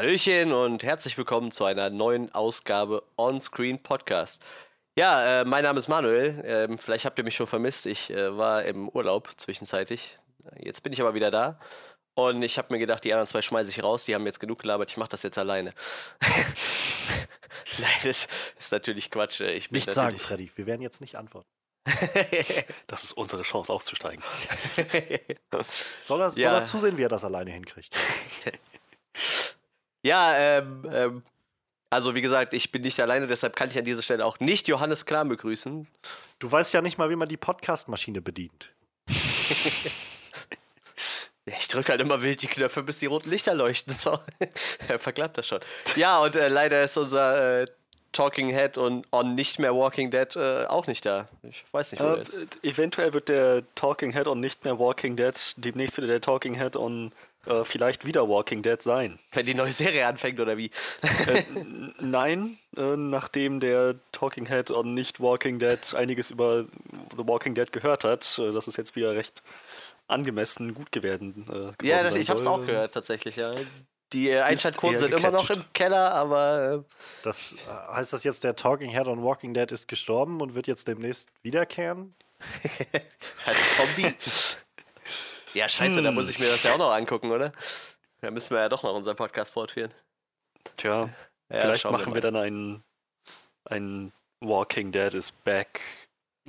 Hallöchen und herzlich willkommen zu einer neuen Ausgabe On-Screen Podcast. Ja, äh, mein Name ist Manuel. Ähm, vielleicht habt ihr mich schon vermisst. Ich äh, war im Urlaub zwischenzeitlich. Jetzt bin ich aber wieder da. Und ich habe mir gedacht, die anderen zwei schmeiße ich raus. Die haben jetzt genug gelabert. Ich mache das jetzt alleine. Nein, das ist natürlich Quatsch. Ich nicht sagen, Freddy. Wir werden jetzt nicht antworten. das ist unsere Chance aufzusteigen. soll, er, ja. soll er zusehen, wie er das alleine hinkriegt? ja, ähm, ähm, also wie gesagt, ich bin nicht alleine, deshalb kann ich an dieser Stelle auch nicht Johannes Klam begrüßen. Du weißt ja nicht mal, wie man die Podcast-Maschine bedient. ich drücke halt immer wild die Knöpfe, bis die roten Lichter leuchten. So. er verklappt das schon. Ja, und äh, leider ist unser äh, Talking Head und on nicht mehr Walking Dead äh, auch nicht da. Ich weiß nicht, wo äh, er ist. Eventuell wird der Talking Head on nicht mehr Walking Dead demnächst wieder der Talking Head on äh, vielleicht wieder Walking Dead sein. Wenn die neue Serie anfängt oder wie? äh, nein, äh, nachdem der Talking Head on nicht Walking Dead einiges über The Walking Dead gehört hat, äh, das ist jetzt wieder recht angemessen gut geworden. Äh, ja, das, ich habe es auch gehört tatsächlich, ja. Die Einschaltquoten sind immer noch im Keller, aber. Äh, das heißt das jetzt, der Talking Head on Walking Dead ist gestorben und wird jetzt demnächst wiederkehren? Als Zombie? Ja, scheiße, hm. da muss ich mir das ja auch noch angucken, oder? Da müssen wir ja doch noch unseren Podcast fortführen. Tja, ja, vielleicht machen wir, wir, dann einen, einen Walking Dead is Back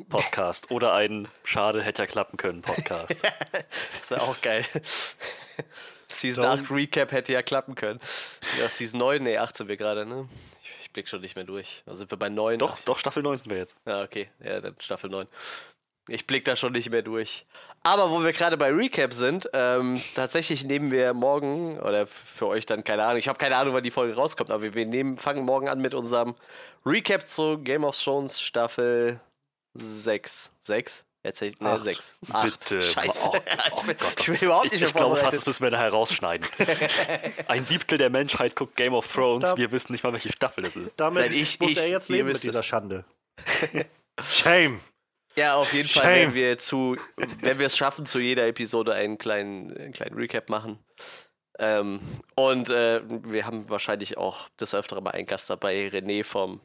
Podcast oder einen Schade hätte ja klappen können Podcast. das wäre auch geil. Season 8 Recap hätte ja klappen können. Ja, Season 9, nee, 8 sind wir gerade, ne? Ich, ich blick schon nicht mehr durch. Also sind wir bei 9. Doch, doch, Staffel 9 sind wir jetzt. Ja, okay. Ja, dann Staffel 9. Ich blick da schon nicht mehr durch. Aber wo wir gerade bei Recap sind, ähm, tatsächlich nehmen wir morgen, oder für euch dann keine Ahnung, ich habe keine Ahnung, wann die Folge rauskommt, aber wir nehmen, fangen morgen an mit unserem Recap zu Game of Thrones Staffel 6. 6? Erzähl, ne, 6. Bitte. Scheiße. Oh, oh, ich, will, ich will überhaupt nicht Ich, ich glaube fast, das müssen wir da herausschneiden. Ein Siebtel der Menschheit guckt Game of Thrones, da, wir wissen nicht mal, welche Staffel es ist. Damit Nein, ich, muss er jetzt leben mit dieser Schande. Shame. Ja, auf jeden Shame. Fall, wenn wir zu, wenn wir es schaffen, zu jeder Episode einen kleinen, einen kleinen Recap machen. Ähm, und äh, wir haben wahrscheinlich auch des Öfteren mal einen Gast dabei, René vom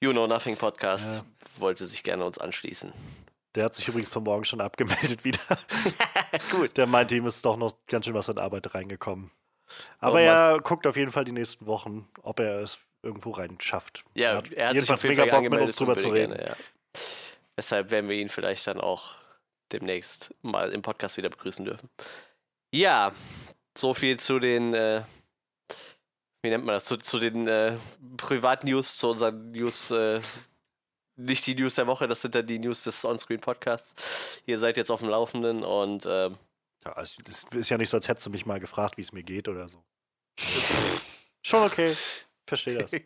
You Know Nothing Podcast, ja. wollte sich gerne uns anschließen. Der hat sich übrigens von morgen schon abgemeldet wieder. Gut. Der meinte, ihm ist doch noch ganz schön was an Arbeit reingekommen. Aber oh, er guckt auf jeden Fall die nächsten Wochen, ob er es irgendwo rein schafft. Ja, er hat, er hat sich auf jeden Fall Bock, mit uns drüber zu reden. Gerne, ja. Weshalb werden wir ihn vielleicht dann auch demnächst mal im Podcast wieder begrüßen dürfen. Ja, so viel zu den, äh, wie nennt man das, zu, zu den äh, Privat-News, zu unseren News, äh, nicht die News der Woche, das sind dann die News des Onscreen-Podcasts. Ihr seid jetzt auf dem Laufenden und ähm, ja, also das ist ja nicht so, als hättest du mich mal gefragt, wie es mir geht oder so. Schon okay. Verstehe das.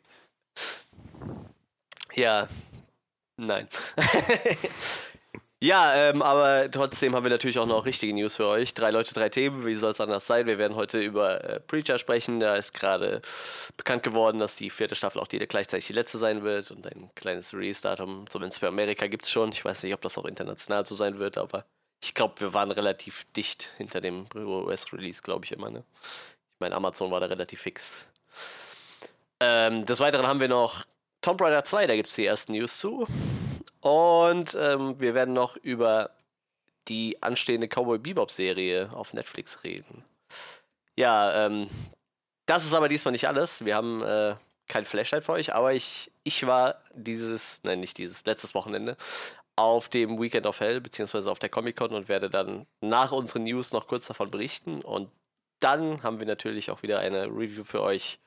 ja, Nein. ja, ähm, aber trotzdem haben wir natürlich auch noch richtige News für euch. Drei Leute, drei Themen. Wie soll es anders sein? Wir werden heute über äh, Preacher sprechen. Da ist gerade bekannt geworden, dass die vierte Staffel auch die gleichzeitig die letzte sein wird. Und ein kleines Release-Datum, zumindest für Amerika, gibt es schon. Ich weiß nicht, ob das auch international so sein wird, aber ich glaube, wir waren relativ dicht hinter dem US-Release, glaube ich immer. Ne? Ich meine, Amazon war da relativ fix. Ähm, des Weiteren haben wir noch Tomb Raider 2, da gibt es die ersten News zu. Und ähm, wir werden noch über die anstehende Cowboy Bebop-Serie auf Netflix reden. Ja, ähm, das ist aber diesmal nicht alles. Wir haben äh, kein Flashlight für euch, aber ich, ich war dieses, nein, nicht dieses, letztes Wochenende auf dem Weekend of Hell, beziehungsweise auf der Comic-Con und werde dann nach unseren News noch kurz davon berichten. Und dann haben wir natürlich auch wieder eine Review für euch.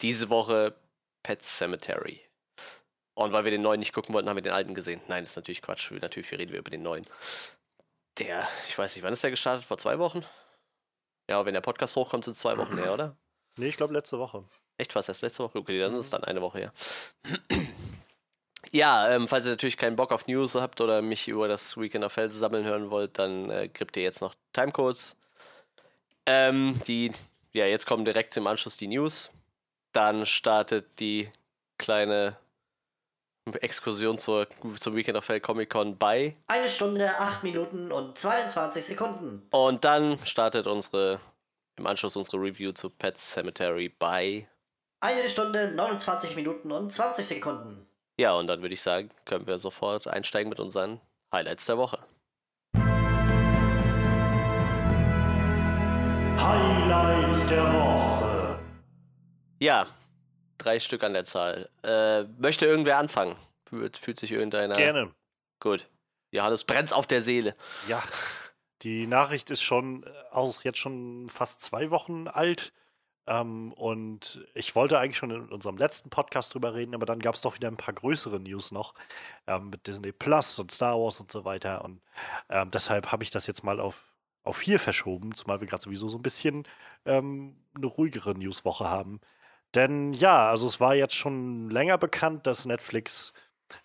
Diese Woche Pet Cemetery. Und weil wir den neuen nicht gucken wollten, haben wir den alten gesehen. Nein, das ist natürlich Quatsch. Natürlich reden wir über den neuen. Der, ich weiß nicht, wann ist der gestartet? Vor zwei Wochen? Ja, wenn der Podcast hochkommt, sind es zwei Wochen her, oder? Nee, ich glaube letzte Woche. Echt, was erst letzte Woche? Okay, dann ist es dann eine Woche her. ja, ähm, falls ihr natürlich keinen Bock auf News habt oder mich über das Weekend of Felsen sammeln hören wollt, dann äh, kriegt ihr jetzt noch Timecodes. Ähm, die, ja, jetzt kommen direkt im Anschluss die News. Dann startet die kleine Exkursion zur, zum Weekend of Hell Comic Con bei. Eine Stunde, acht Minuten und 22 Sekunden. Und dann startet unsere im Anschluss unsere Review zu Pet Cemetery bei eine Stunde, 29 Minuten und 20 Sekunden. Ja, und dann würde ich sagen, können wir sofort einsteigen mit unseren Highlights der Woche. Highlights der Woche. Ja, drei Stück an der Zahl. Äh, möchte irgendwer anfangen? Fühlt, fühlt sich irgendeiner. Gerne. Gut. Johannes brennt auf der Seele. Ja, die Nachricht ist schon äh, auch jetzt schon fast zwei Wochen alt. Ähm, und ich wollte eigentlich schon in unserem letzten Podcast drüber reden, aber dann gab es doch wieder ein paar größere News noch ähm, mit Disney Plus und Star Wars und so weiter. Und ähm, deshalb habe ich das jetzt mal auf, auf hier verschoben, zumal wir gerade sowieso so ein bisschen ähm, eine ruhigere Newswoche haben. Denn ja, also es war jetzt schon länger bekannt, dass Netflix,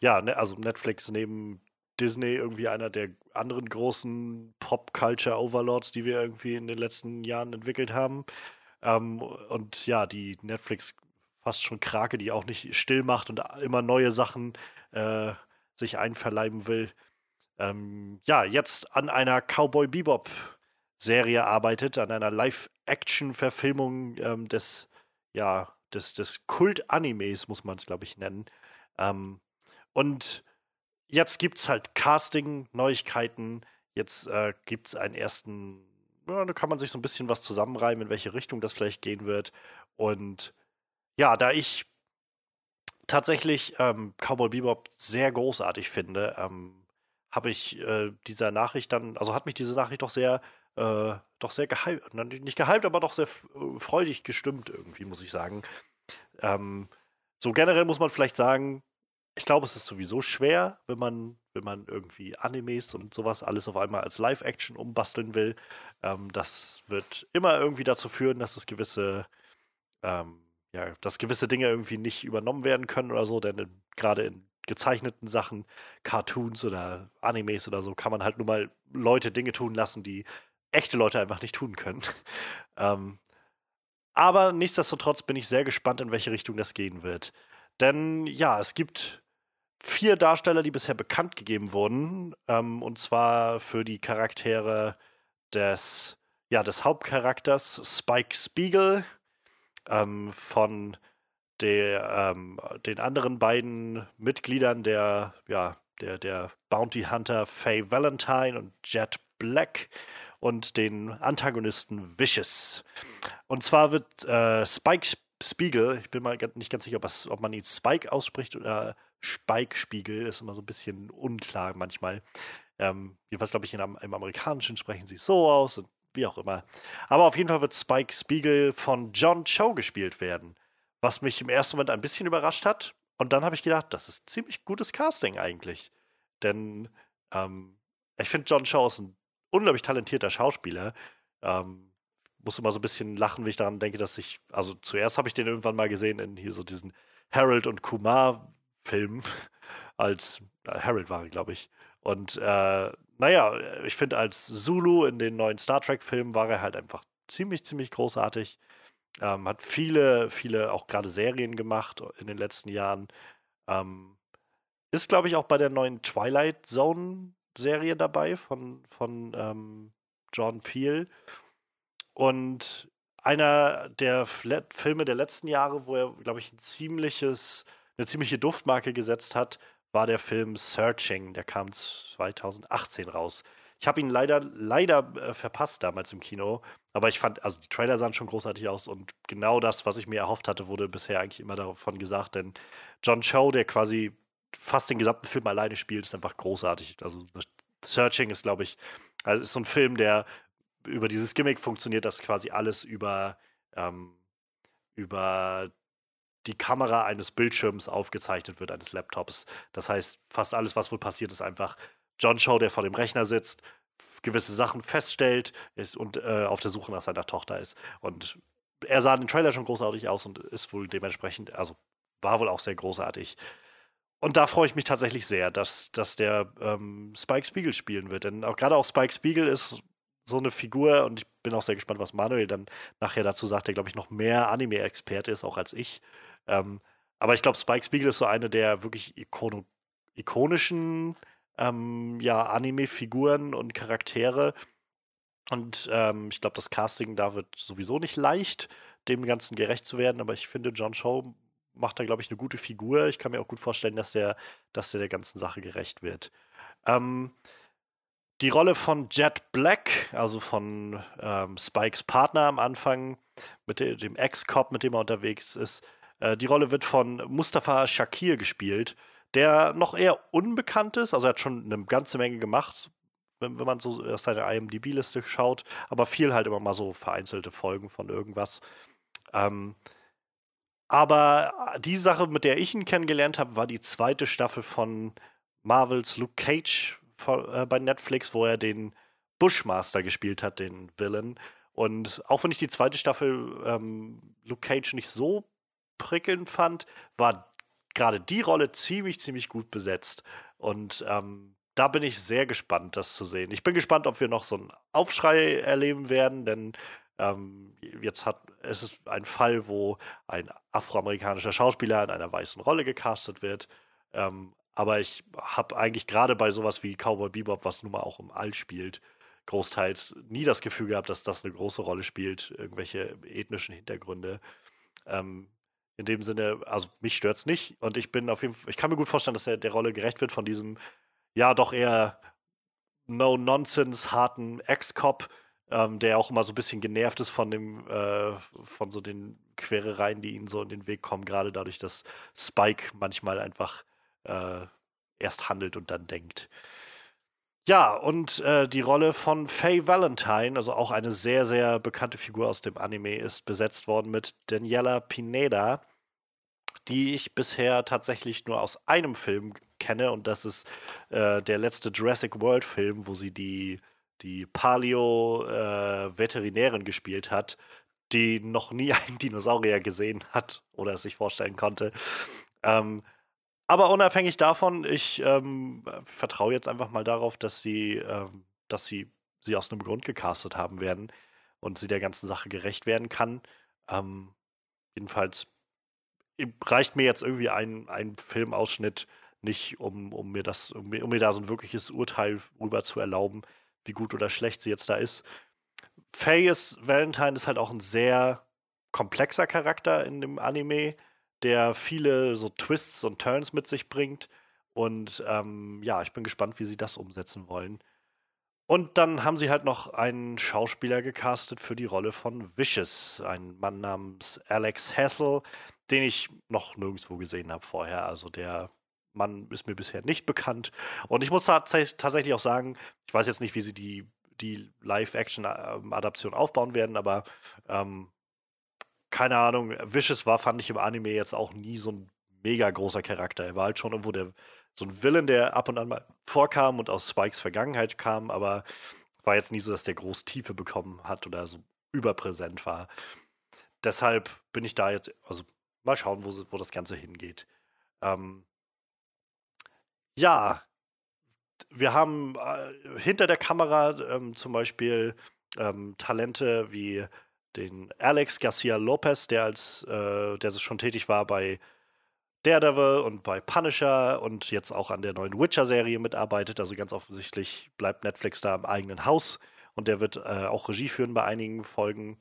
ja, ne, also Netflix neben Disney irgendwie einer der anderen großen Pop-Culture-Overlords, die wir irgendwie in den letzten Jahren entwickelt haben. Ähm, und ja, die Netflix fast schon Krake, die auch nicht still macht und immer neue Sachen äh, sich einverleiben will. Ähm, ja, jetzt an einer Cowboy Bebop Serie arbeitet, an einer Live-Action-Verfilmung ähm, des, ja, des, des Kult-Animes, muss man es, glaube ich, nennen. Ähm, und jetzt gibt es halt Casting-Neuigkeiten. Jetzt äh, gibt es einen ersten, ja, da kann man sich so ein bisschen was zusammenreimen, in welche Richtung das vielleicht gehen wird. Und ja, da ich tatsächlich ähm, Cowboy Bebop sehr großartig finde, ähm, habe ich äh, dieser Nachricht dann, also hat mich diese Nachricht doch sehr, äh, doch sehr gehypt, nicht gehypt, aber doch sehr äh, freudig gestimmt irgendwie, muss ich sagen. Ähm, so generell muss man vielleicht sagen, ich glaube, es ist sowieso schwer, wenn man, wenn man irgendwie Animes und sowas alles auf einmal als Live-Action umbasteln will. Ähm, das wird immer irgendwie dazu führen, dass es gewisse, ähm, ja, dass gewisse Dinge irgendwie nicht übernommen werden können oder so, denn gerade in gezeichneten Sachen, Cartoons oder Animes oder so, kann man halt nur mal Leute Dinge tun lassen, die echte Leute einfach nicht tun können. ähm, aber nichtsdestotrotz bin ich sehr gespannt, in welche Richtung das gehen wird. Denn ja, es gibt vier Darsteller, die bisher bekannt gegeben wurden. Ähm, und zwar für die Charaktere des, ja, des Hauptcharakters Spike Spiegel, ähm, von der, ähm, den anderen beiden Mitgliedern der, ja, der, der Bounty Hunter Faye Valentine und Jet Black und den Antagonisten Vicious. Und zwar wird äh, Spike Spiegel, ich bin mal nicht ganz sicher, ob, was, ob man ihn Spike ausspricht oder Spike-Spiegel, ist immer so ein bisschen unklar manchmal. Ähm, jedenfalls glaube ich, in, im Amerikanischen sprechen sie so aus und wie auch immer. Aber auf jeden Fall wird Spike Spiegel von John Cho gespielt werden, was mich im ersten Moment ein bisschen überrascht hat. Und dann habe ich gedacht, das ist ziemlich gutes Casting eigentlich. Denn ähm, ich finde, John Cho ist ein unglaublich talentierter Schauspieler. Ähm, muss immer so ein bisschen lachen, wenn ich daran denke, dass ich, also zuerst habe ich den irgendwann mal gesehen in hier so diesen Harold und Kumar Film als äh, Harold war, glaube ich. Und äh, naja, ich finde, als Zulu in den neuen Star Trek-Filmen war er halt einfach ziemlich, ziemlich großartig. Ähm, hat viele, viele auch gerade Serien gemacht in den letzten Jahren. Ähm, ist, glaube ich, auch bei der neuen Twilight Zone-Serie dabei von, von ähm, John Peel. Und einer der Flat Filme der letzten Jahre, wo er, glaube ich, ein ziemliches eine ziemliche Duftmarke gesetzt hat, war der Film Searching. Der kam 2018 raus. Ich habe ihn leider, leider äh, verpasst damals im Kino. Aber ich fand, also die Trailer sahen schon großartig aus und genau das, was ich mir erhofft hatte, wurde bisher eigentlich immer davon gesagt. Denn John Cho, der quasi fast den gesamten Film alleine spielt, ist einfach großartig. Also Searching ist, glaube ich, also ist so ein Film, der über dieses Gimmick funktioniert, dass quasi alles über, ähm, über die Kamera eines Bildschirms aufgezeichnet wird, eines Laptops. Das heißt, fast alles, was wohl passiert, ist einfach John Show, der vor dem Rechner sitzt, gewisse Sachen feststellt ist und äh, auf der Suche nach seiner Tochter ist. Und er sah den Trailer schon großartig aus und ist wohl dementsprechend, also war wohl auch sehr großartig. Und da freue ich mich tatsächlich sehr, dass, dass der ähm, Spike Spiegel spielen wird. Denn auch gerade auch Spike Spiegel ist so eine Figur und ich bin auch sehr gespannt, was Manuel dann nachher dazu sagt, der, glaube ich, noch mehr Anime-Experte ist, auch als ich. Ähm, aber ich glaube, Spike Spiegel ist so eine der wirklich ikono ikonischen ähm, ja, Anime-Figuren und Charaktere. Und ähm, ich glaube, das Casting da wird sowieso nicht leicht, dem Ganzen gerecht zu werden. Aber ich finde, John Cho macht da, glaube ich, eine gute Figur. Ich kann mir auch gut vorstellen, dass der, dass der der ganzen Sache gerecht wird. Ähm, die Rolle von Jet Black, also von ähm, Spikes Partner am Anfang, mit de dem Ex-Cop, mit dem er unterwegs ist, äh, die Rolle wird von Mustafa Shakir gespielt, der noch eher unbekannt ist. Also er hat schon eine ganze Menge gemacht, wenn, wenn man so aus seiner IMDb-Liste schaut, aber viel halt immer mal so vereinzelte Folgen von irgendwas. Ähm, aber die Sache, mit der ich ihn kennengelernt habe, war die zweite Staffel von Marvels Luke Cage äh, bei Netflix, wo er den Bushmaster gespielt hat, den Villain. Und auch wenn ich die zweite Staffel ähm, Luke Cage nicht so prickelnd fand, war gerade die Rolle ziemlich, ziemlich gut besetzt. Und ähm, da bin ich sehr gespannt, das zu sehen. Ich bin gespannt, ob wir noch so einen Aufschrei erleben werden, denn ähm, jetzt hat es ist ein Fall, wo ein afroamerikanischer Schauspieler in einer weißen Rolle gecastet wird. Ähm, aber ich habe eigentlich gerade bei sowas wie Cowboy Bebop, was nun mal auch im All spielt, großteils nie das Gefühl gehabt, dass das eine große Rolle spielt, irgendwelche ethnischen Hintergründe. Ähm, in dem Sinne, also mich stört es nicht und ich bin auf jeden Fall, ich kann mir gut vorstellen, dass er der Rolle gerecht wird von diesem, ja, doch eher no-nonsense, harten Ex-Cop, ähm, der auch immer so ein bisschen genervt ist von dem, äh, von so den Querereien, die ihnen so in den Weg kommen, gerade dadurch, dass Spike manchmal einfach äh, erst handelt und dann denkt. Ja, und äh, die Rolle von Faye Valentine, also auch eine sehr, sehr bekannte Figur aus dem Anime, ist besetzt worden mit Daniela Pineda, die ich bisher tatsächlich nur aus einem Film kenne, und das ist äh, der letzte Jurassic World-Film, wo sie die die Paleo-Veterinärin äh, gespielt hat, die noch nie einen Dinosaurier gesehen hat oder es sich vorstellen konnte. Ähm, aber unabhängig davon, ich ähm, vertraue jetzt einfach mal darauf, dass sie, ähm, dass sie sie aus einem Grund gecastet haben werden und sie der ganzen Sache gerecht werden kann. Ähm, jedenfalls reicht mir jetzt irgendwie ein, ein Filmausschnitt nicht, um, um mir das, um, um mir da so ein wirkliches Urteil rüber zu erlauben wie gut oder schlecht sie jetzt da ist. Faye ist, Valentine ist halt auch ein sehr komplexer Charakter in dem Anime, der viele so Twists und Turns mit sich bringt. Und ähm, ja, ich bin gespannt, wie sie das umsetzen wollen. Und dann haben sie halt noch einen Schauspieler gecastet für die Rolle von Vicious, ein Mann namens Alex Hassel, den ich noch nirgendwo gesehen habe vorher. Also der Mann ist mir bisher nicht bekannt. Und ich muss tatsächlich auch sagen, ich weiß jetzt nicht, wie sie die, die Live-Action-Adaption aufbauen werden, aber ähm, keine Ahnung, Vicious war, fand ich im Anime jetzt auch nie so ein mega großer Charakter. Er war halt schon irgendwo der, so ein Villain, der ab und an mal vorkam und aus Spikes Vergangenheit kam, aber war jetzt nie so, dass der groß Tiefe bekommen hat oder so überpräsent war. Deshalb bin ich da jetzt, also mal schauen, wo, wo das Ganze hingeht. Ähm, ja, wir haben äh, hinter der Kamera ähm, zum Beispiel ähm, Talente wie den Alex Garcia Lopez, der als äh, der schon tätig war bei Daredevil und bei Punisher und jetzt auch an der neuen Witcher-Serie mitarbeitet. Also ganz offensichtlich bleibt Netflix da im eigenen Haus und der wird äh, auch Regie führen bei einigen Folgen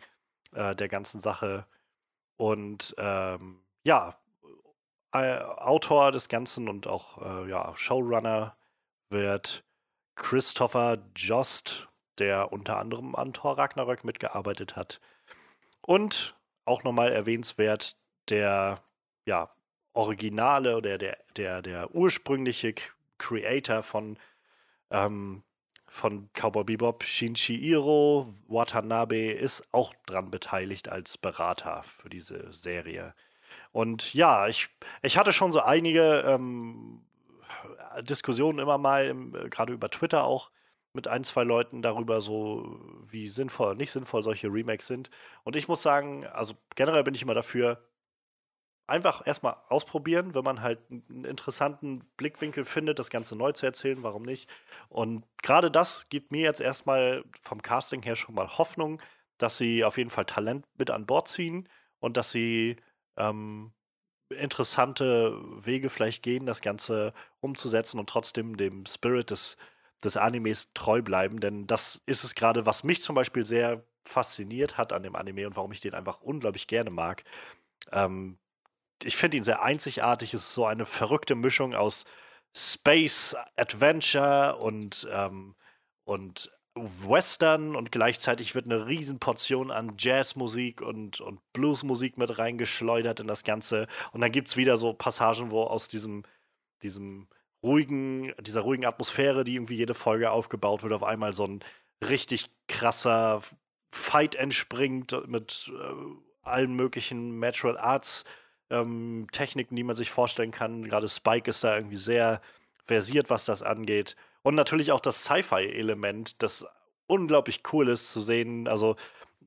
äh, der ganzen Sache. Und ähm, ja, äh, Autor des Ganzen und auch äh, ja, Showrunner wird Christopher Jost, der unter anderem an Thor Ragnarök mitgearbeitet hat. Und auch nochmal erwähnenswert der ja, originale oder der, der, der ursprüngliche Creator von, ähm, von Cowboy Bebop, Shinshiro Watanabe, ist auch dran beteiligt als Berater für diese Serie. Und ja, ich, ich hatte schon so einige ähm, Diskussionen immer mal, äh, gerade über Twitter auch, mit ein, zwei Leuten darüber, so wie sinnvoll und nicht sinnvoll solche Remakes sind. Und ich muss sagen, also generell bin ich immer dafür, einfach erstmal ausprobieren, wenn man halt einen interessanten Blickwinkel findet, das Ganze neu zu erzählen, warum nicht? Und gerade das gibt mir jetzt erstmal vom Casting her schon mal Hoffnung, dass sie auf jeden Fall Talent mit an Bord ziehen und dass sie ähm, interessante Wege vielleicht gehen, das Ganze umzusetzen und trotzdem dem Spirit des, des Animes treu bleiben, denn das ist es gerade, was mich zum Beispiel sehr fasziniert hat an dem Anime und warum ich den einfach unglaublich gerne mag. Ähm, ich finde ihn sehr einzigartig. Es ist so eine verrückte Mischung aus Space Adventure und, ähm, und Western und gleichzeitig wird eine Riesenportion an Jazzmusik und, und Bluesmusik mit reingeschleudert in das Ganze. Und dann gibt es wieder so Passagen, wo aus diesem, diesem ruhigen, dieser ruhigen Atmosphäre, die irgendwie jede Folge aufgebaut wird, auf einmal so ein richtig krasser Fight entspringt mit äh, allen möglichen Natural Arts ähm, Techniken, die man sich vorstellen kann. Gerade Spike ist da irgendwie sehr versiert, was das angeht. Und natürlich auch das Sci-Fi-Element, das unglaublich cool ist zu sehen. Also,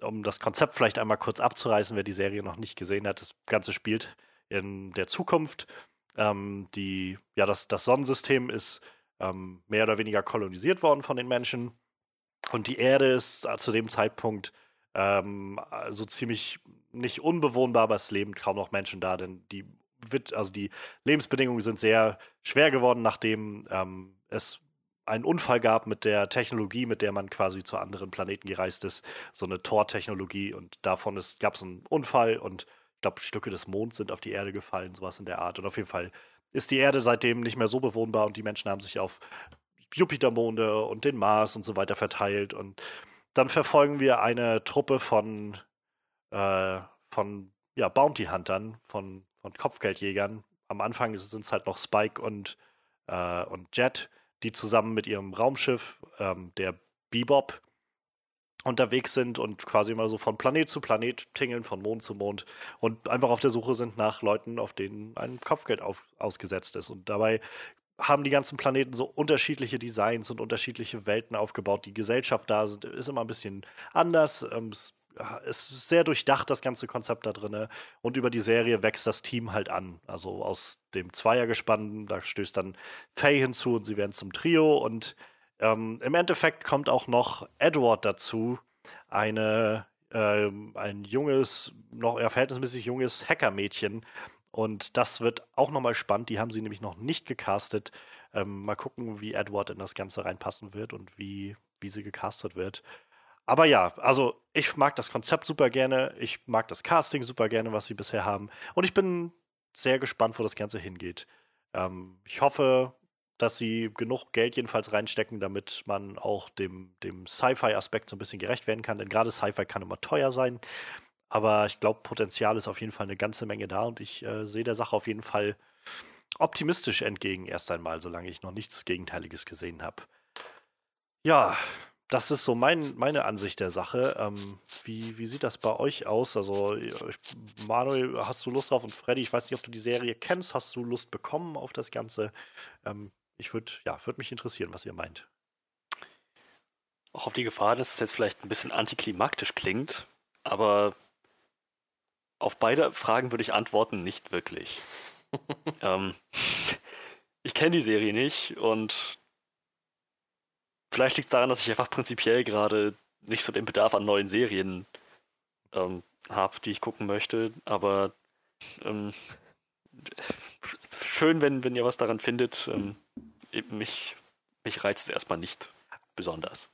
um das Konzept vielleicht einmal kurz abzureißen, wer die Serie noch nicht gesehen hat, das Ganze spielt in der Zukunft. Ähm, die, ja, das, das Sonnensystem ist ähm, mehr oder weniger kolonisiert worden von den Menschen. Und die Erde ist zu dem Zeitpunkt ähm, so ziemlich nicht unbewohnbar, aber es leben kaum noch Menschen da, denn die, also die Lebensbedingungen sind sehr schwer geworden, nachdem ähm, es einen Unfall gab mit der Technologie, mit der man quasi zu anderen Planeten gereist ist, so eine Tor-Technologie und davon gab es einen Unfall und ich glaube, Stücke des Monds sind auf die Erde gefallen, sowas in der Art. Und auf jeden Fall ist die Erde seitdem nicht mehr so bewohnbar und die Menschen haben sich auf Jupitermonde und den Mars und so weiter verteilt. Und dann verfolgen wir eine Truppe von, äh, von ja, Bounty Huntern, von, von Kopfgeldjägern. Am Anfang sind es halt noch Spike und, äh, und Jet, die zusammen mit ihrem Raumschiff, ähm, der Bebop, unterwegs sind und quasi immer so von Planet zu Planet tingeln, von Mond zu Mond und einfach auf der Suche sind nach Leuten, auf denen ein Kopfgeld auf, ausgesetzt ist. Und dabei haben die ganzen Planeten so unterschiedliche Designs und unterschiedliche Welten aufgebaut. Die Gesellschaft da ist, immer ein bisschen anders. Ähm, es ist sehr durchdacht, das ganze Konzept da drin. Und über die Serie wächst das Team halt an. Also aus dem Zweiergespann, da stößt dann Faye hinzu und sie werden zum Trio. Und ähm, im Endeffekt kommt auch noch Edward dazu, eine, äh, ein junges, noch eher verhältnismäßig junges Hackermädchen, und das wird auch nochmal spannend. Die haben sie nämlich noch nicht gecastet. Ähm, mal gucken, wie Edward in das Ganze reinpassen wird und wie, wie sie gecastet wird. Aber ja, also ich mag das Konzept super gerne. Ich mag das Casting super gerne, was sie bisher haben. Und ich bin sehr gespannt, wo das Ganze hingeht. Ähm, ich hoffe, dass sie genug Geld jedenfalls reinstecken, damit man auch dem, dem Sci-Fi-Aspekt so ein bisschen gerecht werden kann. Denn gerade Sci-Fi kann immer teuer sein. Aber ich glaube, Potenzial ist auf jeden Fall eine ganze Menge da und ich äh, sehe der Sache auf jeden Fall optimistisch entgegen, erst einmal, solange ich noch nichts Gegenteiliges gesehen habe. Ja, das ist so mein, meine Ansicht der Sache. Ähm, wie, wie sieht das bei euch aus? Also, ich, Manuel, hast du Lust drauf? Und Freddy, ich weiß nicht, ob du die Serie kennst. Hast du Lust bekommen auf das Ganze? Ähm, ich würde ja, würd mich interessieren, was ihr meint. Auch auf die Gefahr, dass es jetzt vielleicht ein bisschen antiklimaktisch klingt, aber auf beide Fragen würde ich antworten, nicht wirklich. ähm, ich kenne die Serie nicht und vielleicht liegt es daran, dass ich einfach prinzipiell gerade nicht so den Bedarf an neuen Serien ähm, habe, die ich gucken möchte, aber ähm, schön, wenn, wenn ihr was daran findet. Ähm, mich, mich reizt es erstmal nicht besonders.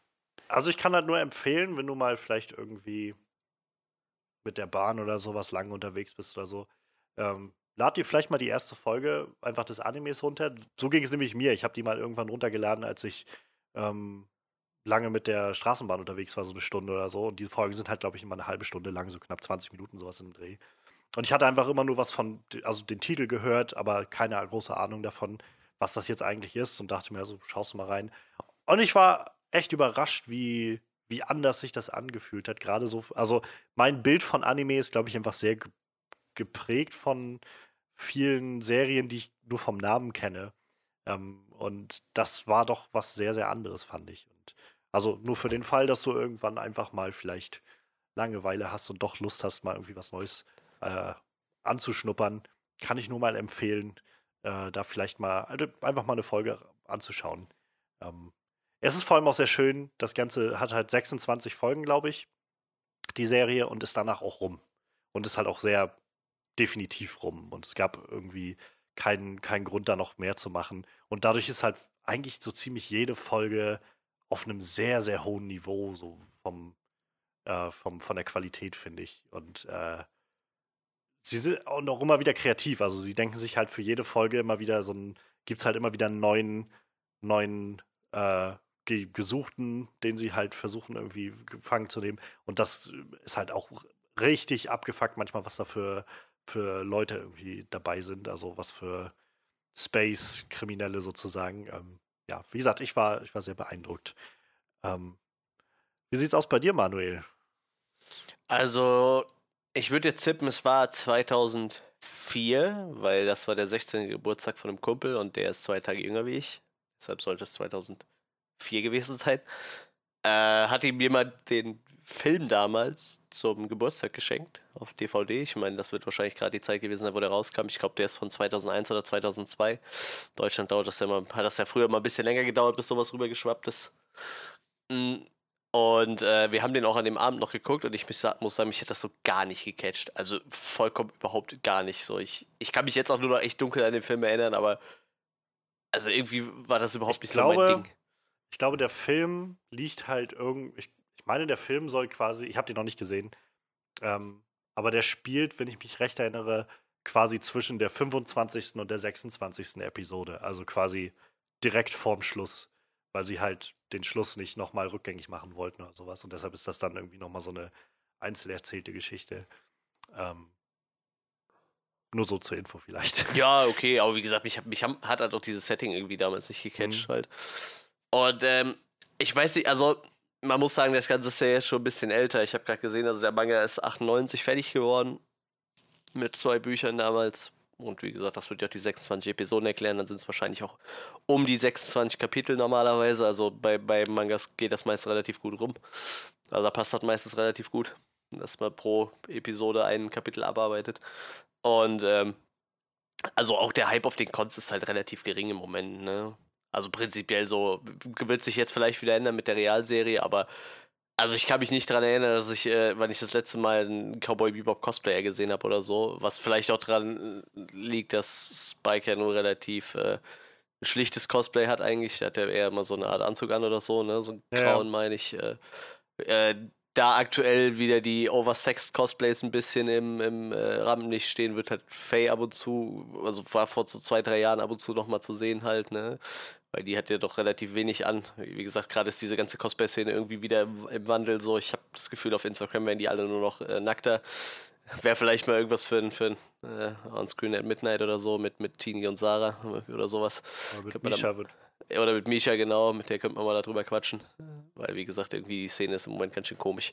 Also ich kann halt nur empfehlen, wenn du mal vielleicht irgendwie mit der Bahn oder sowas lang unterwegs bist oder so, ähm, lad dir vielleicht mal die erste Folge einfach des Animes runter. So ging es nämlich mir. Ich habe die mal irgendwann runtergeladen, als ich ähm, lange mit der Straßenbahn unterwegs war, so eine Stunde oder so. Und die Folgen sind halt, glaube ich, immer eine halbe Stunde lang, so knapp 20 Minuten, sowas im Dreh. Und ich hatte einfach immer nur was von, also den Titel gehört, aber keine große Ahnung davon, was das jetzt eigentlich ist und dachte mir, so schaust du mal rein. Und ich war echt überrascht, wie wie anders sich das angefühlt hat. Gerade so, also mein Bild von Anime ist, glaube ich, einfach sehr geprägt von vielen Serien, die ich nur vom Namen kenne. Ähm, und das war doch was sehr, sehr anderes, fand ich. Und also nur für den Fall, dass du irgendwann einfach mal vielleicht Langeweile hast und doch Lust hast, mal irgendwie was Neues äh, anzuschnuppern, kann ich nur mal empfehlen, äh, da vielleicht mal also einfach mal eine Folge anzuschauen. Ähm, es ist vor allem auch sehr schön, das Ganze hat halt 26 Folgen, glaube ich, die Serie, und ist danach auch rum. Und ist halt auch sehr definitiv rum. Und es gab irgendwie keinen, keinen Grund, da noch mehr zu machen. Und dadurch ist halt eigentlich so ziemlich jede Folge auf einem sehr, sehr hohen Niveau, so vom, äh, vom, von der Qualität, finde ich. Und äh, sie sind auch noch immer wieder kreativ. Also sie denken sich halt für jede Folge immer wieder so ein, gibt es halt immer wieder einen neuen, neuen äh, Gesuchten, den sie halt versuchen irgendwie gefangen zu nehmen. Und das ist halt auch richtig abgefuckt manchmal, was da für, für Leute irgendwie dabei sind. Also was für Space-Kriminelle sozusagen. Ähm, ja, wie gesagt, ich war, ich war sehr beeindruckt. Ähm, wie sieht's aus bei dir, Manuel? Also, ich würde jetzt tippen, es war 2004, weil das war der 16. Geburtstag von einem Kumpel und der ist zwei Tage jünger wie ich. Deshalb sollte es 2004 gewesen sein. Äh, hat ihm jemand den Film damals zum Geburtstag geschenkt auf DVD. Ich meine, das wird wahrscheinlich gerade die Zeit gewesen sein, wo der rauskam. Ich glaube, der ist von 2001 oder 2002. Deutschland dauert das ja mal, hat das ja früher mal ein bisschen länger gedauert, bis sowas rübergeschwappt ist. Mm, und äh, wir haben den auch an dem Abend noch geguckt und ich muss sagen, mich hat das so gar nicht gecatcht. Also vollkommen überhaupt gar nicht so. Ich, ich kann mich jetzt auch nur noch echt dunkel an den Film erinnern, aber also irgendwie war das überhaupt ich nicht glaube, so mein Ding. Ich glaube, der Film liegt halt irgendwie. Ich, meine, der Film soll quasi, ich habe den noch nicht gesehen, ähm, aber der spielt, wenn ich mich recht erinnere, quasi zwischen der 25. und der 26. Episode. Also quasi direkt vorm Schluss weil sie halt den Schluss nicht nochmal rückgängig machen wollten oder sowas. Und deshalb ist das dann irgendwie nochmal so eine einzeln erzählte Geschichte. Ähm, nur so zur Info vielleicht. Ja, okay, aber wie gesagt, mich, mich hat halt auch dieses Setting irgendwie damals nicht gecatcht mhm. halt. Und ähm, ich weiß nicht, also man muss sagen, das Ganze ist ja jetzt schon ein bisschen älter. Ich habe gerade gesehen, also der Manga ist 98 fertig geworden. Mit zwei Büchern damals. Und wie gesagt, das wird ja auch die 26 Episoden erklären. Dann sind es wahrscheinlich auch um die 26 Kapitel normalerweise. Also bei, bei Mangas geht das meist relativ gut rum. Also da passt das meistens relativ gut, dass man pro Episode ein Kapitel abarbeitet. Und ähm, also auch der Hype auf den Cons ist halt relativ gering im Moment. Ne? Also prinzipiell so, wird sich jetzt vielleicht wieder ändern mit der Realserie, aber also ich kann mich nicht daran erinnern, dass ich, äh, wann ich das letzte Mal einen Cowboy Bebop Cosplayer gesehen habe oder so. Was vielleicht auch daran äh, liegt, dass Spike ja nur relativ äh, ein schlichtes Cosplay hat eigentlich. Der hat ja eher immer so eine Art Anzug an oder so, ne? So ein ja, grauen, meine ich. Äh, äh, da aktuell wieder die Oversexed Cosplays ein bisschen im, im äh, Rampenlicht stehen, wird halt Faye ab und zu, also war vor so zwei, drei Jahren ab und zu nochmal zu sehen halt, ne? Weil die hat ja doch relativ wenig an. Wie gesagt, gerade ist diese ganze Cosplay-Szene irgendwie wieder im, Wandel so. Ich habe das Gefühl, auf Instagram werden die alle nur noch äh, nackter. Wäre vielleicht mal irgendwas für ein, für ein äh, On-Screen at Midnight oder so mit, mit Tini und Sarah oder sowas. Oder mit Misha wird. Oder mit Misha, genau, mit der könnte man mal darüber quatschen. Weil, wie gesagt, irgendwie die Szene ist im Moment ganz schön komisch.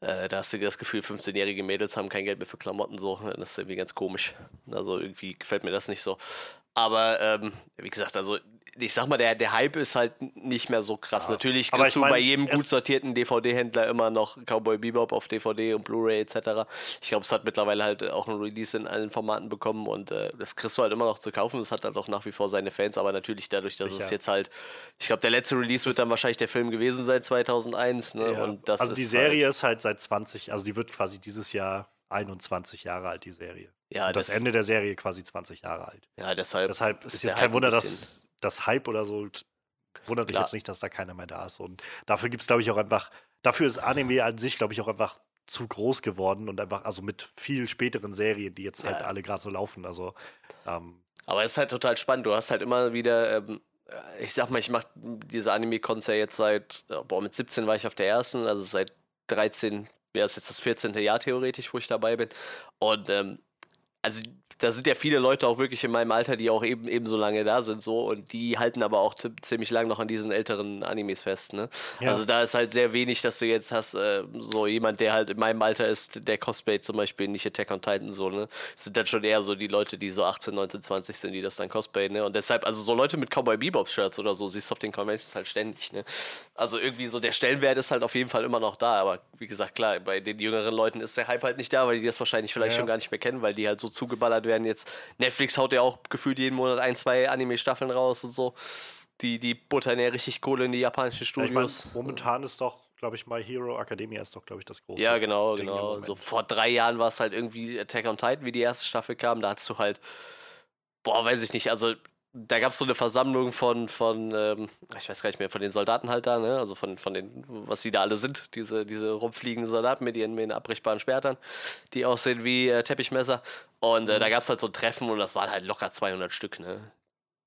Äh, da hast du das Gefühl, 15-jährige Mädels haben kein Geld mehr für Klamotten, so. Das ist irgendwie ganz komisch. Also irgendwie gefällt mir das nicht so. Aber ähm, wie gesagt, also ich sag mal, der, der Hype ist halt nicht mehr so krass. Ja. Natürlich kriegst du mein, bei jedem gut sortierten DVD-Händler immer noch Cowboy Bebop auf DVD und Blu-ray etc. Ich glaube, es hat mittlerweile halt auch ein Release in allen Formaten bekommen und äh, das kriegst du halt immer noch zu kaufen. Es hat halt auch nach wie vor seine Fans, aber natürlich dadurch, dass Sicher. es jetzt halt, ich glaube, der letzte Release wird dann wahrscheinlich der Film gewesen sein, 2001. Ne? Ja. Und das also die Serie halt ist halt seit 20, also die wird quasi dieses Jahr 21 Jahre alt, die Serie. Ja, und das, das Ende der Serie quasi 20 Jahre alt. Ja, deshalb, deshalb ist, ist jetzt kein Wunder, dass das Hype oder so wundert mich jetzt nicht, dass da keiner mehr da ist. Und dafür gibt es, glaube ich, auch einfach, dafür ist Anime an sich, glaube ich, auch einfach zu groß geworden und einfach, also mit viel späteren Serien, die jetzt halt alle gerade so laufen. Also, ähm, Aber es ist halt total spannend. Du hast halt immer wieder, ähm, ich sag mal, ich mache diese Anime-Cons ja jetzt seit, boah, mit 17 war ich auf der ersten, also seit 13 wäre es jetzt das 14. Jahr theoretisch, wo ich dabei bin. Und ähm, also da sind ja viele Leute auch wirklich in meinem Alter, die auch eben ebenso lange da sind so und die halten aber auch ziemlich lang noch an diesen älteren Animes fest. Ne? Ja. Also da ist halt sehr wenig, dass du jetzt hast äh, so jemand, der halt in meinem Alter ist, der Cosplay zum Beispiel nicht Attack on Titan so. Ne, das sind dann schon eher so die Leute, die so 18, 19, 20 sind, die das dann Cosplay. Ne, und deshalb also so Leute mit Cowboy Bebop Shirts oder so siehst du auf den Conventions halt ständig. Ne, also irgendwie so der Stellenwert ist halt auf jeden Fall immer noch da, aber wie gesagt klar, bei den jüngeren Leuten ist der Hype halt nicht da, weil die das wahrscheinlich vielleicht ja. schon gar nicht mehr kennen, weil die halt so zugeballert werden jetzt. Netflix haut ja auch gefühlt jeden Monat ein, zwei Anime-Staffeln raus und so. Die, die buttern ja richtig Kohle in die japanischen Studios. Ich mein, momentan ist doch, glaube ich, My Hero Academia ist doch, glaube ich, das große. Ja, genau, Ding genau. So vor drei Jahren war es halt irgendwie Attack on Titan, wie die erste Staffel kam. Da hast du halt, boah, weiß ich nicht, also da gab es so eine Versammlung von, von ähm, ich weiß gar nicht mehr, von den Soldaten halt da, ne? Also von, von den, was die da alle sind, diese, diese rumfliegenden Soldaten mit ihren, mit ihren abbrechbaren Schwertern, die aussehen wie äh, Teppichmesser. Und äh, mhm. da gab es halt so ein Treffen und das waren halt locker 200 Stück, ne?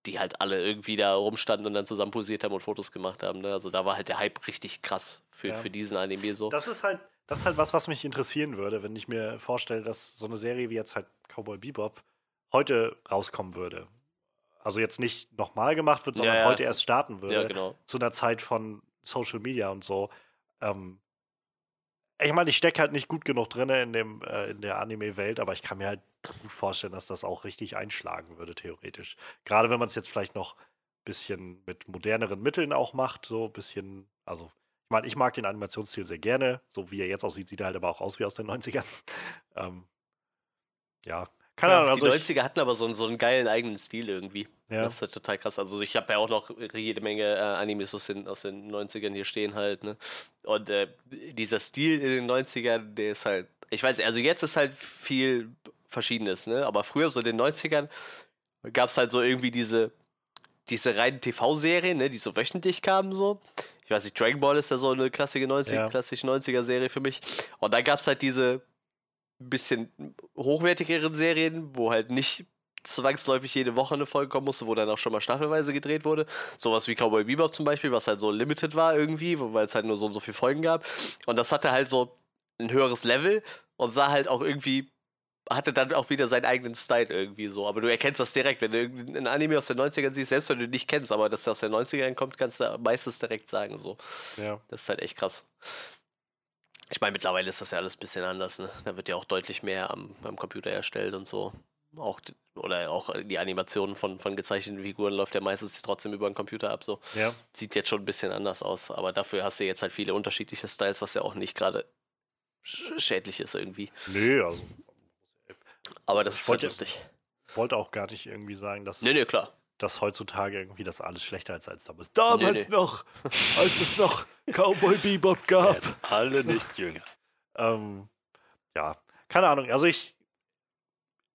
Die halt alle irgendwie da rumstanden und dann zusammen posiert haben und Fotos gemacht haben. Ne? Also da war halt der Hype richtig krass für, ja. für diesen Anime so. Das ist halt, das ist halt was, was mich interessieren würde, wenn ich mir vorstelle, dass so eine Serie wie jetzt halt Cowboy Bebop heute rauskommen würde also jetzt nicht nochmal gemacht wird, sondern ja, ja. heute erst starten würde, ja, genau. zu einer Zeit von Social Media und so. Ähm, ich meine, ich stecke halt nicht gut genug drin in, dem, äh, in der Anime-Welt, aber ich kann mir halt gut vorstellen, dass das auch richtig einschlagen würde, theoretisch. Gerade wenn man es jetzt vielleicht noch ein bisschen mit moderneren Mitteln auch macht, so ein bisschen, also ich meine, ich mag den Animationsstil sehr gerne, so wie er jetzt aussieht, sieht er halt aber auch aus wie aus den 90ern. ähm, ja, keine Ahnung. Also die 90er hatten aber so, so einen geilen eigenen Stil irgendwie. Ja. Das ist halt total krass. Also ich habe ja auch noch jede Menge äh, Animes aus den, aus den 90ern hier stehen halt, ne? Und äh, dieser Stil in den 90ern, der ist halt, ich weiß, also jetzt ist halt viel Verschiedenes, ne? Aber früher, so in den 90ern, gab es halt so irgendwie diese, diese reinen TV-Serien, ne? Die so wöchentlich kamen so. Ich weiß nicht, Dragon Ball ist ja so eine klassische 90, ja. klassische 90er-Serie für mich. Und da gab es halt diese bisschen hochwertigeren Serien, wo halt nicht zwangsläufig jede Woche eine Folge kommen musste, wo dann auch schon mal staffelweise gedreht wurde. Sowas wie Cowboy Bebop zum Beispiel, was halt so limited war irgendwie, weil es halt nur so und so viele Folgen gab. Und das hatte halt so ein höheres Level und sah halt auch irgendwie, hatte dann auch wieder seinen eigenen Style irgendwie so. Aber du erkennst das direkt, wenn du ein Anime aus den 90ern siehst, selbst wenn du nicht kennst, aber dass der aus den 90ern kommt, kannst du meistens direkt sagen so. Ja. Das ist halt echt krass. Ich meine, mittlerweile ist das ja alles ein bisschen anders. Ne? Da wird ja auch deutlich mehr am, am Computer erstellt und so. Auch, oder auch die Animationen von, von gezeichneten Figuren läuft ja meistens trotzdem über den Computer ab. So. Ja. Sieht jetzt schon ein bisschen anders aus. Aber dafür hast du jetzt halt viele unterschiedliche Styles, was ja auch nicht gerade schädlich ist irgendwie. Nö, also. Aber das ich ist halt lustig. Ich wollte auch gar nicht irgendwie sagen, dass. Nee, nee, klar dass heutzutage irgendwie das alles schlechter ist als damals. Damals nee, nee. noch, als es noch Cowboy Bebop gab. alle nicht jünger. ähm, ja, keine Ahnung. Also ich,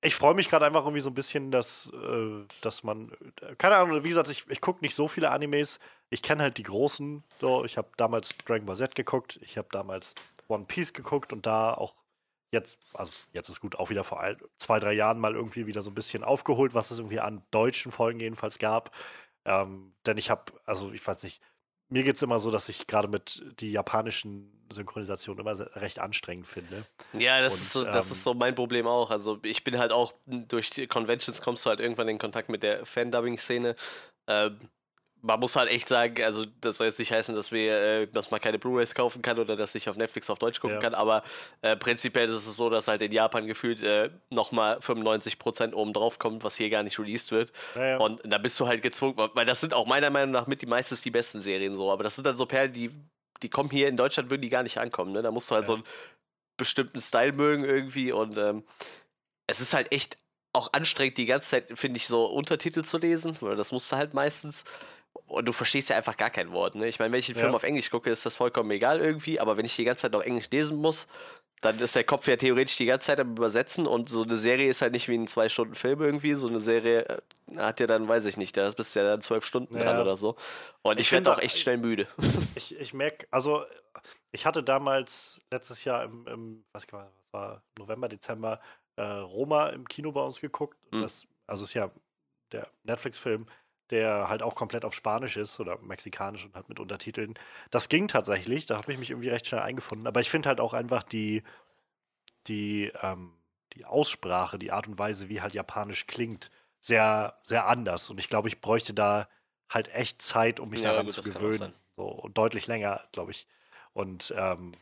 ich freue mich gerade einfach irgendwie so ein bisschen, dass, äh, dass man, keine Ahnung, wie gesagt, ich, ich gucke nicht so viele Animes. Ich kenne halt die großen. So, ich habe damals Dragon Ball Z geguckt, ich habe damals One Piece geguckt und da auch jetzt, also jetzt ist gut, auch wieder vor zwei, drei Jahren mal irgendwie wieder so ein bisschen aufgeholt, was es irgendwie an deutschen Folgen jedenfalls gab. Ähm, denn ich habe, also ich weiß nicht, mir geht es immer so, dass ich gerade mit die japanischen Synchronisationen immer recht anstrengend finde. Ja, das, Und, ist so, das ähm, ist so mein Problem auch. Also ich bin halt auch durch die Conventions kommst du halt irgendwann in Kontakt mit der Fan-Dubbing-Szene. Ähm, man muss halt echt sagen, also das soll jetzt nicht heißen, dass wir, äh, dass man keine Blu-rays kaufen kann oder dass ich auf Netflix auf Deutsch gucken ja. kann, aber äh, prinzipiell ist es so, dass halt in Japan gefühlt äh, nochmal 95% oben drauf kommt, was hier gar nicht released wird. Ja, ja. Und da bist du halt gezwungen, weil das sind auch meiner Meinung nach mit die meistens die besten Serien so, aber das sind dann so Perlen, die, die kommen hier in Deutschland, würden die gar nicht ankommen. Ne? Da musst du halt so einen bestimmten Style mögen irgendwie und ähm, es ist halt echt auch anstrengend, die ganze Zeit, finde ich, so Untertitel zu lesen, weil das musst du halt meistens. Und du verstehst ja einfach gar kein Wort. Ne? Ich meine, wenn ich einen Film ja. auf Englisch gucke, ist das vollkommen egal irgendwie, aber wenn ich die ganze Zeit noch Englisch lesen muss, dann ist der Kopf ja theoretisch die ganze Zeit am Übersetzen und so eine Serie ist halt nicht wie ein zwei Stunden Film irgendwie. So eine Serie äh, hat ja dann, weiß ich nicht, da bist du ja dann zwölf Stunden ja. dran oder so. Und ich, ich werde auch echt schnell müde. Ich, ich merke, also ich hatte damals letztes Jahr im, im was war, November, Dezember, äh, Roma im Kino bei uns geguckt. Mhm. Das, also ist ja der Netflix-Film der halt auch komplett auf Spanisch ist oder mexikanisch und hat mit Untertiteln. Das ging tatsächlich, da habe ich mich irgendwie recht schnell eingefunden. Aber ich finde halt auch einfach die, die, ähm, die Aussprache, die Art und Weise, wie halt Japanisch klingt, sehr, sehr anders. Und ich glaube, ich bräuchte da halt echt Zeit, um mich ja, daran gut, zu gewöhnen. So, und deutlich länger, glaube ich. Und ähm,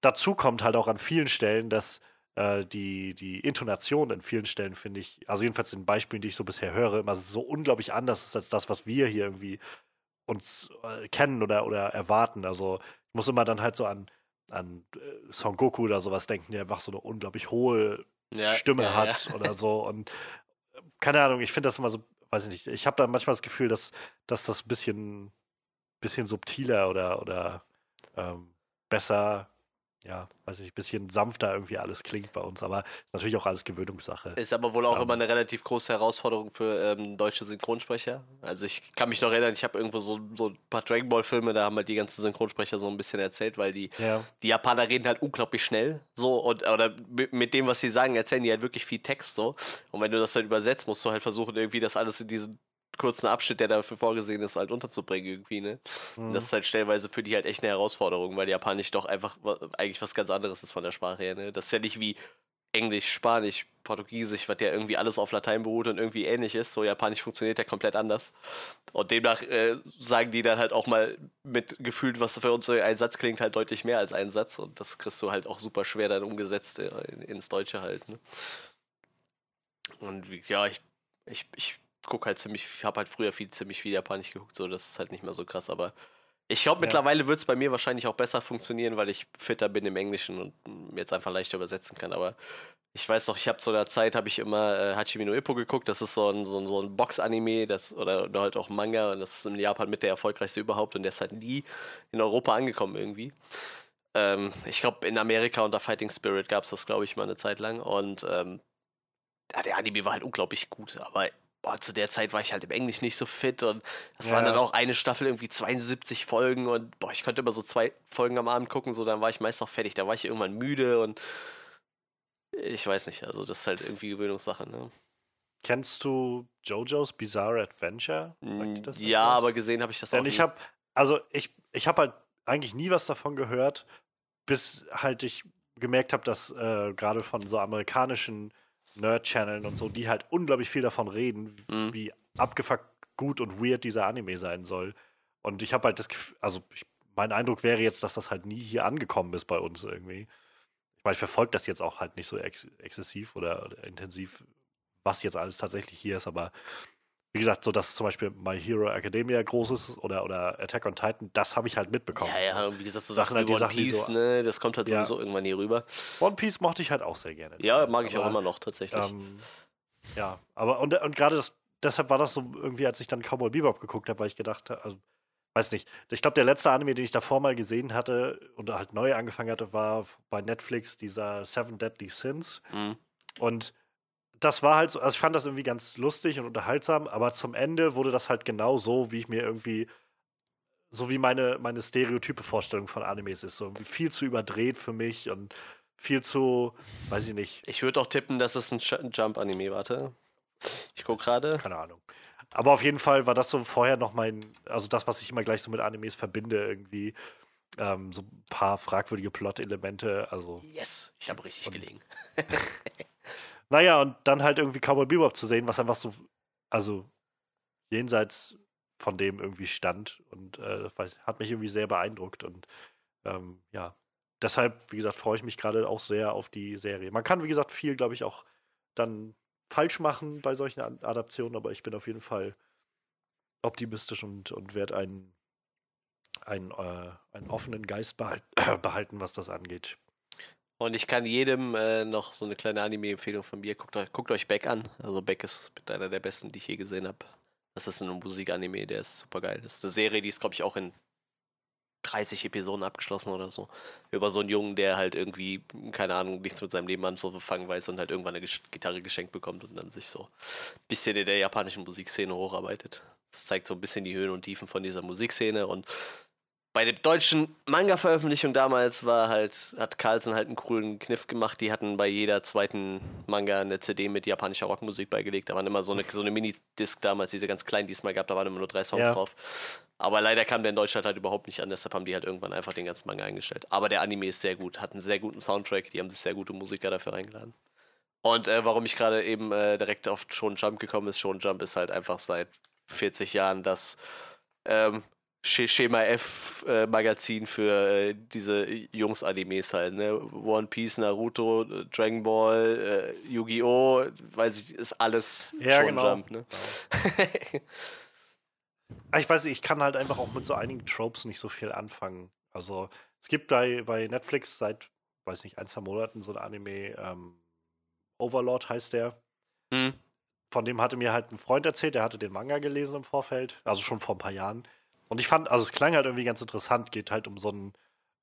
dazu kommt halt auch an vielen Stellen, dass äh, die, die Intonation in vielen Stellen finde ich, also jedenfalls in Beispielen, die ich so bisher höre, immer so unglaublich anders ist als das, was wir hier irgendwie uns äh, kennen oder, oder erwarten. Also ich muss immer dann halt so an, an äh, Son Goku oder sowas denken, der einfach so eine unglaublich hohe ja, Stimme ja, hat ja. oder so. Und äh, keine Ahnung, ich finde das immer so, weiß ich nicht, ich habe da manchmal das Gefühl, dass, dass das ein bisschen, bisschen subtiler oder, oder ähm, besser ja, weiß ich, ein bisschen sanfter irgendwie alles klingt bei uns, aber ist natürlich auch alles Gewöhnungssache. Ist aber wohl auch um, immer eine relativ große Herausforderung für ähm, deutsche Synchronsprecher. Also ich kann mich noch erinnern, ich habe irgendwo so, so ein paar Dragon Ball Filme, da haben halt die ganzen Synchronsprecher so ein bisschen erzählt, weil die, ja. die Japaner reden halt unglaublich schnell so und oder mit dem, was sie sagen, erzählen die halt wirklich viel Text so. Und wenn du das halt übersetzt, musst du halt versuchen, irgendwie das alles in diesen kurzen Abschnitt, der dafür vorgesehen ist, halt unterzubringen irgendwie, ne? Mhm. Das ist halt stellenweise für die halt echt eine Herausforderung, weil Japanisch doch einfach eigentlich was ganz anderes ist von der Sprache her, ne? Das ist ja nicht wie Englisch, Spanisch, Portugiesisch, was ja irgendwie alles auf Latein beruht und irgendwie ähnlich ist. So Japanisch funktioniert ja komplett anders. Und demnach äh, sagen die dann halt auch mal mit gefühlt, was für uns so ein Satz klingt, halt deutlich mehr als ein Satz. Und das kriegst du halt auch super schwer dann umgesetzt äh, ins Deutsche halt. Ne? Und ja, ich, ich, ich gucke halt ziemlich, ich habe halt früher viel, ziemlich viel Japanisch geguckt, so das ist halt nicht mehr so krass, aber ich glaube, ja. mittlerweile wird es bei mir wahrscheinlich auch besser funktionieren, weil ich fitter bin im Englischen und jetzt einfach leichter übersetzen kann. Aber ich weiß noch, ich habe zu der Zeit habe ich immer äh, Hachimi no Ippo geguckt. Das ist so ein, so ein, so ein Box-Anime, oder, oder halt auch Manga und das ist in Japan mit der erfolgreichste überhaupt und der ist halt nie in Europa angekommen irgendwie. Ähm, ich glaube, in Amerika unter Fighting Spirit gab es das, glaube ich, mal eine Zeit lang und ähm, ja, der Anime war halt unglaublich gut, aber boah, zu der Zeit war ich halt im Englisch nicht so fit und das ja. waren dann auch eine Staffel irgendwie 72 Folgen und boah, ich konnte immer so zwei Folgen am Abend gucken, so dann war ich meist auch fertig, da war ich irgendwann müde und ich weiß nicht, also das ist halt irgendwie Gewöhnungssache, ne? Kennst du JoJo's Bizarre Adventure? Ja, aber gesehen habe ich das Denn auch nicht. Ich habe, also ich, ich habe halt eigentlich nie was davon gehört, bis halt ich gemerkt habe, dass äh, gerade von so amerikanischen Nerd-Channeln und so, die halt unglaublich viel davon reden, mhm. wie abgefuckt gut und weird dieser Anime sein soll. Und ich habe halt das Gefühl, also ich, mein Eindruck wäre jetzt, dass das halt nie hier angekommen ist bei uns irgendwie. Ich meine, ich verfolge das jetzt auch halt nicht so ex exzessiv oder, oder intensiv, was jetzt alles tatsächlich hier ist, aber wie gesagt, so dass zum Beispiel My Hero Academia groß ist oder, oder Attack on Titan, das habe ich halt mitbekommen. Ja, ja, wie gesagt, so Sachen, halt die One Sachen, Piece, so, ne, das kommt halt sowieso ja. irgendwann hier rüber. One Piece mochte ich halt auch sehr gerne. Ja, mag ich aber, auch immer noch tatsächlich. Ähm, ja, aber und, und gerade das, deshalb war das so irgendwie, als ich dann Cowboy Bebop geguckt habe, weil ich gedacht habe, also, weiß nicht, ich glaube, der letzte Anime, den ich davor mal gesehen hatte und halt neu angefangen hatte, war bei Netflix dieser Seven Deadly Sins. Mhm. Und das war halt so, also ich fand das irgendwie ganz lustig und unterhaltsam, aber zum Ende wurde das halt genau so, wie ich mir irgendwie, so wie meine, meine stereotype Vorstellung von Animes ist. So viel zu überdreht für mich und viel zu, weiß ich nicht. Ich würde auch tippen, dass es ein Jump-Anime, warte. Ich gucke gerade. Keine Ahnung. Aber auf jeden Fall war das so vorher noch mein, also das, was ich immer gleich so mit Animes verbinde, irgendwie. Ähm, so ein paar fragwürdige Plot-Elemente. Also. Yes, ich habe richtig gelegen. Naja, und dann halt irgendwie Cowboy Bebop zu sehen, was einfach so, also jenseits von dem irgendwie stand und äh, hat mich irgendwie sehr beeindruckt und ähm, ja, deshalb, wie gesagt, freue ich mich gerade auch sehr auf die Serie. Man kann, wie gesagt, viel, glaube ich, auch dann falsch machen bei solchen Adaptionen, aber ich bin auf jeden Fall optimistisch und, und werde einen, einen, äh, einen offenen Geist behalten, was das angeht. Und ich kann jedem äh, noch so eine kleine Anime-Empfehlung von mir. Guckt, guckt, euch Beck an. Also Beck ist einer der besten, die ich je gesehen habe. Das ist ein Musikanime, der ist super geil. Das ist eine Serie, die ist, glaube ich, auch in 30 Episoden abgeschlossen oder so. Über so einen Jungen, der halt irgendwie, keine Ahnung, nichts mit seinem Leben anzufangen weiß und halt irgendwann eine Gitarre geschenkt bekommt und dann sich so ein bisschen in der japanischen Musikszene hocharbeitet. Das zeigt so ein bisschen die Höhen und Tiefen von dieser Musikszene und bei der deutschen Manga-Veröffentlichung damals war halt, hat Carlsen halt einen coolen Kniff gemacht. Die hatten bei jeder zweiten Manga eine CD mit japanischer Rockmusik beigelegt. Da waren immer so eine, so eine Mini-Disc damals, diese ganz kleinen, die es mal gab, da waren immer nur drei Songs ja. drauf. Aber leider kam der in Deutschland halt überhaupt nicht an, deshalb haben die halt irgendwann einfach den ganzen Manga eingestellt. Aber der Anime ist sehr gut, hat einen sehr guten Soundtrack, die haben sich sehr gute Musiker dafür eingeladen. Und äh, warum ich gerade eben äh, direkt auf Shonen Jump gekommen ist, Shonen Jump ist halt einfach seit 40 Jahren das ähm, Schema F äh, Magazin für äh, diese Jungs-Animes halt, ne? One Piece, Naruto, Dragon Ball, äh, Yu-Gi-Oh!, weiß ich, ist alles ja, schon genau. Jump, ne? Ah, ich weiß nicht, ich kann halt einfach auch mit so einigen Tropes nicht so viel anfangen. Also, es gibt bei, bei Netflix seit, weiß nicht, ein, zwei Monaten so ein Anime, ähm, Overlord heißt der. Mhm. Von dem hatte mir halt ein Freund erzählt, der hatte den Manga gelesen im Vorfeld, also schon vor ein paar Jahren. Und ich fand, also es klang halt irgendwie ganz interessant, geht halt um so einen,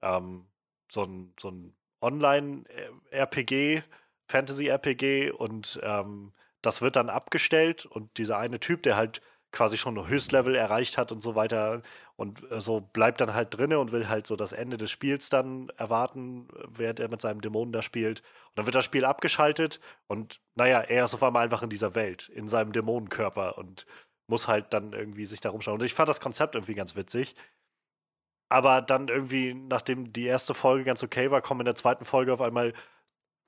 ähm, so ein, so ein Online-RPG, Fantasy-RPG und ähm, das wird dann abgestellt und dieser eine Typ, der halt quasi schon Höchstlevel erreicht hat und so weiter und äh, so bleibt dann halt drinne und will halt so das Ende des Spiels dann erwarten, während er mit seinem Dämonen da spielt. Und dann wird das Spiel abgeschaltet und naja, er ist auf einmal einfach in dieser Welt, in seinem Dämonenkörper und muss halt dann irgendwie sich da rumschauen. Und ich fand das Konzept irgendwie ganz witzig. Aber dann irgendwie, nachdem die erste Folge ganz okay war, kommen in der zweiten Folge auf einmal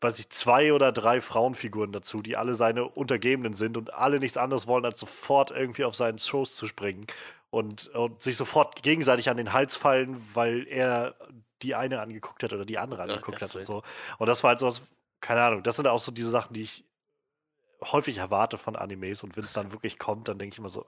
weiß ich, zwei oder drei Frauenfiguren dazu, die alle seine Untergebenen sind und alle nichts anderes wollen, als sofort irgendwie auf seinen Schoß zu springen und, und sich sofort gegenseitig an den Hals fallen, weil er die eine angeguckt hat oder die andere angeguckt ja, hat und so. Und das war halt so, keine Ahnung, das sind auch so diese Sachen, die ich häufig erwarte von Animes und wenn es dann wirklich kommt, dann denke ich immer so.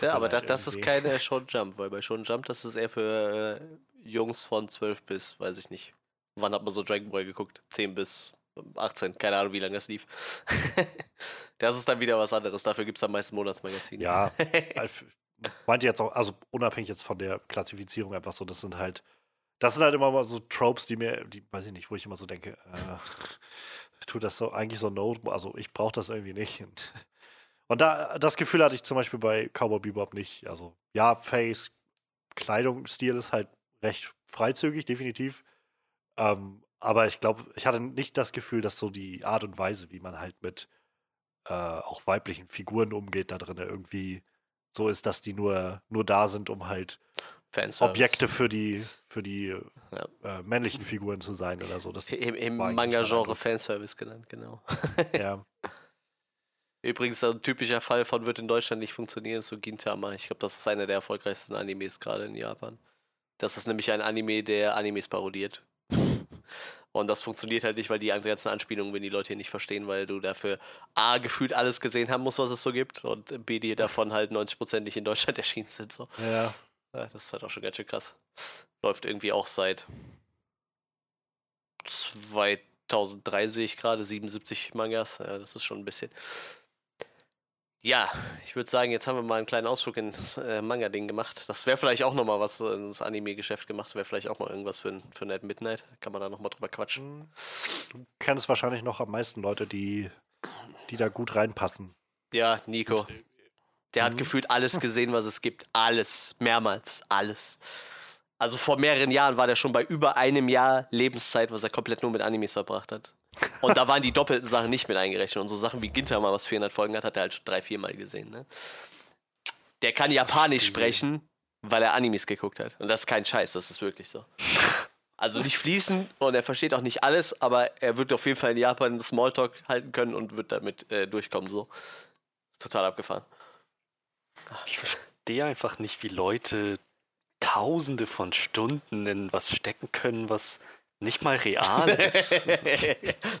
Ja, aber das, das ist keine Shonen Jump, weil bei Shonen Jump, das ist eher für äh, Jungs von 12 bis, weiß ich nicht, Wann hat man so Dragon Ball geguckt? 10 bis 18, keine Ahnung, wie lange das lief. das ist dann wieder was anderes. Dafür gibt es am meisten Monatsmagazine. Ja, meinte jetzt auch, also unabhängig jetzt von der Klassifizierung einfach so, das sind halt, das sind halt immer mal so Tropes, die mir, die weiß ich nicht, wo ich immer so denke, äh, tut das so eigentlich so no, also ich brauche das irgendwie nicht. Und, und da, das Gefühl hatte ich zum Beispiel bei Cowboy Bebop nicht. Also ja, Face, Kleidungsstil ist halt recht freizügig, definitiv. Ähm, aber ich glaube, ich hatte nicht das Gefühl, dass so die Art und Weise, wie man halt mit äh, auch weiblichen Figuren umgeht, da drin irgendwie so ist, dass die nur, nur da sind, um halt Fanservice. Objekte für die, für die ja. äh, männlichen Figuren zu sein oder so. Das Im, im Manga-Genre Fanservice genannt, genau. ja. Übrigens, ein typischer Fall von wird in Deutschland nicht funktionieren, so Gintama. Ich glaube, das ist einer der erfolgreichsten Animes gerade in Japan. Das ist nämlich ein Anime, der Animes parodiert. Und das funktioniert halt nicht, weil die ganzen Anspielungen, wenn die Leute hier nicht verstehen, weil du dafür A, gefühlt alles gesehen haben musst, was es so gibt, und B, die davon halt 90% nicht in Deutschland erschienen sind. So. Ja. Ja. Das ist halt auch schon ganz schön krass. Läuft irgendwie auch seit 2003 sehe ich gerade, 77 Mangas. Ja, das ist schon ein bisschen. Ja, ich würde sagen, jetzt haben wir mal einen kleinen Ausflug ins äh, Manga-Ding gemacht. Das wäre vielleicht auch nochmal was ins Anime-Geschäft gemacht. Wäre vielleicht auch mal irgendwas für, für Night Midnight. Kann man da nochmal drüber quatschen. Du kennst wahrscheinlich noch am meisten Leute, die, die da gut reinpassen. Ja, Nico. Der hat mhm. gefühlt alles gesehen, was es gibt. Alles. Mehrmals. Alles. Also vor mehreren Jahren war der schon bei über einem Jahr Lebenszeit, was er komplett nur mit Animes verbracht hat. Und da waren die doppelten Sachen nicht mit eingerechnet. Und so Sachen wie Ginter mal, was 400 Folgen hat, hat er halt schon drei, vier Mal gesehen. Ne? Der kann Japanisch sprechen, weil er Animes geguckt hat. Und das ist kein Scheiß, das ist wirklich so. Also nicht fließen und er versteht auch nicht alles, aber er wird auf jeden Fall in Japan Smalltalk halten können und wird damit äh, durchkommen. So. Total abgefahren. Ich verstehe einfach nicht, wie Leute tausende von Stunden in was stecken können, was nicht mal real ist.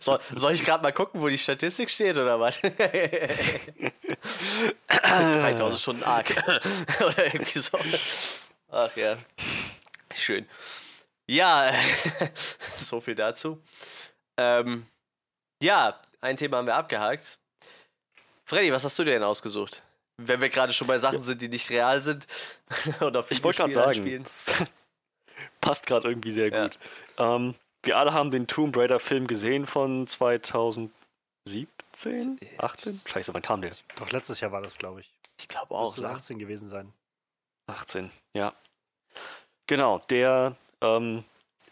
soll, soll ich gerade mal gucken, wo die Statistik steht oder was? 3000 Stunden arg. oder irgendwie so. Ach ja. Schön. Ja, so viel dazu. Ähm, ja, ein Thema haben wir abgehakt. Freddy, was hast du dir denn ausgesucht? Wenn wir gerade schon bei Sachen sind, die nicht real sind. oder ich wollte gerade sagen, passt gerade irgendwie sehr gut. Ja. Ähm, wir alle haben den Tomb Raider-Film gesehen von 2017, 18? Scheiße, wann kam der? Doch letztes Jahr war das, glaube ich. Ich glaube auch. Müsste 18 ne? gewesen sein. 18, ja. Genau, der ähm,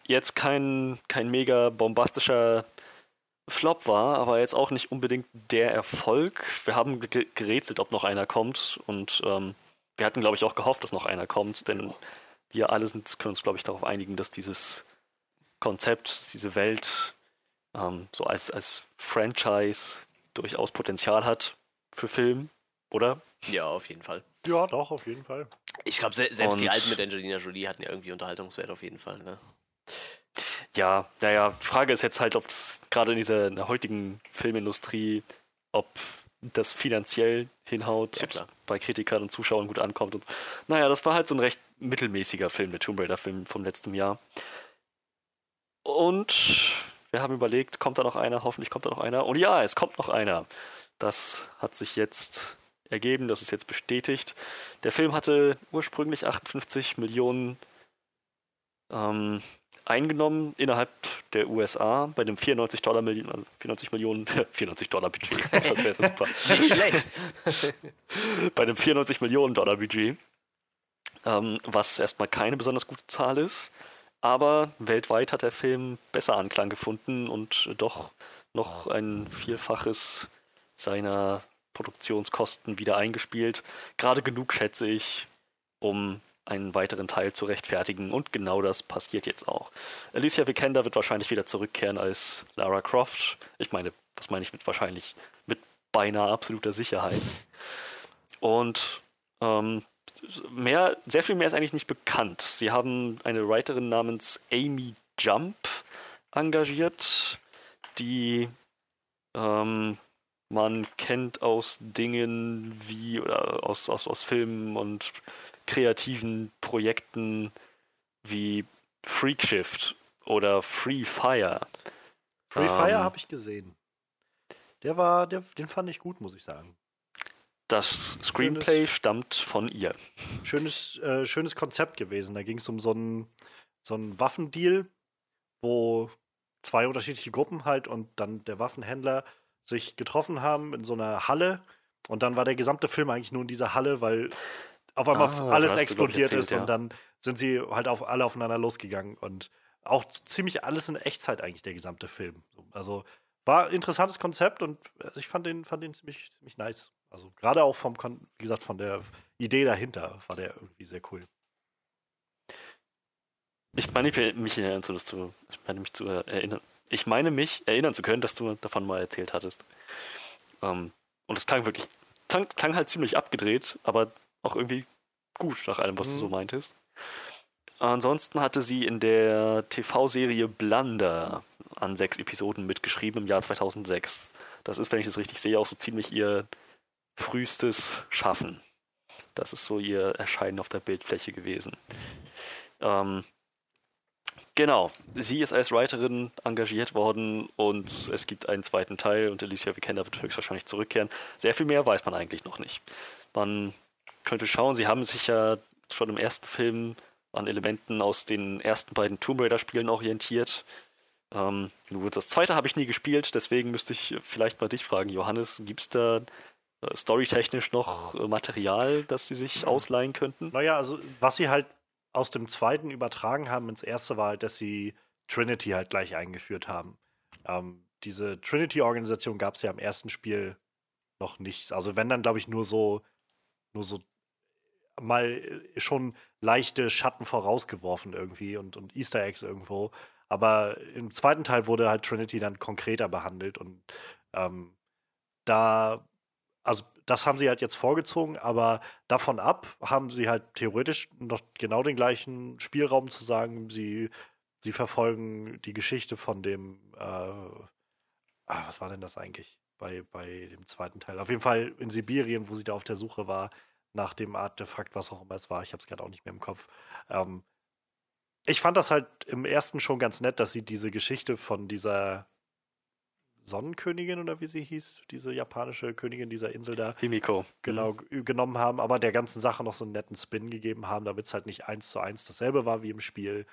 jetzt kein, kein mega bombastischer Flop war, aber jetzt auch nicht unbedingt der Erfolg. Wir haben gerätselt, ob noch einer kommt und ähm, wir hatten, glaube ich, auch gehofft, dass noch einer kommt, denn wir alle sind, können uns, glaube ich, darauf einigen, dass dieses Konzept, dass diese Welt ähm, so als, als Franchise durchaus Potenzial hat für Film, oder? Ja, auf jeden Fall. Ja, doch, auf jeden Fall. Ich glaube, se selbst Und die alten mit Angelina Jolie hatten ja irgendwie Unterhaltungswert auf jeden Fall, ne? Ja, naja, Frage ist jetzt halt, ob gerade in dieser in der heutigen Filmindustrie, ob das finanziell hinhaut, ja, bei Kritikern und Zuschauern gut ankommt. Und, naja, das war halt so ein recht mittelmäßiger Film, der Tomb Raider-Film vom letzten Jahr. Und wir haben überlegt, kommt da noch einer? Hoffentlich kommt da noch einer. Und ja, es kommt noch einer. Das hat sich jetzt ergeben, das ist jetzt bestätigt. Der Film hatte ursprünglich 58 Millionen ähm, eingenommen innerhalb der USA bei dem 94 Dollar Millionen, also 94 Millionen, 94 Dollar Budget. Das wäre super. Nicht schlecht. bei dem 94 Millionen Dollar Budget, ähm, was erstmal keine besonders gute Zahl ist. Aber weltweit hat der Film besser Anklang gefunden und doch noch ein Vielfaches seiner Produktionskosten wieder eingespielt. Gerade genug, schätze ich, um einen weiteren Teil zu rechtfertigen. Und genau das passiert jetzt auch. Alicia Vikander wird wahrscheinlich wieder zurückkehren als Lara Croft. Ich meine, was meine ich mit wahrscheinlich? Mit beinahe absoluter Sicherheit. Und ähm, mehr, sehr viel mehr ist eigentlich nicht bekannt. Sie haben eine Writerin namens Amy Jump engagiert, die ähm, man kennt aus Dingen wie, oder aus, aus, aus Filmen und kreativen Projekten wie Freakshift oder Free Fire. Free ähm, Fire habe ich gesehen. Der war, der, den fand ich gut, muss ich sagen. Das Screenplay schönes, stammt von ihr. Schönes, äh, schönes Konzept gewesen. Da ging es um so einen so einen Waffendeal, wo zwei unterschiedliche Gruppen halt und dann der Waffenhändler sich getroffen haben in so einer Halle. Und dann war der gesamte Film eigentlich nur in dieser Halle, weil auf einmal ah, alles explodiert erzählt, ist ja. und dann sind sie halt auf, alle aufeinander losgegangen und auch ziemlich alles in Echtzeit eigentlich der gesamte Film. Also war ein interessantes Konzept und also ich fand den, fand den ziemlich, ziemlich nice. Also gerade auch vom, wie gesagt, von der Idee dahinter war der irgendwie sehr cool. Ich meine, mich erinnern zu, dass du, ich meine mich zu erinnern. Ich meine mich erinnern zu können, dass du davon mal erzählt hattest. Um, ähm, und es klang wirklich, klang, klang halt ziemlich abgedreht, aber auch irgendwie gut nach allem, was mhm. du so mhm. meintest. Ansonsten hatte sie in der TV-Serie Blunder an sechs Episoden mitgeschrieben im Jahr 2006. Das ist, wenn ich das richtig sehe, auch so ziemlich ihr frühestes Schaffen. Das ist so ihr Erscheinen auf der Bildfläche gewesen. Ähm, genau, sie ist als Writerin engagiert worden und es gibt einen zweiten Teil und Alicia Vikander wird höchstwahrscheinlich zurückkehren. Sehr viel mehr weiß man eigentlich noch nicht. Man könnte schauen, sie haben sich ja schon im ersten Film an Elementen aus den ersten beiden Tomb Raider-Spielen orientiert. Ähm, nur das zweite habe ich nie gespielt, deswegen müsste ich vielleicht mal dich fragen, Johannes, gibt es da äh, storytechnisch noch äh, Material, das sie sich ausleihen könnten? Naja, also was sie halt aus dem zweiten übertragen haben ins erste war halt, dass sie Trinity halt gleich eingeführt haben. Ähm, diese Trinity-Organisation gab es ja im ersten Spiel noch nicht. Also wenn dann, glaube ich, nur so, nur so mal äh, schon leichte Schatten vorausgeworfen irgendwie und, und Easter Eggs irgendwo. Aber im zweiten Teil wurde halt Trinity dann konkreter behandelt und ähm, da, also das haben sie halt jetzt vorgezogen, aber davon ab haben sie halt theoretisch noch genau den gleichen Spielraum zu sagen, sie, sie verfolgen die Geschichte von dem, äh, ah, was war denn das eigentlich bei, bei dem zweiten Teil? Auf jeden Fall in Sibirien, wo sie da auf der Suche war nach dem Artefakt, was auch immer es war. Ich habe es gerade auch nicht mehr im Kopf. Ähm, ich fand das halt im ersten schon ganz nett, dass sie diese Geschichte von dieser Sonnenkönigin oder wie sie hieß, diese japanische Königin dieser Insel da. Himiko. Genau, mhm. genommen haben, aber der ganzen Sache noch so einen netten Spin gegeben haben, damit es halt nicht eins zu eins dasselbe war wie im Spiel.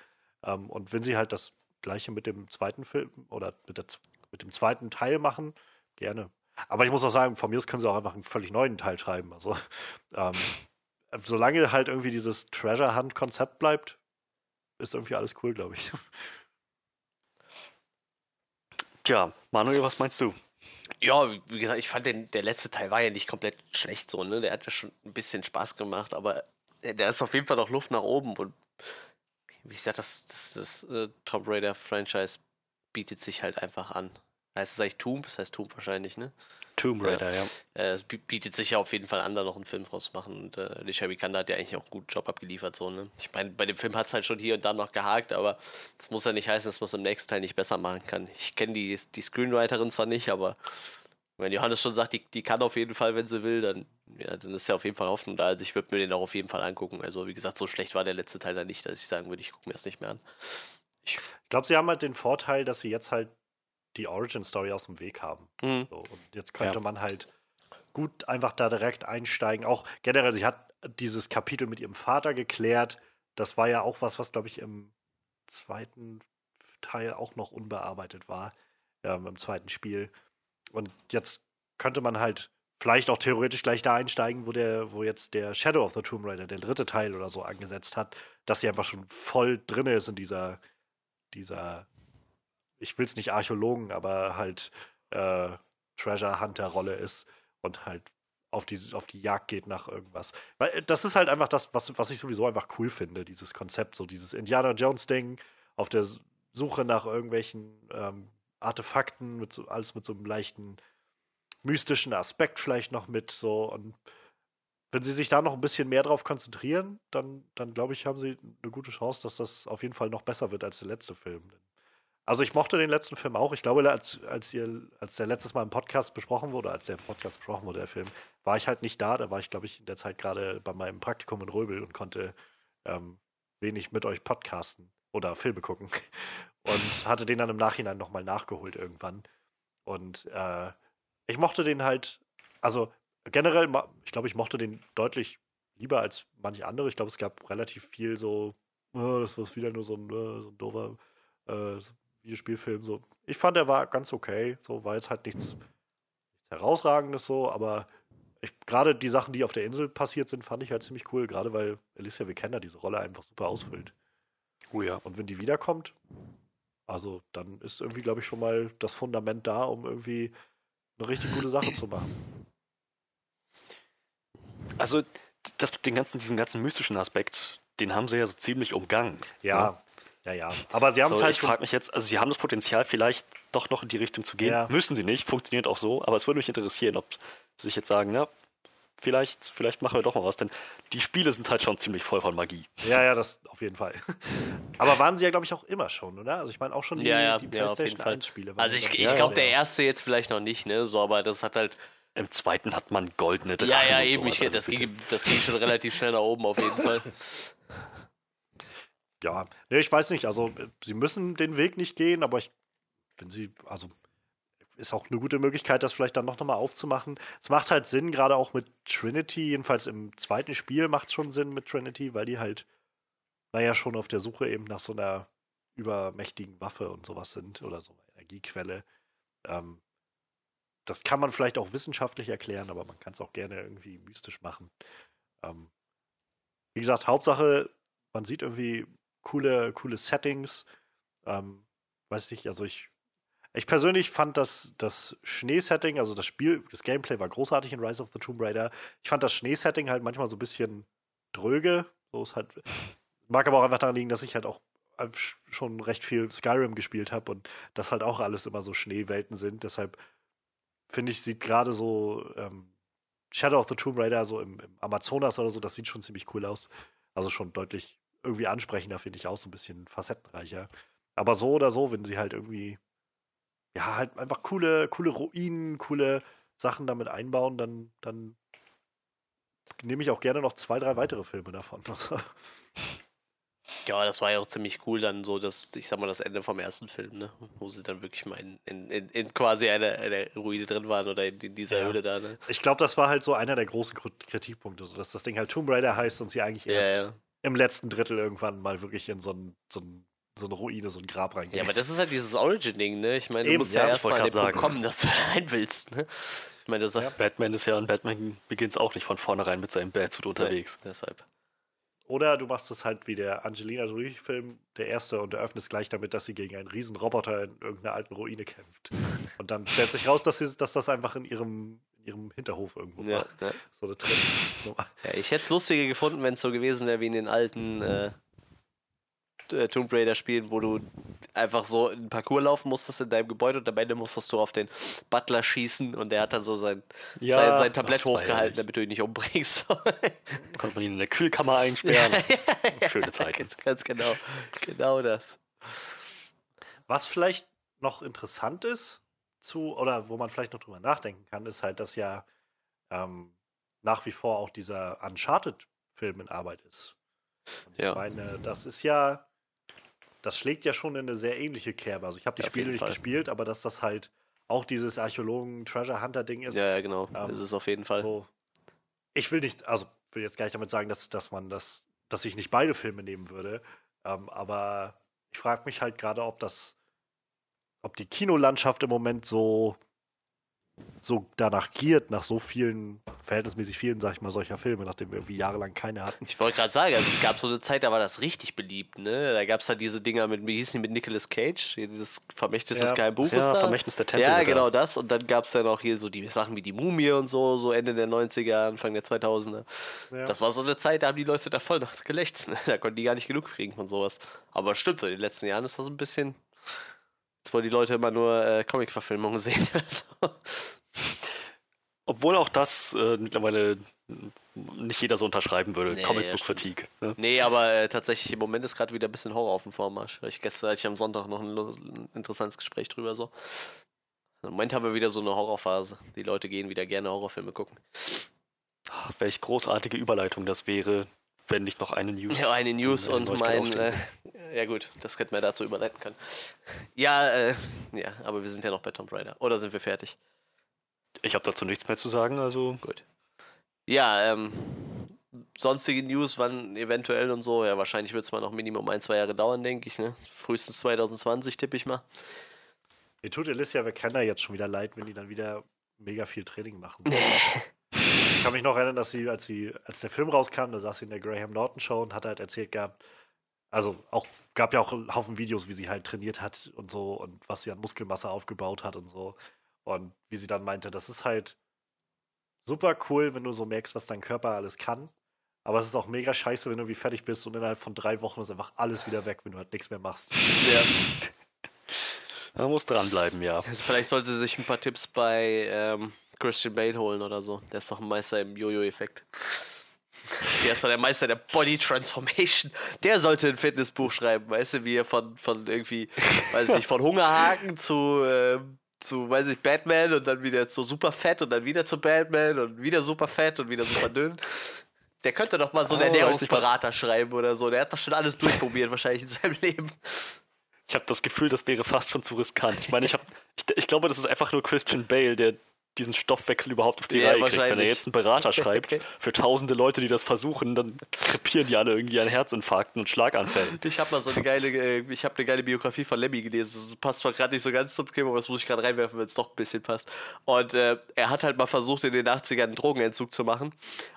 Ähm, und wenn sie halt das gleiche mit dem zweiten Film oder mit, der, mit dem zweiten Teil machen, gerne. Aber ich muss auch sagen, von mir aus können sie auch einfach einen völlig neuen Teil schreiben. Also, ähm, solange halt irgendwie dieses Treasure Hunt-Konzept bleibt, ist irgendwie alles cool, glaube ich. Tja, Manuel, was meinst du? Ja, wie gesagt, ich fand den, der letzte Teil war ja nicht komplett schlecht so, ne? Der hat ja schon ein bisschen Spaß gemacht, aber der ist auf jeden Fall noch Luft nach oben und wie gesagt, das, das, das uh, Tomb Raider Franchise bietet sich halt einfach an. Heißt es eigentlich Tomb? Das heißt Tomb wahrscheinlich, ne? Tomb Raider, ja. ja. Äh, es bietet sich ja auf jeden Fall an, da noch einen Film draus zu machen. Und äh, Alicia Vikander hat ja eigentlich auch einen guten Job abgeliefert, so, ne? Ich meine, bei dem Film hat es halt schon hier und da noch gehakt, aber das muss ja nicht heißen, dass man es im nächsten Teil nicht besser machen kann. Ich kenne die, die Screenwriterin zwar nicht, aber wenn Johannes schon sagt, die, die kann auf jeden Fall, wenn sie will, dann, ja, dann ist ja auf jeden Fall Hoffnung da. Also ich würde mir den auch auf jeden Fall angucken. Also wie gesagt, so schlecht war der letzte Teil da nicht, dass ich sagen würde, ich gucke mir das nicht mehr an. Ich, ich glaube, sie haben halt den Vorteil, dass sie jetzt halt die Origin-Story aus dem Weg haben. Mhm. So, und jetzt könnte ja. man halt gut einfach da direkt einsteigen. Auch generell, sie hat dieses Kapitel mit ihrem Vater geklärt. Das war ja auch was, was, glaube ich, im zweiten Teil auch noch unbearbeitet war, ähm, im zweiten Spiel. Und jetzt könnte man halt vielleicht auch theoretisch gleich da einsteigen, wo der, wo jetzt der Shadow of the Tomb Raider, der dritte Teil oder so, angesetzt hat, dass sie einfach schon voll drin ist in dieser, dieser, ich will es nicht Archäologen, aber halt äh, Treasure Hunter-Rolle ist und halt auf die, auf die Jagd geht nach irgendwas. Weil äh, das ist halt einfach das, was, was ich sowieso einfach cool finde, dieses Konzept, so dieses Indiana Jones-Ding auf der Suche nach irgendwelchen ähm, Artefakten, mit so, alles mit so einem leichten mystischen Aspekt vielleicht noch mit so und wenn sie sich da noch ein bisschen mehr drauf konzentrieren, dann, dann glaube ich, haben sie eine gute Chance, dass das auf jeden Fall noch besser wird als der letzte Film. Also ich mochte den letzten Film auch. Ich glaube, als, als, ihr, als der letztes Mal im Podcast besprochen wurde, als der Podcast besprochen wurde, der Film, war ich halt nicht da. Da war ich, glaube ich, in der Zeit gerade bei meinem Praktikum in Röbel und konnte ähm, wenig mit euch podcasten oder Filme gucken. Und hatte den dann im Nachhinein nochmal nachgeholt irgendwann. Und äh, ich mochte den halt, also generell, ich glaube, ich mochte den deutlich lieber als manche andere. Ich glaube, es gab relativ viel so, oh, das war wieder nur so ein, uh, so ein doofer äh, Videospielfilm. So. Ich fand, er war ganz okay. So war jetzt halt nichts, nichts herausragendes so, aber gerade die Sachen, die auf der Insel passiert sind, fand ich halt ziemlich cool, gerade weil Alicia Vikander diese Rolle einfach super ausfüllt. Oh ja. Und wenn die wiederkommt, also dann ist irgendwie, glaube ich, schon mal das Fundament da, um irgendwie eine richtig gute Sache zu machen. Also, das, den ganzen, diesen ganzen mystischen Aspekt, den haben sie ja so ziemlich umgangen. Ja, ja, ja. ja. Aber sie haben es so, halt. Ich frage mich jetzt, also sie haben das Potenzial, vielleicht doch noch in die Richtung zu gehen. Ja. Müssen sie nicht, funktioniert auch so, aber es würde mich interessieren, ob sie sich jetzt sagen, na, vielleicht, vielleicht machen wir doch mal was, denn die Spiele sind halt schon ziemlich voll von Magie. Ja, ja, das auf jeden Fall. Aber waren sie ja, glaube ich, auch immer schon, oder? Also ich meine auch schon die, ja, ja, die PlayStation ja, 1-Spiele. Also ich, ich glaube, der erste jetzt vielleicht noch nicht, ne? So, aber das hat halt. Im zweiten hat man goldene Drachen Ja, ja, eben. So, ich, also das, ging, das ging schon relativ schnell nach oben auf jeden Fall. Ja, nee, ich weiß nicht. Also, sie müssen den Weg nicht gehen, aber ich, wenn sie, also ist auch eine gute Möglichkeit, das vielleicht dann noch mal aufzumachen. Es macht halt Sinn, gerade auch mit Trinity, jedenfalls im zweiten Spiel macht es schon Sinn mit Trinity, weil die halt, naja, schon auf der Suche eben nach so einer übermächtigen Waffe und sowas sind oder so einer Energiequelle. Ähm, das kann man vielleicht auch wissenschaftlich erklären, aber man kann es auch gerne irgendwie mystisch machen. Ähm, wie gesagt, Hauptsache, man sieht irgendwie coole, coole Settings. Ähm, weiß nicht, also ich ich persönlich fand das, das Schneesetting, also das Spiel, das Gameplay war großartig in Rise of the Tomb Raider. Ich fand das Schneesetting halt manchmal so ein bisschen dröge. So ist halt, mag aber auch einfach daran liegen, dass ich halt auch schon recht viel Skyrim gespielt habe und das halt auch alles immer so Schneewelten sind. Deshalb finde ich, sieht gerade so ähm, Shadow of the Tomb Raider so im, im, Amazonas oder so, das sieht schon ziemlich cool aus. Also schon deutlich irgendwie ansprechender, finde ich auch so ein bisschen facettenreicher. Aber so oder so, wenn sie halt irgendwie ja, halt einfach coole, coole Ruinen, coole Sachen damit einbauen, dann, dann nehme ich auch gerne noch zwei, drei weitere Filme davon. Ja, das war ja auch ziemlich cool dann so, dass, ich sag mal, das Ende vom ersten Film, ne? Wo sie dann wirklich mal in, in, in, in quasi einer eine Ruine drin waren oder in, in dieser ja. Höhle da, ne? Ich glaube, das war halt so einer der großen Kritikpunkte, so dass das Ding halt Tomb Raider heißt und sie eigentlich erst ja, ja. Im letzten Drittel irgendwann mal wirklich in so ein, so ein so eine Ruine, so ein Grab reingeht. Ja, aber das ist halt dieses Origin-Ding, ne? Ich meine, du Eben, musst ja, ja erstmal an den Punkt kommen, dass du rein willst, ne? Ich meine, das ja, Batman ist ja und Batman beginnt auch nicht von vornherein mit seinem Batsuit unterwegs. Nee, deshalb. Oder du machst es halt wie der Angelina Jolie-Film, der erste, und eröffnest gleich damit, dass sie gegen einen riesen Roboter in irgendeiner alten Ruine kämpft. Und dann stellt sich raus, dass, sie, dass das einfach in ihrem, ihrem Hinterhof irgendwo ja, war. Ja. So eine Trends. Ja, ich hätte es lustiger gefunden, wenn es so gewesen wäre wie in den alten äh, äh, Tomb Raider spielen, wo du einfach so einen Parcours laufen musstest in deinem Gebäude und am Ende musstest du auf den Butler schießen und der hat dann so sein, ja, sein, sein Tablett hochgehalten, damit du ihn nicht umbringst. Konnte man ihn in der Kühlkammer einsperren. Ja, Schöne Zeiten. Ganz genau. Genau das. Was vielleicht noch interessant ist, zu, oder wo man vielleicht noch drüber nachdenken kann, ist halt, dass ja ähm, nach wie vor auch dieser Uncharted-Film in Arbeit ist. Und ja. Ich meine, das ist ja das schlägt ja schon in eine sehr ähnliche Kerbe. Also ich habe die ja, Spiele nicht Fall. gespielt, aber dass das halt auch dieses Archäologen-Treasure-Hunter-Ding ist. Ja, ja, genau. Ähm, ist es auf jeden Fall. So. Ich will nicht, also will jetzt gar nicht damit sagen, dass, dass man das, dass ich nicht beide Filme nehmen würde. Ähm, aber Ich frage mich halt gerade, ob das, ob die Kinolandschaft im Moment so so danach giert, nach so vielen, verhältnismäßig vielen, sag ich mal, solcher Filme, nachdem wir irgendwie jahrelang keine hatten. Ich wollte gerade sagen, also es gab so eine Zeit, da war das richtig beliebt, ne? Da gab es halt diese Dinger mit, wie hießen die, mit Nicolas Cage, hier dieses Vermächtnis des Ja. geheimen Buches Ja, da. Vermächtnis der Tempel. Ja, genau das. Und dann gab es dann auch hier so die Sachen wie die Mumie und so, so Ende der 90er, Anfang der 2000er. Ja. Das war so eine Zeit, da haben die Leute da voll nach gelächzt. Ne? Da konnten die gar nicht genug kriegen von sowas. Aber stimmt, so in den letzten Jahren ist das so ein bisschen. Jetzt wollen die Leute immer nur äh, Comic-Verfilmungen sehen. Obwohl auch das äh, mittlerweile nicht jeder so unterschreiben würde. Nee, Comic ja. Ne? Nee, aber äh, tatsächlich im Moment ist gerade wieder ein bisschen Horror auf dem Vormarsch. Ich gestern hatte ich am Sonntag noch ein, ein interessantes Gespräch drüber so. Im Moment haben wir wieder so eine Horrorphase. Die Leute gehen wieder gerne Horrorfilme gucken. Ach, welch großartige Überleitung das wäre, wenn nicht noch eine News. Ja, eine News und Neuigkeit mein. Äh, ja, gut, das könnten wir dazu überleiten können. Ja, äh, ja, aber wir sind ja noch bei Tomb Raider. Oder sind wir fertig? Ich habe dazu nichts mehr zu sagen, also Gut. Ja, ähm, sonstige News, wann eventuell und so. Ja, wahrscheinlich wird es mal noch Minimum ein, zwei Jahre dauern, denke ich. Ne? Frühestens 2020 tippe ich mal. Mir tut Alicia Vikander jetzt schon wieder leid, wenn die dann wieder mega viel Training machen. Ich kann mich noch erinnern, dass sie, als sie, als der Film rauskam, da saß sie in der Graham Norton Show und hat halt erzählt gehabt, also auch, gab ja auch einen Haufen Videos, wie sie halt trainiert hat und so und was sie an Muskelmasse aufgebaut hat und so. Und wie sie dann meinte, das ist halt super cool, wenn du so merkst, was dein Körper alles kann. Aber es ist auch mega scheiße, wenn du irgendwie fertig bist und innerhalb von drei Wochen ist einfach alles wieder weg, wenn du halt nichts mehr machst. Ja. man muss dranbleiben, ja. Also vielleicht sollte sie sich ein paar Tipps bei ähm, Christian Bale holen oder so. Der ist doch ein Meister im Jojo-Effekt. Der ist doch der Meister der Body Transformation. Der sollte ein Fitnessbuch schreiben, weißt du, wie er von, von irgendwie, weiß ich nicht, von Hungerhaken zu, ähm, zu, weiß ich, Batman und dann wieder zu super fett und dann wieder zu Batman und wieder super fett und wieder super dünn. Der könnte doch mal so einen Oh, Ernährungsberater schreiben oder so. Der hat doch schon alles durchprobiert, wahrscheinlich in seinem Leben. Ich habe das Gefühl, das wäre fast schon zu riskant. Ich meine, ich, hab, ich, ich glaube, das ist einfach nur Christian Bale, der diesen Stoffwechsel überhaupt auf die Ja, Reihe kriegt. Wenn er jetzt einen Berater schreibt für tausende Leute, die das versuchen, dann krepieren die alle irgendwie an Herzinfarkten und Schlaganfällen. Ich habe mal so eine geile, äh, ich habe eine geile Biografie von Lemmy gelesen. Das passt zwar gerade nicht so ganz zum Thema, aber das muss ich gerade reinwerfen, wenn es doch ein bisschen passt. Und äh, er hat halt mal versucht, in den 80ern einen Drogenentzug zu machen.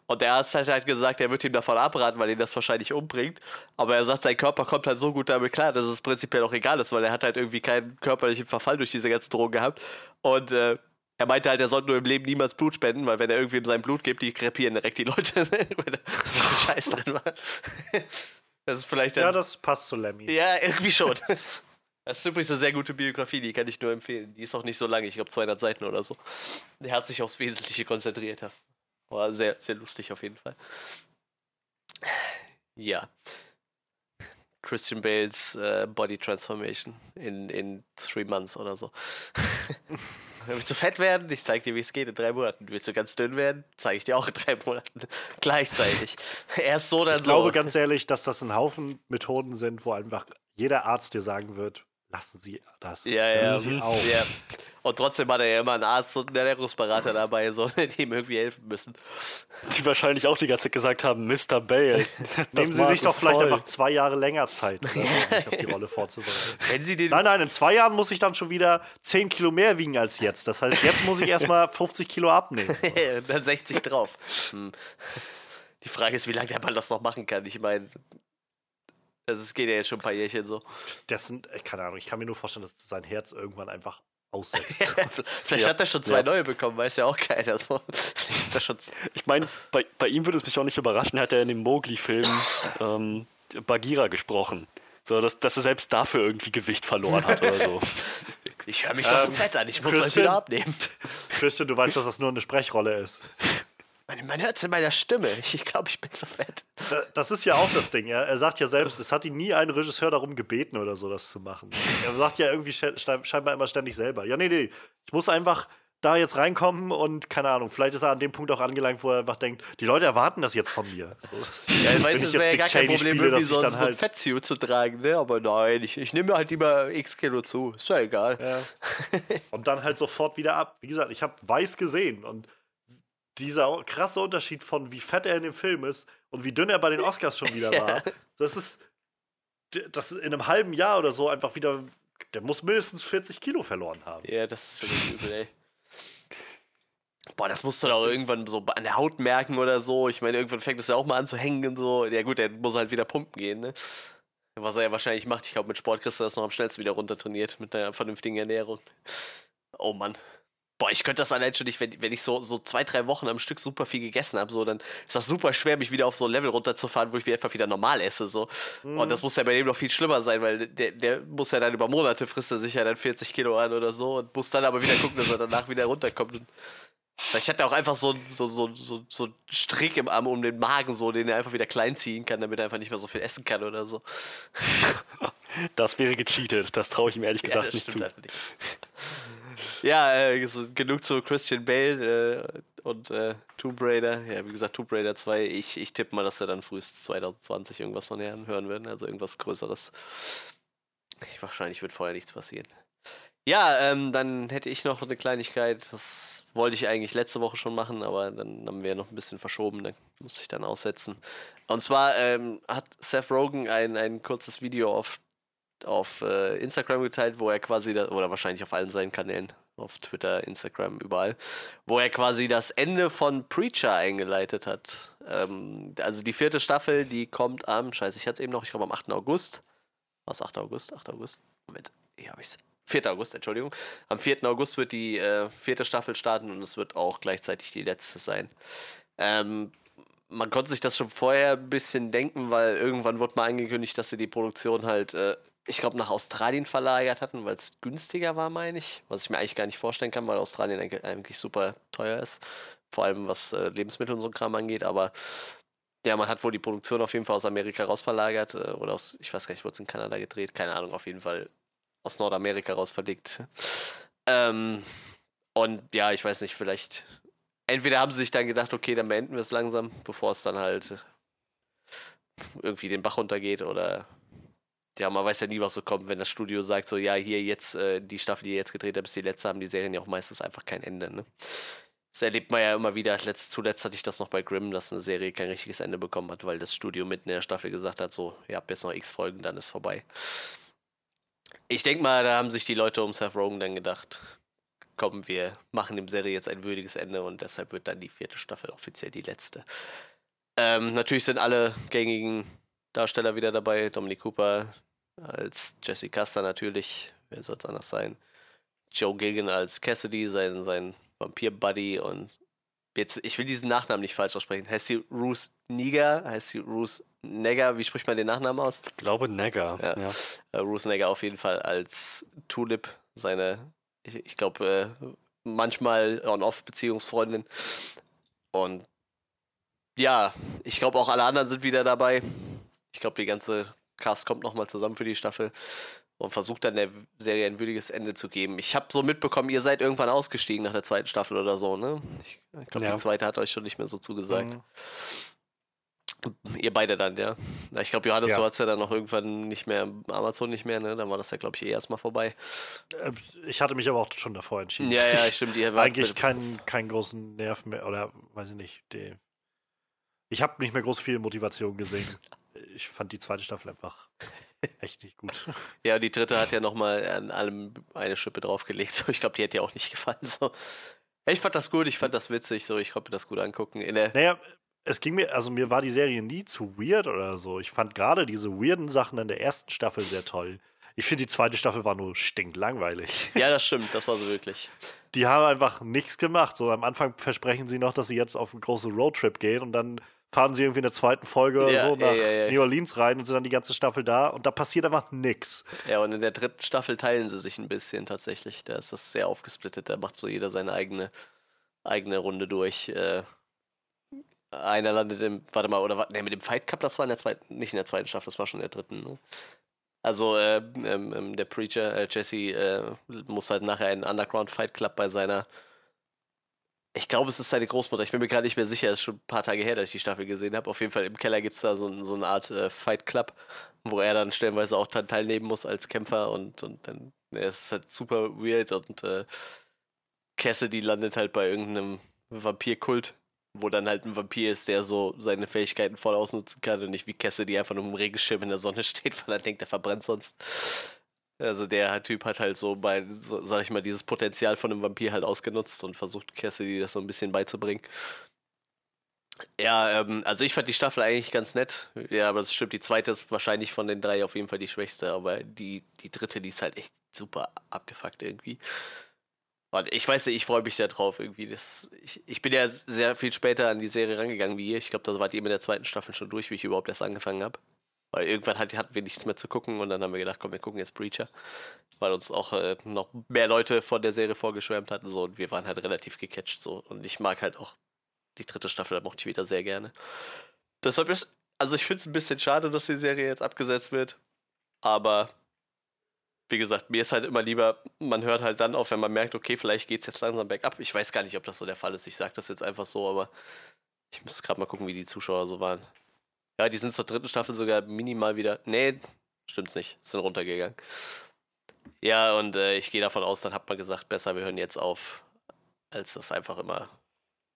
Und der Arzt hat halt gesagt, er wird ihm davon abraten, weil ihn das wahrscheinlich umbringt. Aber er sagt, sein Körper kommt halt so gut damit klar, dass es prinzipiell auch egal ist, weil er hat halt irgendwie keinen körperlichen Verfall durch diese ganzen Drogen gehabt. Und äh, er meinte halt, er sollte nur im Leben niemals Blut spenden, weil wenn er irgendwem sein Blut gibt, die krepieren direkt die Leute, wenn da so viel Scheiß drin war. Das ist vielleicht dann Ja, das passt zu Lemmy. ja, irgendwie schon. Das ist übrigens eine sehr gute Biografie, die kann ich nur empfehlen. Die ist auch nicht so lang, ich glaube 200 Seiten oder so. Der hat sich aufs Wesentliche konzentriert. War sehr, sehr lustig auf jeden Fall. Ja. Christian Bales äh, Body Transformation in, in three months oder so. Willst du fett werden? Ich zeig dir, wie es geht in drei Monaten. Willst du ganz dünn werden? Zeige ich dir auch in drei Monaten. Gleichzeitig. Erst so, dann Ich so. glaube ganz ehrlich, dass das ein Haufen Methoden sind, wo einfach jeder Arzt dir sagen wird, lassen Sie das. Ja, ja. Sie auf. ja. Und trotzdem hat er ja immer einen Arzt und einen Ernährungsberater dabei, so, die ihm irgendwie helfen müssen. Die wahrscheinlich auch die ganze Zeit gesagt haben, Mr. Bale. Nehmen Sie sich doch vielleicht voll. einfach zwei Jahre länger Zeit, um sich auf die Rolle vorzubereiten. Wenn sie den. Nein, nein, in zwei Jahren muss ich dann schon wieder 10 Kilo mehr wiegen als jetzt. Das heißt, jetzt muss ich erstmal 50 Kilo abnehmen. dann 60 drauf. Hm. Die Frage ist, wie lange der Mann das noch machen kann. Ich meine, also es geht ja jetzt schon ein paar Jährchen so. Das sind, äh, keine Ahnung, ich kann mir nur vorstellen, dass sein Herz irgendwann einfach aussetzt. Vielleicht Ja. hat er schon zwei Ja. neue bekommen, weiß ja auch keiner. So. Ich meine, bei, bei ihm würde es mich auch nicht überraschen, hat er in dem Mowgli-Film ähm, Bagheera gesprochen. So, dass, dass er selbst dafür irgendwie Gewicht verloren hat oder so. Ich höre mich doch zu fett an, ich muss euch Christian? wieder abnehmen. Christian, du weißt, dass das nur eine Sprechrolle ist. Man, man hört es in meiner Stimme. Ich, ich glaube, ich bin zu fett. Da- Das ist ja auch das Ding. Er, er sagt ja selbst, es hat ihn nie ein Regisseur darum gebeten oder so, das zu machen. Er sagt ja irgendwie scheinbar immer ständig selber. Ja, nee, nee, ich muss einfach da jetzt reinkommen und keine Ahnung, vielleicht ist er an dem Punkt auch angelangt, wo er einfach denkt, die Leute erwarten das jetzt von mir. So, Ja, ich weiß, es wäre ja gar kein Problem, spiele, irgendwie so, ich dann so ein halt. Fettsuit zu tragen, ne? Aber nein, ich, ich nehme mir halt lieber x Kilo zu. Ist ja egal. Ja. Und dann halt sofort wieder ab. Wie gesagt, ich habe weiß gesehen und dieser krasse Unterschied von wie fett er in dem Film ist und wie dünn er bei den Oscars schon wieder war, das ist das in einem halben Jahr oder so einfach wieder. Der muss mindestens 40 Kilo verloren haben. Ja, das ist schon übel, ey. Boah, das musst du doch irgendwann so an der Haut merken oder so. Ich meine, irgendwann fängt es ja auch mal an zu hängen und so. Ja, gut, der muss halt wieder pumpen gehen, ne? Was er ja wahrscheinlich macht. Ich glaube, mit Sport kriegst du das noch am schnellsten wieder runter trainiert, mit einer vernünftigen Ernährung. Oh Mann. Boah, ich könnte das allein schon nicht, wenn, wenn ich so, so zwei, drei Wochen am Stück super viel gegessen habe, so, dann ist das super schwer, mich wieder auf so ein Level runterzufahren, wo ich einfach wieder normal esse. So. Mhm. Und das muss ja bei dem noch viel schlimmer sein, weil der, der muss ja dann über Monate frisst er sich ja dann 40 Kilo an oder so und muss dann aber wieder gucken, dass er danach wieder runterkommt. Und Vielleicht hat er auch einfach so, so, so, so, so einen Strick im Arm um den Magen, so, den er einfach wieder klein ziehen kann, damit er einfach nicht mehr so viel essen kann oder so. Das wäre gecheatet. Das traue ich ihm ehrlich gesagt ja, nicht zu. Ja, äh, genug zu Christian Bale äh, und äh, Tomb Raider. Ja, wie gesagt, Tomb Raider 2. Ich, ich tippe mal, dass wir dann frühestens 2020 irgendwas von Herren hören werden. Also irgendwas Größeres. Ich, wahrscheinlich wird vorher nichts passieren. Ja, ähm, dann hätte ich noch eine Kleinigkeit. Das wollte ich eigentlich letzte Woche schon machen, aber dann haben wir noch ein bisschen verschoben, dann muss ich dann aussetzen. Und zwar ähm, hat Seth Rogen ein, ein kurzes Video auf, auf äh, Instagram geteilt, wo er quasi, da, oder wahrscheinlich auf allen seinen Kanälen, auf Twitter, Instagram, überall, wo er quasi das Ende von Preacher eingeleitet hat. Ähm, also die vierte Staffel, die kommt am, scheiße, ich hatte es eben noch, ich glaube am 8. August. Was, 8. August? 8. August? Moment, hier habe ich es. 4. August, Entschuldigung. Am 4. August wird die äh, vierte Staffel starten und es wird auch gleichzeitig die letzte sein. Ähm, man konnte sich das schon vorher ein bisschen denken, weil irgendwann wurde mal angekündigt, dass sie die Produktion halt, äh, ich glaube, nach Australien verlagert hatten, weil es günstiger war, meine ich. Was ich mir eigentlich gar nicht vorstellen kann, weil Australien eigentlich super teuer ist. Vor allem was äh, Lebensmittel und so Kram angeht, aber ja, man hat wohl die Produktion auf jeden Fall aus Amerika raus verlagert äh, oder aus, ich weiß gar nicht, wurde es in Kanada gedreht, keine Ahnung, auf jeden Fall aus Nordamerika raus verlegt. Ähm, und ja, ich weiß nicht, vielleicht. Entweder haben sie sich dann gedacht, okay, dann beenden wir es langsam, bevor es dann halt irgendwie den Bach runtergeht oder ja, man weiß ja nie, was so kommt, wenn das Studio sagt, so, ja, hier jetzt, äh, die Staffel, die ihr jetzt gedreht habt, ist die letzte, haben die Serien ja auch meistens einfach kein Ende, ne? Das erlebt man ja immer wieder. Letzt, zuletzt hatte ich das noch bei Grimm, dass eine Serie kein richtiges Ende bekommen hat, weil das Studio mitten in der Staffel gesagt hat, so, ihr habt jetzt noch x Folgen, dann ist vorbei. Ich denke mal, da haben sich die Leute um Seth Rogen dann gedacht, komm, wir machen dem Serie jetzt ein würdiges Ende und deshalb wird dann die vierte Staffel offiziell die letzte. Ähm, natürlich sind alle gängigen Darsteller wieder dabei. Dominic Cooper als Jesse Custer natürlich, wer soll es anders sein? Joe Gilgan als Cassidy, sein, sein Vampir-Buddy und jetzt, ich will diesen Nachnamen nicht falsch aussprechen. Heißt sie Ruth Niger? Heißt sie Ruth Negger, wie spricht man den Nachnamen aus? Ich glaube Negger. Ja. ja. Äh, Bruce Negger auf jeden Fall als Tulip, seine, ich, ich glaube, äh, manchmal On-Off-Beziehungsfreundin. Und ja, ich glaube auch alle anderen sind wieder dabei. Ich glaube, die ganze Cast kommt nochmal zusammen für die Staffel und versucht dann der Serie ein würdiges Ende zu geben. Ich habe so mitbekommen, ihr seid irgendwann ausgestiegen nach der zweiten Staffel oder so, ne? Ich, ich glaube, ja. die zweite hat euch schon nicht mehr so zugesagt. Mhm. Ihr beide dann, ja. Ich glaube, Johannes, ja. du hattest ja dann noch irgendwann nicht mehr, Amazon nicht mehr, ne? Dann war das ja, glaube ich, eh erstmal vorbei. Ähm, ich hatte mich aber auch schon davor entschieden. Ja, ja, stimmt. Ihr Eigentlich keinen kein großen Nerv mehr, oder weiß ich nicht. Die, ich habe nicht mehr groß viel Motivation gesehen. Ich fand die zweite Staffel einfach echt nicht gut. Ja, die dritte hat ja nochmal an allem eine Schippe draufgelegt. So, ich glaube, die hätte ja auch nicht gefallen. So. Ich fand das gut, ich fand das witzig, so ich konnte das gut angucken. Naja, es ging mir, also mir war die Serie nie zu weird oder so. Ich fand gerade diese weirden Sachen in der ersten Staffel sehr toll. Ich finde, die zweite Staffel war nur stinklangweilig. Ja, das stimmt, das war so wirklich. Die haben einfach nichts gemacht. So am Anfang versprechen sie noch, dass sie jetzt auf einen großen Roadtrip gehen und dann fahren sie irgendwie in der zweiten Folge oder ja, so nach ja, ja, New Orleans rein und sind dann die ganze Staffel da und da passiert einfach nichts. Ja, und in der dritten Staffel teilen sie sich ein bisschen tatsächlich. Da ist das sehr aufgesplittet. Da macht so jeder seine eigene, eigene Runde durch. Äh, einer landet im, warte mal, oder ne, mit dem Fight Cup, das war in der zweiten, nicht in der zweiten Staffel, das war schon in der dritten. Ne? Also äh, ähm, ähm, der Preacher, äh, Jesse, äh, muss halt nachher einen Underground Fight Club bei seiner, ich glaube, es ist seine Großmutter, ich bin mir gerade nicht mehr sicher, es ist schon ein paar Tage her, dass ich die Staffel gesehen habe. Auf jeden Fall im Keller gibt es da so, so eine Art äh, Fight Club, wo er dann stellenweise auch teilnehmen muss als Kämpfer und, und dann, er ist halt super weird und äh, Cassidy landet halt bei irgendeinem Vampirkult wo dann halt ein Vampir ist, der so seine Fähigkeiten voll ausnutzen kann und nicht wie die einfach nur im Regenschirm in der Sonne steht, weil er denkt, er verbrennt sonst. Also der Typ hat halt so bei, so, sag ich mal, dieses Potenzial von einem Vampir halt ausgenutzt und versucht Cassidy das so ein bisschen beizubringen. Ja, ähm, also ich fand die Staffel eigentlich ganz nett. Ja, aber das stimmt, die zweite ist wahrscheinlich von den drei auf jeden Fall die schwächste, aber die, die dritte, die ist halt echt super abgefuckt irgendwie. Und ich weiß nicht, ich freue mich da drauf irgendwie. Das, ich, ich bin ja sehr viel später an die Serie rangegangen wie ihr. Ich glaube, das war ihr mit der zweiten Staffel schon durch, wie ich überhaupt erst angefangen habe. Weil irgendwann hat, hatten wir nichts mehr zu gucken und dann haben wir gedacht, komm, wir gucken jetzt Preacher. Weil uns auch äh, noch mehr Leute von der Serie vorgeschwärmt hatten so und wir waren halt relativ gecatcht so. Und ich mag halt auch die dritte Staffel, da mochte ich wieder sehr gerne. Deshalb ist, also ich finde es ein bisschen schade, dass die Serie jetzt abgesetzt wird. Aber wie gesagt, mir ist halt immer lieber, man hört halt dann auf, wenn man merkt, okay, vielleicht geht es jetzt langsam bergab. Ich weiß gar nicht, ob das so der Fall ist. Ich sage das jetzt einfach so, aber ich muss gerade mal gucken, wie die Zuschauer so waren. Ja, die sind zur dritten Staffel sogar minimal wieder. Nee, stimmt's nicht. Sind runtergegangen. Ja, und äh, ich gehe davon aus, dann hat man gesagt, besser, wir hören jetzt auf, als das einfach immer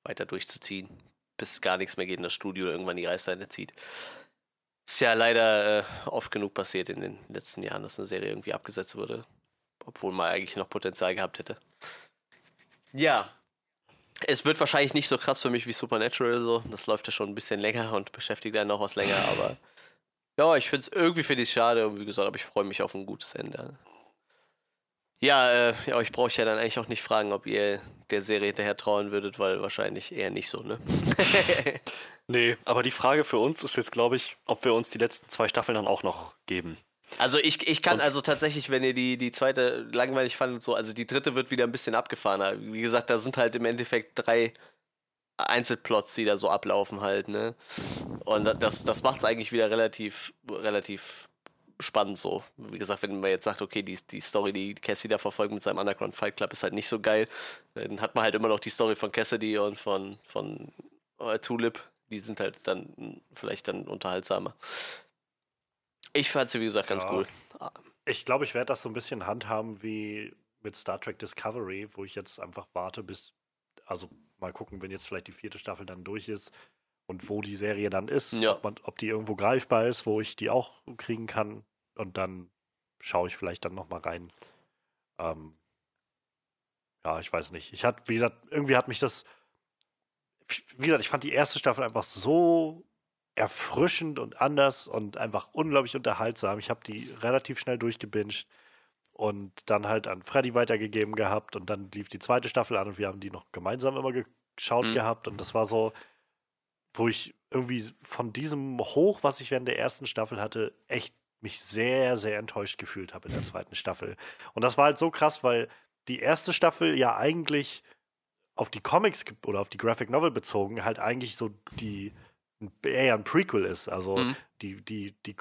weiter durchzuziehen, bis gar nichts mehr geht in das Studio irgendwann die Reißleine zieht. Ist ja leider äh, oft genug passiert in den letzten Jahren, dass eine Serie irgendwie abgesetzt wurde, obwohl man eigentlich noch Potenzial gehabt hätte. Ja, es wird wahrscheinlich nicht so krass für mich wie Supernatural so. Das läuft ja schon ein bisschen länger und beschäftigt einen noch was länger, aber ja, ich finde es irgendwie finde ich schade und wie gesagt, aber ich freue mich auf ein gutes Ende. Ja, äh, ja, euch brauche ich ja dann eigentlich auch nicht fragen, ob ihr der Serie hinterher trauen würdet, weil wahrscheinlich eher nicht so, ne? nee, aber die Frage für uns ist jetzt, glaube ich, ob wir uns die letzten zwei Staffeln dann auch noch geben. Also ich, ich kann und also tatsächlich, wenn ihr die, die zweite langweilig fandet, so, also die dritte wird wieder ein bisschen abgefahrener. Wie gesagt, da sind halt im Endeffekt drei Einzelplots, die da so ablaufen halt, ne? Und das, das macht es eigentlich wieder relativ, relativ spannend so. Wie gesagt, wenn man jetzt sagt, okay, die, die Story, die Cassidy da verfolgt mit seinem Underground Fight Club, ist halt nicht so geil, dann hat man halt immer noch die Story von Cassidy und von, von äh, Tulip. Die sind halt dann vielleicht dann unterhaltsamer. Ich fand sie, wie gesagt, ganz ja. cool. Ich glaube, ich werde das so ein bisschen handhaben wie mit Star Trek Discovery, wo ich jetzt einfach warte, bis, also mal gucken, wenn jetzt vielleicht die vierte Staffel dann durch ist und wo die Serie dann ist, ja. ob, man, ob die irgendwo greifbar ist, wo ich die auch kriegen kann und dann schaue ich vielleicht dann nochmal rein. Ähm, ja, ich weiß nicht. Ich hatte, wie gesagt, irgendwie hat mich das, wie gesagt, ich fand die erste Staffel einfach so erfrischend und anders und einfach unglaublich unterhaltsam. Ich habe die relativ schnell durchgebinged und dann halt an Freddy weitergegeben gehabt und dann lief die zweite Staffel an und wir haben die noch gemeinsam immer geschaut mhm. gehabt und das war so, wo ich irgendwie von diesem Hoch, was ich während der ersten Staffel hatte, echt mich sehr, sehr enttäuscht gefühlt habe in der zweiten Staffel. Und das war halt so krass, weil die erste Staffel ja eigentlich auf die Comics oder auf die Graphic Novel bezogen halt eigentlich so die eher ein Prequel ist. Also mhm. die, die, die,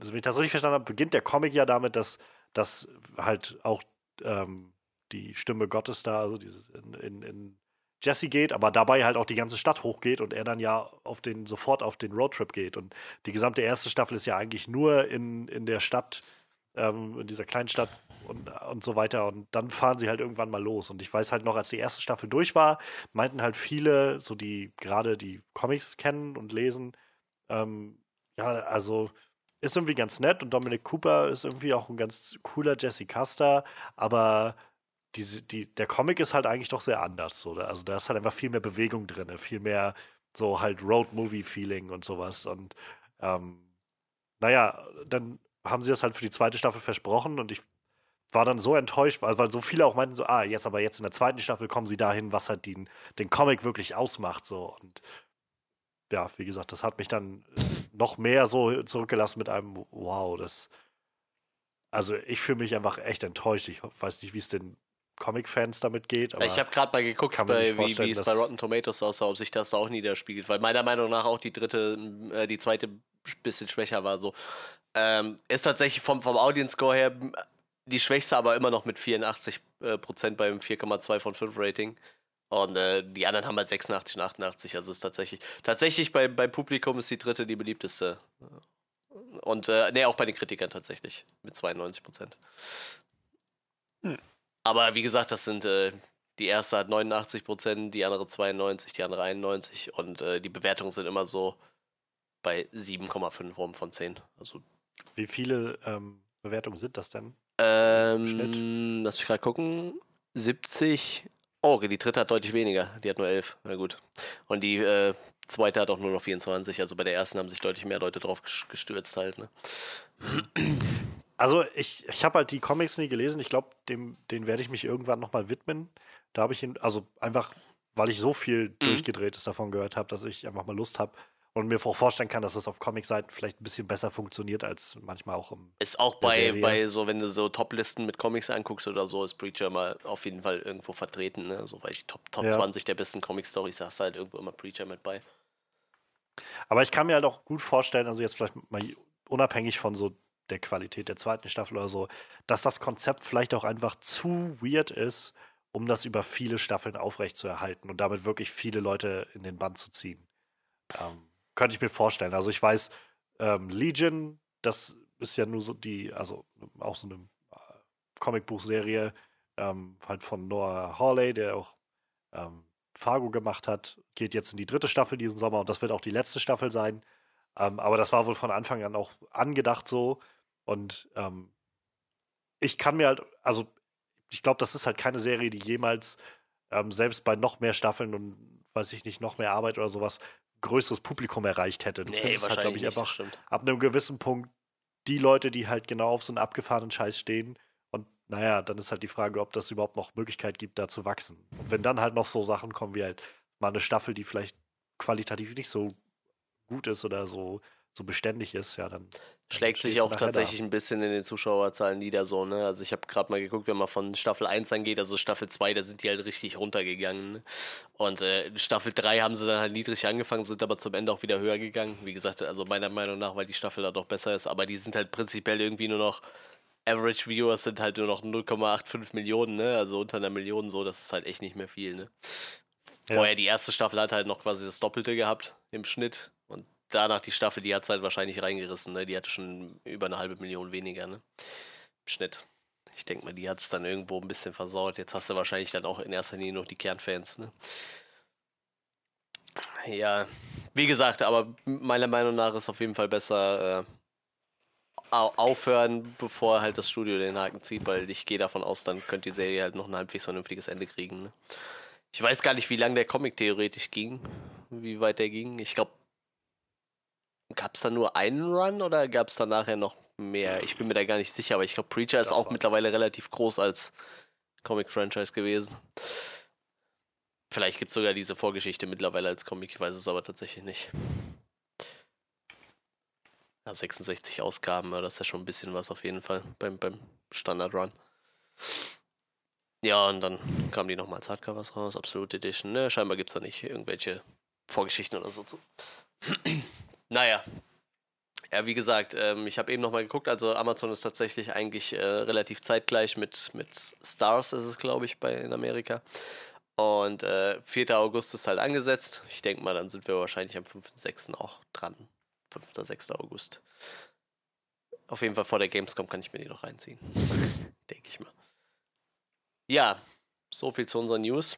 also wenn ich das richtig verstanden habe, beginnt der Comic ja damit, dass, dass halt auch ähm, die Stimme Gottes da, also dieses in, in, in Jesse geht, aber dabei halt auch die ganze Stadt hochgeht und er dann ja auf den, sofort auf den Roadtrip geht. Und die gesamte erste Staffel ist ja eigentlich nur in, in der Stadt, ähm, in dieser kleinen Stadt und, und so weiter. Und dann fahren sie halt irgendwann mal los. Und ich weiß halt noch, als die erste Staffel durch war, meinten halt viele, so die gerade die Comics kennen und lesen, ähm, ja, also ist irgendwie ganz nett und Dominic Cooper ist irgendwie auch ein ganz cooler Jesse Custer, aber die, die, der Comic ist halt eigentlich doch sehr anders. So. Also da ist halt einfach viel mehr Bewegung drin, viel mehr so halt Road-Movie-Feeling und sowas. Und ähm, naja, dann haben sie das halt für die zweite Staffel versprochen und ich war dann so enttäuscht, weil, weil so viele auch meinten so, ah, jetzt aber jetzt in der zweiten Staffel kommen sie dahin, was halt den, den Comic wirklich ausmacht, so. Und ja, wie gesagt, das hat mich dann noch mehr so zurückgelassen mit einem, wow, das, also ich fühle mich einfach echt enttäuscht. Ich weiß nicht, wie es den Comic-Fans damit geht. ich habe gerade mal geguckt, bei, wie, wie es bei Rotten Tomatoes aussah, ob sich das auch niederspiegelt, weil meiner Meinung nach auch die dritte, äh, die zweite bisschen schwächer war. So ähm, ist tatsächlich vom, vom Audience-Score her die schwächste, aber immer noch mit 84 äh, Prozent beim 4,2 von 5 Rating. Und äh, die anderen haben halt 86 und 88. Also ist tatsächlich, tatsächlich bei, beim Publikum ist die dritte die beliebteste. Und äh, nee, auch bei den Kritikern tatsächlich. Mit 92 Prozent. Hm. Aber wie gesagt, das sind, äh, Die erste hat 89 Prozent, die andere 92, die andere 91 und äh, die Bewertungen sind immer so bei 7,5 rum von 10. Also Wie viele ähm, Bewertungen sind das denn? Ähm, lass mich gerade gucken. 70. Oh, okay, die dritte hat deutlich weniger. Die hat nur 11. Na gut. Und die äh, zweite hat auch nur noch 24. Also bei der ersten haben sich deutlich mehr Leute drauf gestürzt halt. Ne? Also ich, ich habe halt die Comics nie gelesen. Ich glaube, dem den werde ich mich irgendwann nochmal widmen. Da habe ich ihn, also einfach, weil ich so viel mhm. durchgedrehtes davon gehört habe, dass ich einfach mal Lust habe und mir auch vorstellen kann, dass das auf Comic-Seiten vielleicht ein bisschen besser funktioniert als manchmal auch im. Ist auch bei, bei so, wenn du so Top-Listen mit Comics anguckst oder so, ist Preacher mal auf jeden Fall irgendwo vertreten, ne? So, weil ich Top, Top ja. 20 der besten Comic-Stories hast halt irgendwo immer Preacher mit bei. Aber ich kann mir halt auch gut vorstellen, also jetzt vielleicht mal unabhängig von so der Qualität der zweiten Staffel oder so, dass das Konzept vielleicht auch einfach zu weird ist, um das über viele Staffeln aufrechtzuerhalten und damit wirklich viele Leute in den Band zu ziehen. Ähm, könnte ich mir vorstellen. Also ich weiß, ähm, Legion, das ist ja nur so die, also auch so eine äh, Comicbuchserie, ähm, halt von Noah Hawley, der auch ähm, Fargo gemacht hat, geht jetzt in die dritte Staffel diesen Sommer und das wird auch die letzte Staffel sein. Ähm, aber das war wohl von Anfang an auch angedacht so. Und ähm, ich kann mir halt, also ich glaube, das ist halt keine Serie, die jemals ähm, selbst bei noch mehr Staffeln und weiß ich nicht, noch mehr Arbeit oder sowas, größeres Publikum erreicht hätte. Du nee, findest halt, glaube ich, einfach ab einem gewissen Punkt die Leute, die halt genau auf so einen abgefahrenen Scheiß stehen. Und naja, dann ist halt die Frage, ob das überhaupt noch Möglichkeit gibt, da zu wachsen. Und wenn dann halt noch so Sachen kommen wie halt mal eine Staffel, die vielleicht qualitativ nicht so gut ist oder so so beständig ist, ja, dann. Schlägt sich auch tatsächlich da. ein bisschen in den Zuschauerzahlen nieder, so, ne? Also ich habe gerade mal geguckt, wenn man von Staffel 1 angeht, also Staffel 2, da sind die halt richtig runtergegangen. Ne? Und äh, Staffel 3 haben sie dann halt niedrig angefangen, sind aber zum Ende auch wieder höher gegangen. Wie gesagt, also meiner Meinung nach, weil die Staffel da doch besser ist, aber die sind halt prinzipiell irgendwie nur noch. Average Viewers sind halt nur noch 0,85 Millionen, ne? Also unter einer Million so, das ist halt echt nicht mehr viel, ne? Vorher die erste Staffel hat halt noch quasi das Doppelte gehabt im Schnitt danach die Staffel, die hat es halt wahrscheinlich reingerissen. Ne? Die hatte schon über eine halbe Million weniger ne? im Schnitt. Ich denke mal, die hat es dann irgendwo ein bisschen versaut. Jetzt hast du wahrscheinlich dann auch in erster Linie noch die Kernfans. Ne? Ja, wie gesagt, aber meiner Meinung nach ist auf jeden Fall besser äh, aufhören, bevor halt das Studio den Haken zieht, weil ich gehe davon aus, dann könnte die Serie halt noch ein halbwegs vernünftiges Ende kriegen. Ne? Ich weiß gar nicht, wie lang der Comic theoretisch ging, wie weit der ging. Ich glaube, Gab es da nur einen Run oder gab es da nachher noch mehr? Ich bin mir da gar nicht sicher, aber ich glaube, Preacher das ist auch mittlerweile relativ groß als Comic-Franchise gewesen. Vielleicht gibt es sogar diese Vorgeschichte mittlerweile als Comic, ich weiß es aber tatsächlich nicht. Ja, 66 Ausgaben, das ist ja schon ein bisschen was auf jeden Fall beim, beim Standard-Run. Ja, und dann kamen die nochmal als Hardcovers raus, Absolute Edition. Ne, scheinbar gibt es da nicht irgendwelche Vorgeschichten oder so zu. Naja. Ja, wie gesagt, ähm, ich habe eben nochmal geguckt, also Amazon ist tatsächlich eigentlich äh, relativ zeitgleich mit, mit Stars, ist es, glaube ich, bei in Amerika. Und äh, 4. August ist halt angesetzt. Ich denke mal, dann sind wir wahrscheinlich am 5.6. auch dran. 5. 6. August. Auf jeden Fall vor der Gamescom kann ich mir die noch reinziehen. denke ich mal. Ja, so viel zu unseren News.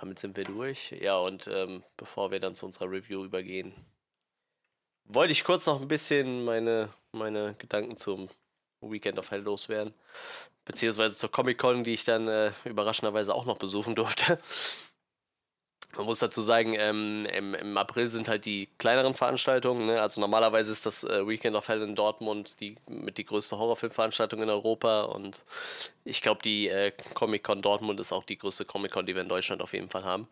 Damit sind wir durch. Ja, und ähm, bevor wir dann zu unserer Review übergehen, wollte ich kurz noch ein bisschen meine, meine Gedanken zum Weekend of Hell loswerden. Beziehungsweise zur Comic-Con, die ich dann äh, überraschenderweise auch noch besuchen durfte. Man muss dazu sagen, ähm, im, im, April sind halt die kleineren Veranstaltungen. Ne? Also normalerweise ist das äh, Weekend of Hell in Dortmund die mit die größte Horrorfilmveranstaltung in Europa. Und ich glaube, die äh, Comic Con Dortmund ist auch die größte Comic Con, die wir in Deutschland auf jeden Fall haben.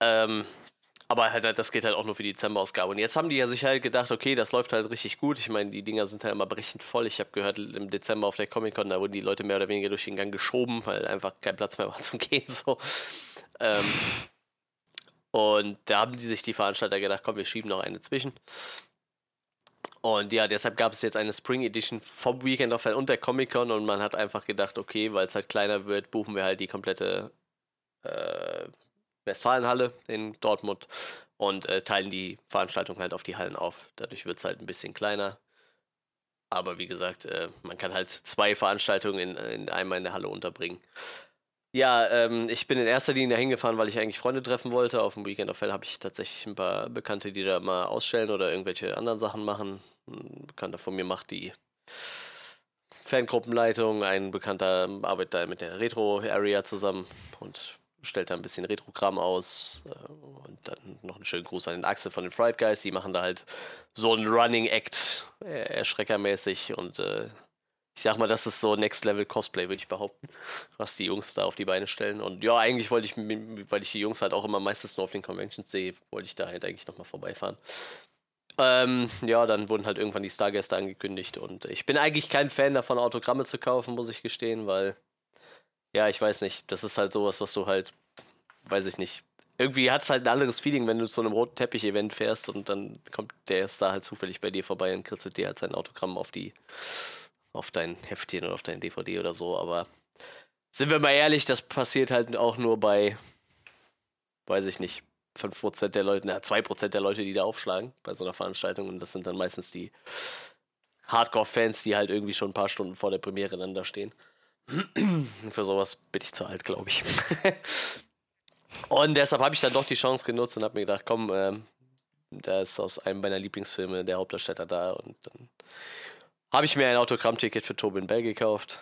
Ähm, aber halt, das geht halt auch nur für die Dezemberausgabe. Und jetzt haben die ja sich halt gedacht, okay, das läuft halt richtig gut. Ich meine, die Dinger sind halt immer brechend voll. Ich habe gehört, im Dezember auf der Comic Con, da wurden die Leute mehr oder weniger durch den Gang geschoben, weil einfach kein Platz mehr war zum Gehen. So. Ähm, und da haben die sich die Veranstalter gedacht, komm, wir schieben noch eine zwischen. Und ja, deshalb gab es jetzt eine Spring Edition vom Weekend of Hell und der Comic Con und man hat einfach gedacht, okay, weil es halt kleiner wird, buchen wir halt die komplette äh, Westfalenhalle in Dortmund und äh, teilen die Veranstaltung halt auf die Hallen auf. Dadurch wird es halt ein bisschen kleiner. Aber wie gesagt, äh, man kann halt zwei Veranstaltungen in, in einmal in der Halle unterbringen. Ja, ähm, ich bin in erster Linie dahin gefahren, weil ich eigentlich Freunde treffen wollte. Auf dem Weekend of Hell habe ich tatsächlich ein paar Bekannte, die da mal ausstellen oder irgendwelche anderen Sachen machen. Ein Bekannter von mir macht die Fangruppenleitung, ein Bekannter arbeitet da mit der Retro-Area zusammen und stellt da ein bisschen Retro-Kram aus. Äh, und dann noch einen schönen Gruß an den Axel von den Fried Guys. Die machen da halt so einen Running Act, äh, erschreckermäßig und äh, ich sag mal, das ist so Next Level Cosplay, würde ich behaupten, was die Jungs da auf die Beine stellen. Und ja, eigentlich wollte ich, weil ich die Jungs halt auch immer meistens nur auf den Conventions sehe, wollte ich da halt eigentlich nochmal vorbeifahren. Ähm, ja, dann wurden halt irgendwann die Stargäste angekündigt und ich bin eigentlich kein Fan davon, Autogramme zu kaufen, muss ich gestehen, weil, ja, ich weiß nicht, das ist halt sowas, was du halt, weiß ich nicht, irgendwie hat es halt ein anderes Feeling, wenn du zu einem roten Teppich-Event fährst und dann kommt der Star halt zufällig bei dir vorbei und kritzelt dir halt sein Autogramm auf die auf dein Heftchen oder auf dein DVD oder so, aber sind wir mal ehrlich, das passiert halt auch nur bei, weiß ich nicht, 5% der Leute, na, 2% der Leute, die da aufschlagen bei so einer Veranstaltung und das sind dann meistens die Hardcore-Fans, die halt irgendwie schon ein paar Stunden vor der Premiere dann da stehen. Für sowas bin ich zu alt, glaube ich. und deshalb habe ich dann doch die Chance genutzt und habe mir gedacht, komm, äh, da ist aus einem meiner Lieblingsfilme der Hauptdarsteller da und dann habe ich mir ein Autogrammticket für Tobin Bell gekauft.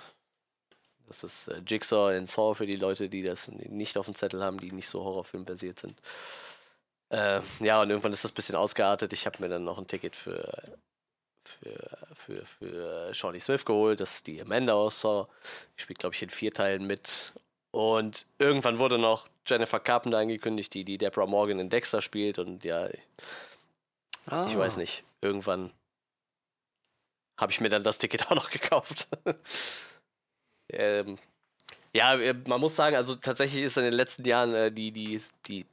Das ist äh, Jigsaw in Saw für die Leute, die das nicht auf dem Zettel haben, die nicht so horrorfilmbasiert sind. Äh, ja, und irgendwann ist das ein bisschen ausgeartet. Ich habe mir dann noch ein Ticket für, für, für, für Shawnee Smith geholt. Das ist die Amanda aus Saw. Die spielt, glaube ich, in vier Teilen mit. Und irgendwann wurde noch Jennifer Carpenter angekündigt, die die Deborah Morgan in Dexter spielt. Und ja, ah. ich weiß nicht. Irgendwann habe ich mir dann das Ticket auch noch gekauft. ähm, ja, äh, man muss sagen, also tatsächlich ist in den letzten Jahren äh, die, die, die,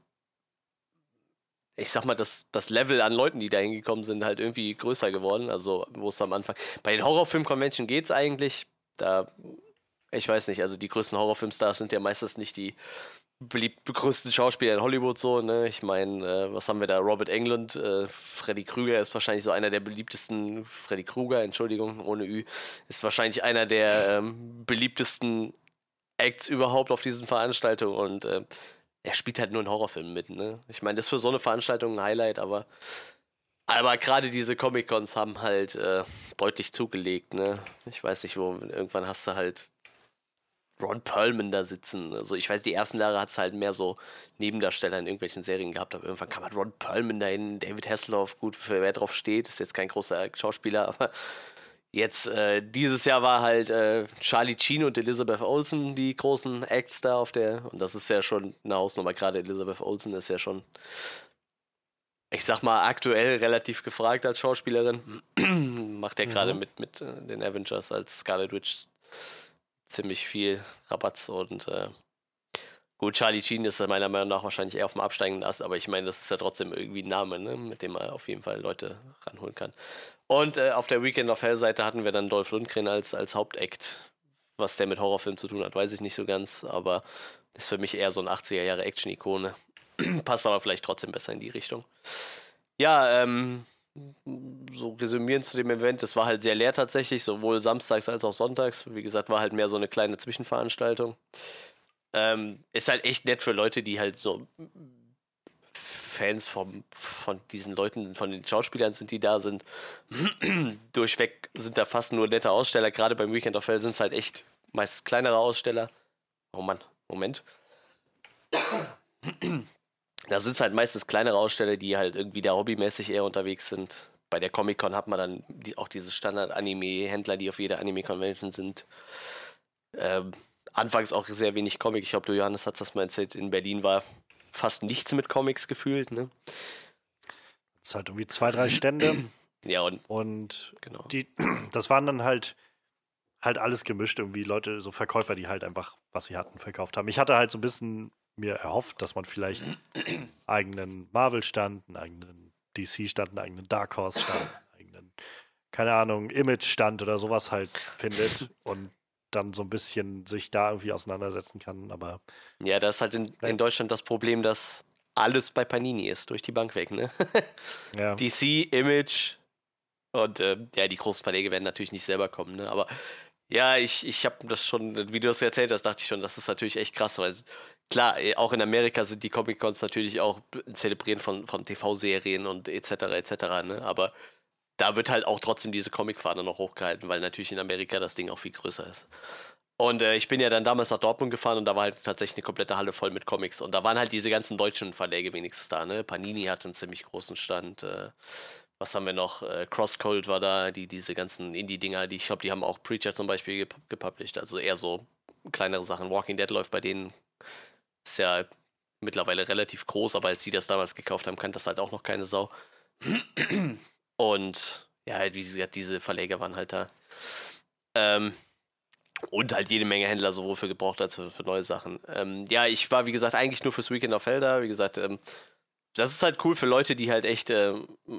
ich sag mal, das, das Level an Leuten, die da hingekommen sind, halt irgendwie größer geworden. Also, wo es am Anfang. Bei den Horrorfilm-Convention geht es eigentlich. Da, ich weiß nicht, also die größten Horrorfilmstars sind ja meistens nicht die beliebt größten Schauspieler in Hollywood so, ne? Ich meine, äh, was haben wir da? Robert Englund, äh, Freddy Krüger ist wahrscheinlich so einer der beliebtesten, Freddy Krueger, Entschuldigung, ohne Ü, ist wahrscheinlich einer der ähm, beliebtesten Acts überhaupt auf diesen Veranstaltungen und äh, er spielt halt nur in Horrorfilmen mit, ne? Ich meine, das ist für so eine Veranstaltung ein Highlight, aber aber gerade diese Comic-Cons haben halt äh, deutlich zugelegt, ne? Ich weiß nicht, wo irgendwann hast du halt Ron Perlman da sitzen. Also ich weiß, die ersten Jahre hat es halt mehr so Nebendarsteller in irgendwelchen Serien gehabt, aber irgendwann kam halt Ron Perlman dahin, David Hasselhoff, gut, für wer drauf steht, ist jetzt kein großer Schauspieler, aber jetzt äh, dieses Jahr war halt äh, Charlie Sheen und Elizabeth Olsen die großen Acts da auf der, und das ist ja schon eine Hausnummer, gerade Elizabeth Olsen ist ja schon ich sag mal, aktuell relativ gefragt als Schauspielerin. Macht ja gerade mhm. mit, mit äh, den Avengers als Scarlet Witch ziemlich viel Rabatz und äh, gut, Charlie Sheen ist meiner Meinung nach wahrscheinlich eher auf dem absteigenden Ast, aber ich meine, das ist ja trotzdem irgendwie ein Name, ne, mit dem man auf jeden Fall Leute ranholen kann. Und äh, auf der Weekend of Hell Seite hatten wir dann Dolph Lundgren als, als Hauptakt. Was der mit Horrorfilm zu tun hat, weiß ich nicht so ganz, aber ist für mich eher so ein 80er Jahre Action-Ikone. Passt aber vielleicht trotzdem besser in die Richtung. Ja, ähm, so resümieren zu dem Event, es war halt sehr leer tatsächlich, sowohl samstags als auch sonntags. Wie gesagt, war halt mehr so eine kleine Zwischenveranstaltung. Ähm, ist halt echt nett für Leute, die halt so Fans vom, von diesen Leuten, von den Schauspielern sind, die da sind. Durchweg sind da fast nur nette Aussteller. Gerade beim Weekend of Hell sind es halt echt meist kleinere Aussteller. Oh Mann, Moment. Da sind es halt meistens kleinere Aussteller, die halt irgendwie da hobbymäßig eher unterwegs sind. Bei der Comic-Con hat man dann die, auch diese Standard-Anime-Händler, die auf jeder Anime-Convention sind. Ähm, anfangs auch sehr wenig Comic. Ich glaube, du Johannes hast das mal erzählt. In Berlin war fast nichts mit Comics gefühlt. Ne? Es halt irgendwie zwei, drei Stände. ja, und, und genau. die, das waren dann halt halt alles gemischt, irgendwie Leute, so Verkäufer, die halt einfach, was sie hatten, verkauft haben. Ich hatte halt so ein bisschen mir erhofft, dass man vielleicht einen eigenen Marvel-Stand, einen eigenen DC-Stand, einen eigenen Dark Horse-Stand, einen eigenen, keine Ahnung, Image-Stand oder sowas halt findet und dann so ein bisschen sich da irgendwie auseinandersetzen kann. Aber ja, das ist halt in, in Deutschland das Problem, dass alles bei Panini ist, durch die Bank weg, ne? ja. DC, Image Und äh, ja, die großen Verlege werden natürlich nicht selber kommen, ne? Aber ja, ich, ich habe das schon, wie du das erzählt hast, dachte ich schon, das ist natürlich echt krass, weil klar, äh, auch in Amerika sind die Comic-Cons natürlich auch Zelebrieren von, von TV-Serien und etc. etc. Ne? Aber da wird halt auch trotzdem diese Comic-Fahne noch hochgehalten, weil natürlich in Amerika das Ding auch viel größer ist. Und äh, ich bin ja dann damals nach Dortmund gefahren und da war halt tatsächlich eine komplette Halle voll mit Comics. Und da waren halt diese ganzen deutschen Verläge wenigstens da. Ne? Panini hatte einen ziemlich großen Stand. Äh, was haben wir noch? Äh, Crosscode war da, die diese ganzen Indie-Dinger, die ich glaube, die haben auch Preacher zum Beispiel gep gepublished. Also eher so kleinere Sachen. Walking Dead läuft bei denen. Ist ja mittlerweile relativ groß, aber als sie das damals gekauft haben, kannte das halt auch noch keine Sau. Und ja, wie gesagt, diese Verleger waren halt da. Ähm, und halt jede Menge Händler, sowohl für gebraucht als für, für neue Sachen. Ähm, ja, ich war, wie gesagt, eigentlich nur fürs Weekend auf Felder. Wie gesagt, ähm, das ist halt cool für Leute, die halt echt äh,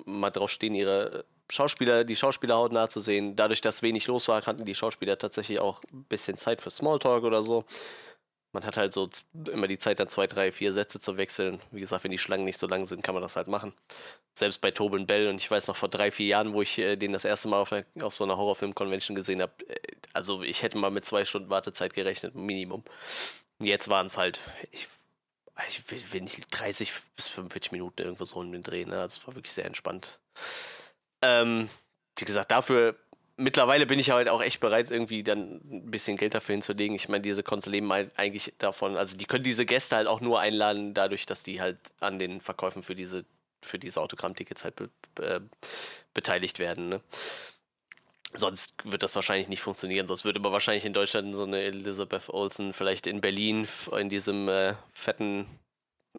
mal drauf stehen, ihre Schauspieler, die Schauspieler hautnah zu sehen. Dadurch, dass wenig los war, hatten die Schauspieler tatsächlich auch ein bisschen Zeit für Smalltalk oder so. Man hat halt so immer die Zeit, dann zwei, drei, vier Sätze zu wechseln. Wie gesagt, wenn die Schlangen nicht so lang sind, kann man das halt machen. Selbst bei Tobin Bell und ich weiß noch vor drei, vier Jahren, wo ich äh, den das erste Mal auf, auf so einer Horrorfilm-Convention gesehen habe, äh, also ich hätte mal mit zwei Stunden Wartezeit gerechnet, Minimum. Jetzt waren es halt, ich, ich will nicht 30 bis 45 Minuten irgendwo so in den Dreh, ne? Also es war wirklich sehr entspannt. Ähm, wie gesagt, dafür mittlerweile bin ich halt auch echt bereit, irgendwie dann ein bisschen Geld dafür hinzulegen. Ich meine, diese Cons leben halt eigentlich davon, also die können diese Gäste halt auch nur einladen, dadurch, dass die halt an den Verkäufen für diese, für diese Autogrammtickets halt be, be, beteiligt werden. Ne? Sonst wird das wahrscheinlich nicht funktionieren. Sonst würde aber wahrscheinlich in Deutschland so eine Elizabeth Olsen vielleicht in Berlin in diesem äh, fetten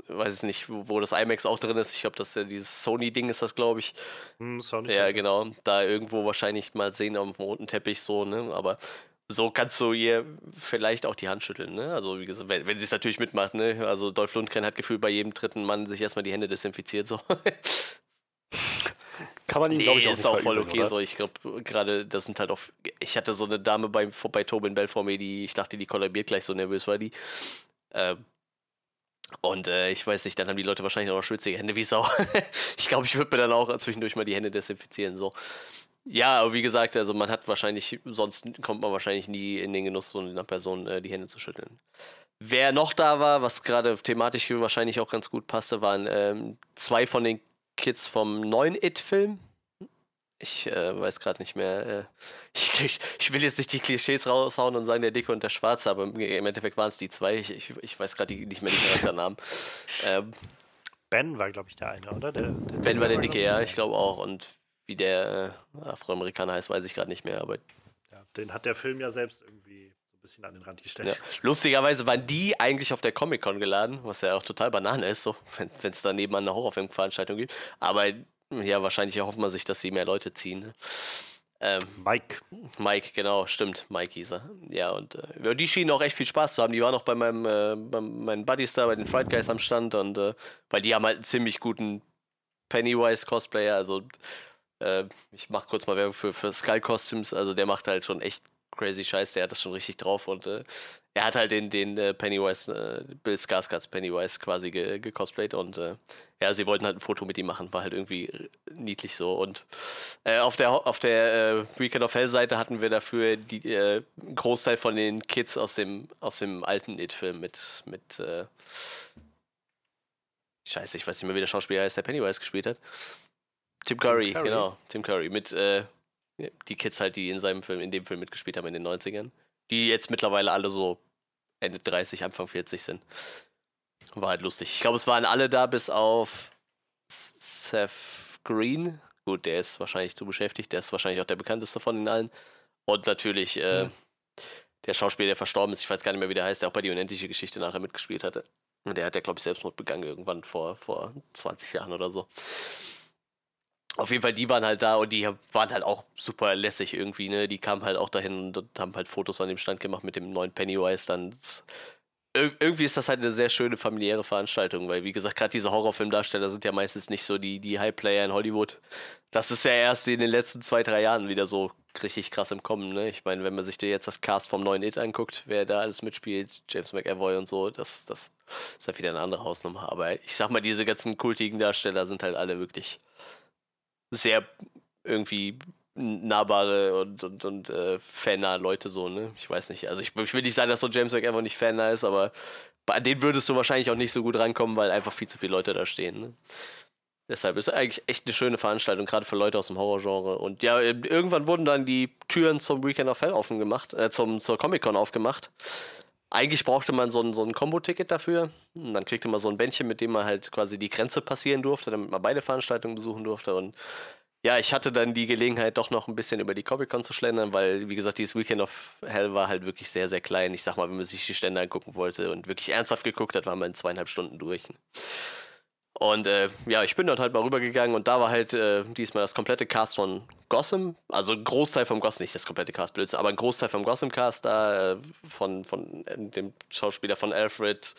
weiß ich nicht, wo das IMAX auch drin ist. Ich glaube, das ist ja dieses Sony-Ding ist das, glaube ich. Hm, Sony ja, genau. Da irgendwo wahrscheinlich mal sehen auf dem roten Teppich so, ne? Aber so kannst du ihr vielleicht auch die Hand schütteln, ne? Also wie gesagt, wenn, wenn sie es natürlich mitmacht, ne? Also Dolph Lundgren hat Gefühl bei jedem dritten Mann sich erstmal die Hände desinfiziert, so. Kann man ihn, nee, glaube ich, auch ist auch voll okay. Oder? So, ich glaube, gerade das sind halt auch. Ich hatte so eine Dame bei, bei Tobin Bell vor mir, die ich dachte, die kollabiert gleich, so nervös war die. Äh, und äh, ich weiß nicht, dann haben die Leute wahrscheinlich auch noch schwitzige Hände wie Sau. ich glaube, ich würde mir dann auch zwischendurch mal die Hände desinfizieren. So. Ja, aber wie gesagt, also man hat wahrscheinlich, sonst kommt man wahrscheinlich nie in den Genuss, so einer Person äh, die Hände zu schütteln. Wer noch da war, was gerade thematisch wahrscheinlich auch ganz gut passte, waren ähm, zwei von den Kids vom neuen It-Film. Ich äh, weiß gerade nicht mehr. Äh, ich, ich, will jetzt nicht die Klischees raushauen und sagen, der Dicke und der Schwarze, aber im Endeffekt waren es die zwei. Ich, ich, ich weiß gerade nicht mehr den Charakternamen. Ähm, ben war, glaube ich, der eine, oder? Der, der ben war der Dicke, ja, ich glaube auch. Und wie der äh, Afroamerikaner heißt, weiß ich gerade nicht mehr. Aber ja, den hat der Film ja selbst irgendwie ein bisschen an den Rand gestellt. Ja. Lustigerweise waren die eigentlich auf der Comic-Con geladen, was ja auch total Banane ist, so, wenn es daneben eine Horrorfilmveranstaltung gibt. Aber ja, wahrscheinlich erhofft man sich, dass sie mehr Leute ziehen. Ne? Ähm, Mike. Mike, genau, stimmt. Mike hieß er. Ja, und äh, die schienen auch echt viel Spaß zu haben. Die waren auch bei meinem, äh, bei meinen Buddies da, bei den Fright Guys am Stand und äh, weil die haben halt einen ziemlich guten Pennywise-Cosplayer. Also, äh, ich mach kurz mal Werbung für, für Skull Costumes. Also, der macht halt schon echt crazy Scheiß. Der hat das schon richtig drauf und äh, er hat halt den, den äh, Pennywise, äh, Bill Skarsgårds Pennywise quasi gecosplayt ge und äh, ja, sie wollten halt ein Foto mit ihm machen, war halt irgendwie niedlich so und äh, auf der auf der äh, Weekend of Hell Seite hatten wir dafür die äh, einen Großteil von den Kids aus dem aus dem alten It-Film mit mit Scheiße, ich weiß nicht mehr, wie der Schauspieler heißt, der Pennywise gespielt hat. Tim Curry, Tim Curry. genau, Tim Curry mit die Kids halt, die in seinem Film, in dem Film mitgespielt haben in den 90ern die jetzt mittlerweile alle so Ende 30, Anfang 40 sind. War halt lustig. Ich glaube, es waren alle da, bis auf Seth Green. Gut, der ist wahrscheinlich zu beschäftigt. Der ist wahrscheinlich auch der bekannteste von den allen. Und natürlich äh, ja. der Schauspieler, der verstorben ist. Ich weiß gar nicht mehr, wie der heißt, der auch bei die unendliche Geschichte nachher mitgespielt hatte. Und der hat ja, glaube ich, Selbstmord begangen irgendwann vor, vor 20 Jahren oder so. Auf jeden Fall, die waren halt da und die waren halt auch super lässig irgendwie, ne? Die kamen halt auch dahin und haben halt Fotos an dem Stand gemacht mit dem neuen Pennywise dann. Ir irgendwie ist das halt eine sehr schöne familiäre Veranstaltung, weil wie gesagt, gerade diese Horrorfilmdarsteller sind ja meistens nicht so die, die High-Player in Hollywood. Das ist ja erst in den letzten zwei, drei Jahren wieder so richtig krass im Kommen, ne? Ich meine, wenn man sich dir jetzt das Cast vom neuen It anguckt, wer da alles mitspielt, James McAvoy und so, das, das ist halt wieder eine andere Hausnummer. Aber ich sag mal, diese ganzen kultigen Darsteller sind halt alle wirklich sehr irgendwie nahbare und, und, und äh, fannahe Leute so, ne? Ich weiß nicht. Also ich, ich will nicht sagen, dass so James McAvoy nicht fannah ist, aber bei denen würdest du wahrscheinlich auch nicht so gut rankommen, weil einfach viel zu viele Leute da stehen. Ne? Deshalb ist es eigentlich echt eine schöne Veranstaltung, gerade für Leute aus dem Horrorgenre. Und ja, irgendwann wurden dann die Türen zum Weekend of Hell offen gemacht, äh, zum, zur Comic-Con aufgemacht. Eigentlich brauchte man so ein, so ein Kombo-Ticket dafür. Und dann kriegte man so ein Bändchen, mit dem man halt quasi die Grenze passieren durfte, damit man beide Veranstaltungen besuchen durfte. Und ja, ich hatte dann die Gelegenheit, doch noch ein bisschen über die Comic-Con zu schlendern, weil, wie gesagt, dieses Weekend of Hell war halt wirklich sehr, sehr klein. Ich sag mal, wenn man sich die Stände angucken wollte und wirklich ernsthaft geguckt hat, war man in zweieinhalb Stunden durch. Und äh, ja, ich bin dort halt mal rübergegangen und da war halt äh, diesmal das komplette Cast von Gotham, also ein Großteil vom Gotham, nicht das komplette Cast, Blödsinn, aber ein Großteil vom Gotham-Cast da, äh, von, von äh, dem Schauspieler von Alfred,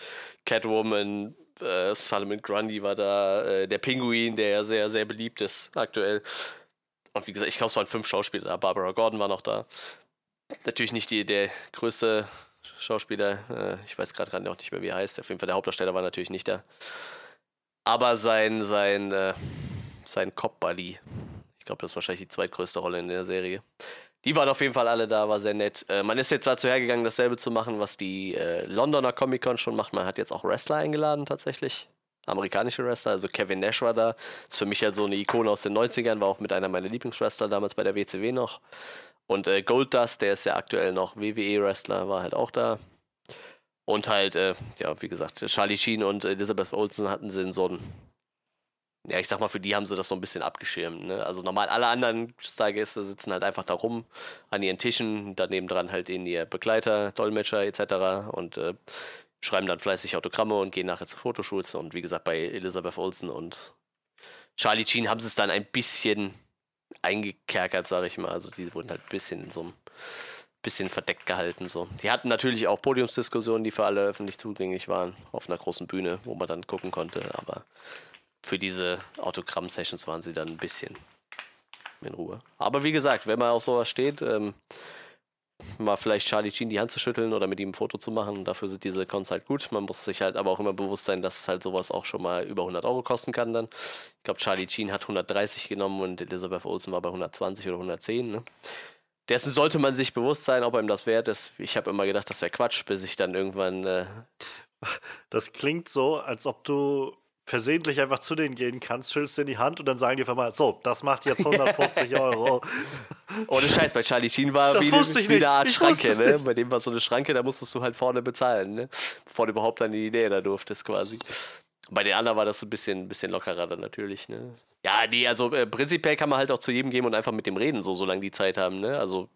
Catwoman, äh, Solomon Grundy war da, äh, der Pinguin, der ja sehr, sehr beliebt ist aktuell. Und wie gesagt, ich glaube, es waren fünf Schauspieler da. Barbara Gordon war noch da. Natürlich nicht die, der größte Schauspieler. Ich weiß gerade noch nicht mehr, wie er heißt. Auf jeden Fall der Hauptdarsteller war natürlich nicht da. Aber sein, sein, äh, sein Cop-Buddy, ich glaube, das ist wahrscheinlich die zweitgrößte Rolle in der Serie. Die waren auf jeden Fall alle da, war sehr nett. Äh, man ist jetzt dazu hergegangen, dasselbe zu machen, was die äh, Londoner Comic Con schon macht. Man hat jetzt auch Wrestler eingeladen, tatsächlich. Amerikanische Wrestler, also Kevin Nash war da. Ist für mich ja so eine Ikone aus den 90ern, war auch mit einer meiner Lieblingswrestler damals bei der WCW noch. Und äh, Goldust, der ist ja aktuell noch WWE-Wrestler, war halt auch da. Und halt, äh, ja, wie gesagt, Charlie Sheen und Elizabeth Olsen hatten sie in so einem ja, ich sag mal, für die haben sie das so ein bisschen abgeschirmt. Ne? Also normal, alle anderen Stargäste sitzen halt einfach da rum an ihren Tischen, daneben dran halt in ihr Begleiter, Dolmetscher etc. und äh, schreiben dann fleißig Autogramme und gehen nachher zu Fotoshoots. Und wie gesagt, bei Elizabeth Olsen und Charlie Sheen haben sie es dann ein bisschen eingekerkert, sage ich mal. Also die wurden halt ein bisschen in so einem bisschen verdeckt gehalten. So. Die hatten natürlich auch Podiumsdiskussionen, die für alle öffentlich zugänglich waren, auf einer großen Bühne, wo man dann gucken konnte, aber für diese Autogramm-Sessions waren sie dann ein bisschen in Ruhe. Aber wie gesagt, wenn man auf sowas steht, ähm, mal vielleicht Charlie Sheen die Hand zu schütteln oder mit ihm ein Foto zu machen, dafür sind diese Cons halt gut. Man muss sich halt aber auch immer bewusst sein, dass es halt sowas auch schon mal über 100 Euro kosten kann dann. Ich glaube, Charlie Sheen hat 130 genommen und Elizabeth Olsen war bei 120 oder 110. Ne? Dessen sollte man sich bewusst sein, ob einem das wert ist. Ich habe immer gedacht, das wäre Quatsch, bis ich dann irgendwann. Äh das klingt so, als ob du versehentlich einfach zu denen gehen kannst, schüttelst dir in die Hand und dann sagen die einfach mal, so, das macht jetzt 150 Euro. Ohne Scheiß, bei Charlie Sheen war das wie, wie, wie eine Art ich Schranke, ne? Bei dem war so eine Schranke, da musstest du halt vorne bezahlen, ne? Bevor du überhaupt an die Idee da durftest, quasi. Bei den anderen war das ein bisschen, ein bisschen lockerer dann natürlich, ne? Ja, nee, also äh, prinzipiell kann man halt auch zu jedem gehen und einfach mit dem reden, so solange die Zeit haben, ne? Also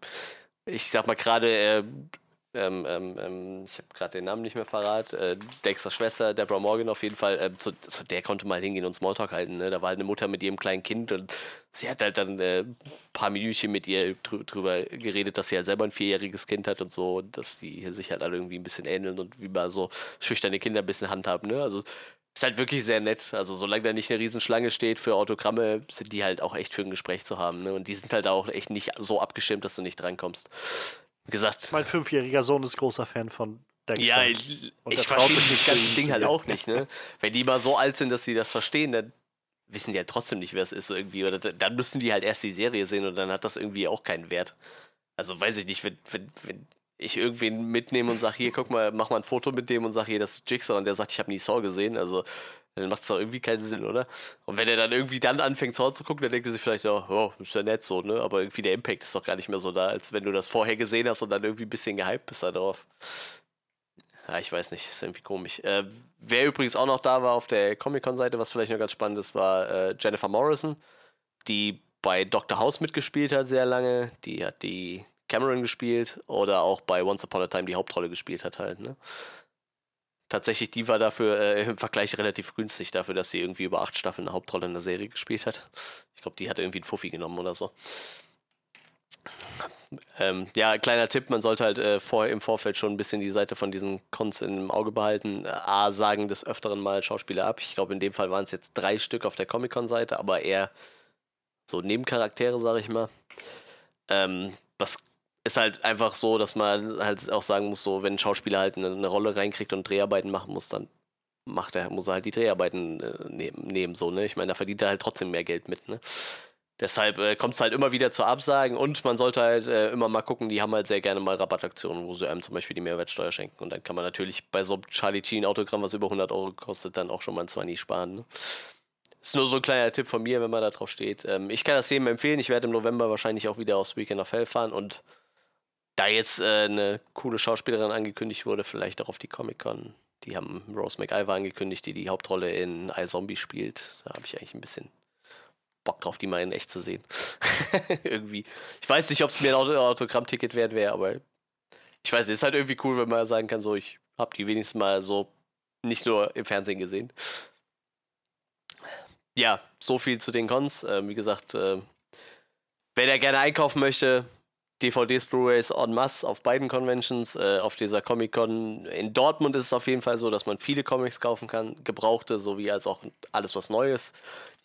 ich sag mal gerade, äh, ähm, ähm, ähm, ich habe gerade den Namen nicht mehr parat, äh, Dexters Schwester, Deborah Morgan auf jeden Fall, äh, zu, zu, der konnte mal hingehen und Smalltalk halten. Ne? Da war halt eine Mutter mit ihrem kleinen Kind und sie hat halt dann äh, ein paar Minütchen mit ihr drüber geredet, dass sie halt selber ein vierjähriges Kind hat und so, dass die sich halt alle irgendwie ein bisschen ähneln und wie man so schüchterne Kinder ein bisschen handhaben. Ne? Also ist halt wirklich sehr nett. Also solange da nicht eine Riesenschlange steht für Autogramme, sind die halt auch echt für ein Gespräch zu haben. Ne? Und die sind halt auch echt nicht so abgeschirmt, dass du nicht drankommst gesagt. Mein fünfjähriger Sohn ist großer Fan von Dexter. Ja, ich, ich verstehe das ganze Ding halt auch nicht, ne? Wenn die mal so alt sind, dass sie das verstehen, dann wissen die halt trotzdem nicht, wer es ist irgendwie. Oder dann müssen die halt erst die Serie sehen und dann hat das irgendwie auch keinen Wert. Also weiß ich nicht, wenn, wenn, wenn ich irgendwen mitnehme und sage, hier, guck mal, mach mal ein Foto mit dem und sage, hier, das ist Jigsaw und der sagt, ich habe nie Saw gesehen. Also dann macht es doch irgendwie keinen Sinn, oder? Und wenn er dann irgendwie dann anfängt, Saw zu gucken, dann denkt er sich vielleicht, oh, oh, ist ja nett so, ne? Aber irgendwie der Impact ist doch gar nicht mehr so da, als wenn du das vorher gesehen hast und dann irgendwie ein bisschen gehypt bist darauf. Ja, ich weiß nicht, ist irgendwie komisch. Äh, wer übrigens auch noch da war auf der Comic-Con-Seite, was vielleicht noch ganz spannend ist, war äh, Jennifer Morrison, die bei Dr. House mitgespielt hat sehr lange. Die hat die Cameron gespielt oder auch bei Once Upon a Time die Hauptrolle gespielt hat halt, ne? Tatsächlich, die war dafür äh, im Vergleich relativ günstig, dafür, dass sie irgendwie über acht Staffeln eine Hauptrolle in der Serie gespielt hat. Ich glaube, die hat irgendwie einen Fuffi genommen oder so. Ähm, ja, kleiner Tipp, man sollte halt äh, vor, im Vorfeld schon ein bisschen die Seite von diesen Cons im Auge behalten. A, sagen des Öfteren mal Schauspieler ab. Ich glaube, in dem Fall waren es jetzt drei Stück auf der Comic-Con-Seite, aber eher so Nebencharaktere, sage ich mal. Ähm, das ist halt einfach so, dass man halt auch sagen muss, so, wenn ein Schauspieler halt eine, eine Rolle reinkriegt und Dreharbeiten machen muss, dann macht er, muss er halt die Dreharbeiten äh, nehmen, nehmen, so, ne? Ich meine, da verdient er halt trotzdem mehr Geld mit, ne? Deshalb äh, kommt es halt immer wieder zu Absagen und man sollte halt äh, immer mal gucken, die haben halt sehr gerne mal Rabattaktionen, wo sie einem zum Beispiel die Mehrwertsteuer schenken. Und dann kann man natürlich bei so einem Charlie Sheen Autogramm, was über 100 Euro kostet, dann auch schon mal ein 20 sparen. Ne? Ist nur so ein kleiner Tipp von mir, wenn man da drauf steht. Ähm, ich kann das jedem empfehlen. Ich werde im November wahrscheinlich auch wieder aufs Weekend of Hell fahren und da jetzt äh, eine coole Schauspielerin angekündigt wurde, vielleicht auch auf die Comic-Con. Die haben Rose McIver angekündigt, die die Hauptrolle in iZombie spielt. Da habe ich eigentlich ein bisschen Bock drauf, die mal in echt zu sehen. irgendwie. Ich weiß nicht, ob es mir ein Autogrammticket wert wäre, aber ich weiß, es ist halt irgendwie cool, wenn man sagen kann, so, ich habe die wenigstens mal so nicht nur im Fernsehen gesehen. Ja, so viel zu den Cons. Ähm, wie gesagt, äh, wer da gerne einkaufen möchte, DVDs, Blu-rays en masse auf beiden Conventions. Äh, auf dieser Comic-Con in Dortmund ist es auf jeden Fall so, dass man viele Comics kaufen kann, gebrauchte sowie als auch alles was Neues.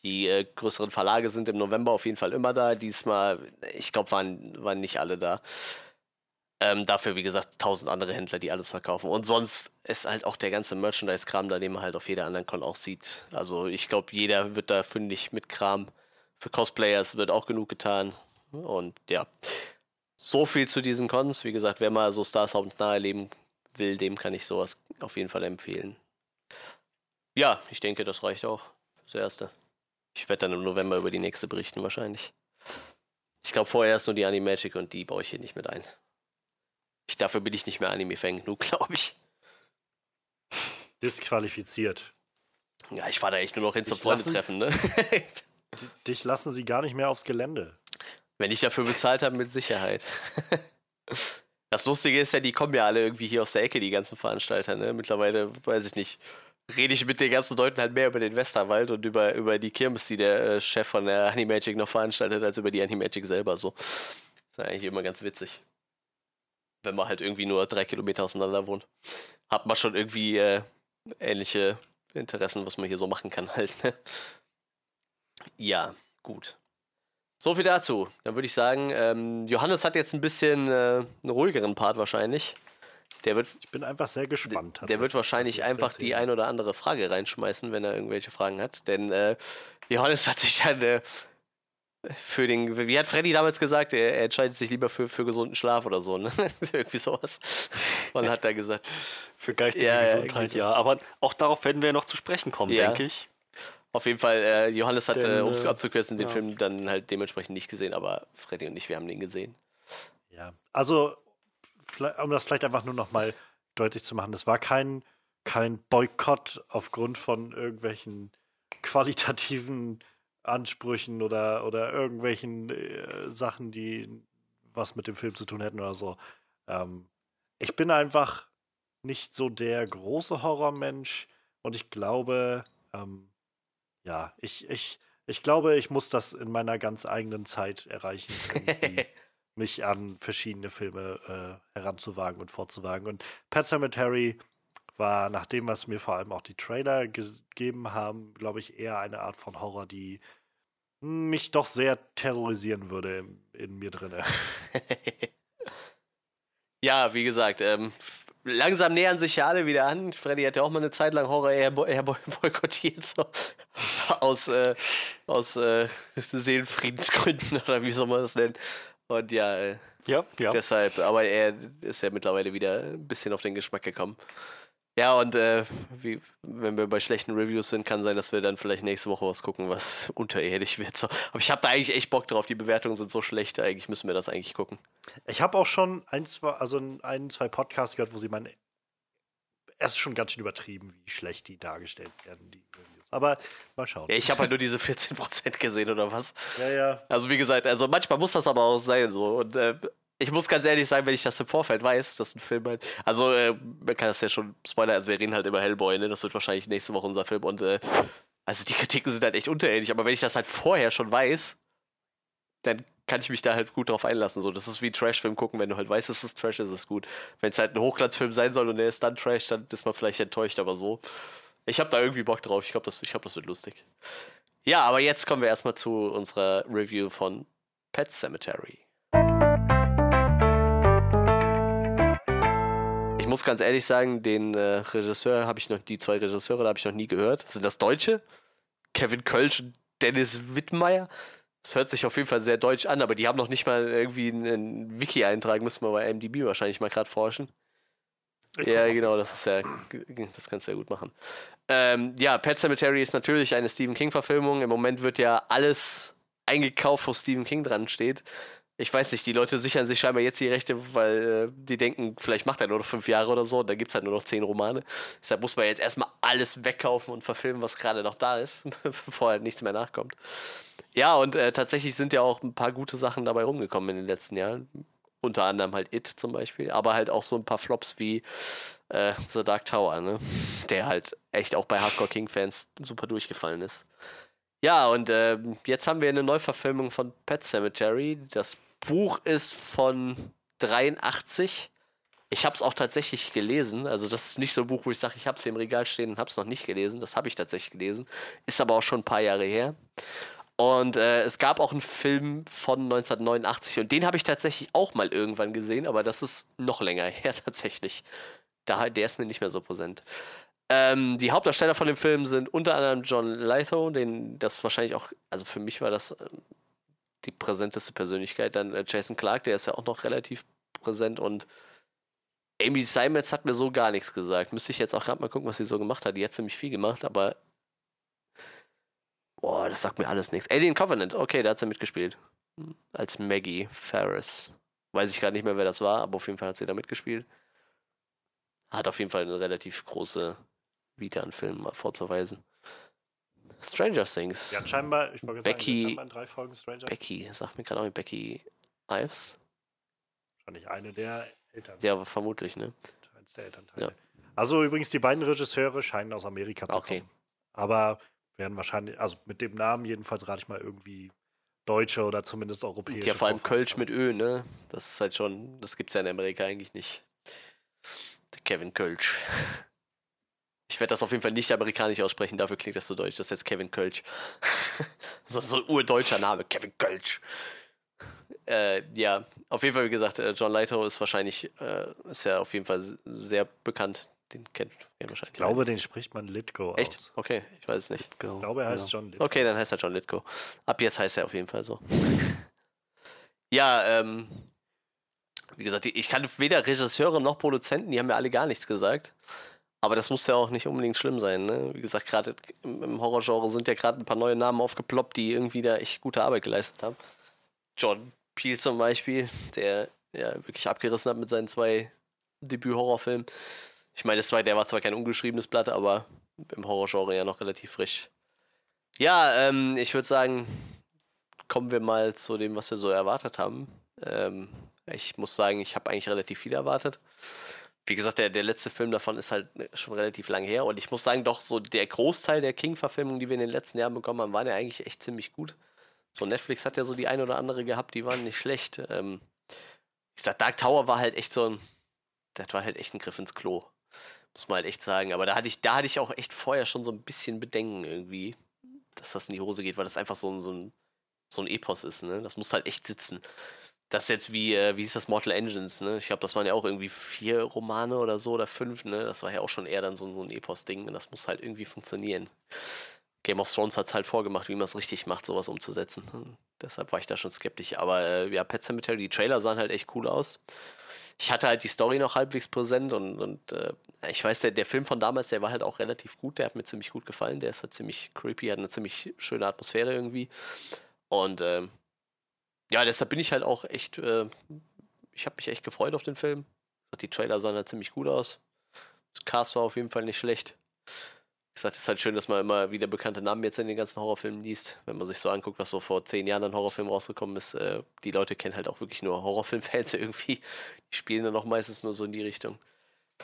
Die äh, größeren Verlage sind im November auf jeden Fall immer da. Diesmal, ich glaube, waren, waren nicht alle da. Ähm, dafür, wie gesagt, tausend andere Händler, die alles verkaufen. Und sonst ist halt auch der ganze Merchandise-Kram da, den man halt auf jeder anderen Con auch sieht. Also ich glaube, jeder wird da fündig mit Kram. Für Cosplayers wird auch genug getan. Und ja, so viel zu diesen Cons. Wie gesagt, wer mal so Star Sound nahe leben will, dem kann ich sowas auf jeden Fall empfehlen. Ja, ich denke, das reicht auch. Das erste. Ich werde dann im November über die nächste berichten wahrscheinlich. Ich glaube vorher ist nur die Animagic und die baue ich hier nicht mit ein. Ich, dafür bin ich nicht mehr Anime-Fan genug, glaube ich. Disqualifiziert. Ja, ich fahre da echt nur noch hin zum Freunde-Treffen, ne? dich lassen sie gar nicht mehr aufs Gelände. Wenn ich dafür bezahlt habe, mit Sicherheit. Das Lustige ist ja, die kommen ja alle irgendwie hier aus der Ecke, die ganzen Veranstalter, ne? Mittlerweile, weiß ich nicht, rede ich mit den ganzen Leuten halt mehr über den Westerwald und über, über die Kirmes, die der äh, Chef von der Animagic noch veranstaltet, als über die Animagic selber so. Das ist eigentlich immer ganz witzig. Wenn man halt irgendwie nur drei Kilometer auseinander wohnt. Hat man schon irgendwie äh, ähnliche Interessen, was man hier so machen kann halt. Ne? Ja, gut. So viel dazu. Dann würde ich sagen, ähm, Johannes hat jetzt ein bisschen äh, einen ruhigeren Part wahrscheinlich. Der wird, ich bin einfach sehr gespannt. Der wird wahrscheinlich einfach die ein oder andere Frage reinschmeißen, wenn er irgendwelche Fragen hat. Denn äh, Johannes hat sich dann äh, für den, wie hat Freddy damals gesagt, er, er, entscheidet sich lieber für, für gesunden Schlaf oder so, ne? Irgendwie sowas. Man hat da gesagt. Für geistige ja, Gesundheit, ja. Aber auch darauf werden wir noch zu sprechen kommen, ja. denke ich. Auf jeden Fall, äh, Johannes hat, äh, um es abzukürzen, den ja. Film dann halt dementsprechend nicht gesehen, aber Freddy und ich, wir haben den gesehen. Ja, also, um das vielleicht einfach nur nochmal deutlich zu machen, das war kein, kein Boykott aufgrund von irgendwelchen qualitativen Ansprüchen oder, oder irgendwelchen äh, Sachen, die was mit dem Film zu tun hätten oder so. Ähm, ich bin einfach nicht so der große Horrormensch und ich glaube, ähm, ja, ich, ich, ich glaube, ich muss das in meiner ganz eigenen Zeit erreichen, mich an verschiedene Filme äh, heranzuwagen und vorzuwagen. Und Pet Cemetery war, nach dem, was mir vor allem auch die Trailer gegeben haben, glaube ich, eher eine Art von Horror, die mich doch sehr terrorisieren würde in, in mir drinne. ja, wie gesagt, ähm, langsam nähern sich ja alle wieder an. Freddy hat ja auch mal eine Zeit lang Horror eher, boykottiert, so aus, äh, aus äh, Seelenfriedensgründen oder wie soll man das nennen. Und ja, äh, ja, ja, deshalb, aber er ist ja mittlerweile wieder ein bisschen auf den Geschmack gekommen. Ja, und äh, wie, wenn wir bei schlechten Reviews sind, kann sein, dass wir dann vielleicht nächste Woche was gucken, was unterirdisch wird. So. Aber ich habe da eigentlich echt Bock drauf. Die Bewertungen sind so schlecht, eigentlich müssen wir das eigentlich gucken. Ich habe auch schon ein, zwei, also ein, zwei Podcasts gehört, wo sie meinen, es ist schon ganz schön übertrieben, wie schlecht die dargestellt werden, die Reviews. Aber mal schauen. Ja, ich habe halt nur diese 14% gesehen oder was. Ja, ja. Also wie gesagt, also manchmal muss das aber auch sein so. Und äh, ich muss ganz ehrlich sagen, wenn ich das im Vorfeld weiß, dass ein Film halt. Also, äh, man kann das ja schon Spoiler, also wir reden halt über Hellboy, ne? Das wird wahrscheinlich nächste Woche unser Film und äh, also die Kritiken sind halt echt unterirdisch, aber wenn ich das halt vorher schon weiß, dann kann ich mich da halt gut drauf einlassen. So, das ist wie ein Trash-Film gucken, wenn du halt weißt, es Trash ist, ist gut. Wenn es halt ein Hochglanzfilm sein soll und der ist dann Trash, dann ist man vielleicht enttäuscht, aber so. Ich habe da irgendwie Bock drauf. Ich glaube, das, glaub, das wird lustig. Ja, aber jetzt kommen wir erstmal zu unserer Review von Pet Cemetery. Muss ganz ehrlich sagen, den äh, Regisseur habe ich noch, die zwei Regisseure habe ich noch nie gehört. Sind das Deutsche? Kevin Kölsch und Dennis Wittmeier. Es hört sich auf jeden Fall sehr deutsch an, aber die haben noch nicht mal irgendwie einen Wiki-Eintrag, müssen wir bei MDB wahrscheinlich mal gerade forschen. Ich ja, genau, das ist ja, das kannst du ja gut machen. Ähm, ja, Pet Cemetery ist natürlich eine Stephen King-Verfilmung. Im Moment wird ja alles eingekauft, wo Stephen King dran steht. Ich weiß nicht, die Leute sichern sich scheinbar jetzt die Rechte, weil äh, die denken, vielleicht macht er nur noch fünf Jahre oder so, da gibt es halt nur noch zehn Romane. Deshalb muss man jetzt erstmal alles wegkaufen und verfilmen, was gerade noch da ist, bevor halt nichts mehr nachkommt. Ja, und äh, tatsächlich sind ja auch ein paar gute Sachen dabei rumgekommen in den letzten Jahren. Unter anderem halt It zum Beispiel, aber halt auch so ein paar Flops wie äh, The Dark Tower, ne? Der halt echt auch bei Hardcore King-Fans super durchgefallen ist. Ja, und äh, jetzt haben wir eine Neuverfilmung von Pet Cemetery. Das Buch ist von 83. Ich habe es auch tatsächlich gelesen. Also das ist nicht so ein Buch, wo ich sage, ich habe es im Regal stehen und habe es noch nicht gelesen. Das habe ich tatsächlich gelesen. Ist aber auch schon ein paar Jahre her. Und äh, es gab auch einen Film von 1989 und den habe ich tatsächlich auch mal irgendwann gesehen, aber das ist noch länger her tatsächlich. Da, der ist mir nicht mehr so präsent. Ähm, die Hauptdarsteller von dem Film sind unter anderem John Lithgow, den das wahrscheinlich auch, also für mich war das äh, die präsenteste Persönlichkeit. Dann äh, Jason Clark, der ist ja auch noch relativ präsent und Amy Simons hat mir so gar nichts gesagt. Müsste ich jetzt auch gerade mal gucken, was sie so gemacht hat. Die hat ziemlich viel gemacht, aber Boah, das sagt mir alles nichts. Alien Covenant, okay, da hat sie mitgespielt. Als Maggie Ferris. Weiß ich gar nicht mehr, wer das war, aber auf jeden Fall hat sie da mitgespielt. Hat auf jeden Fall eine relativ große Vita an Filmen vorzuweisen. Stranger Things. Ja, scheinbar, ich wollte Becky, sagen, drei Folgen Stranger Becky, sagt mir gerade auch Becky Ives. Wahrscheinlich eine der Eltern. Ja, vermutlich, ne? Eins der Elternteile. Ja. Also übrigens, die beiden Regisseure scheinen aus Amerika zu okay. kommen. Aber werden wahrscheinlich, also mit dem Namen jedenfalls rate ich mal irgendwie deutsche oder zumindest europäische. Ja, vor allem Kölsch mit Ö, ne? Das ist halt schon, das gibt's ja in Amerika eigentlich nicht. Der Kevin Kölsch. Ich werde das auf jeden Fall nicht amerikanisch aussprechen, dafür klingt das so deutsch. Das ist jetzt Kevin Kölsch. so, so ein urdeutscher Name, Kevin Kölsch. Äh, ja, auf jeden Fall, wie gesagt, äh, John Leito ist wahrscheinlich, äh, ist ja auf jeden Fall sehr bekannt den kennt ihr wahrscheinlich. Ich glaube, den spricht man Litko Echt? Aus. Okay, ich weiß es nicht. Ich glaube, er heißt ja. John Litko. Okay, dann heißt er John Litko. Ab jetzt heißt er auf jeden Fall so. ja, ähm, wie gesagt, ich kann weder Regisseure noch Produzenten, die haben mir alle gar nichts gesagt. Aber das muss ja auch nicht unbedingt schlimm sein. Ne? Wie gesagt, gerade im Horrorgenre sind ja gerade ein paar neue Namen aufgeploppt, die irgendwie da echt gute Arbeit geleistet haben. John Peel zum Beispiel, der ja wirklich abgerissen hat mit seinen zwei Debüt-Horrorfilmen. Ich meine, der war zwar kein ungeschriebenes Blatt, aber im Horrorgenre ja noch relativ frisch. Ja, ähm, ich würde sagen, kommen wir mal zu dem, was wir so erwartet haben. Ähm, ich muss sagen, ich habe eigentlich relativ viel erwartet. Wie gesagt, der, der letzte Film davon ist halt schon relativ lang her. Und ich muss sagen, doch, so der Großteil der King-Verfilmungen, die wir in den letzten Jahren bekommen haben, waren ja eigentlich echt ziemlich gut. So, Netflix hat ja so die ein oder andere gehabt, die waren nicht schlecht. Ähm, ich sag, Dark Tower war halt echt so ein. Das war halt echt ein Griff ins Klo. Muss man halt echt sagen. Aber da hatte ich, da hatte ich auch echt vorher schon so ein bisschen Bedenken irgendwie, dass das in die Hose geht, weil das einfach so ein, so ein, so ein Epos ist, ne? Das muss halt echt sitzen. Das ist jetzt wie, äh, wie hieß das, Mortal Engines, ne? Ich glaube, das waren ja auch irgendwie vier Romane oder so oder fünf, ne? Das war ja auch schon eher dann so, so ein Epos-Ding und das muss halt irgendwie funktionieren. Game of Thrones hat es halt vorgemacht, wie man es richtig macht, sowas umzusetzen. Und deshalb war ich da schon skeptisch. Aber äh, ja, Pet Cemetery, die Trailer sahen halt echt cool aus ich hatte halt die Story noch halbwegs präsent und, und äh, ich weiß, der, der Film von damals, der war halt auch relativ gut, der hat mir ziemlich gut gefallen, der ist halt ziemlich creepy, hat eine ziemlich schöne Atmosphäre irgendwie. Und äh, ja, deshalb bin ich halt auch echt, äh, ich habe mich echt gefreut auf den Film. Die Trailer sahen halt ziemlich gut aus. Das Cast war auf jeden Fall nicht schlecht gesagt, es ist halt schön, dass man immer wieder bekannte Namen jetzt in den ganzen Horrorfilmen liest. Wenn man sich so anguckt, was so vor zehn Jahren ein Horrorfilm rausgekommen ist, äh, die Leute kennen halt auch wirklich nur Horrorfilmfans irgendwie. Die spielen dann auch meistens nur so in die Richtung.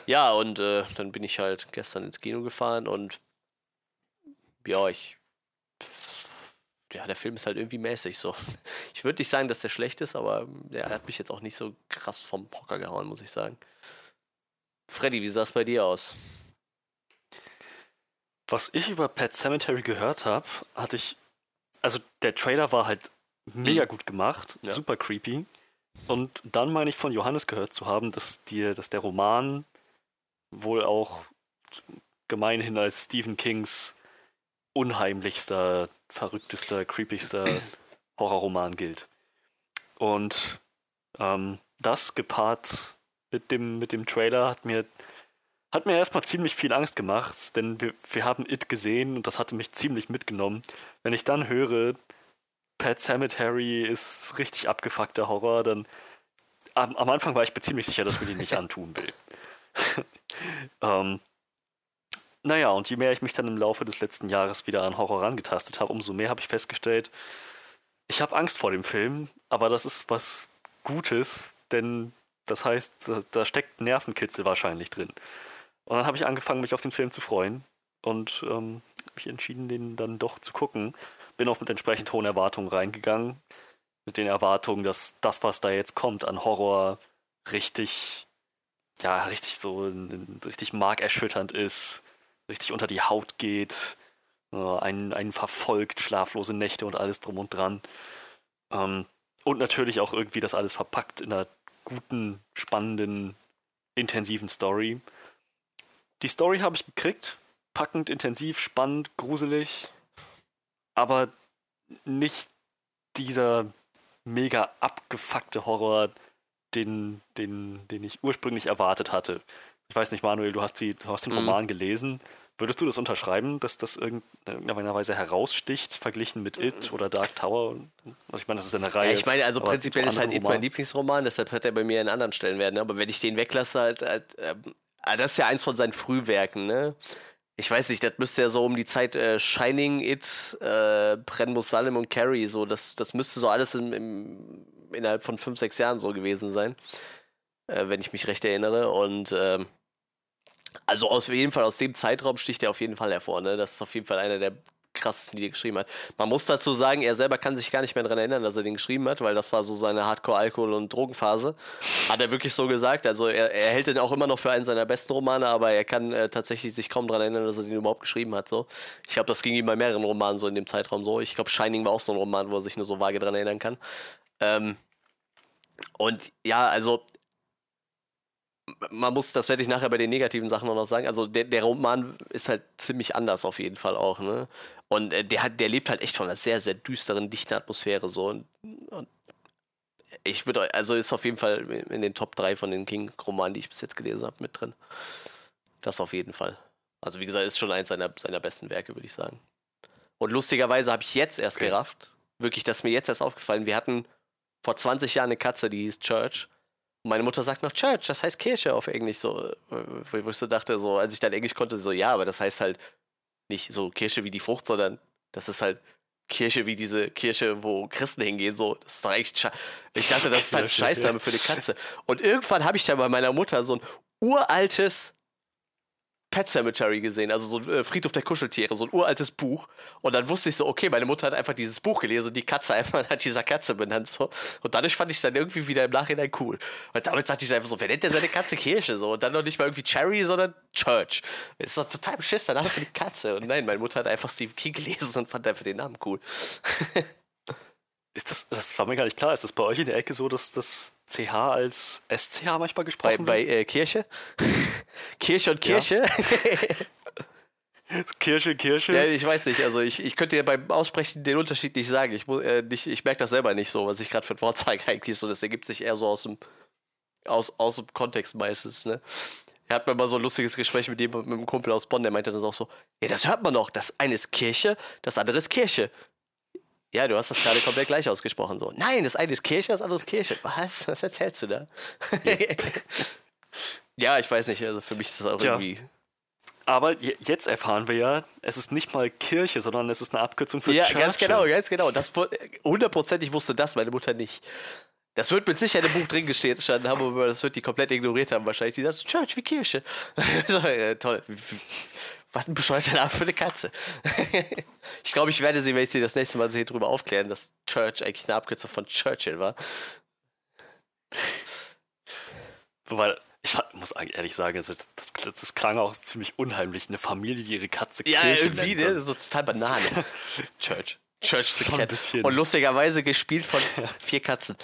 Ja, und äh, dann bin ich halt gestern ins Kino gefahren und ja, ich. Ja, der Film ist halt irgendwie mäßig so. Ich würde nicht sagen, dass der schlecht ist, aber der hat mich jetzt auch nicht so krass vom Poker gehauen, muss ich sagen. Freddy, wie sah es bei dir aus? Was ich über Pet Cemetery gehört habe, hatte ich. Also der Trailer war halt mega mhm. gut gemacht, ja. super creepy. Und dann meine ich von Johannes gehört zu haben, dass, die, dass der Roman wohl auch gemeinhin als Stephen Kings unheimlichster, verrücktester, creepigster Horrorroman gilt. Und ähm, das gepaart mit dem, mit dem Trailer hat mir, hat mir erstmal ziemlich viel Angst gemacht, denn wir, wir haben It gesehen und das hatte mich ziemlich mitgenommen. Wenn ich dann höre, Pet Cemetery ist richtig abgefuckter Horror, dann am, am Anfang war ich mir ziemlich sicher, dass mir den nicht antun will. ähm, naja, und je mehr ich mich dann im Laufe des letzten Jahres wieder an Horror rangetastet habe, umso mehr habe ich festgestellt, ich habe Angst vor dem Film, aber das ist was Gutes, denn das heißt, da, da steckt Nervenkitzel wahrscheinlich drin. Und dann habe ich angefangen, mich auf den Film zu freuen und ähm, mich entschieden, den dann doch zu gucken. Bin auch mit entsprechend hohen Erwartungen reingegangen. Mit den Erwartungen, dass das, was da jetzt kommt an Horror, richtig, ja, richtig so, richtig markerschütternd ist richtig unter die Haut geht, äh, einen, einen verfolgt, schlaflose Nächte und alles drum und dran. Ähm, und natürlich auch irgendwie das alles verpackt in einer guten, spannenden, intensiven Story. Die Story habe ich gekriegt. Packend, intensiv, spannend, gruselig. Aber nicht dieser mega abgefuckte Horror, den, den, den ich ursprünglich erwartet hatte. Ich weiß nicht, Manuel, du hast, die, du hast den mhm. Roman gelesen. Würdest du das unterschreiben, dass das in irgendeiner Weise heraussticht, verglichen mit It oder Dark Tower? Also ich meine, das ist eine Reihe. Ja, ich meine, also prinzipiell ist halt It mein Lieblingsroman, deshalb hat er bei mir einen anderen Stellenwert. Ne? Aber wenn ich den weglasse, halt, halt äh, das ist ja eins von seinen Frühwerken, ne? Ich weiß nicht, das müsste ja so um die Zeit äh, Shining It, äh, Bren Musalem und Carrie, so, das, das müsste so alles im, im, innerhalb von fünf, sechs Jahren so gewesen sein, äh, wenn ich mich recht erinnere. Und ähm, also auf jeden Fall aus dem Zeitraum sticht er auf jeden Fall hervor. Ne? Das ist auf jeden Fall einer der krassesten, die er geschrieben hat. Man muss dazu sagen, er selber kann sich gar nicht mehr daran erinnern, dass er den geschrieben hat, weil das war so seine Hardcore-Alkohol- und Drogenphase. Hat er wirklich so gesagt. Also er, er, hält den auch immer noch für einen seiner besten Romane, aber er kann äh, tatsächlich sich kaum daran erinnern, dass er den überhaupt geschrieben hat. So. Ich glaube, das ging ihm bei mehreren Romanen so in dem Zeitraum so. Ich glaube, Shining war auch so ein Roman, wo er sich nur so vage daran erinnern kann. Ähm, und ja, also man muss, das werde ich nachher bei den negativen Sachen auch noch sagen. Also der, der Roman ist halt ziemlich anders auf jeden Fall auch, ne? Und äh, der hat, der lebt halt echt von einer sehr, sehr düsteren, dichten Atmosphäre so. Und, und ich würde, also ist auf jeden Fall in den Top 3 von den King-Romanen, die ich bis jetzt gelesen habe, mit drin. Das auf jeden Fall. Also wie gesagt, ist schon eins seiner, seiner besten Werke, würde ich sagen. Und lustigerweise habe ich jetzt erst okay. gerafft, wirklich, das ist mir jetzt erst aufgefallen. Wir hatten vor 20 Jahren eine Katze, die hieß Church meine Mutter sagt noch Church, das heißt Kirche auf Englisch. So, wo ich so dachte, so, als ich dann Englisch konnte, so, ja, aber das heißt halt nicht so Kirche wie die Frucht, sondern das ist halt Kirche wie diese Kirche, wo Christen hingehen. So, das ist doch eigentlich. Ich dachte, das ist halt ein Scheißname für eine Katze. Und irgendwann habe ich dann bei meiner Mutter so ein uraltes Pet Cemetery gesehen, also so ein äh, Friedhof der Kuscheltiere, so ein uraltes Buch. Und dann wusste ich so, okay, meine Mutter hat einfach dieses Buch gelesen und die Katze einfach hat dieser Katze benannt. So. Und dadurch fand ich es dann irgendwie wieder im Nachhinein cool. Und damit sagte ich einfach so, wer nennt denn seine Katze Kirche? So. Und dann noch nicht mal irgendwie Cherry, sondern Church. Das ist doch total beschissen, Name für die Katze. Und nein, meine Mutter hat einfach Stephen King gelesen und fand einfach den Namen cool. Ist das, das war mir gar nicht klar. Ist das bei euch in der Ecke so, dass das CH als SCH manchmal gesprochen bei, wird? Bei äh, Kirche? Kirche und Kirche? Ja. Kirche, Kirche. Ja, ich weiß nicht. Also ich, ich könnte dir beim Aussprechen den Unterschied nicht sagen. Ich, äh, ich merke das selber nicht so, was ich gerade für ein Wort zeige eigentlich so. Das ergibt sich eher so aus dem, aus, aus dem Kontext meistens, ne? Er hat mir mal so ein lustiges Gespräch mit dem, mit einem Kumpel aus Bonn, der meinte das auch so, ja, das hört man doch. Das eine ist Kirche, das andere ist Kirche. Ja, du hast das gerade komplett gleich ausgesprochen. So, nein, das eine ist Kirche, das andere ist Kirche. Was? Was erzählst du da? ja, ich weiß nicht. Also für mich ist das auch ja. irgendwie. Aber jetzt erfahren wir ja, es ist nicht mal Kirche, sondern es ist eine Abkürzung für ja, Churchill. Ja, ganz genau, ganz genau. Das, hundertprozentig wusste das meine Mutter nicht. Das wird mit Sicherheit im Buch drin gestanden haben, aber das wird die komplett ignoriert haben wahrscheinlich. Die sagt Church wie Kirche. so, ja, toll. Was ein bescheuerter Name für eine Katze. ich glaube, ich werde sie, wenn ich sie das nächste Mal sehe, darüber aufklären, dass Church eigentlich eine Abkürzung von Churchill war. Wobei, ich muss ehrlich sagen, das, das, das, klang auch ziemlich unheimlich. Eine Familie, die ihre Katze Ja, Kirche irgendwie, ne? So total Banane. Church. Church the Cat. Und lustigerweise gespielt von vier Katzen.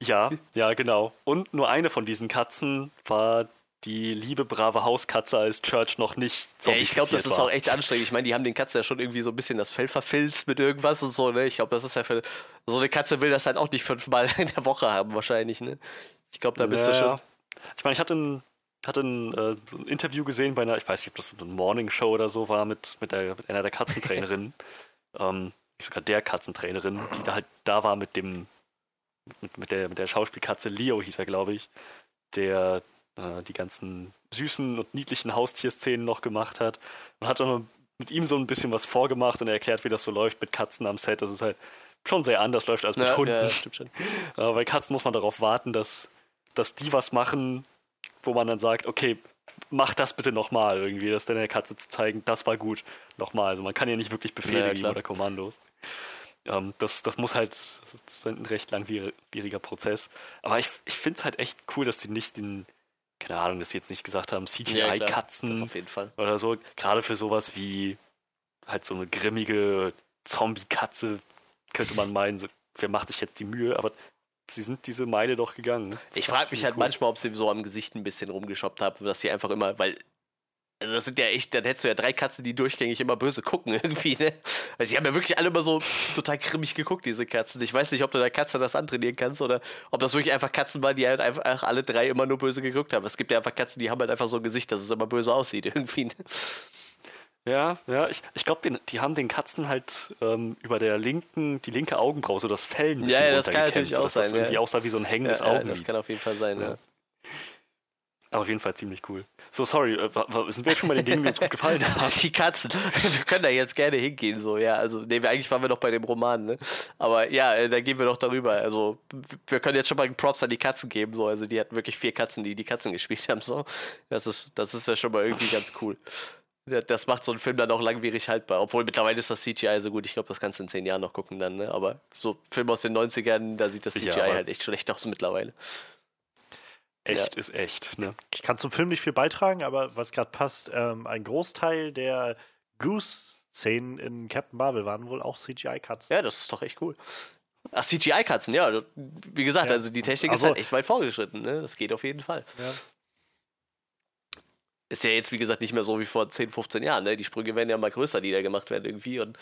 ja, ja, genau. Und nur eine von diesen Katzen war die liebe, brave Hauskatze als Church noch nicht Ja, ich glaube, das ist auch echt anstrengend. Ich meine, die haben den Katzen ja schon irgendwie so ein bisschen das Fell verfilzt mit irgendwas und so, ne? Ich glaube, das ist ja für. So eine Katze will das halt auch nicht fünfmal in der Woche haben, wahrscheinlich, ne? Ich glaube, da bist ja, du schon. Ich meine, ich hatte ein, hatte ein, äh, so ein Interview gesehen bei einer, ich weiß nicht, ob das eine Morning Show oder so war, mit, mit, der, mit einer der Katzentrainerinnen. ähm, sogar der Katzentrainerin, die da halt da war mit dem, mit, mit, der, mit der Schauspielkatze Leo, hieß er, glaube ich, der äh, die ganzen süßen und niedlichen Haustierszenen noch gemacht hat. Und hat dann mit ihm so ein bisschen was vorgemacht und er erklärt, wie das so läuft mit Katzen am Set. Das ist halt schon sehr anders läuft als mit ja, Hunden. Ja, stimmt schon. Aber bei Katzen muss man darauf warten, dass, dass die was machen, wo man dann sagt, okay, mach das bitte nochmal irgendwie, das deiner Katze zu zeigen, das war gut, nochmal. Also man kann ja nicht wirklich Befehle ja, geben oder Kommandos. Ähm, das, das muss halt, das ist ein recht langwieriger Prozess. Aber ich, ich finde es halt echt cool, dass die nicht den, keine Ahnung, dass sie jetzt nicht gesagt haben, CGI-Katzen ja, oder so. Gerade für sowas wie halt so eine grimmige Zombie-Katze könnte man meinen, so, wer macht sich jetzt die Mühe? Aber sie sind diese Meile doch gegangen. Das ich frage mich halt cool. manchmal, ob sie so am Gesicht ein bisschen rumgeschoppt haben, dass sie einfach immer, weil also das sind ja echt, dann hättest du ja drei Katzen, die durchgängig immer böse gucken irgendwie, ne? Also die haben ja wirklich alle immer so total grimmig geguckt, diese Katzen. Ich weiß nicht, ob du der Katze das antrainieren kannst oder ob das wirklich einfach Katzen waren, die halt einfach alle drei immer nur böse geguckt haben. Es gibt ja einfach Katzen, die haben halt einfach so ein Gesicht, dass es immer böse aussieht irgendwie. Ne? Ja, ja, ich, ich glaube, die haben den Katzen halt ähm, über der linken, die linke Augenbraue, so das Fell ein bisschen Ja, ja das kann natürlich auch sein. Das irgendwie ja. aussah wie so ein hängendes ja, Augenlid. das kann auf jeden Fall sein, ja. Aber auf jeden Fall ziemlich cool. So, sorry, äh, sind wir jetzt schon bei den Dingen, die uns gut gefallen haben? Die Katzen. Wir können da jetzt gerne hingehen, so, ja. Also, nee, eigentlich waren wir noch bei dem Roman, ne? Aber ja, äh, da gehen wir doch darüber. Also, wir können jetzt schon mal Props an die Katzen geben, so. Also, die hatten wirklich vier Katzen, die die Katzen gespielt haben, so. Das ist, das ist ja schon mal irgendwie ganz cool. Das macht so einen Film dann auch langwierig haltbar. Obwohl mittlerweile ist das CGI so gut. Ich glaube, das kannst du in zehn Jahren noch gucken dann, ne? Aber so Film aus den 90ern, da sieht das CGI ja, halt echt schlecht aus mittlerweile. Echt ja. ist echt. Ne? Ich kann zum Film nicht viel beitragen, aber was gerade passt, ähm, ein Großteil der Goose-Szenen in Captain Marvel waren wohl auch CGI-Cuts. Ja, das ist doch echt cool. Ach, CGI-Katzen, ja. Wie gesagt, ja. also die Technik also, ist halt echt weit vorgeschritten, ne? Das geht auf jeden Fall. Ja. Ist ja jetzt, wie gesagt, nicht mehr so wie vor 10, 15 Jahren, ne? Die Sprünge werden ja mal größer, die da gemacht werden irgendwie. Und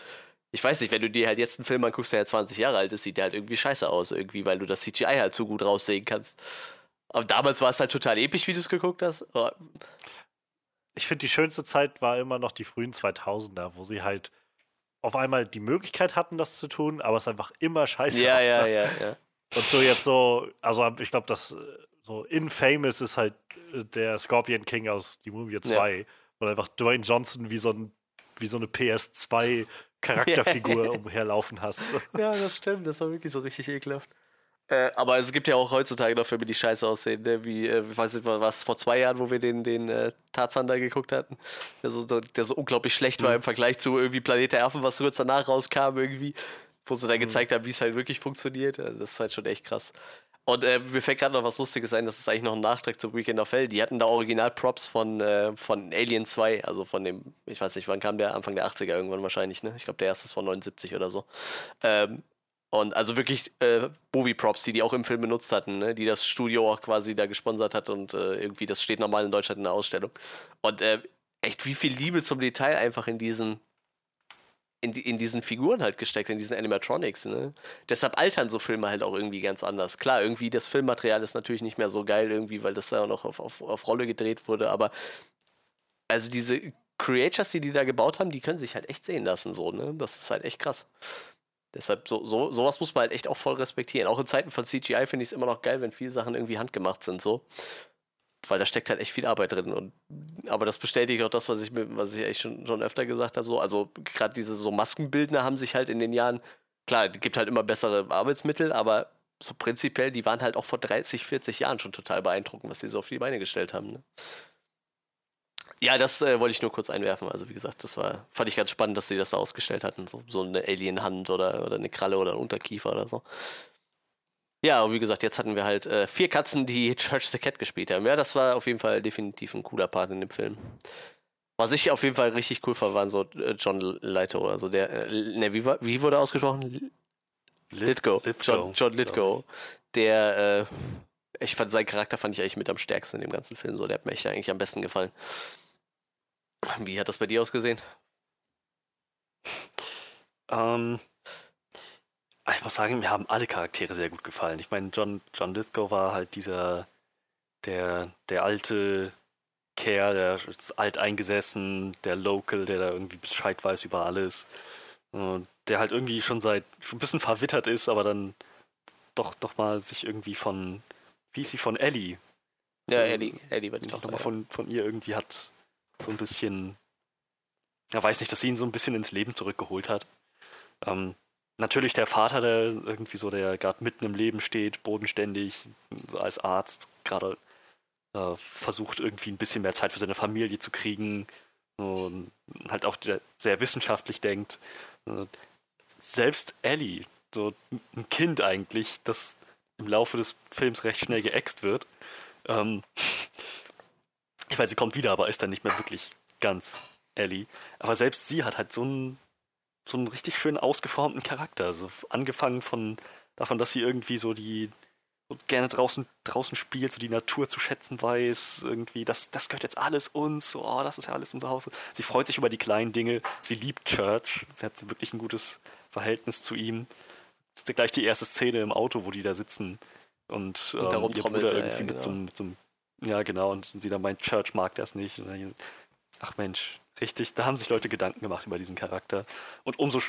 ich weiß nicht, wenn du dir halt jetzt einen Film anguckst, der ja 20 Jahre alt ist, sieht der halt irgendwie scheiße aus, irgendwie, weil du das CGI halt so gut raussehen kannst. Aber damals war es halt total episch, wie du es geguckt hast. Oh. Ich finde, die schönste Zeit war immer noch die frühen 2000er, wo sie halt auf einmal die Möglichkeit hatten, das zu tun, aber es einfach immer scheiße ja, aussah. Ja, ja, ja. Und du jetzt so, also ich glaube, das so infamous ist halt äh, der Scorpion King aus Die Mumie 2, ja. wo einfach Dwayne Johnson wie so, ein, wie so eine PS2 Charakterfigur umherlaufen hast. Ja, das stimmt, das war wirklich so richtig ekelhaft. Äh, aber es gibt ja auch heutzutage noch Filme, die scheiße aussehen, ne? wie, äh, ich weiß nicht, was vor zwei Jahren, wo wir den, den äh, Tarzan da geguckt hatten, der so, der so unglaublich schlecht mhm. war im Vergleich zu irgendwie Planet der Affen, was kurz danach rauskam irgendwie, wo sie dann mhm. gezeigt haben, wie es halt wirklich funktioniert. Also das ist halt schon echt krass. Und äh, mir fällt gerade noch was Lustiges ein, das ist eigentlich noch ein Nachtrag zu Weekend of Hell. Die hatten da Original-Props von, äh, von Alien 2, also von dem, ich weiß nicht, wann kam der? Anfang der 80er irgendwann wahrscheinlich, ne? Ich glaube, der erste ist von 79 oder so. Ähm, und also wirklich äh, Movie-Props, die die auch im Film benutzt hatten, ne? die das Studio auch quasi da gesponsert hat und äh, irgendwie, das steht normal in Deutschland in der Ausstellung. Und äh, echt, wie viel Liebe zum Detail einfach in diesen, in, in diesen Figuren halt gesteckt, in diesen Animatronics. Ne? Deshalb altern so Filme halt auch irgendwie ganz anders. Klar, irgendwie das Filmmaterial ist natürlich nicht mehr so geil irgendwie, weil das ja auch noch auf, auf, auf Rolle gedreht wurde, aber also diese Creatures, die die da gebaut haben, die können sich halt echt sehen lassen, so, ne? Das ist halt echt krass. Deshalb, so, so, sowas muss man halt echt auch voll respektieren. Auch in Zeiten von CGI finde ich es immer noch geil, wenn viele Sachen irgendwie handgemacht sind, so. Weil da steckt halt echt viel Arbeit drin. Und, aber das bestätigt auch das, was ich, was ich echt schon, schon öfter gesagt habe. So. Also gerade diese so Maskenbildner haben sich halt in den Jahren, klar, es gibt halt immer bessere Arbeitsmittel, aber so prinzipiell, die waren halt auch vor 30, 40 Jahren schon total beeindruckend, was die so auf die Beine gestellt haben. Ne? Ja, das äh, wollte ich nur kurz einwerfen. Also wie gesagt, das war, fand ich ganz spannend, dass sie das da ausgestellt hatten. So, so eine Alien-Hand oder, oder eine Kralle oder ein Unterkiefer oder so. Ja, und wie gesagt, jetzt hatten wir halt äh, vier Katzen, die Church the Cat gespielt haben. Ja, das war auf jeden Fall definitiv ein cooler Part in dem Film. Was ich auf jeden Fall richtig cool fand, waren so äh, John Leito, also der, äh, ne, wie, war, wie wurde ausgesprochen? Litgo. Litgo. John, John Litgo. Der, äh, Ich fand seinen Charakter fand ich eigentlich mit am stärksten in dem ganzen Film. So, der hat mir echt eigentlich am besten gefallen. Wie hat das bei dir ausgesehen? Ähm, ich muss sagen, mir haben alle Charaktere sehr gut gefallen. Ich meine, John, John Lithgow war halt dieser, der, der alte Kerl, der ist alt eingesessen, der Local, der da irgendwie Bescheid weiß über alles. Und der halt irgendwie schon seit, schon ein bisschen verwittert ist, aber dann doch, doch mal sich irgendwie von, wie ist sie, von Ellie? Ja, Ellie, Ellie wird doch nochmal von, von ihr irgendwie hat so ein bisschen, er weiß nicht, dass sie ihn so ein bisschen ins Leben zurückgeholt hat. Ähm, natürlich der Vater, der irgendwie so, der gerade mitten im Leben steht, bodenständig, so als Arzt, gerade äh, versucht irgendwie ein bisschen mehr Zeit für seine Familie zu kriegen und halt auch sehr wissenschaftlich denkt. Selbst Ellie, so ein Kind eigentlich, das im Laufe des Films recht schnell geäxt wird. Ähm, ich weiß, sie kommt wieder, aber ist dann nicht mehr wirklich ganz Ellie. Aber selbst sie hat halt so einen, so einen richtig schön ausgeformten Charakter. So angefangen von davon, dass sie irgendwie so die so gerne draußen, draußen spielt, so die Natur zu schätzen weiß, irgendwie, das, das gehört jetzt alles uns, so, oh, das ist ja alles unser Haus. Sie freut sich über die kleinen Dinge, sie liebt Church, sie hat wirklich ein gutes Verhältnis zu ihm. Das ist ja gleich die erste Szene im Auto, wo die da sitzen und, und ähm, ihr Bruder irgendwie ja, genau. mit, so, mit so einem, ja genau, und sie dann meint, Church mag das nicht. Dann, ach Mensch, richtig, da haben sich Leute Gedanken gemacht über diesen Charakter. Und umso,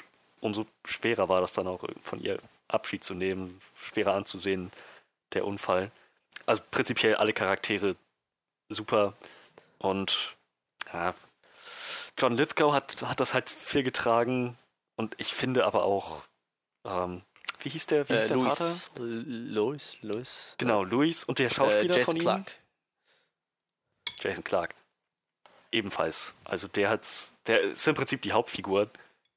umso schwerer war das dann auch von ihr Abschied zu nehmen, schwerer anzusehen, der Unfall. Also prinzipiell alle Charaktere super. Und ja, John Lithgow hat, hat das halt viel getragen. Und ich finde aber auch, ähm, wie hieß der, wie hieß äh, der Louis, Vater? Louis, Louis. Genau, Louis und der Schauspieler äh, von ihm. Clark. Jason Clark. Ebenfalls. Also der hat's, der ist im Prinzip die Hauptfigur.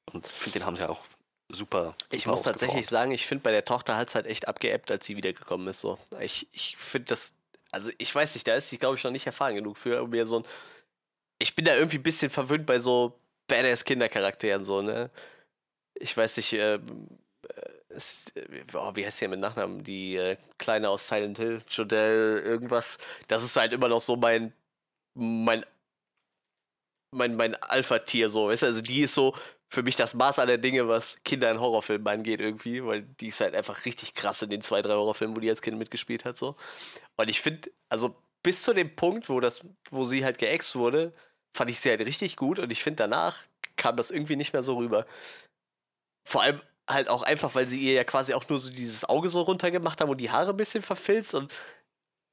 Und ich finde, den haben sie auch super. Ich muss tatsächlich sagen, ich finde bei der Tochter hat es halt echt abgeebbt, als sie wiedergekommen ist. So. Ich, ich finde das, also ich weiß nicht, da ist sie, glaube ich, noch nicht erfahren genug für mir so ein. Ich bin da irgendwie ein bisschen verwöhnt bei so badass Kindercharakteren, so, ne? Ich weiß nicht, ähm, äh, ist, oh, wie heißt sie mit Nachnamen? Die äh, Kleine aus Silent Hill, Jodelle, irgendwas. Das ist halt immer noch so mein, mein mein, mein Alpha-Tier so, weißt du? Also die ist so für mich das Maß aller Dinge, was Kinder in Horrorfilmen angeht irgendwie, weil die ist halt einfach richtig krass in den zwei, drei Horrorfilmen, wo die als Kind mitgespielt hat so. Und ich finde, also bis zu dem Punkt, wo das, wo sie halt geäxt wurde, fand ich sie halt richtig gut und ich finde danach kam das irgendwie nicht mehr so rüber. Vor allem halt auch einfach, weil sie ihr ja quasi auch nur so dieses Auge so runtergemacht haben und die Haare ein bisschen verfilzt und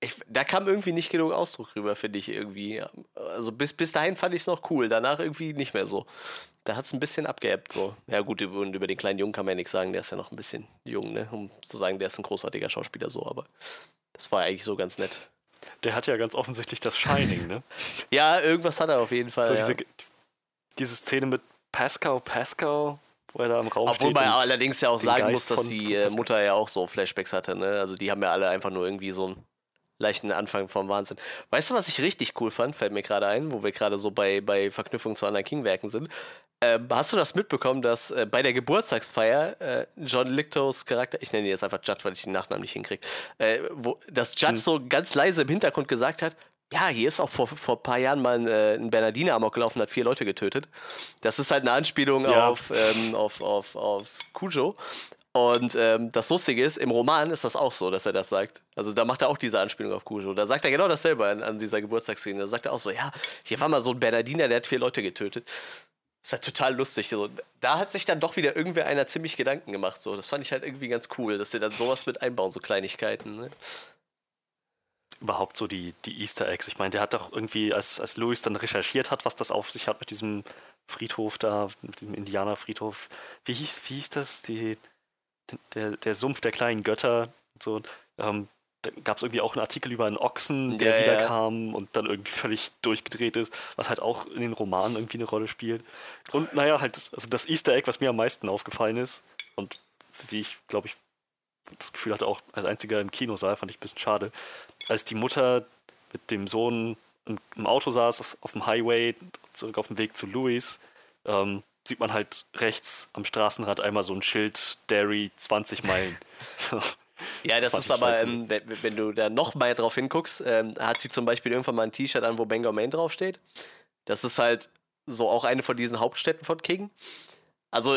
ich, da kam irgendwie nicht genug Ausdruck rüber, finde ich irgendwie. Also bis, bis dahin fand ich es noch cool, danach irgendwie nicht mehr so. Da hat es ein bisschen abgeebbt so. Ja gut, über, über den kleinen Jungen kann man ja nichts sagen, der ist ja noch ein bisschen jung, ne? Um zu sagen, der ist ein großartiger Schauspieler so, aber das war eigentlich so ganz nett. Der hat ja ganz offensichtlich das Shining, ne? ja, irgendwas hat er auf jeden Fall. So diese, ja. diese Szene mit Pascal, Pascal, wo er da im Raum Obwohl man allerdings ja auch sagen Geist muss, dass die äh, Mutter ja auch so Flashbacks hatte, ne? Also die haben ja alle einfach nur irgendwie so ein leichten Anfang vom Wahnsinn. Weißt du, was ich richtig cool fand? Fällt mir gerade ein, wo wir gerade so bei, bei Verknüpfung zu anderen King-Werken sind. Äh, hast du das mitbekommen, dass äh, bei der Geburtstagsfeier äh, John Lictos Charakter, ich nenne ihn jetzt einfach Judd, weil ich den Nachnamen nicht hinkriege, äh, wo dass Judd hm. so ganz leise im Hintergrund gesagt hat, ja, hier ist auch vor, vor ein paar Jahren mal ein, äh, ein Bernardiner amok gelaufen, hat vier Leute getötet. Das ist halt eine Anspielung ja. auf, ähm, auf, auf, auf Cujo. Und ähm, das Lustige ist, im Roman ist das auch so, dass er das sagt. Also da macht er auch diese Anspielung auf Cujo. Da sagt er genau dasselbe an, an dieser Geburtstagsszene. Da sagt er auch so, ja, hier war mal so ein Bernardiner, der hat vier Leute getötet. Ist halt total lustig. So, da hat sich dann doch wieder irgendwer einer ziemlich Gedanken gemacht. So. Das fand ich halt irgendwie ganz cool, dass sie dann sowas mit einbauen, so Kleinigkeiten. Ne? Überhaupt so die, die Easter Eggs. Ich meine, der hat doch irgendwie, als, als Louis dann recherchiert hat, was das auf sich hat mit diesem Friedhof da, mit dem Indianerfriedhof. Wie hieß, wie hieß das? Die der, der Sumpf der kleinen Götter. So, ähm, da gab es irgendwie auch einen Artikel über einen Ochsen, der ja, wiederkam ja. und dann irgendwie völlig durchgedreht ist, was halt auch in den Romanen irgendwie eine Rolle spielt. Und naja, halt, also das Easter Egg, was mir am meisten aufgefallen ist und wie ich, glaube ich, das Gefühl hatte, auch als einziger im Kinosaal, fand ich ein bisschen schade, als die Mutter mit dem Sohn im Auto saß, auf dem Highway, zurück auf dem Weg zu Louis, ähm, sieht man halt rechts am Straßenrad einmal so ein Schild, Derry 20 Meilen. Ja, das, das ist aber, ähm, wenn, wenn, du da noch mal drauf hinguckst, ähm, hat sie zum Beispiel irgendwann mal ein T-Shirt an, wo Bangor Main draufsteht. Das ist halt so auch eine von diesen Hauptstädten von King. Also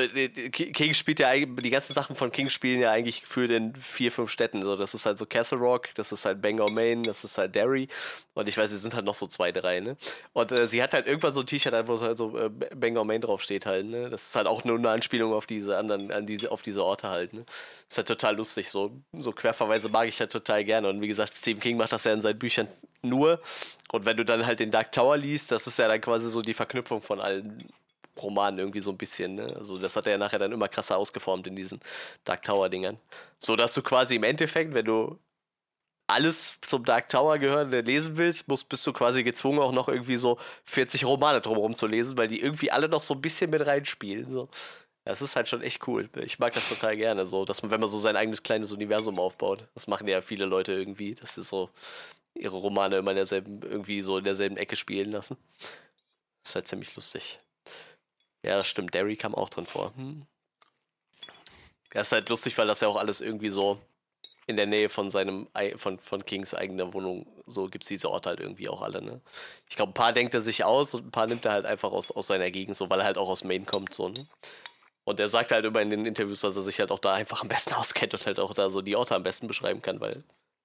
King spielt ja eigentlich, die ganzen Sachen von King spielen ja eigentlich für den vier, fünf Städten. So, das ist halt so Castle Rock, das ist halt Bangor Main, das ist halt Derry. Und ich weiß, es sind halt noch so zwei, drei, ne? Und äh, sie hat halt irgendwann so ein T-Shirt wo es halt so äh, Bangor Main draufsteht halt, ne? Das ist halt auch nur eine Anspielung auf diese anderen, an diese, auf diese Orte halt, ne? ist halt total lustig. So, so Querverweise mag ich halt total gerne. Und wie gesagt, Stephen King macht das ja in seinen Büchern nur. Und wenn du dann halt den Dark Tower liest, das ist ja dann quasi so die Verknüpfung von allen Roman irgendwie so ein bisschen. Ne? Also das hat er ja nachher dann immer krasser ausgeformt in diesen Dark Tower-Dingern. So dass du quasi im Endeffekt, wenn du alles zum Dark Tower gehören lesen willst, musst, bist du quasi gezwungen, auch noch irgendwie so 40 Romane drumherum zu lesen, weil die irgendwie alle noch so ein bisschen mit reinspielen. So. Das ist halt schon echt cool. Ich mag das total gerne, so, dass man, wenn man so sein eigenes kleines Universum aufbaut. Das machen ja viele Leute irgendwie, dass sie so ihre Romane immer in derselben, irgendwie so in derselben Ecke spielen lassen. Das ist halt ziemlich lustig. Ja, das stimmt. Derry kam auch drin vor. Hm. Ja, ist halt lustig, weil das ja auch alles irgendwie so in der Nähe von seinem, von, von Kings eigener Wohnung, so gibt es diese Orte halt irgendwie auch alle, ne? Ich glaube, ein paar denkt er sich aus und ein paar nimmt er halt einfach aus, aus seiner Gegend, so, weil er halt auch aus Maine kommt, so, ne? Und er sagt halt immer in den Interviews, dass er sich halt auch da einfach am besten auskennt und halt auch da so die Orte am besten beschreiben kann, weil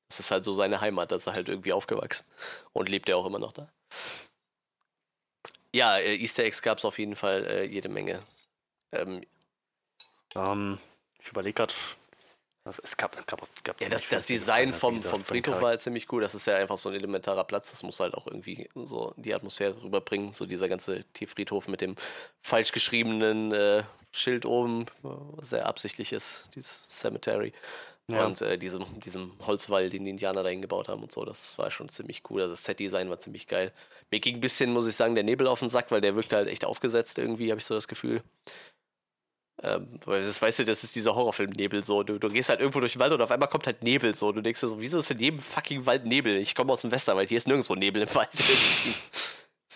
das ist halt so seine Heimat, da ist er halt irgendwie aufgewachsen und lebt er auch immer noch da. Ja, äh, Easter Eggs gab es auf jeden Fall äh, jede Menge. Ähm, ähm, ich überlege gerade. Also es gab, gab, gab ja, das, das Design vom, vom Friedhof war halt ziemlich cool. Das ist ja einfach so ein elementarer Platz. Das muss halt auch irgendwie so die Atmosphäre rüberbringen. So dieser ganze Tierfriedhof mit dem falsch geschriebenen äh, Schild oben, sehr absichtlich ist, dieses Cemetery. Ja. Und äh, diesem, diesem Holzwall, den die Indianer da hingebaut haben und so, das war schon ziemlich cool. Also das Set-Design war ziemlich geil. Mir ging ein bisschen, muss ich sagen, der Nebel auf den Sack, weil der wirkte halt echt aufgesetzt irgendwie, habe ich so das Gefühl. Ähm, weil das weißt du, das ist dieser Horrorfilm-Nebel so. Du, du, gehst halt irgendwo durch den Wald und auf einmal kommt halt Nebel so. Du denkst dir so, wieso ist in jedem fucking Wald Nebel? Ich komme aus dem Westerwald, hier ist nirgendwo Nebel im Wald irgendwie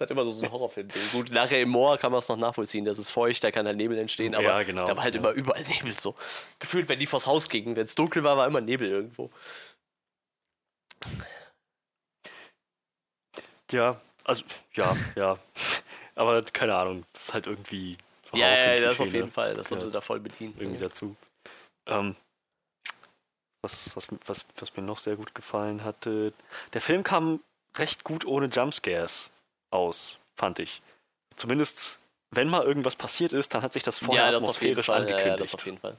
ist halt immer so ein Horrorfilm-Ding. Gut, nachher im Moor kann man es noch nachvollziehen. Das ist feucht, da kann halt Nebel entstehen, aber ja, genau. da war halt ja. immer überall Nebel so. Gefühlt, wenn die vors Haus gingen, wenn es dunkel war, war immer Nebel irgendwo. Ja, also, ja, ja. Aber keine Ahnung, das ist halt irgendwie. Ja, ja, das auf jeden ne? Fall. Das haben sie da voll bedient. Irgendwie ja. dazu. Ähm, was, was, was, was mir noch sehr gut gefallen hatte. Der Film kam recht gut ohne Jumpscares aus, fand ich. Zumindest, wenn mal irgendwas passiert ist, dann hat sich das vorher ja, das atmosphärisch Fall, angekündigt. Ja, ja, das auf jeden Fall.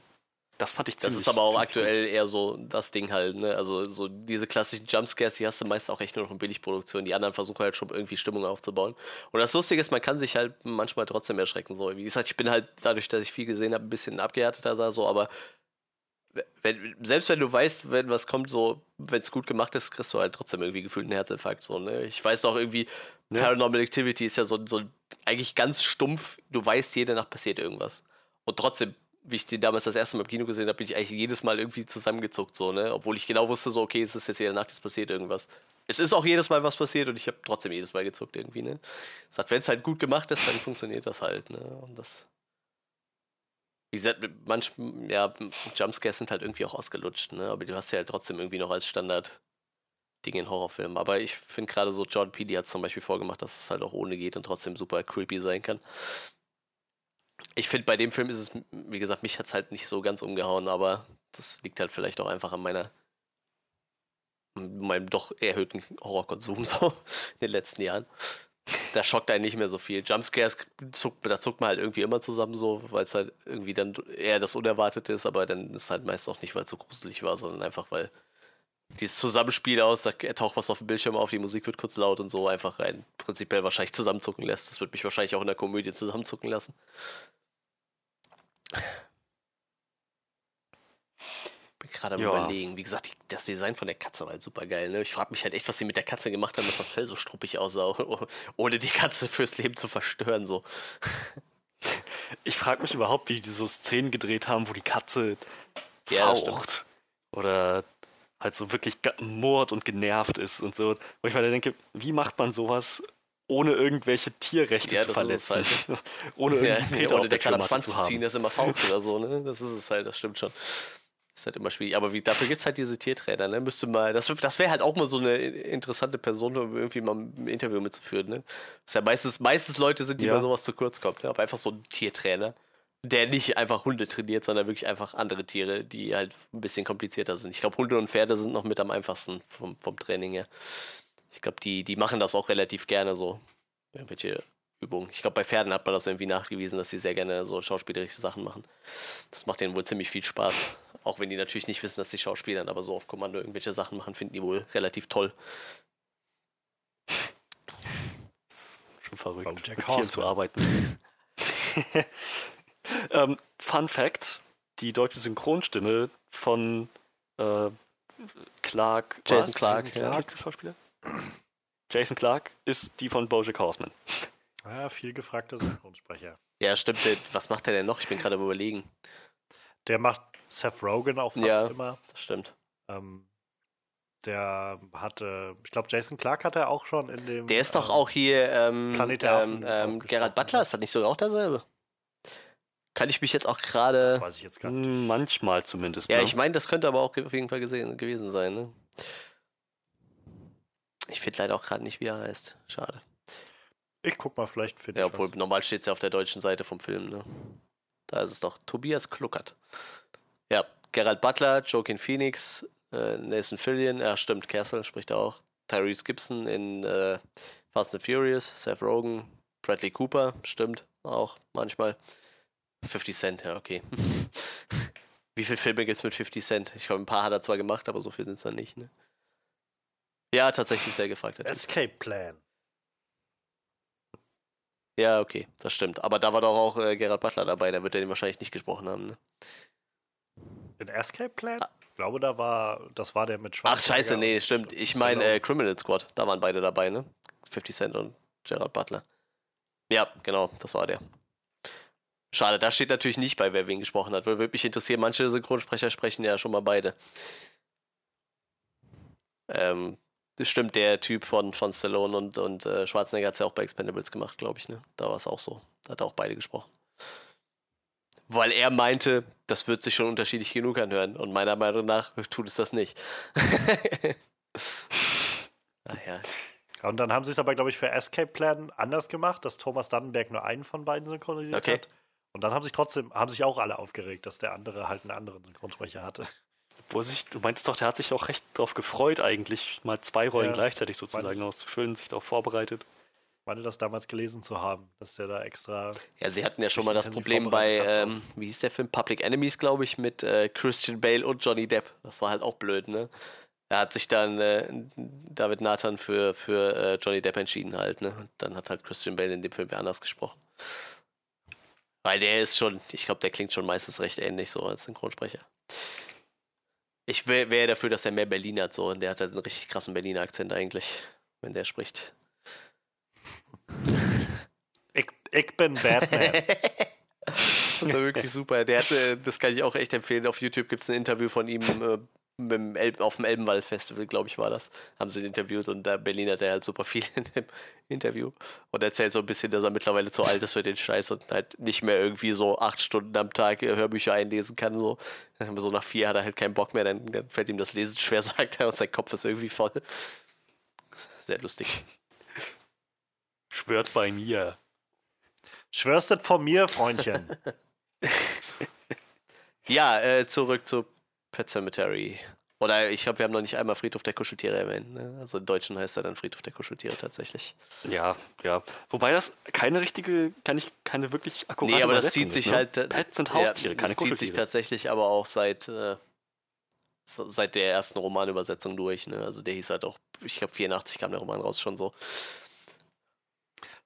Das fand ich ziemlich Das ist aber auch aktuell eher so das Ding halt, ne? Also so diese klassischen Jumpscares, die hast du meist auch echt nur noch in Billigproduktion. Die anderen versuchen halt schon irgendwie Stimmung aufzubauen. Und das Lustige ist, man kann sich halt manchmal trotzdem erschrecken. So, wie gesagt, ich bin halt dadurch, dass ich viel gesehen habe, ein bisschen abgehärteter so, aber wenn, selbst wenn du weißt, wenn was kommt, so, wenn es gut gemacht ist, kriegst du halt trotzdem irgendwie gefühlt einen Herzinfarkt. So, ne? Ich weiß auch irgendwie, ja. Paranormal Activity ist ja so, so eigentlich ganz stumpf, du weißt, jede Nacht passiert irgendwas. Und trotzdem, wie ich den damals das erste Mal im Kino gesehen habe, bin ich eigentlich jedes Mal irgendwie zusammengezuckt, so, ne? Obwohl ich genau wusste, so, okay, es ist jetzt jede Nacht, es passiert irgendwas. Es ist auch jedes Mal was passiert und ich habe trotzdem jedes Mal gezuckt irgendwie, ne? Sagt, wenn es halt gut gemacht ist, dann funktioniert das halt, ne? Und das wie gesagt, manchmal, ja, Jumpscares sind halt irgendwie auch ausgelutscht, ne? Aber du hast ja halt trotzdem irgendwie noch als Standard Ding in Horrorfilmen. Aber ich finde gerade so, Jordan Peele hat zum Beispiel vorgemacht, dass es halt auch ohne geht und trotzdem super creepy sein kann. Ich finde, bei dem Film ist es, wie gesagt, mich hat es halt nicht so ganz umgehauen, aber das liegt halt vielleicht auch einfach an meiner meinem doch erhöhten Horrorkonsum so in den letzten Jahren da schockt einen nicht mehr so viel. Jumpscares, zuckt, da zuckt man halt irgendwie immer zusammen so, weil es halt irgendwie dann eher das Unerwartete ist, aber dann ist halt meist auch nicht, weil es so gruselig war, sondern einfach, weil dieses Zusammenspiel aus, da taucht was auf dem Bildschirm auf, die Musik wird kurz laut und so einfach rein prinzipiell wahrscheinlich zusammenzucken lässt. Das wird mich wahrscheinlich auch in der Komödie zusammenzucken lassen. Gerade am ja. überlegen. Wie gesagt, das Design von der Katze war halt super geil. Ne? Ich frage mich halt echt, was sie mit der Katze gemacht haben, dass das Fell so struppig aussah, ohne die Katze fürs Leben zu verstören. So. Ich frage mich überhaupt, wie die so Szenen gedreht haben, wo die Katze ja, faucht. Oder halt so wirklich mord und genervt ist und so. Wo ich mir denke, wie macht man sowas ohne irgendwelche Tierrechte ja, zu verletzen. Halt, ohne irgendwie ja, Peter ohne auf der, der Schwanz zu ziehen, dass immer faucht oder so, ne? Das ist es halt, das stimmt schon. Ist halt immer schwierig. Aber wie, dafür gibt es halt diese Tiertrainer, ne? Müsste mal, das, das wäre halt auch mal so eine interessante Person, um irgendwie mal ein Interview mitzuführen, ne? Das ist ja meistens, meistens Leute sind, die ja. bei sowas zu kurz kommen, ne? Aber einfach so ein Tiertrainer, der nicht einfach Hunde trainiert, sondern wirklich einfach andere Tiere, die halt ein bisschen komplizierter sind. Ich glaube, Hunde und Pferde sind noch mit am einfachsten vom, vom Training her. Ich glaube, die, die machen das auch relativ gerne so. Irgendwelche Übungen. Ich glaube, bei Pferden hat man das irgendwie nachgewiesen, dass sie sehr gerne so schauspielerische Sachen machen. Das macht denen wohl ziemlich viel Spaß. Auch wenn die natürlich nicht wissen, dass sie Schauspielern, aber so auf Kommando irgendwelche Sachen machen, finden die wohl relativ toll. Schon verrückt, um Jack mit Tieren zu arbeiten. ähm, Fun Fact: Die deutsche Synchronstimme von äh, Clark. Jason was? Clark, Jason Clark. Ja. Schauspieler? Jason Clark ist die von Bojack Horseman. Ja, viel gefragter Synchronsprecher. Ja, stimmt. Was macht der denn noch? Ich bin gerade überlegen. Der macht Seth Rogen auch fast ja, immer. Das stimmt. Ähm, der hatte, ich glaube, Jason Clark hat er auch schon in dem. Der ist doch ähm, auch hier. Ähm, Planet der ähm, ähm, Gerard Butler, ist das nicht sogar auch derselbe? Kann ich mich jetzt auch gerade. Das weiß ich jetzt gar nicht. Hm, manchmal zumindest. Ja, ne? ich meine, das könnte aber auch auf jeden Fall gesehen, gewesen sein. Ne? Ich finde leider auch gerade nicht, wie er heißt. Schade. Ich guck mal, vielleicht finde ja, ich. Ja, obwohl was. normal steht es ja auf der deutschen Seite vom Film, ne? Da ist es doch Tobias Kluckert. Ja, Gerald Butler, Joaquin Phoenix, äh, Nathan Fillion, ja stimmt, Castle spricht auch. Tyrese Gibson in äh, Fast and Furious, Seth Rogen, Bradley Cooper, stimmt, auch manchmal. 50 Cent, ja, okay. Wie viele Filme gibt es mit 50 Cent? Ich glaube, ein paar hat er zwar gemacht, aber so viel sind es dann nicht, ne? Ja, tatsächlich sehr gefragt. Escape Plan. Ja, okay, das stimmt. Aber da war doch auch äh, Gerard Butler dabei, der wird ja den wahrscheinlich nicht gesprochen haben, ne? Den Escape Plan? Ah. Ich glaube, da war, das war der mit Schwarz. Ach, scheiße, nee, stimmt. Ich meine äh, Criminal Squad, da waren beide dabei, ne? 50 Cent und Gerard Butler. Ja, genau, das war der. Schade, da steht natürlich nicht bei, wer wen gesprochen hat. Würde mich interessieren, manche Synchronsprecher sprechen ja schon mal beide. Ähm, das stimmt, der Typ von, von Stallone und, und äh, Schwarzenegger hat es ja auch bei Expendables gemacht, glaube ich. Ne? Da war es auch so. Da hat auch beide gesprochen. Weil er meinte, das wird sich schon unterschiedlich genug anhören. Und meiner Meinung nach tut es das nicht. Ach ja. Und dann haben sie es aber, glaube ich, für Escape Plan anders gemacht, dass Thomas Dannenberg nur einen von beiden synchronisiert okay. hat. Und dann haben sich trotzdem, haben sich auch alle aufgeregt, dass der andere halt einen anderen Synchronsprecher hatte. Wo sich, du meinst doch, der hat sich auch recht darauf gefreut, eigentlich mal zwei Rollen ja, gleichzeitig sozusagen auszufüllen, sich darauf vorbereitet. Ich meine, das damals gelesen zu haben, dass der da extra. Ja, sie hatten ja schon mal das Problem bei, ähm, wie hieß der Film? Public Enemies, glaube ich, mit äh, Christian Bale und Johnny Depp. Das war halt auch blöd, ne? Er hat sich dann äh, David Nathan für, für äh, Johnny Depp entschieden halt, ne? Und dann hat halt Christian Bale in dem Film anders gesprochen. Weil der ist schon, ich glaube, der klingt schon meistens recht ähnlich so als Synchronsprecher. Ich wäre wär dafür, dass er mehr Berlin hat, so. Und der hat halt einen richtig krassen Berliner Akzent eigentlich, wenn der spricht. Ich, ich bin Batman. das war wirklich super. Der hatte, das kann ich auch echt empfehlen. Auf YouTube gibt es ein Interview von ihm äh, El auf dem Elbenwald-Festival, glaube ich, war das. Haben sie ihn interviewt und da Berlin hat er halt super viel in dem Interview und erzählt so ein bisschen, dass er mittlerweile zu alt ist für den Scheiß und halt nicht mehr irgendwie so acht Stunden am Tag äh, Hörbücher einlesen kann. So, so nach vier hat er halt keinen Bock mehr, dann, dann fällt ihm das Lesen schwer, sagt er, und sein Kopf ist irgendwie voll. Sehr lustig. Schwört bei mir. Schwörstet vor mir, Freundchen. ja, äh, zurück zu Pet Cemetery. Oder ich glaube, wir haben noch nicht einmal Friedhof der Kuscheltiere erwähnt. Ne? Also im Deutschen heißt er dann Friedhof der Kuscheltiere tatsächlich. Ja, ja. Wobei das keine richtige, kann ich keine wirklich akkurate Nee, aber das zieht sich ist, ne? halt. Äh, Pets sind Haustiere, ja, keine das Kuscheltiere. Das zieht sich tatsächlich aber auch seit, äh, seit der ersten Romanübersetzung durch. Ne? Also der hieß halt auch, ich glaube 84 kam der Roman raus schon so.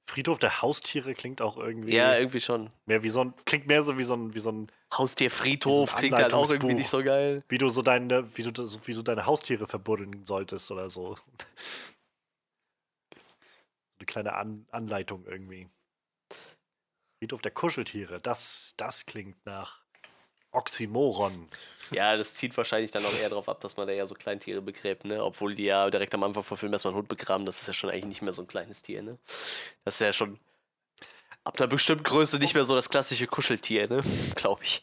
Friedhof der Haustiere klingt auch irgendwie. Ja, irgendwie schon. Mehr wie so ein, klingt mehr so wie so ein, wie so ein Haustierfriedhof so klingt halt auch irgendwie nicht so geil. Wie du so deine, wie du, wie du deine Haustiere verbuddeln solltest oder so. Eine kleine An Anleitung irgendwie. Friedhof der Kuscheltiere, das, das klingt nach Oxymoron. Ja, das zieht wahrscheinlich dann auch eher darauf ab, dass man da ja so Kleintiere begräbt, ne? Obwohl die ja direkt am Anfang vom Film erstmal einen Hund begraben, das ist ja schon eigentlich nicht mehr so ein kleines Tier, ne? Das ist ja schon ab einer bestimmten Größe nicht mehr so das klassische Kuscheltier, ne? Glaube ich.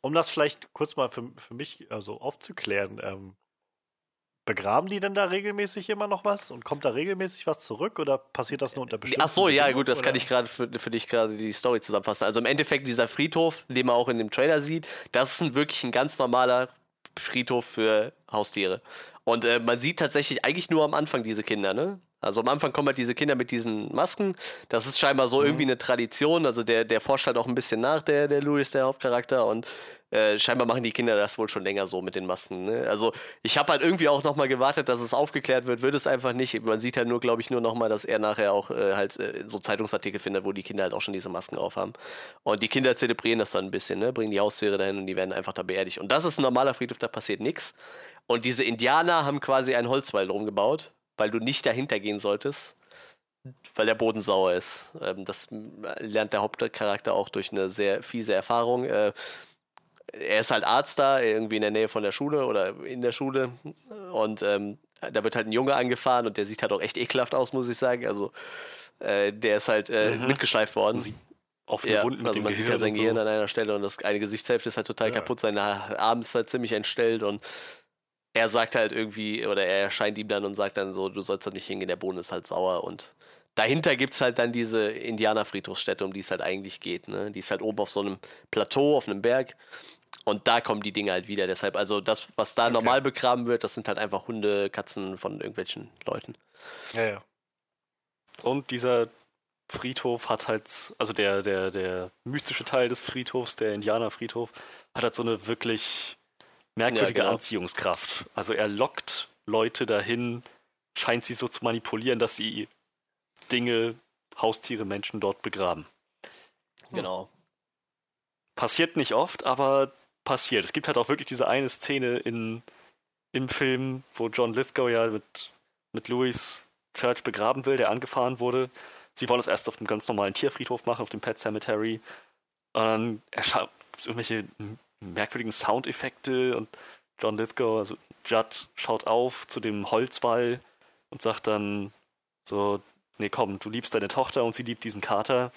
Um das vielleicht kurz mal für, für mich also aufzuklären, ähm, begraben die denn da regelmäßig immer noch was und kommt da regelmäßig was zurück oder passiert das nur unter bestimmten Ach so, ja, gut, das oder? kann ich gerade für, für dich gerade die Story zusammenfassen. Also im Endeffekt dieser Friedhof, den man auch in dem Trailer sieht, das ist ein, wirklich ein ganz normaler Friedhof für Haustiere. Und äh, man sieht tatsächlich eigentlich nur am Anfang diese Kinder, ne? Also am Anfang kommen halt diese Kinder mit diesen Masken. Das ist scheinbar so irgendwie eine Tradition. Also der, der forscht halt auch ein bisschen nach, der, der Louis, der Hauptcharakter. Und äh, scheinbar machen die Kinder das wohl schon länger so mit den Masken. Ne? Also ich habe halt irgendwie auch nochmal gewartet, dass es aufgeklärt wird. Wird es einfach nicht. Man sieht halt nur, glaube ich, nur nochmal, dass er nachher auch äh, halt äh, so Zeitungsartikel findet, wo die Kinder halt auch schon diese Masken aufhaben. Und die Kinder zelebrieren das dann ein bisschen, ne? bringen die Haustiere dahin und die werden einfach da beerdigt. Und das ist ein normaler Friedhof, da passiert nichts. Und diese Indianer haben quasi einen Holzwall drum gebaut, weil du nicht dahinter gehen solltest, weil der Boden sauer ist. Ähm, das lernt der Hauptcharakter auch durch eine sehr fiese Erfahrung. Äh, er ist halt Arzt da, irgendwie in der Nähe von der Schule oder in der Schule. Und ähm, da wird halt ein Junge angefahren und der sieht halt auch echt ekelhaft aus, muss ich sagen. Also äh, der ist halt äh, Mhm. mitgeschleift worden. sieht offene Ja, Wunden mit also man sieht Gehirn halt sein so. Gehirn an einer Stelle und das eine Gesichtshälfte ist halt total Ja. kaputt, sein Arm ist halt ziemlich entstellt und er sagt halt irgendwie, oder er erscheint ihm dann und sagt dann so, du sollst da nicht hingehen, der Boden ist halt sauer und dahinter gibt es halt dann diese Indianerfriedhofsstätte, um die es halt eigentlich geht, ne? Die ist halt oben auf so einem Plateau, auf einem Berg und da kommen die Dinge halt wieder. Deshalb, also das, was da normal begraben wird, das sind halt einfach Hunde, Katzen von irgendwelchen Leuten. Ja, ja. Und dieser Friedhof hat halt, also der, der, der mystische Teil des Friedhofs, der Indianerfriedhof, hat halt so eine wirklich merkwürdige Ja, genau. Anziehungskraft. Also er lockt Leute dahin, scheint sie so zu manipulieren, dass sie Dinge, Haustiere, Menschen dort begraben. Genau. Passiert nicht oft, aber passiert. Es gibt halt auch wirklich diese eine Szene in, im Film, wo John Lithgow ja mit, mit Louis Church begraben will, der angefahren wurde. Sie wollen es erst auf einem ganz normalen Tierfriedhof machen, auf dem Pet Cemetery. Und dann gibt es irgendwelche merkwürdigen Soundeffekte und John Lithgow, also Judd, schaut auf zu dem Holzwall und sagt dann so, nee komm, du liebst deine Tochter und sie liebt diesen Kater.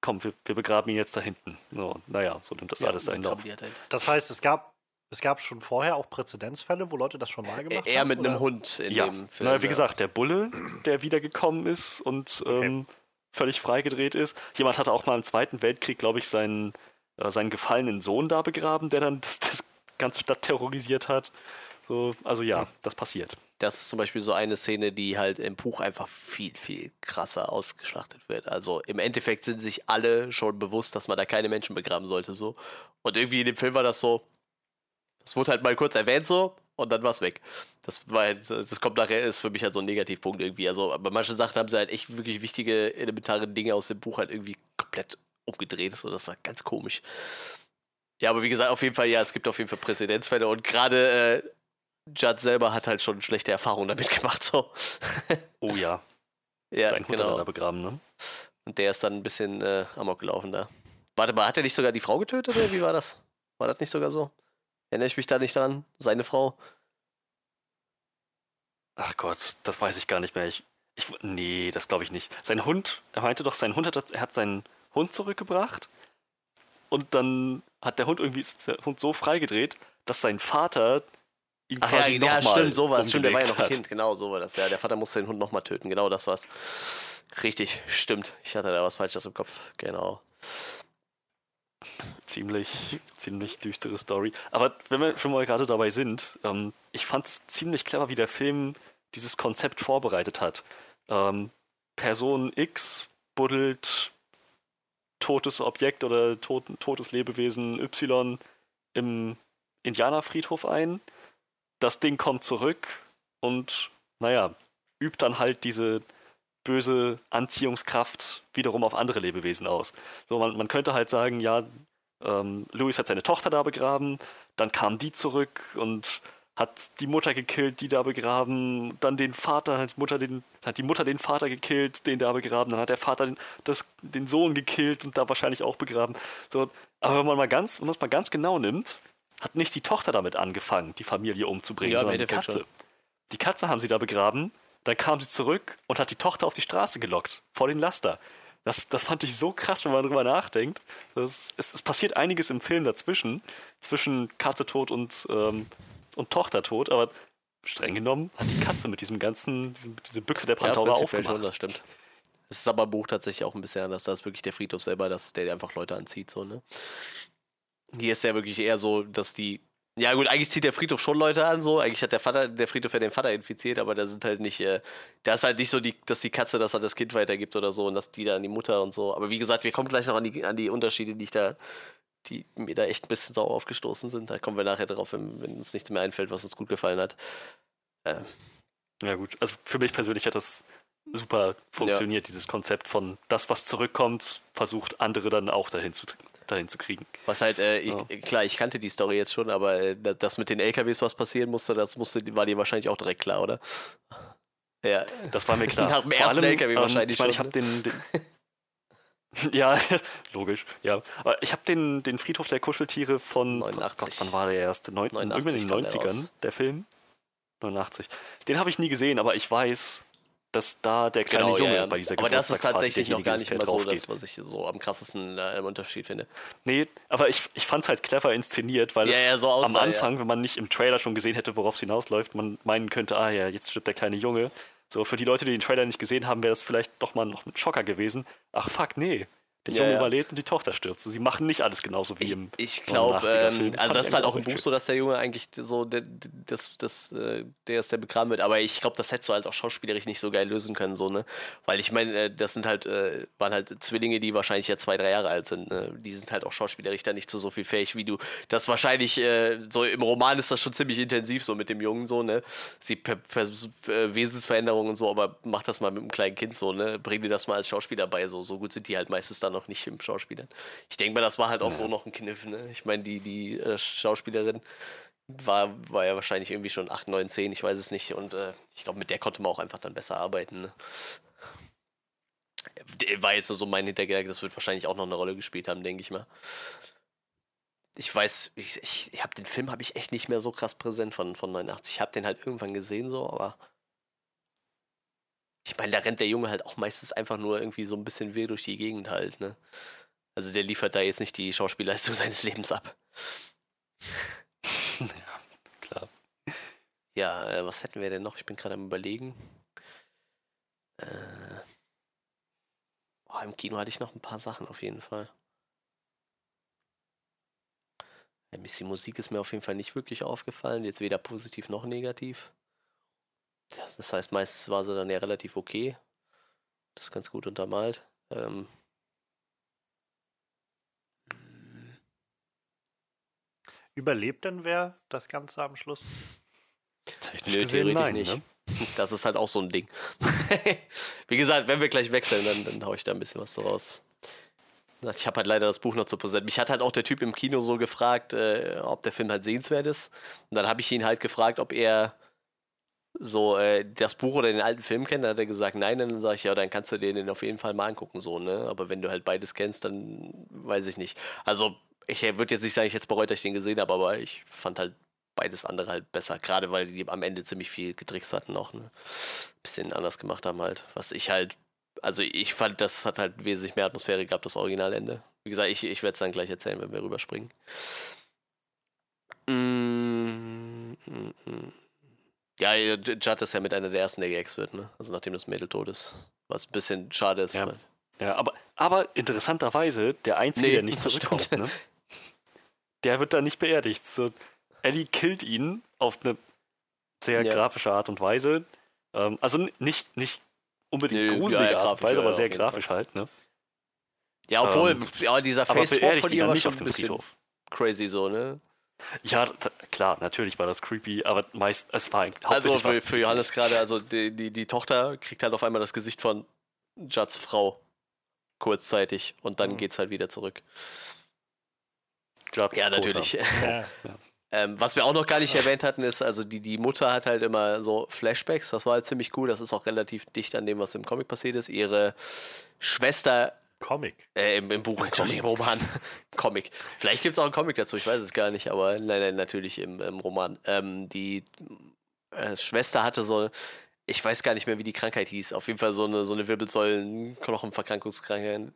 Komm, wir, wir begraben ihn jetzt da hinten. So, naja, so nimmt das alles seinen Lauf. Das heißt, es gab, es gab schon vorher auch Präzedenzfälle, wo Leute das schon mal gemacht Er haben? mit einem oder? Hund in Ja, dem Film. naja, wie ja. gesagt, der Bulle, der wiedergekommen ist und ähm, völlig freigedreht ist. Jemand hatte auch mal im Zweiten Weltkrieg, glaube ich, seinen, äh, seinen gefallenen Sohn da begraben, der dann das, das ganze Stadt terrorisiert hat. So, also ja, das passiert. Das ist zum Beispiel so eine Szene, die halt im Buch einfach viel, viel krasser ausgeschlachtet wird. Also im Endeffekt sind sich alle schon bewusst, dass man da keine Menschen begraben sollte. so. Und irgendwie in dem Film war das so, das wurde halt mal kurz erwähnt so und dann war es weg. Das war halt, das kommt nachher, ist für mich halt so ein Negativpunkt irgendwie. Also bei manchen Sachen haben sie halt echt wirklich wichtige, elementare Dinge aus dem Buch halt irgendwie komplett umgedreht. So, das war ganz komisch. Ja, aber wie gesagt, auf jeden Fall, ja, es gibt auf jeden Fall Präzedenzfälle und gerade äh, Judd selber hat halt schon schlechte Erfahrungen damit gemacht. So. Oh ja, ja, sein Hund er genau. da begraben, ne? Und der ist dann ein bisschen äh, amok gelaufen da. Warte mal, hat er nicht sogar die Frau getötet oder wie war das? War das nicht sogar so? Erinnere ich mich da nicht dran? Seine Frau? Ach Gott, das weiß ich gar nicht mehr. Ich, ich, nee, das glaube ich nicht. Sein Hund, er meinte doch, sein Hund hat, er hat seinen Hund zurückgebracht und dann hat der Hund irgendwie der Hund so freigedreht, dass sein Vater ihn Ach ja, quasi ja, mal stimmt, sowas. Stimmt, der war ja noch ein Kind. Genau, so war das. Ja, der Vater musste den Hund nochmal töten. Genau, das war's. Richtig, stimmt. Ich hatte da was Falsches im Kopf. Genau. Ziemlich, ziemlich düstere Story. Aber wenn wir schon mal gerade dabei sind, ähm, ich fand es ziemlich clever, wie der Film dieses Konzept vorbereitet hat. Ähm, Person X buddelt totes Objekt oder tot, totes Lebewesen Y im Indianerfriedhof ein. Das Ding kommt zurück und, naja, übt dann halt diese böse Anziehungskraft wiederum auf andere Lebewesen aus. So, man, man könnte halt sagen, ja, ähm, Louis hat seine Tochter da begraben, dann kam die zurück und hat die Mutter gekillt, die da begraben, dann den Vater, hat die Mutter den, hat die Mutter den Vater gekillt, den da begraben, dann hat der Vater den, das, den Sohn gekillt und da wahrscheinlich auch begraben. So, aber wenn man mal ganz, wenn man es mal ganz genau nimmt, hat nicht die Tochter damit angefangen, die Familie umzubringen, Ja, sondern die Katze. schon. Die Katze haben sie da begraben, dann kam sie zurück und hat die Tochter auf die Straße gelockt, vor den Laster. Das, das fand ich so krass, wenn man drüber nachdenkt. Das, es, es passiert einiges im Film dazwischen, zwischen Katze tot und, ähm, und Tochter tot, aber streng genommen hat die Katze mit diesem ganzen, diesem, diese Büchse der Pantaura ja, aufgemacht. Schon, das stimmt. Es ist aber im Buch tatsächlich auch ein bisschen anders. Da ist wirklich der Friedhof selber, dass der einfach Leute anzieht. So, ne? Hier ist ja wirklich eher so, dass die. Ja, gut, eigentlich zieht der Friedhof schon Leute an, so. Eigentlich hat der Vater, der Friedhof ja den Vater infiziert, aber da sind halt nicht, äh, da ist halt nicht so, die, dass die Katze das an das Kind weitergibt oder so und dass die da an die Mutter und so. Aber wie gesagt, wir kommen gleich noch an die, an die Unterschiede, die ich da, die mir da echt ein bisschen sauer aufgestoßen sind. Da kommen wir nachher drauf, wenn, wenn uns nichts mehr einfällt, was uns gut gefallen hat. Äh. Ja, gut. Also für mich persönlich hat das super funktioniert, ja. dieses Konzept von das, was zurückkommt, versucht andere dann auch dahin zu, dahin zu kriegen. Was halt, äh, ich, ja. klar, ich kannte die Story jetzt schon, aber äh, das mit den LKWs, was passieren musste, das musste, war dir wahrscheinlich auch direkt klar, oder? Ja. Das war mir klar. Nach dem Vor ersten allem, LKW ähm, wahrscheinlich ich meine, ich habe den, den ja, logisch, ja. Aber ich habe den, den Friedhof der Kuscheltiere von, 89. Gott, wann war der erste? Neun, 89 in den 90ern, der Film. 89. Den habe ich nie gesehen, aber ich weiß, dass da der kleine genau, Junge ja, ja. bei dieser Aber das ist tatsächlich noch gar nicht mal so das, was ich so am krassesten äh, im Unterschied finde. Nee, aber ich, ich fand es halt clever inszeniert, weil ja, es so aussah, am Anfang, wenn man nicht im Trailer schon gesehen hätte, worauf es hinausläuft, man meinen könnte, ah ja, jetzt stirbt der kleine Junge. So, für die Leute, die den Trailer nicht gesehen haben, wäre das vielleicht doch mal noch ein Schocker gewesen. Ach fuck, nee. Der Junge ja, überlebt und die Tochter stirbt. So, sie machen nicht alles genauso wie ich, im Ich glaube, ähm, also das ist halt auch im Buch so, dass der Junge eigentlich so, der, das, das, äh, der ist der begraben wird. Aber ich glaube, das hättest du halt auch schauspielerisch nicht so geil lösen können, so, ne? Weil ich meine, äh, das sind halt, äh, waren halt Zwillinge, die wahrscheinlich ja zwei, drei Jahre alt sind. Ne? Die sind halt auch schauspielerisch da nicht zu so viel fähig wie du. Das wahrscheinlich, so im Roman ist das schon ziemlich intensiv, so mit dem Jungen, so, ne? Sie Wesensveränderungen und so, aber mach das mal mit einem kleinen Kind so, ne? Bring dir das mal als Schauspieler bei, so. So gut sind die halt meistens dann noch nicht im Schauspiel Schauspielern. Ich denke mal, das war halt auch ja. so noch ein Kniff. Ne? Ich meine, die, die äh, Schauspielerin war, war ja wahrscheinlich irgendwie schon 8, 9, 10, ich weiß es nicht. Und äh, ich glaube, mit der konnte man auch einfach dann besser arbeiten. Ne? War jetzt so mein Hintergedanke, das wird wahrscheinlich auch noch eine Rolle gespielt haben, denke ich mal. Ich weiß, ich, ich, ich habe den Film habe ich echt nicht mehr so krass präsent von, von 89. Ich habe den halt irgendwann gesehen, so, aber ich meine, da rennt der Junge halt auch meistens einfach nur irgendwie so ein bisschen weh durch die Gegend halt, ne? Also der liefert da jetzt nicht die Schauspielleistung seines Lebens ab. ja, klar. Ja, äh, was hätten wir denn noch? Ich bin gerade am überlegen. Äh, oh, Im Kino hatte ich noch ein paar Sachen auf jeden Fall. Die Musik ist mir auf jeden Fall nicht wirklich aufgefallen, jetzt weder positiv noch negativ. Das heißt, meistens war sie dann ja relativ okay. Das ist ganz gut untermalt. Ähm, Überlebt denn wer das Ganze am Schluss? Technisch Nö, gesehen, theoretisch nein, nicht. Ne? Das ist halt auch so ein Ding. Wie gesagt, wenn wir gleich wechseln, dann, dann haue ich da ein bisschen was so raus. Ich habe halt leider das Buch noch zu präsent. Mich hat halt auch der Typ im Kino so gefragt, äh, ob der Film halt sehenswert ist. Und dann habe ich ihn halt gefragt, ob er so äh, das Buch oder den alten Film kennt. Dann hat er gesagt, nein. Dann sage ich, ja, dann kannst du den auf jeden Fall mal angucken. so ne. Aber wenn du halt beides kennst, dann weiß ich nicht. Also ich würde jetzt nicht sagen, ich jetzt bereut, dass ich den gesehen habe, aber ich fand halt beides andere halt besser. Gerade weil die am Ende ziemlich viel getrickst hatten noch. Ne? Bisschen anders gemacht haben halt. Was ich halt, also ich fand, das hat halt wesentlich mehr Atmosphäre gehabt, das Originalende. Wie gesagt, ich, ich werde es dann gleich erzählen, wenn wir rüberspringen. Mm, mm, mm. Ja, Judd ist ja mit einer der ersten, der geext wird, ne? Also nachdem das Mädel tot ist. Was ein bisschen schade ist. Ja, ja aber, aber interessanterweise der Einzige, nee, der nicht zurückkommt, ne? der wird da nicht beerdigt. So, Ellie killt ihn auf eine sehr ja. grafische Art und Weise. Ähm, also nicht, nicht unbedingt nee, gruselige ja, Art und Weise, aber sehr grafisch Fall. halt, ne? Ja, obwohl, ähm, ja, dieser Face-Swap von ihr war nicht auf dem Friedhof. Crazy so, ne? Ja, klar, natürlich war das creepy, aber meist, es war eigentlich Also für, für Johannes gerade, also die, die, die Tochter kriegt halt auf einmal das Gesicht von Judds Frau kurzzeitig und dann mhm. geht's halt wieder zurück. Jobs ja, natürlich. Ja. Ähm, was wir auch noch gar nicht erwähnt hatten, ist, also die, die Mutter hat halt immer so Flashbacks, das war halt ziemlich cool, das ist auch relativ dicht an dem, was im Comic passiert ist. Ihre Schwester. Comic. Äh, im, im Buch, Entschuldigung, im Roman. Comic. Vielleicht gibt es auch einen Comic dazu, ich weiß es gar nicht, aber nein, nein, natürlich im, im Roman. Ähm, die äh, Schwester hatte so ich weiß gar nicht mehr, wie die Krankheit hieß. Auf jeden Fall so eine, so eine Wirbelsäulen-Knochenverkrankungskrankheit.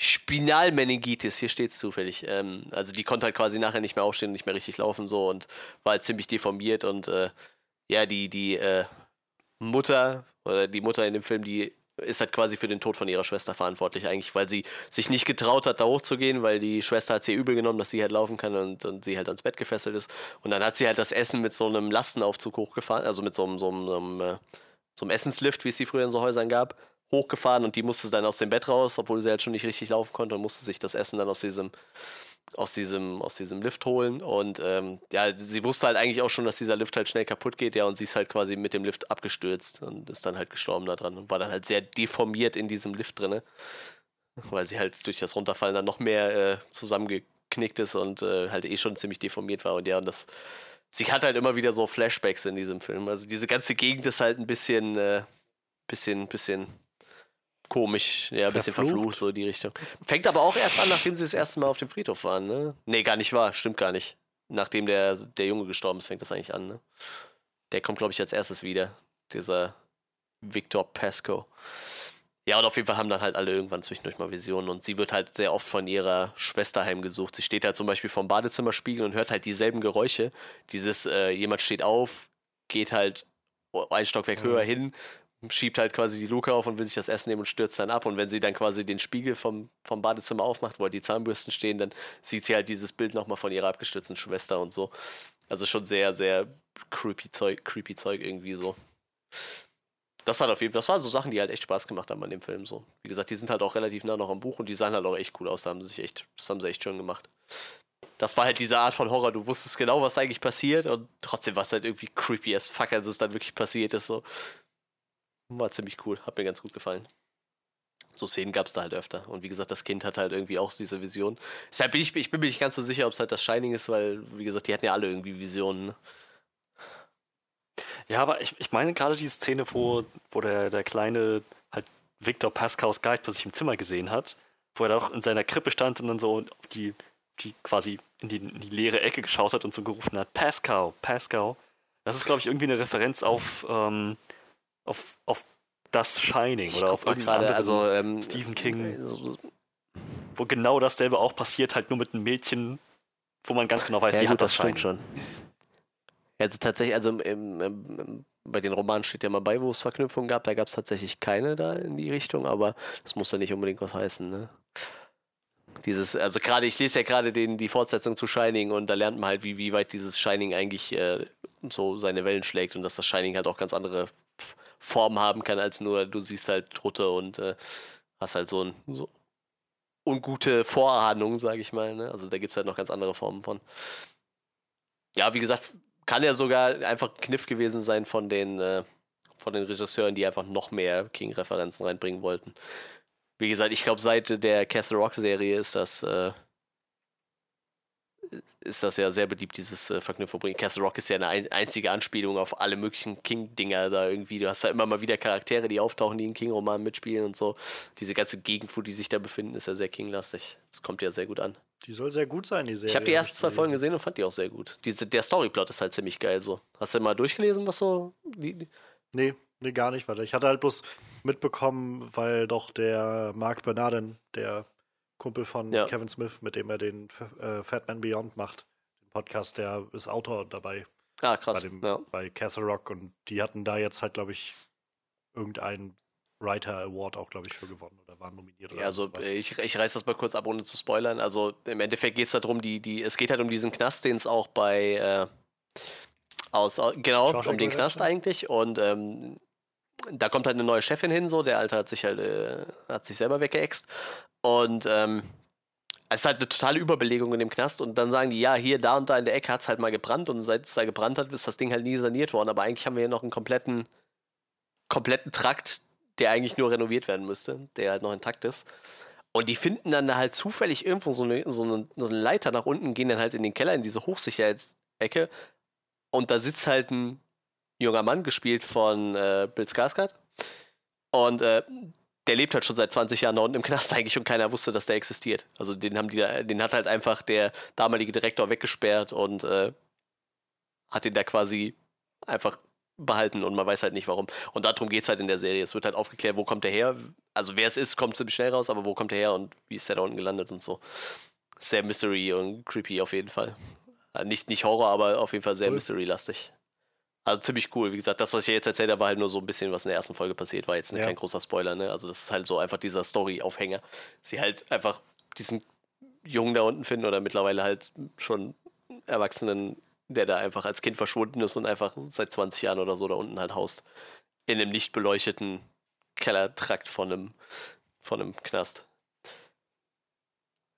Spinalmeningitis, hier steht es zufällig. Ähm, also die konnte halt quasi nachher nicht mehr aufstehen und nicht mehr richtig laufen so und war halt ziemlich deformiert und äh, ja, die, die äh, Mutter oder die Mutter in dem Film, die ist halt quasi für den Tod von ihrer Schwester verantwortlich eigentlich, weil sie sich nicht getraut hat, da hochzugehen, weil die Schwester hat sie übel genommen, dass sie halt laufen kann und, und sie halt ans Bett gefesselt ist. Und dann hat sie halt das Essen mit so einem Lastenaufzug hochgefahren, also mit so einem, so einem, so einem, äh, so einem Essenslift, wie es sie früher in so Häusern gab hochgefahren und die musste dann aus dem Bett raus, obwohl sie halt schon nicht richtig laufen konnte und musste sich das Essen dann aus diesem, aus diesem, aus diesem Lift holen. Und ähm, ja, sie wusste halt eigentlich auch schon, dass dieser Lift halt schnell kaputt geht, ja, und sie ist halt quasi mit dem Lift abgestürzt und ist dann halt gestorben da dran und war dann halt sehr deformiert in diesem Lift drinne. Weil sie halt durch das Runterfallen dann noch mehr äh, zusammengeknickt ist und äh, halt eh schon ziemlich deformiert war. Und ja, und das. Sie hat halt immer wieder so Flashbacks in diesem Film. Also diese ganze Gegend ist halt ein bisschen, äh, bisschen, bisschen komisch, ja, ein bisschen verflucht, so die Richtung. Fängt aber auch erst an, nachdem sie das erste Mal auf dem Friedhof waren, ne? Nee, gar nicht wahr, stimmt gar nicht. Nachdem der, der Junge gestorben ist, fängt das eigentlich an, ne? Der kommt, glaube ich, als erstes wieder. Dieser Victor Pasco. Ja, und auf jeden Fall haben dann halt alle irgendwann zwischendurch mal Visionen und sie wird halt sehr oft von ihrer Schwester heimgesucht. Sie steht halt zum Beispiel vorm Badezimmerspiegel und hört halt dieselben Geräusche. Dieses, äh, jemand steht auf, geht halt ein Stockwerk mhm. höher hin, schiebt halt quasi die Luke auf und will sich das Essen nehmen und stürzt dann ab. Und wenn sie dann quasi den Spiegel vom, vom Badezimmer aufmacht, wo halt die Zahnbürsten stehen, dann sieht sie halt dieses Bild nochmal von ihrer abgestürzten Schwester und so. Also schon sehr, sehr creepy Zeug, creepy Zeug irgendwie so. Das hat auf jeden Fall, das waren so Sachen, die halt echt Spaß gemacht haben an dem Film so. Wie gesagt, die sind halt auch relativ nah noch am Buch und die sahen halt auch echt cool aus. Da haben sie sich echt, das haben sie echt schön gemacht. Das war halt diese Art von Horror. Du wusstest genau, was eigentlich passiert und trotzdem war es halt irgendwie creepy as fuck, als es dann wirklich passiert ist. So. War ziemlich cool, hat mir ganz gut gefallen. So Szenen gab es da halt öfter. Und wie gesagt, das Kind hat halt irgendwie auch diese Vision. Deshalb bin ich, ich bin mir nicht ganz so sicher, ob es halt das Shining ist, weil, wie gesagt, die hatten ja alle irgendwie Visionen. Ne? Ja, aber ich, ich meine gerade die Szene, wo, wo der, der kleine halt Victor Pascaus Geist bei sich im Zimmer gesehen hat, wo er auch in seiner Krippe stand und dann so auf die, die quasi in die, in die leere Ecke geschaut hat und so gerufen hat, Pascal, Pascal. Das ist, glaube ich, irgendwie eine Referenz auf ähm, auf, auf das Shining oder auf gerade, also ähm, Stephen King, wo genau dasselbe auch passiert, halt nur mit einem Mädchen, wo man ganz genau weiß, ja, die gut, hat das, das Shining. schon. Also tatsächlich, also im, im, bei den Romanen steht ja mal bei, wo es Verknüpfungen gab, da gab es tatsächlich keine da in die Richtung, aber das muss ja nicht unbedingt was heißen, ne? Dieses, also gerade, ich lese ja gerade die Fortsetzung zu Shining und da lernt man halt, wie, wie weit dieses Shining eigentlich äh, so seine Wellen schlägt und dass das Shining halt auch ganz andere Form haben kann, als nur du siehst halt Trutte und äh, hast halt so ein so ungute Vorahnung, sage ich mal. Ne? Also da gibt es halt noch ganz andere Formen von. Ja, wie gesagt, kann ja sogar einfach ein Kniff gewesen sein von den, äh, von den Regisseuren, die einfach noch mehr King-Referenzen reinbringen wollten. Wie gesagt, ich glaube, seit der Castle Rock-Serie ist das äh, ist das ja sehr beliebt, dieses äh, Verknüpfung bringen. Castle Rock ist ja eine ein einzige Anspielung auf alle möglichen King-Dinger da irgendwie. Du hast da immer mal wieder Charaktere, die auftauchen, die in King-Romanen mitspielen und so. Diese ganze Gegend, wo die sich da befinden, ist ja sehr King-lastig. Das kommt ja sehr gut an. Die soll sehr gut sein, die Serie. Ich habe die ersten zwei Folgen gesehen und fand die auch sehr gut. Diese, der Storyplot ist halt ziemlich geil so. Hast du mal durchgelesen, was so. Die, die nee, nee, gar nicht weiter. Ich hatte halt bloß mitbekommen, weil doch der Mark Bernardin, der Kumpel von ja. Kevin Smith, mit dem er den äh, Fat Man Beyond macht. Den Podcast, der ist Autor dabei. Ah, krass. Bei, dem, ja. bei Castle Rock und die hatten da jetzt halt, glaube ich, irgendeinen Writer Award auch, glaube ich, für gewonnen oder waren nominiert. Ja, also ich, ich reiß das mal kurz ab, ohne zu spoilern. Also im Endeffekt geht es darum, die, die, es geht halt um diesen Knast, den es auch bei äh, aus, genau, Schaustein um den Knast eigentlich. Und ähm, da kommt halt eine neue Chefin hin, so, der Alte hat sich halt, äh, hat sich selber weggeext. Und ähm, es ist halt eine totale Überbelegung in dem Knast und dann sagen die, ja, hier, da und da in der Ecke hat es halt mal gebrannt und seit es da gebrannt hat, ist das Ding halt nie saniert worden. Aber eigentlich haben wir hier noch einen kompletten, kompletten Trakt, der eigentlich nur renoviert werden müsste, der halt noch intakt ist. Und die finden dann da halt zufällig irgendwo so eine, so eine, so eine Leiter nach unten, gehen dann halt in den Keller, in diese Hochsicherheitsecke. Und da sitzt halt ein junger Mann, gespielt von äh, Bill Skarsgård. Und äh, der lebt halt schon seit 20 Jahren da unten im Knast eigentlich und keiner wusste, dass der existiert. Also den haben die, den hat halt einfach der damalige Direktor weggesperrt und äh, hat den da quasi einfach behalten und man weiß halt nicht warum. Und darum geht es halt in der Serie. Es wird halt aufgeklärt, wo kommt der her. Also wer es ist, kommt ziemlich schnell raus, aber wo kommt der her und wie ist der da unten gelandet und so. Sehr Mystery und creepy auf jeden Fall. Äh, nicht, nicht Horror, aber auf jeden Fall sehr cool. Mystery-lastig. Also ziemlich cool. Wie gesagt, das, was ich jetzt erzählt habe, war halt nur so ein bisschen, was in der ersten Folge passiert, war jetzt ja. kein großer Spoiler, ne? Also das ist halt so einfach dieser Story-Aufhänger. Sie halt einfach diesen Jungen da unten finden oder mittlerweile halt schon Erwachsenen der da einfach als Kind verschwunden ist und einfach seit 20 Jahren oder so da unten halt haust. In einem nicht beleuchteten Kellertrakt von einem, von einem Knast.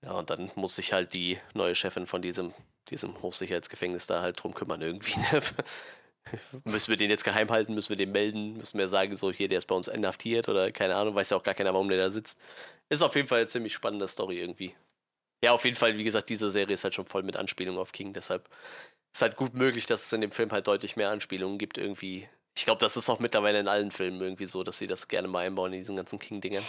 Ja, und dann muss sich halt die neue Chefin von diesem, diesem Hochsicherheitsgefängnis da halt drum kümmern irgendwie. Ne? müssen wir den jetzt geheim halten, müssen wir den melden, müssen wir sagen, so hier, der ist bei uns inhaftiert oder keine Ahnung, weiß ja auch gar keiner, warum der da sitzt. Ist auf jeden Fall eine ziemlich spannende Story irgendwie. Ja, auf jeden Fall, wie gesagt, diese Serie ist halt schon voll mit Anspielungen auf King, deshalb ist halt gut möglich, dass es in dem Film halt deutlich mehr Anspielungen gibt irgendwie. Ich glaube, das ist auch mittlerweile in allen Filmen irgendwie so, dass sie das gerne mal einbauen in diesen ganzen King-Dingern.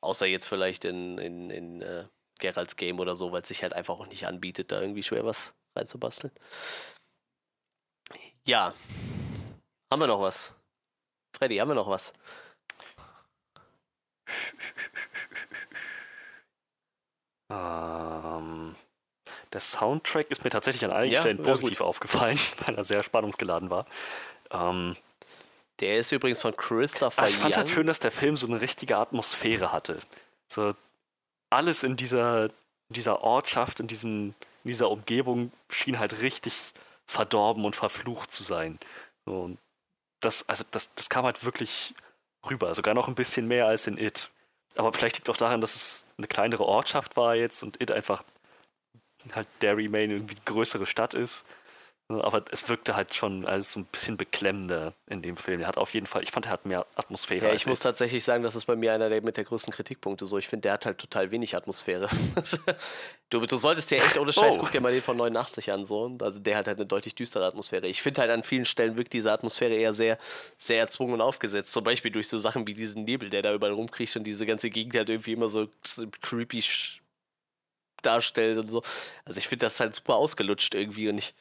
Außer jetzt vielleicht in, in, in äh, Geralds Game oder so, weil es sich halt einfach auch nicht anbietet, da irgendwie schwer was reinzubasteln. Ja. Haben wir noch was? Freddy, haben wir noch was? Ähm. Der Soundtrack ist mir tatsächlich an einigen ja, Stellen positiv aufgefallen, weil er sehr spannungsgeladen war. Ähm, der ist übrigens von Christopher also Ich fand halt schön, dass der Film so eine richtige Atmosphäre hatte. So alles in dieser, dieser Ortschaft, in, diesem, in dieser Umgebung schien halt richtig verdorben und verflucht zu sein. Und das, also das, das kam halt wirklich rüber, sogar noch ein bisschen mehr als in It. Aber vielleicht liegt auch daran, dass es eine kleinere Ortschaft war jetzt und It einfach halt Derry, Maine irgendwie eine größere Stadt ist. Aber es wirkte halt schon alles so ein bisschen beklemmender in dem Film. Er hat auf jeden Fall, ich fand, er hat mehr Atmosphäre. Ja, ich muss ich. tatsächlich sagen, das ist bei mir einer der mit der größten Kritikpunkte so. Ich finde, der hat halt total wenig Atmosphäre. du, du solltest ja echt ohne Scheiß, oh. guck dir mal den von 89 an, so. Also der hat halt eine deutlich düstere Atmosphäre. Ich finde halt an vielen Stellen wirkt diese Atmosphäre eher sehr, sehr erzwungen und aufgesetzt. Zum Beispiel durch so Sachen wie diesen Nebel, der da überall rumkriecht und diese ganze Gegend halt irgendwie immer so creepy darstellt und so. Also ich finde das halt super ausgelutscht irgendwie und ich,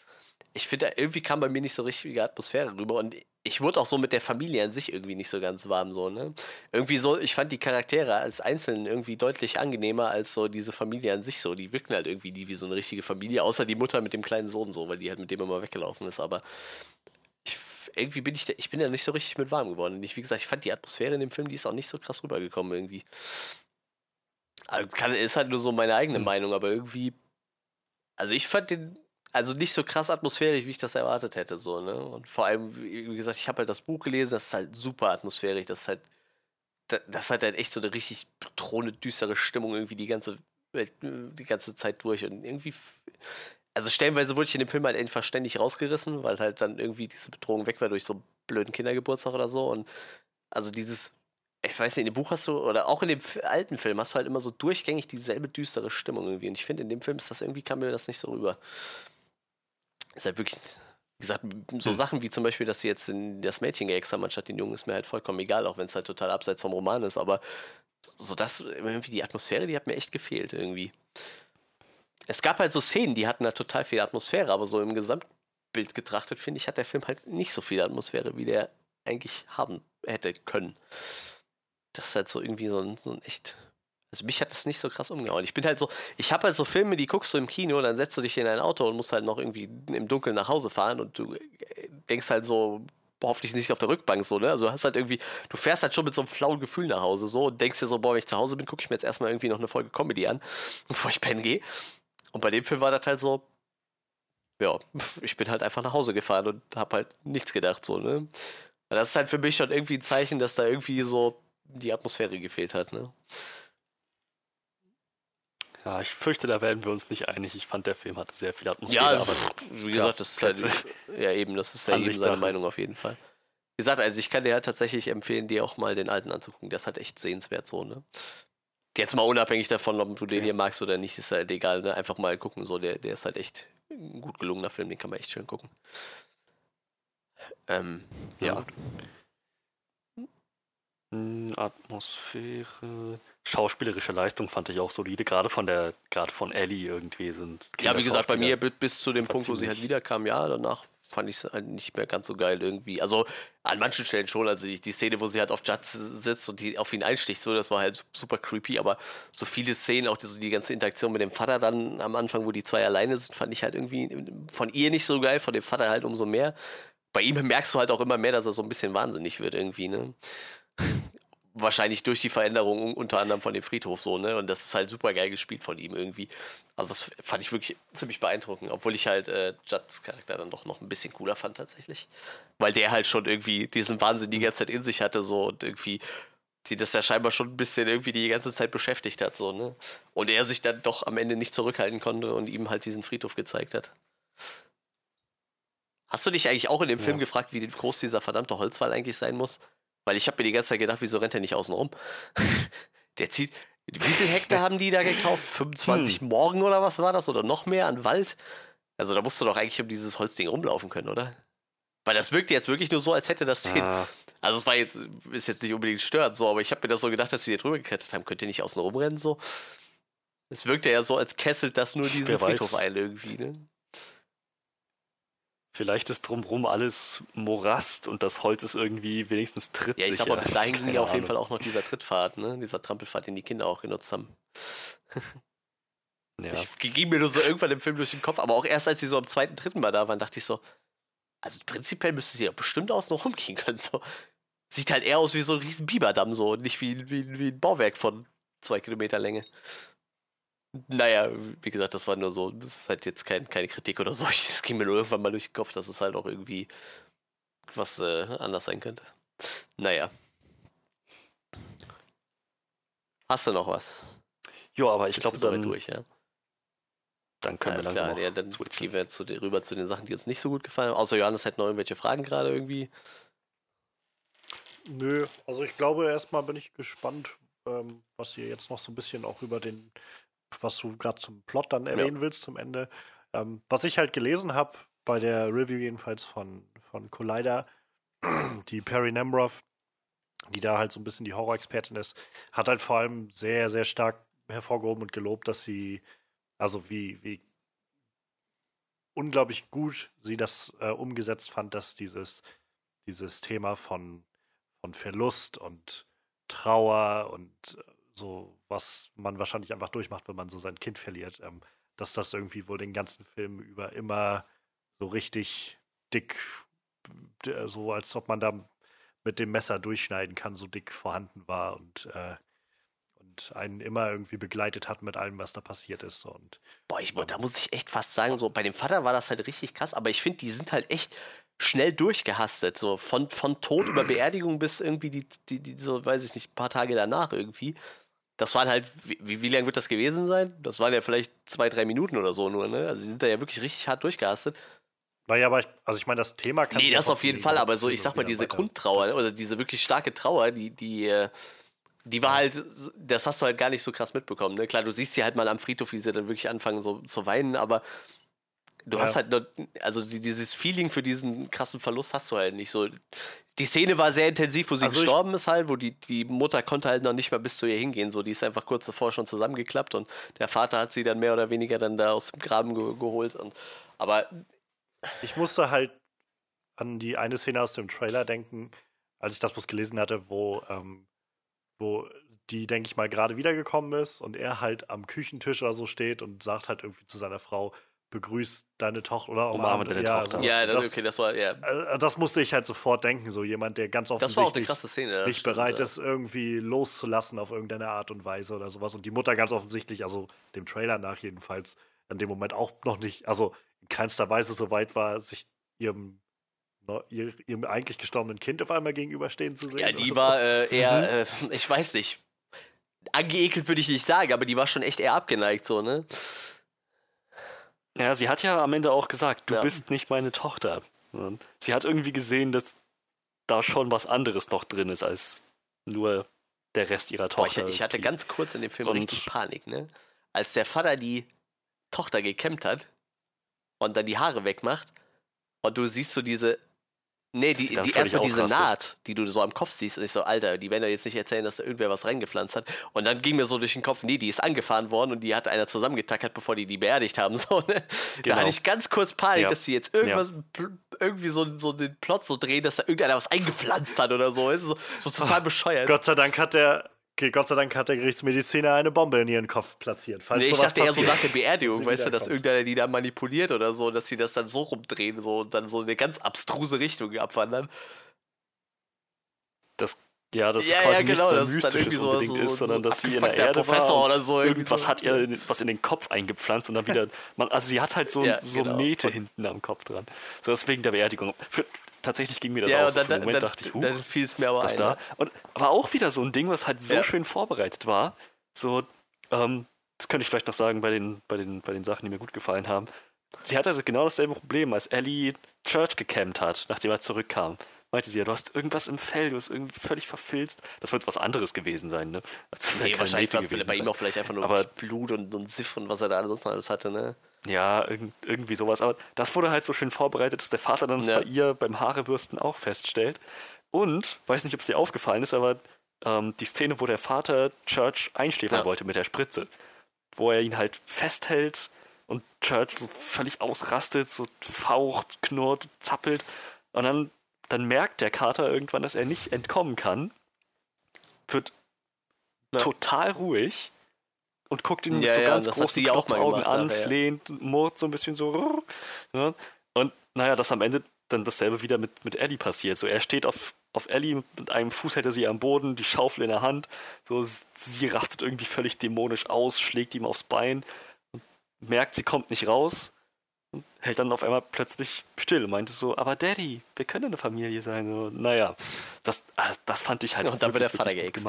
ich finde, irgendwie kam bei mir nicht so richtige Atmosphäre rüber und ich wurde auch so mit der Familie an sich irgendwie nicht so ganz warm, so, ne? Irgendwie so, ich fand die Charaktere als Einzelnen irgendwie deutlich angenehmer als so diese Familie an sich so. Die wirken halt irgendwie nie wie so eine richtige Familie, außer die Mutter mit dem kleinen Sohn so, weil die halt mit dem immer weggelaufen ist, aber ich, irgendwie bin ich, da, ich bin ja nicht so richtig mit warm geworden. Und ich, wie gesagt, ich fand die Atmosphäre in dem Film, die ist auch nicht so krass rübergekommen irgendwie. Also kann, ist halt nur so meine eigene mhm. Meinung, aber irgendwie. Also ich fand den also nicht so krass atmosphärisch, wie ich das erwartet hätte, so, ne? Und vor allem, wie gesagt, ich habe halt das Buch gelesen, das ist halt super atmosphärisch, das ist halt, das hat halt echt so eine richtig bedrohende, düstere Stimmung irgendwie die ganze, die ganze Zeit durch und irgendwie, also stellenweise wurde ich in dem Film halt einfach ständig rausgerissen, weil halt dann irgendwie diese Bedrohung weg war durch so einen blöden Kindergeburtstag oder so und also dieses ich weiß nicht, in dem Buch hast du, oder auch in dem alten Film hast du halt immer so durchgängig dieselbe düstere Stimmung irgendwie. Und ich finde, in dem Film ist das irgendwie, kam mir das nicht so rüber. Ist halt wirklich, wie gesagt, so. Sachen wie zum Beispiel, dass sie jetzt das Mädchen geäxt haben, anstatt den Jungen, ist mir halt vollkommen egal, auch wenn es halt total abseits vom Roman ist. Aber so das, irgendwie die Atmosphäre, die hat mir echt gefehlt irgendwie. Es gab halt so Szenen, die hatten halt total viel Atmosphäre, aber so im Gesamtbild getrachtet, finde ich, hat der Film halt nicht so viel Atmosphäre, wie der eigentlich haben hätte können das ist halt so irgendwie so ein, so ein echt. Also mich hat das nicht so krass umgehauen. Ich bin halt so, ich habe halt so Filme, die guckst du im Kino, dann setzt du dich in ein Auto und musst halt noch irgendwie im Dunkeln nach Hause fahren und du äh, denkst halt so, hoffentlich nicht auf der Rückbank so, ne? Also hast halt irgendwie, du fährst halt schon mit so einem flauen Gefühl nach Hause so und denkst dir so, boah, wenn ich zu Hause bin, gucke ich mir jetzt erstmal irgendwie noch eine Folge Comedy an, bevor ich pennen gehe. Und bei dem Film war das halt so, ja, ich bin halt einfach nach Hause gefahren und hab halt nichts gedacht so, ne? Das ist halt für mich schon irgendwie ein Zeichen, dass da irgendwie so die Atmosphäre gefehlt hat, ne? Ja, ich fürchte, da werden wir uns nicht einig. Ich fand, der Film hatte sehr viel Atmosphäre. Ja, aber wie gesagt, das ist halt, ja eben, das ist ja eben seine Meinung auf jeden Fall. Wie gesagt, also ich kann dir halt tatsächlich empfehlen, dir auch mal den alten anzugucken. Der ist halt echt sehenswert so, ne? Jetzt mal unabhängig davon, ob du den hier magst oder nicht, ist halt egal, ne? Einfach mal gucken, so, der, der ist halt echt ein gut gelungener Film, den kann man echt schön gucken. Ähm, ja. ja. Hm, Atmosphäre. Schauspielerische Leistung fand ich auch solide, gerade von der, gerade von Ellie irgendwie sind. Ja, wie gesagt, bei mir bis zu dem Punkt, wo sie halt wiederkam, ja, danach fand ich halt nicht mehr ganz so geil irgendwie. Also an manchen Stellen schon, also die, die Szene, wo sie halt auf Judd sitzt und die auf ihn einsticht, so, das war halt super creepy, aber so viele Szenen, auch die, so die ganze Interaktion mit dem Vater dann am Anfang, wo die zwei alleine sind, fand ich halt irgendwie von ihr nicht so geil, von dem Vater halt umso mehr. Bei ihm merkst du halt auch immer mehr, dass er so ein bisschen wahnsinnig wird irgendwie, ne? Wahrscheinlich durch die Veränderung unter anderem von dem Friedhof so, ne? Und das ist halt super geil gespielt von ihm irgendwie. Also das fand ich wirklich ziemlich beeindruckend, obwohl ich halt äh, Judds Charakter dann doch noch ein bisschen cooler fand tatsächlich. Weil der halt schon irgendwie diesen Wahnsinn die ganze Zeit in sich hatte, so und irgendwie die das ja scheinbar schon ein bisschen irgendwie die ganze Zeit beschäftigt hat, so, ne? Und er sich dann doch am Ende nicht zurückhalten konnte und ihm halt diesen Friedhof gezeigt hat. Hast du dich eigentlich auch in dem Film gefragt, wie groß dieser verdammte Holzwall eigentlich sein muss? Weil ich habe mir die ganze Zeit gedacht, wieso rennt er nicht außen rum? Der zieht. Wie viele Hektar haben die da gekauft? 25 hm. Morgen oder was war das? Oder noch mehr an Wald? Also da musst du doch eigentlich um dieses Holzding rumlaufen können, oder? Weil das wirkt jetzt wirklich nur so, als hätte das den. Ah. Also es war jetzt, ist jetzt nicht unbedingt störend so, aber ich habe mir das so gedacht, dass sie hier drüber geklettert haben. Könnt ihr nicht außen rumrennen so? Es wirkte ja so, als kesselt das nur diesen Friedhof ein irgendwie, ne? Vielleicht ist drumherum alles Morast und das Holz ist irgendwie wenigstens trittsicher. Ja, ich mal, bis dahin ging ja auf jeden Fall auch noch dieser Trittpfad, ne? Dieser Trampelpfad, den die Kinder auch genutzt haben. ja. Ich ging mir nur so irgendwann im Film durch den Kopf, aber auch erst als sie so am zweiten, dritten Mal da waren, dachte ich so, also prinzipiell müsste sie ja bestimmt außen noch rumgehen können. So. Sieht halt eher aus wie so ein riesen Biberdamm, so, nicht wie, wie, wie ein Bauwerk von zwei Kilometer Länge. Naja, wie gesagt, das war nur so, das ist halt jetzt kein, keine Kritik oder so. Es ging mir nur irgendwann mal durch den Kopf, dass es halt auch irgendwie was äh, anders sein könnte. Naja. Hast du noch was? Ja, aber ich glaube, dann durch, ja. Dann können Alles wir langsam klar, ja, dann switchen. gehen wir jetzt zu, rüber zu den Sachen, die uns nicht so gut gefallen haben. Außer Johannes hat noch irgendwelche Fragen gerade irgendwie. Nö, also ich glaube, erstmal bin ich gespannt, ähm, was ihr jetzt noch so ein bisschen auch über den was du gerade zum Plot dann erwähnen ja. willst, zum Ende. Ähm, was ich halt gelesen habe, bei der Review jedenfalls von, von Collider, die Perry Nemroff, die da halt so ein bisschen die Horror-Expertin ist, hat halt vor allem sehr, sehr stark hervorgehoben und gelobt, dass sie, also wie, wie unglaublich gut sie das äh, umgesetzt fand, dass dieses, dieses Thema von, von Verlust und Trauer und äh, so was man wahrscheinlich einfach durchmacht, wenn man so sein Kind verliert, ähm, dass das irgendwie wohl den ganzen Film über immer so richtig dick, so als ob man da mit dem Messer durchschneiden kann, so dick vorhanden war und, äh, und einen immer irgendwie begleitet hat mit allem, was da passiert ist. Und, Boah, ich, da muss ich echt fast sagen, so bei dem Vater war das halt richtig krass, aber ich finde, die sind halt echt schnell durchgehastet, so von, von Tod über Beerdigung bis irgendwie die, die, die, so weiß ich nicht, ein paar Tage danach irgendwie das waren halt, wie, wie lange wird das gewesen sein? Das waren ja vielleicht zwei, drei Minuten oder so nur, ne? Also die sind da ja wirklich richtig hart durchgehastet. Naja, aber ich, also ich meine, das Thema kann. Nee, das auf jeden Fall, aber so, ich sag mal, diese Grundtrauer, oder diese wirklich starke Trauer, die, die, äh, die war halt, das hast du halt gar nicht so krass mitbekommen. Ne? Klar, du siehst sie halt mal am Friedhof, wie sie dann wirklich anfangen so zu weinen, aber du ja. hast halt, noch, also dieses Feeling für diesen krassen Verlust hast du halt nicht so die Szene war sehr intensiv, wo sie also gestorben ist halt, wo die, die Mutter konnte halt noch nicht mal bis zu ihr hingehen. So, die ist einfach kurz davor schon zusammengeklappt und der Vater hat sie dann mehr oder weniger dann da aus dem Graben ge geholt. Und, aber ich musste halt an die eine Szene aus dem Trailer denken, als ich das bloß gelesen hatte, wo, ähm, wo die, denke ich mal, gerade wiedergekommen ist und er halt am Küchentisch oder so steht und sagt halt irgendwie zu seiner Frau, begrüßt deine Tochter oder umarme deine ja, Tochter. Ja, das, okay, das war, ja. Äh, das musste ich halt sofort denken, so jemand, der ganz offensichtlich Szene, nicht stimmt, bereit ja. ist, irgendwie loszulassen auf irgendeine Art und Weise oder sowas. Und die Mutter ganz offensichtlich, also dem Trailer nach jedenfalls, in dem Moment auch noch nicht, also in keinster Weise so weit war, sich ihrem ihrem eigentlich gestorbenen Kind auf einmal gegenüberstehen zu sehen. Ja, die war äh, eher, mhm. äh, ich weiß nicht, angeekelt würde ich nicht sagen, aber die war schon echt eher abgeneigt, so, ne? Ja, sie hat ja am Ende auch gesagt, du ja. bist nicht meine Tochter. Sie hat irgendwie gesehen, dass da schon was anderes noch drin ist als nur der Rest ihrer Tochter. Boah, ich, ich, hatte ganz kurz in dem Film und richtig Panik, ne? Als der Vater die Tochter gekämmt hat und dann die Haare wegmacht und du siehst so diese Nee, die, die erstmal diese Naht, die du so am Kopf siehst, und ich so, Alter, die werden ja jetzt nicht erzählen, dass da irgendwer was reingepflanzt hat. Und dann ging mir so durch den Kopf, nee, die ist angefahren worden und die hat einer zusammengetackert, bevor die die beerdigt haben. So, ne? genau. Da hatte ich ganz kurz Panik, ja. dass sie jetzt irgendwas, ja. irgendwie so, so den Plot so drehen, dass da irgendeiner was eingepflanzt hat oder so. so, so total bescheuert. Gott sei Dank hat der Okay, Gott sei Dank hat der Gerichtsmediziner eine Bombe in ihren Kopf platziert. Falls nee, ich dachte eher so nach der Beerdigung, weißt du, dass irgendeiner die da manipuliert oder so, dass sie das dann so rumdrehen so und dann so eine ganz abstruse Richtung abwandern. Das ja, das ja, quasi ja, genau, nichts mehr Mystisches so, unbedingt so, ist, sondern dass sie in der, der Erde Professor war oder so irgendwas so. hat ihr was in den Kopf eingepflanzt und dann wieder, man, also sie hat halt so, ja, so genau. Nähte hinten am Kopf dran. So deswegen der Beerdigung. Für, tatsächlich ging mir das ja, auch so. Dann, Moment dann, dachte ich, huch, dann fiel es mir aber ein. Da. Und war auch wieder so ein Ding, was halt so ja. schön vorbereitet war. So, ähm, das könnte ich vielleicht noch sagen bei den, bei, den, bei den Sachen, die mir gut gefallen haben. Sie hatte genau dasselbe Problem, als Ellie Church gecampt hat, nachdem er zurückkam meinte sie ja, du hast irgendwas im Fell, du hast irgendwie völlig verfilzt. Das wird was anderes gewesen sein, ne? Das nee, wahrscheinlich war es bei ihm auch vielleicht einfach nur Aber Blut und, und Siff und was er da alles, alles hatte, ne? Ja, irg irgendwie sowas. Aber das wurde halt so schön vorbereitet, dass der Vater dann ja. bei ihr beim Haarebürsten auch feststellt. Und, weiß nicht, ob es dir aufgefallen ist, aber ähm, die Szene, wo der Vater Church einschläfern ja. wollte mit der Spritze, wo er ihn halt festhält und Church so völlig ausrastet, so faucht, knurrt, zappelt. Und dann dann merkt der Kater irgendwann, dass er nicht entkommen kann, wird ja. total ruhig und guckt ihn mit so ja, ganz großen Augen an, nachher, flehend, murrt so ein bisschen so. Und naja, dass am Ende dann dasselbe wieder mit, mit Ellie passiert. So, er steht auf, auf Ellie, mit einem Fuß hält er sie am Boden, die Schaufel in der Hand. So, sie rastet irgendwie völlig dämonisch aus, schlägt ihm aufs Bein, merkt, sie kommt nicht raus und hält dann auf einmal plötzlich still und meinte so, aber Daddy, wir können eine Familie sein. So, naja, das, ah, das fand ich halt. Und dann wird der Vater geäxt.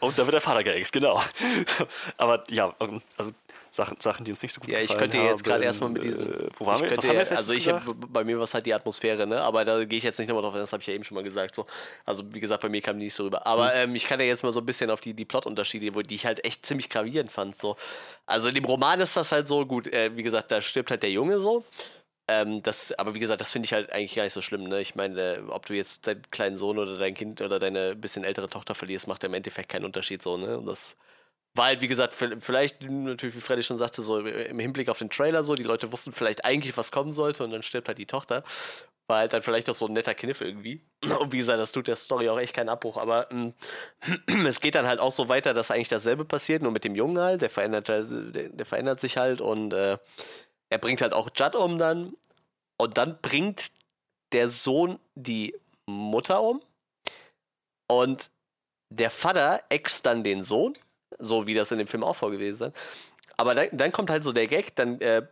und dann wird der Vater geäxt, genau. aber ja, also Sachen, Sachen, die uns nicht so gut ja, gefallen haben. Ja, ich könnte jetzt gerade erstmal mit diesen. Äh, wo waren wir? Könnte, wir also ich, bei mir war es halt die Atmosphäre, ne? Aber da gehe ich jetzt nicht nochmal drauf das habe ich ja eben schon mal gesagt. So. Also wie gesagt, bei mir kam die nicht so rüber. Aber mhm. ähm, ich kann ja jetzt mal so ein bisschen auf die, die Plot-Unterschiede, die ich halt echt ziemlich gravierend fand. So. Also in dem Roman ist das halt so gut, äh, wie gesagt, da stirbt halt der Junge so. Ähm, das, aber wie gesagt, das finde ich halt eigentlich gar nicht so schlimm. Ne? Ich meine, äh, ob du jetzt deinen kleinen Sohn oder dein Kind oder deine bisschen ältere Tochter verlierst, macht ja im Endeffekt keinen Unterschied so. Ne? Und das halt, wie gesagt, vielleicht natürlich, wie Freddy schon sagte, so im Hinblick auf den Trailer so, die Leute wussten vielleicht eigentlich, was kommen sollte und dann stirbt halt die Tochter. War halt dann vielleicht auch so ein netter Kniff irgendwie. Und wie gesagt, das tut der Story auch echt keinen Abbruch, aber äh, es geht dann halt auch so weiter, dass eigentlich dasselbe passiert, nur mit dem Jungen halt, der verändert, halt, der, der verändert sich halt und äh, er bringt halt auch Judd um dann. Und dann bringt der Sohn die Mutter um. Und der Vater ex dann den Sohn so wie das in dem Film auch vorgewesen wird. Aber dann, dann kommt halt so der Gag, dann äh,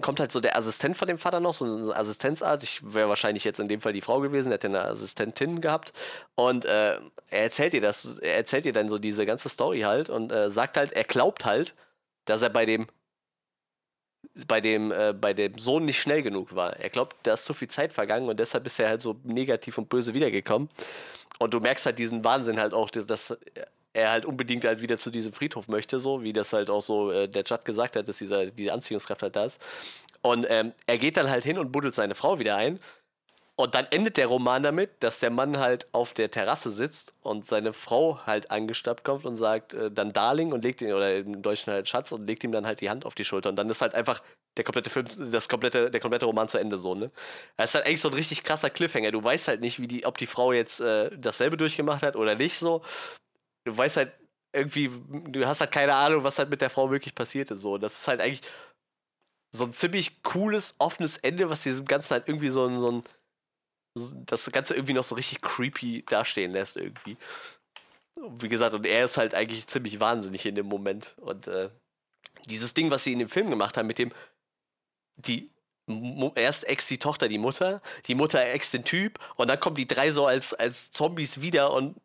kommt halt so der Assistent von dem Vater noch, so eine Assistenzart. Ich wäre wahrscheinlich jetzt in dem Fall die Frau gewesen, hätte eine Assistentin gehabt. Und äh, er erzählt ihr das, er erzählt ihr dann so diese ganze Story halt und äh, sagt halt, er glaubt halt, dass er bei dem bei dem, äh, bei dem Sohn nicht schnell genug war. Er glaubt, da ist zu viel Zeit vergangen und deshalb ist er halt so negativ und böse wiedergekommen. Und du merkst halt diesen Wahnsinn halt auch, dass er halt unbedingt halt wieder zu diesem Friedhof möchte, so wie das halt auch so äh, der Judd gesagt hat, dass dieser, diese Anziehungskraft halt da ist. Und ähm, er geht dann halt hin und buddelt seine Frau wieder ein. Und dann endet der Roman damit, dass der Mann halt auf der Terrasse sitzt und seine Frau halt angestappt kommt und sagt äh, dann Darling und legt ihn, oder im Deutschen halt Schatz und legt ihm dann halt die Hand auf die Schulter. Und dann ist halt einfach der komplette Film, das komplette, der komplette Roman zu Ende so, ne? Das ist halt eigentlich so ein richtig krasser Cliffhanger. Du weißt halt nicht, wie die, ob die Frau jetzt äh, dasselbe durchgemacht hat oder nicht so du weißt halt irgendwie, du hast halt keine Ahnung, was halt mit der Frau wirklich passiert ist. So. Das ist halt eigentlich so ein ziemlich cooles, offenes Ende, was diesem Ganzen halt irgendwie so ein, so ein das Ganze irgendwie noch so richtig creepy dastehen lässt irgendwie. Wie gesagt, und er ist halt eigentlich ziemlich wahnsinnig in dem Moment. Und äh, dieses Ding, was sie in dem Film gemacht haben, mit dem, die erst ex die Tochter die Mutter, die Mutter ex den Typ und dann kommen die drei so als, als Zombies wieder und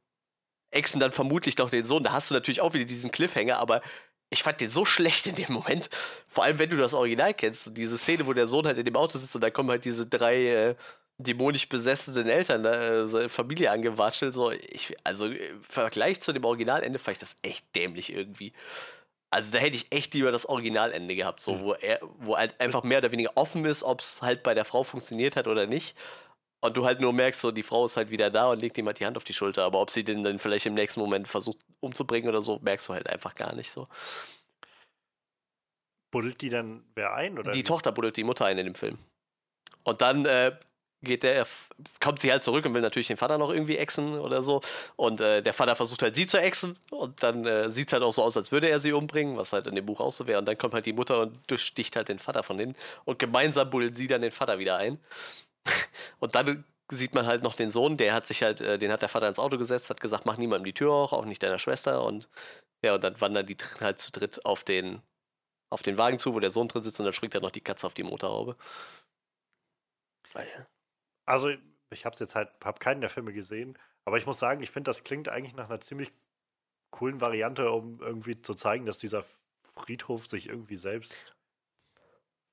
exen dann vermutlich noch den Sohn. Da hast du natürlich auch wieder diesen Cliffhanger, aber ich fand den so schlecht in dem Moment. Vor allem, wenn du das Original kennst. Diese Szene, wo der Sohn halt in dem Auto sitzt und da kommen halt diese drei äh, dämonisch besessenen Eltern, äh, Familie angewatschelt. So, ich, also im Vergleich zu dem Originalende fand ich das echt dämlich irgendwie. Also da hätte ich echt lieber das Originalende gehabt, so, mhm. wo er, wo halt einfach mehr oder weniger offen ist, ob es halt bei der Frau funktioniert hat oder nicht. Und du halt nur merkst, so die Frau ist halt wieder da und legt ihm halt die Hand auf die Schulter. Aber ob sie den dann vielleicht im nächsten Moment versucht umzubringen oder so, merkst du halt einfach gar nicht so. Buddelt die dann wer ein? Oder die wie? Tochter buddelt die Mutter ein in dem Film. Und dann äh, geht der, kommt sie halt zurück und will natürlich den Vater noch irgendwie exen oder so. Und äh, der Vater versucht halt sie zu exen und dann äh, sieht es halt auch so aus, als würde er sie umbringen, was halt in dem Buch auch so wäre. Und dann kommt halt die Mutter und durchsticht halt den Vater von denen und gemeinsam bullen sie dann den Vater wieder ein. Und dann sieht man halt noch den Sohn, der hat sich halt, äh, den hat der Vater ins Auto gesetzt, hat gesagt, mach niemandem die Tür auf, auch nicht deiner Schwester. Und ja, und dann wandern die halt zu dritt auf den, auf den Wagen zu, wo der Sohn drin sitzt und dann springt dann noch die Katze auf die Motorhaube. Also, ich habe jetzt halt, habe keinen der Filme gesehen, aber ich muss sagen, ich finde, das klingt eigentlich nach einer ziemlich coolen Variante, um irgendwie zu zeigen, dass dieser Friedhof sich irgendwie selbst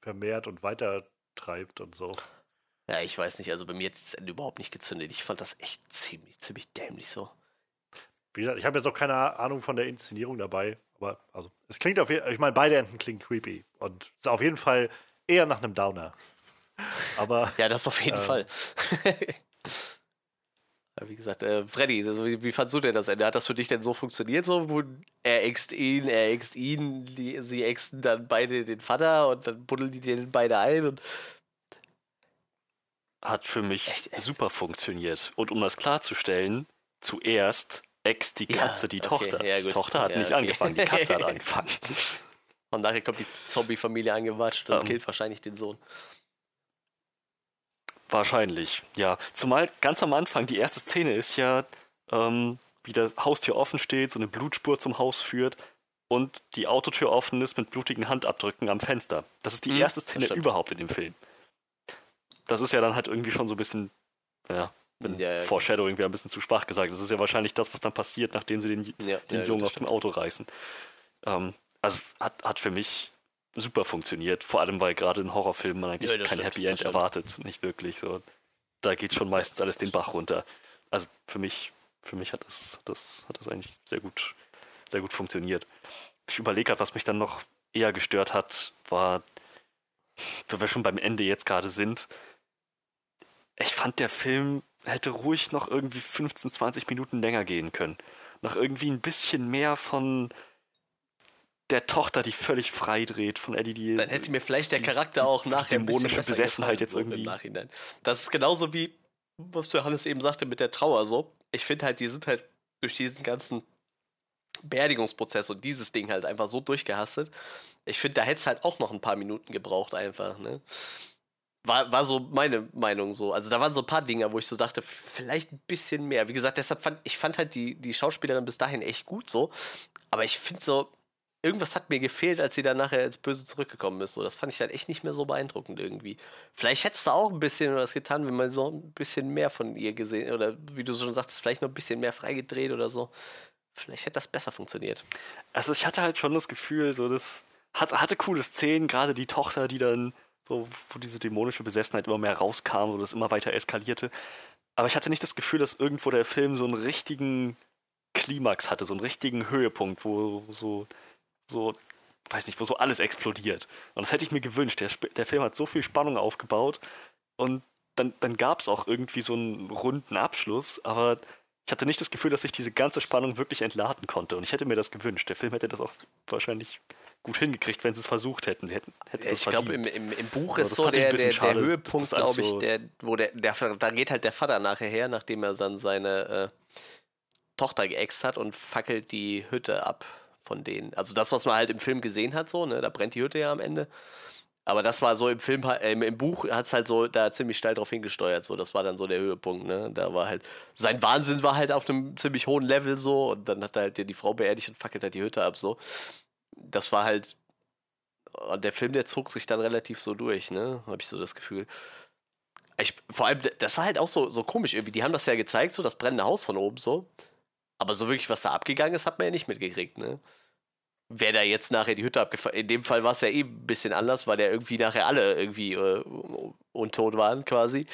vermehrt und weiter treibt und so. Ja, ich weiß nicht, also bei mir hat das Ende überhaupt nicht gezündet. Ich fand das echt ziemlich, ziemlich dämlich so. Wie gesagt, ich habe jetzt auch keine Ahnung von der Inszenierung dabei, aber also es klingt auf jeden Fall, ich meine, beide Enden klingen creepy und ist auf jeden Fall eher nach einem Downer. Aber. ja, das auf jeden äh, Fall. wie gesagt, äh, Freddy, also wie, wie, fandst du denn das Ende? Hat das für dich denn so funktioniert? So, wo er ext ihn, er ext ihn, die, sie exten dann beide den Vater und dann buddeln die den beide ein und hat für mich echt, echt? super funktioniert. Und um das klarzustellen, zuerst ex die Katze ja, die okay, Tochter. Ja, die Tochter hat ja, nicht okay. angefangen, die Katze hat angefangen. Und nachher kommt die Zombie-Familie angewatscht und um, ähm. killt wahrscheinlich den Sohn. Wahrscheinlich, ja. Zumal ganz am Anfang, die erste Szene ist ja, ähm, wie das Haustür offen steht, so eine Blutspur zum Haus führt und die Autotür offen ist mit blutigen Handabdrücken am Fenster. Das ist die mhm, erste Szene überhaupt in dem Film das ist ja dann halt irgendwie schon so ein bisschen, ja, wenn ja, ja, Foreshadowing wäre ein bisschen zu schwach gesagt. Das ist ja wahrscheinlich das, was dann passiert, nachdem sie den, ja, den Jungen aus dem Auto reißen. Ähm, also hat, hat für mich super funktioniert, vor allem weil gerade in Horrorfilmen man eigentlich kein stimmt, Happy End erwartet, nicht wirklich so. Da geht schon meistens alles den Bach runter. Also für mich, für mich hat das, das, hat das eigentlich sehr gut, sehr gut funktioniert. Ich überlege gerade, was mich dann noch eher gestört hat, war, wenn wir schon beim Ende jetzt gerade sind, ich fand, der Film hätte ruhig noch irgendwie 15, 20 Minuten länger gehen können. Noch irgendwie ein bisschen mehr von der Tochter, die völlig frei dreht, von Eddie, die. Dann hätte mir vielleicht der Charakter die, auch nachher. Dämonische Besessenheit jetzt irgendwie. Im Nachhinein. Das ist genauso wie, was Johannes eben sagte mit der Trauer so. Ich finde halt, die sind halt durch diesen ganzen Beerdigungsprozess und dieses Ding halt einfach so durchgehastet. Ich finde, da hätte es halt auch noch ein paar Minuten gebraucht, einfach, ne? War, war so meine Meinung so. Also da waren so ein paar Dinge, wo ich so dachte, vielleicht ein bisschen mehr. Wie gesagt, deshalb fand ich fand halt die, die Schauspielerin bis dahin echt gut so. Aber ich finde so, irgendwas hat mir gefehlt, als sie dann nachher ins Böse zurückgekommen ist. So, das fand ich halt echt nicht mehr so beeindruckend irgendwie. Vielleicht hättest du auch ein bisschen was getan, wenn man so ein bisschen mehr von ihr gesehen oder wie du schon sagtest, vielleicht noch ein bisschen mehr freigedreht oder so. Vielleicht hätte das besser funktioniert. Also ich hatte halt schon das Gefühl, so das hat, hatte coole Szenen, gerade die Tochter, die dann so, wo diese dämonische Besessenheit immer mehr rauskam, wo das immer weiter eskalierte. Aber ich hatte nicht das Gefühl, dass irgendwo der Film so einen richtigen Klimax hatte, so einen richtigen Höhepunkt, wo so, so, weiß nicht, wo so alles explodiert. Und das hätte ich mir gewünscht. Der, der Film hat so viel Spannung aufgebaut und dann, dann gab es auch irgendwie so einen runden Abschluss, aber ich hatte nicht das Gefühl, dass ich diese ganze Spannung wirklich entladen konnte. Und ich hätte mir das gewünscht. Der Film hätte das auch wahrscheinlich gut hingekriegt, wenn sie es versucht hätten. Sie hätten, hätten ich glaube, im, im, im, Buch ist so der, der, der Höhepunkt, glaube ich, so der, wo der, der, da geht halt der Vater nachher her, nachdem er dann seine äh, Tochter geäxt hat und fackelt die Hütte ab von denen. Also das, was man halt im Film gesehen hat, so, ne, da brennt die Hütte ja am Ende. Aber das war so im Film, äh, im Buch hat es halt so da ziemlich steil drauf hingesteuert. So, das war dann so der Höhepunkt. Ne? Da war halt sein Wahnsinn war halt auf einem ziemlich hohen Level so und dann hat er halt die Frau beerdigt und fackelt halt die Hütte ab so das war halt. Der Film, der zog sich dann relativ so durch, ne? Habe ich so das Gefühl. Ich, vor allem, das war halt auch so, so komisch irgendwie. Die haben das ja gezeigt, so das brennende Haus von oben so. Aber so wirklich, was da abgegangen ist, hat man ja nicht mitgekriegt, ne? Wer da jetzt nachher die Hütte abgefahren In dem Fall war es ja eh ein bisschen anders, weil der irgendwie nachher alle irgendwie äh, untot waren quasi.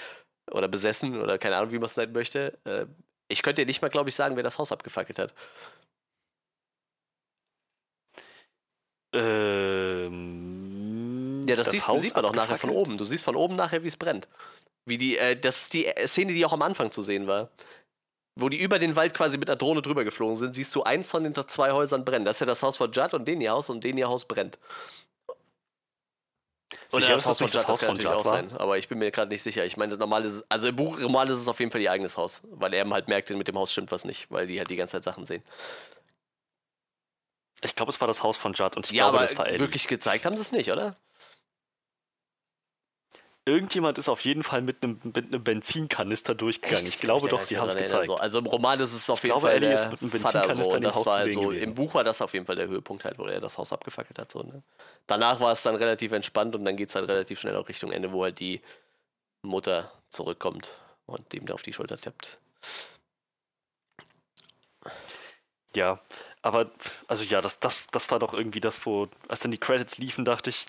Oder besessen oder keine Ahnung, wie man es nennen möchte. Äh, ich könnte dir nicht mal, glaube ich, sagen, wer das Haus abgefackelt hat. Ähm, ja, das, das siehst, sieht man doch nachher von oben. Du siehst von oben nachher, wie es brennt. Wie die, äh, das ist die Szene, die auch am Anfang zu sehen war. Wo die über den Wald quasi mit einer Drohne drüber geflogen sind, siehst du eins von den zwei Häusern brennen. Das ist ja das Haus von Judd und den ihr Haus und den ihr Haus brennt. Oder das, das Haus von Judd, das kann natürlich auch sein. Aber ich bin mir gerade nicht sicher. Ich meine, normal ist also im Buch normal ist es auf jeden Fall ihr eigenes Haus, weil er halt merkt, mit dem Haus stimmt was nicht, weil die halt die ganze Zeit Sachen sehen. Ich glaube, es war das Haus von Judd und ich ja, glaube, aber das war Ellie. wirklich gezeigt haben sie es nicht, oder? Irgendjemand ist auf jeden Fall mit einem, mit einem Benzinkanister durchgegangen. Ich glaube doch, sie haben es gezeigt. So. Also im Roman ist es auf jeden glaube, Fall Ellie der ist mit einem Benzinkanister so, in dem Haus war zu sehen so, gewesen. Im Buch war das auf jeden Fall der Höhepunkt halt, wo er das Haus abgefackelt hat. So, ne? Danach war es dann relativ entspannt und dann geht es halt relativ schnell auch Richtung Ende, wo halt die Mutter zurückkommt und dem da auf die Schulter tappt. Ja, aber also ja, das, das, das war doch irgendwie das, wo, als dann die Credits liefen, dachte ich,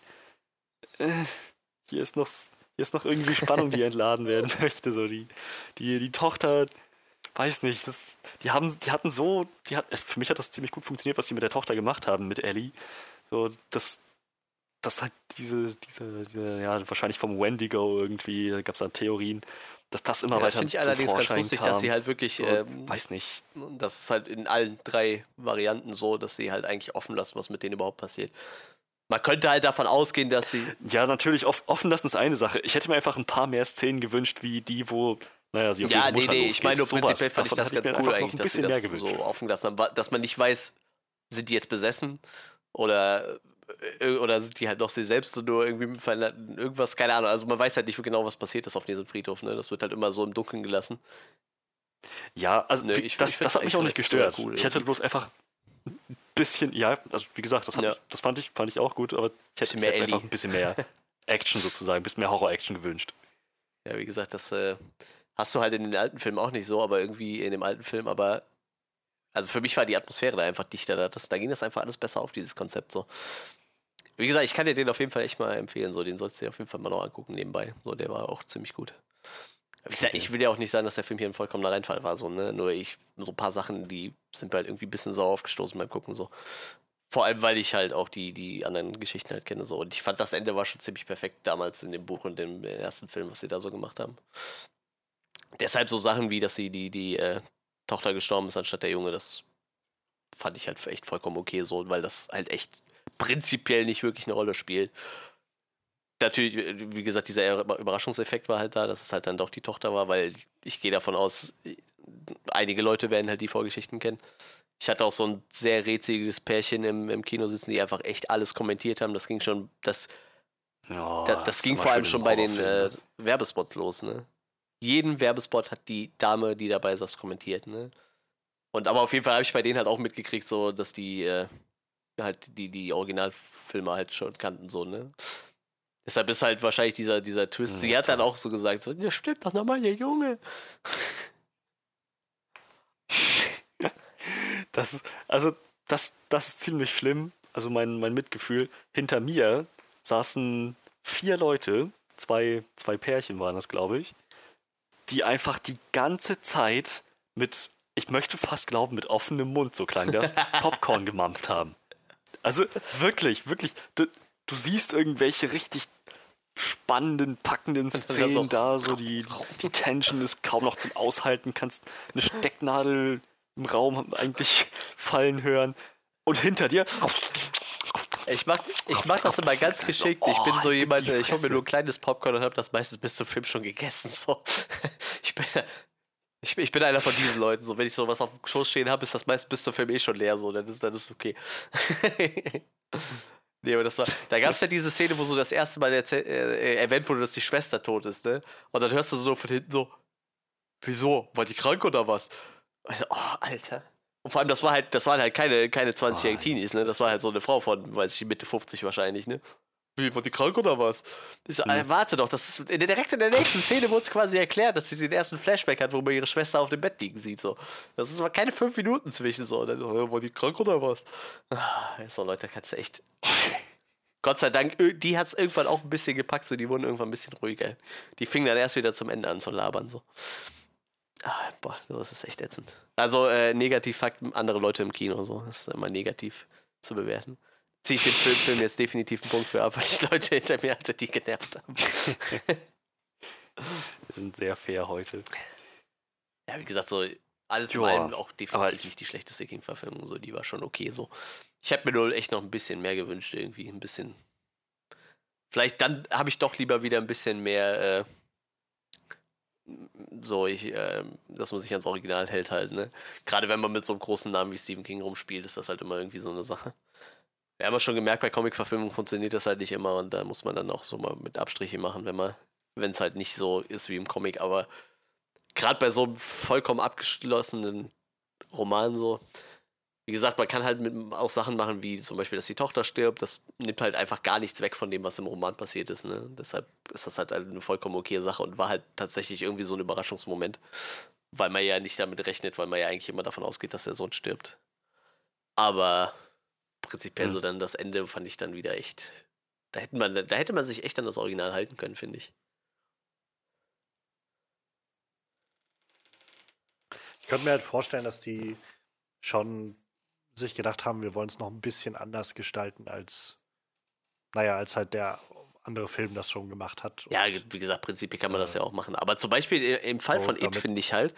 äh, hier ist noch hier ist noch irgendwie Spannung, die entladen werden möchte. So die, die, die Tochter, weiß nicht, das, die haben, die hatten so, die hat, für mich hat das ziemlich gut funktioniert, was die mit der Tochter gemacht haben, mit Ellie. So, das, das hat diese, diese, diese, ja, wahrscheinlich vom Wendigo irgendwie, da gab es dann Theorien, dass das immer ja, weiter das ich allerdings ganz Vorschein lustig, kam. dass sie halt wirklich, ähm, weiß nicht, das ist halt in allen drei Varianten so, dass sie halt eigentlich offen lassen, was mit denen überhaupt passiert. Man könnte halt davon ausgehen, dass sie. Ja, natürlich, off offen lassen ist eine Sache. Ich hätte mir einfach ein paar mehr Szenen gewünscht, wie die, wo, naja, sie auf Ja, ihre nee, Mutter nee, ich losgeht. meine nur prinzipiell fand ich Davon das hätte ganz cool eigentlich, dass sie das gewünscht. so offen haben, dass man nicht weiß, sind die jetzt besessen oder oder sind die halt noch sie selbst so nur irgendwie verändert- irgendwas, keine Ahnung. Also man weiß halt nicht genau, was passiert ist auf diesem Friedhof. Ne? Das wird halt immer so im Dunkeln gelassen. Ja, also Nö, wie- ich- das, ich das hat mich auch nicht gestört. cool ich hätte bloß einfach ein bisschen, ja, also wie gesagt, das, Ja. das fand, ich, fand ich auch gut, aber ich hätte, ich hätte einfach ein bisschen mehr Action sozusagen, ein bisschen mehr Horror-Action gewünscht. Ja, wie gesagt, das äh, hast du halt in den alten Filmen auch nicht so, aber irgendwie in dem alten Film, aber also für mich war die Atmosphäre da einfach dichter. Da, das, da ging das einfach alles besser auf, dieses Konzept so. Wie gesagt, ich kann dir den auf jeden Fall echt mal empfehlen, so den sollst du dir auf jeden Fall mal noch angucken nebenbei. So, der war auch ziemlich gut. Wie gesagt, ich will ja auch nicht sagen, dass der Film hier ein vollkommener Reinfall war, so, ne? Nur ich, so ein paar Sachen, die sind mir halt irgendwie ein bisschen sauer aufgestoßen beim Gucken, so. Vor allem, weil ich halt auch die, die anderen Geschichten halt kenne, so. Und ich fand, das Ende war schon ziemlich perfekt damals in dem Buch und dem ersten Film, was sie da so gemacht haben. Deshalb so Sachen wie, dass sie die, die äh, Tochter gestorben ist anstatt der Junge, das fand ich halt echt vollkommen okay so, weil das halt echt prinzipiell nicht wirklich eine Rolle spielt. Natürlich, wie gesagt, dieser Überraschungseffekt war halt da, dass es halt dann doch die Tochter war, weil ich gehe davon aus, einige Leute werden halt die Vorgeschichten kennen. Ich hatte auch so ein sehr rätseliges Pärchen im, im Kino sitzen, die einfach echt alles kommentiert haben. Das ging schon, das, Ja, da, das ist ging vor allem schon bei den äh, Horrorfilm, Werbespots los, ne? Jeden Werbespot hat die Dame, die dabei saß, kommentiert, ne? Und aber auf jeden Fall habe ich bei denen halt auch mitgekriegt, so, dass die äh, halt die, die Originalfilme halt schon kannten, so, ne? Deshalb ist halt wahrscheinlich dieser, dieser Twist. Sie Ja, hat dann auch so gesagt, so, ja, stimmt doch nochmal, der Junge. Das ist, also, das, das ist ziemlich schlimm. Also mein, mein Mitgefühl. Hinter mir saßen vier Leute, zwei, zwei Pärchen waren das, glaube ich, die einfach die ganze Zeit mit, ich möchte fast glauben, mit offenem Mund, so klang das, Popcorn gemampft haben. Also wirklich, wirklich, du, du siehst irgendwelche richtig spannenden, packenden Szenen da, so die, die Tension ist kaum noch zum Aushalten, kannst eine Stecknadel im Raum eigentlich fallen hören und hinter dir Ich mach, ich mach das immer ganz geschickt. Ich bin Oh, so halt jemand, ich hole mir nur ein kleines Popcorn und habe das meistens bis zum Film schon gegessen. So. Ich, bin, ich, bin- ich bin einer von diesen Leuten. So, wenn ich sowas auf dem Schoß stehen habe, ist das meistens bis zum Film eh schon leer. So, dann ist dann ist okay. nee, aber das war. Da gab es ja diese Szene, wo so das erste Mal erzähl- äh, erwähnt wurde, dass die Schwester tot ist, ne? Und dann hörst du so nur von hinten so, wieso? War die krank oder was? Also, oh, Alter. Und vor allem, das war halt, das waren halt keine, keine 20-jährigen Oh, Teenies, ne? Das war halt so eine Frau von, weiß ich, Mitte 50 wahrscheinlich, ne? Wie, war die krank oder was? Ich äh, warte doch, das ist in der, direkt in der nächsten Szene wurde es quasi erklärt, dass sie den ersten Flashback hat, wo man ihre Schwester auf dem Bett liegen sieht. So. Das ist aber keine fünf Minuten zwischen so. Und dann, äh, war die krank oder was? So, Leute, kannst du echt. Gott sei Dank, die hat es irgendwann auch ein bisschen gepackt, so die wurden irgendwann ein bisschen ruhiger. Die fingen dann erst wieder zum Ende an zu labern. So. Ah, boah, das ist echt ätzend. Also äh, negativ Fakten, andere Leute im Kino, so. Das ist immer negativ zu bewerten. Ziehe ich den Film, Film jetzt definitiv einen Punkt für ab, weil ich Leute hinter mir hatte, die genervt haben. Wir sind sehr fair heute. Ja, wie gesagt, so alles in Joa, allem auch definitiv ich- nicht die schlechteste King-Verfilmung, so die war schon okay so. Ich hätte mir nur echt noch ein bisschen mehr gewünscht, irgendwie ein bisschen. Vielleicht dann habe ich doch lieber wieder ein bisschen mehr. Äh, so, ich, äh, dass man sich ans Original hält halt, ne? Gerade wenn man mit so einem großen Namen wie Stephen King rumspielt, ist das halt immer irgendwie so eine Sache. Wir haben ja schon gemerkt, bei Comic-Verfilmungen funktioniert das halt nicht immer und da muss man dann auch so mal mit Abstriche machen, wenn es halt nicht so ist wie im Comic, aber gerade bei so einem vollkommen abgeschlossenen Roman so, wie gesagt, man kann halt mit, auch Sachen machen, wie zum Beispiel, dass die Tochter stirbt. Das nimmt halt einfach gar nichts weg von dem, was im Roman passiert ist. Ne? Deshalb ist das halt eine vollkommen okay Sache und war halt tatsächlich irgendwie so ein Überraschungsmoment, weil man ja nicht damit rechnet, weil man ja eigentlich immer davon ausgeht, dass der Sohn stirbt. Aber prinzipiell mhm. so dann das Ende fand ich dann wieder echt. Da hätte man, da hätte man sich echt an das Original halten können, finde ich. Ich könnte mir halt vorstellen, dass die schon sich gedacht haben, wir wollen es noch ein bisschen anders gestalten als, naja, als halt der andere Film das schon gemacht hat. Ja, wie gesagt, prinzipiell kann man äh, das ja auch machen. Aber zum Beispiel im Fall so von It finde ich halt,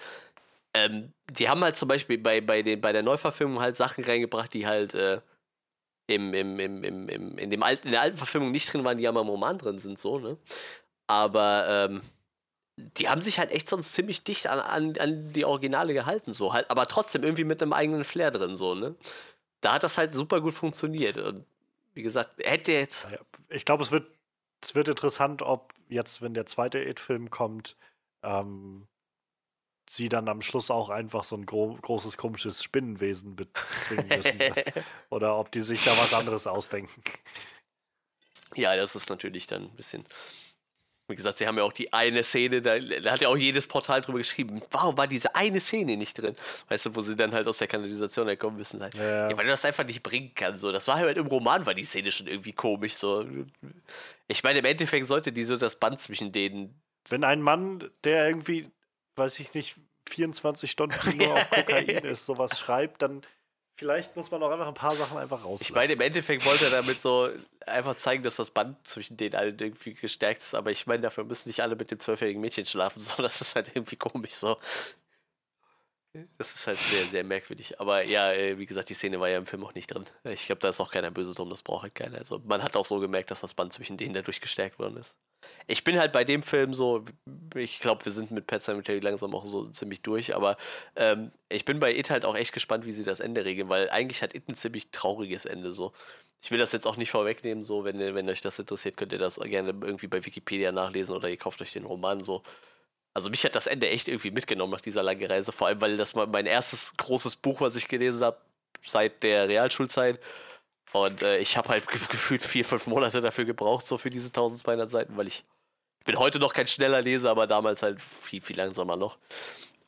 ähm, die haben halt zum Beispiel bei, bei, den, bei der Neuverfilmung halt Sachen reingebracht, die halt äh, im, im, im, im, in, dem alten, in der alten Verfilmung nicht drin waren, die ja mal im Roman drin sind, so, ne? Aber ähm, die haben sich halt echt sonst ziemlich dicht an, an, an die Originale gehalten, so halt, aber trotzdem irgendwie mit einem eigenen Flair drin, so, ne? Da hat das halt super gut funktioniert. Und wie gesagt, hätte jetzt. Ich glaube, es wird, es wird interessant, ob jetzt, wenn der zweite It-Film kommt, ähm, sie dann am Schluss auch einfach so ein gro großes, komisches Spinnenwesen bezwingen müssen. Oder ob die sich da was anderes ausdenken. Ja, das ist natürlich dann ein bisschen wie gesagt, sie haben ja auch die eine Szene, da, da, hat ja auch jedes Portal drüber geschrieben, warum war diese eine Szene nicht drin? Weißt du, wo sie dann halt aus der Kanalisation herkommen müssen. Halt. Ja. ja weil du das einfach nicht bringen kannst. So. Das war halt im Roman, war die Szene schon irgendwie komisch. So. Ich meine, im Endeffekt sollte die so das Band zwischen denen. Wenn ein Mann, der irgendwie, weiß ich nicht, 24 Stunden nur auf Kokain ist, sowas schreibt, dann Vielleicht muss man auch einfach ein paar Sachen einfach raus. Ich meine, im Endeffekt wollte er damit so einfach zeigen, dass das Band zwischen denen allen irgendwie gestärkt ist. Aber ich meine, dafür müssen nicht alle mit dem zwölfjährigen Mädchen schlafen. So, das ist halt irgendwie komisch so. Das ist halt sehr, sehr merkwürdig. Aber ja, äh, wie gesagt, die Szene war ja im Film auch nicht drin. Ich glaube, da ist auch keiner böse drum, das braucht halt keiner. Also man hat auch so gemerkt, dass das Band zwischen denen dadurch gestärkt worden ist. Ich bin halt bei dem Film so, ich glaube, wir sind mit Pet Cemetery langsam auch so ziemlich durch, aber ähm, ich bin bei It halt auch echt gespannt, wie sie das Ende regeln, weil eigentlich hat It ein ziemlich trauriges Ende so. Ich will das jetzt auch nicht vorwegnehmen, so, wenn, wenn euch das interessiert, könnt ihr das gerne irgendwie bei Wikipedia nachlesen oder ihr kauft euch den Roman so. Also mich hat das Ende echt irgendwie mitgenommen nach dieser langen Reise, vor allem weil das mein erstes großes Buch, was ich gelesen habe, seit der Realschulzeit. Und äh, ich habe halt gefühlt vier, fünf Monate dafür gebraucht, so für diese 1200 Seiten, weil ich, bin heute noch kein schneller Leser, aber damals halt viel, viel langsamer noch.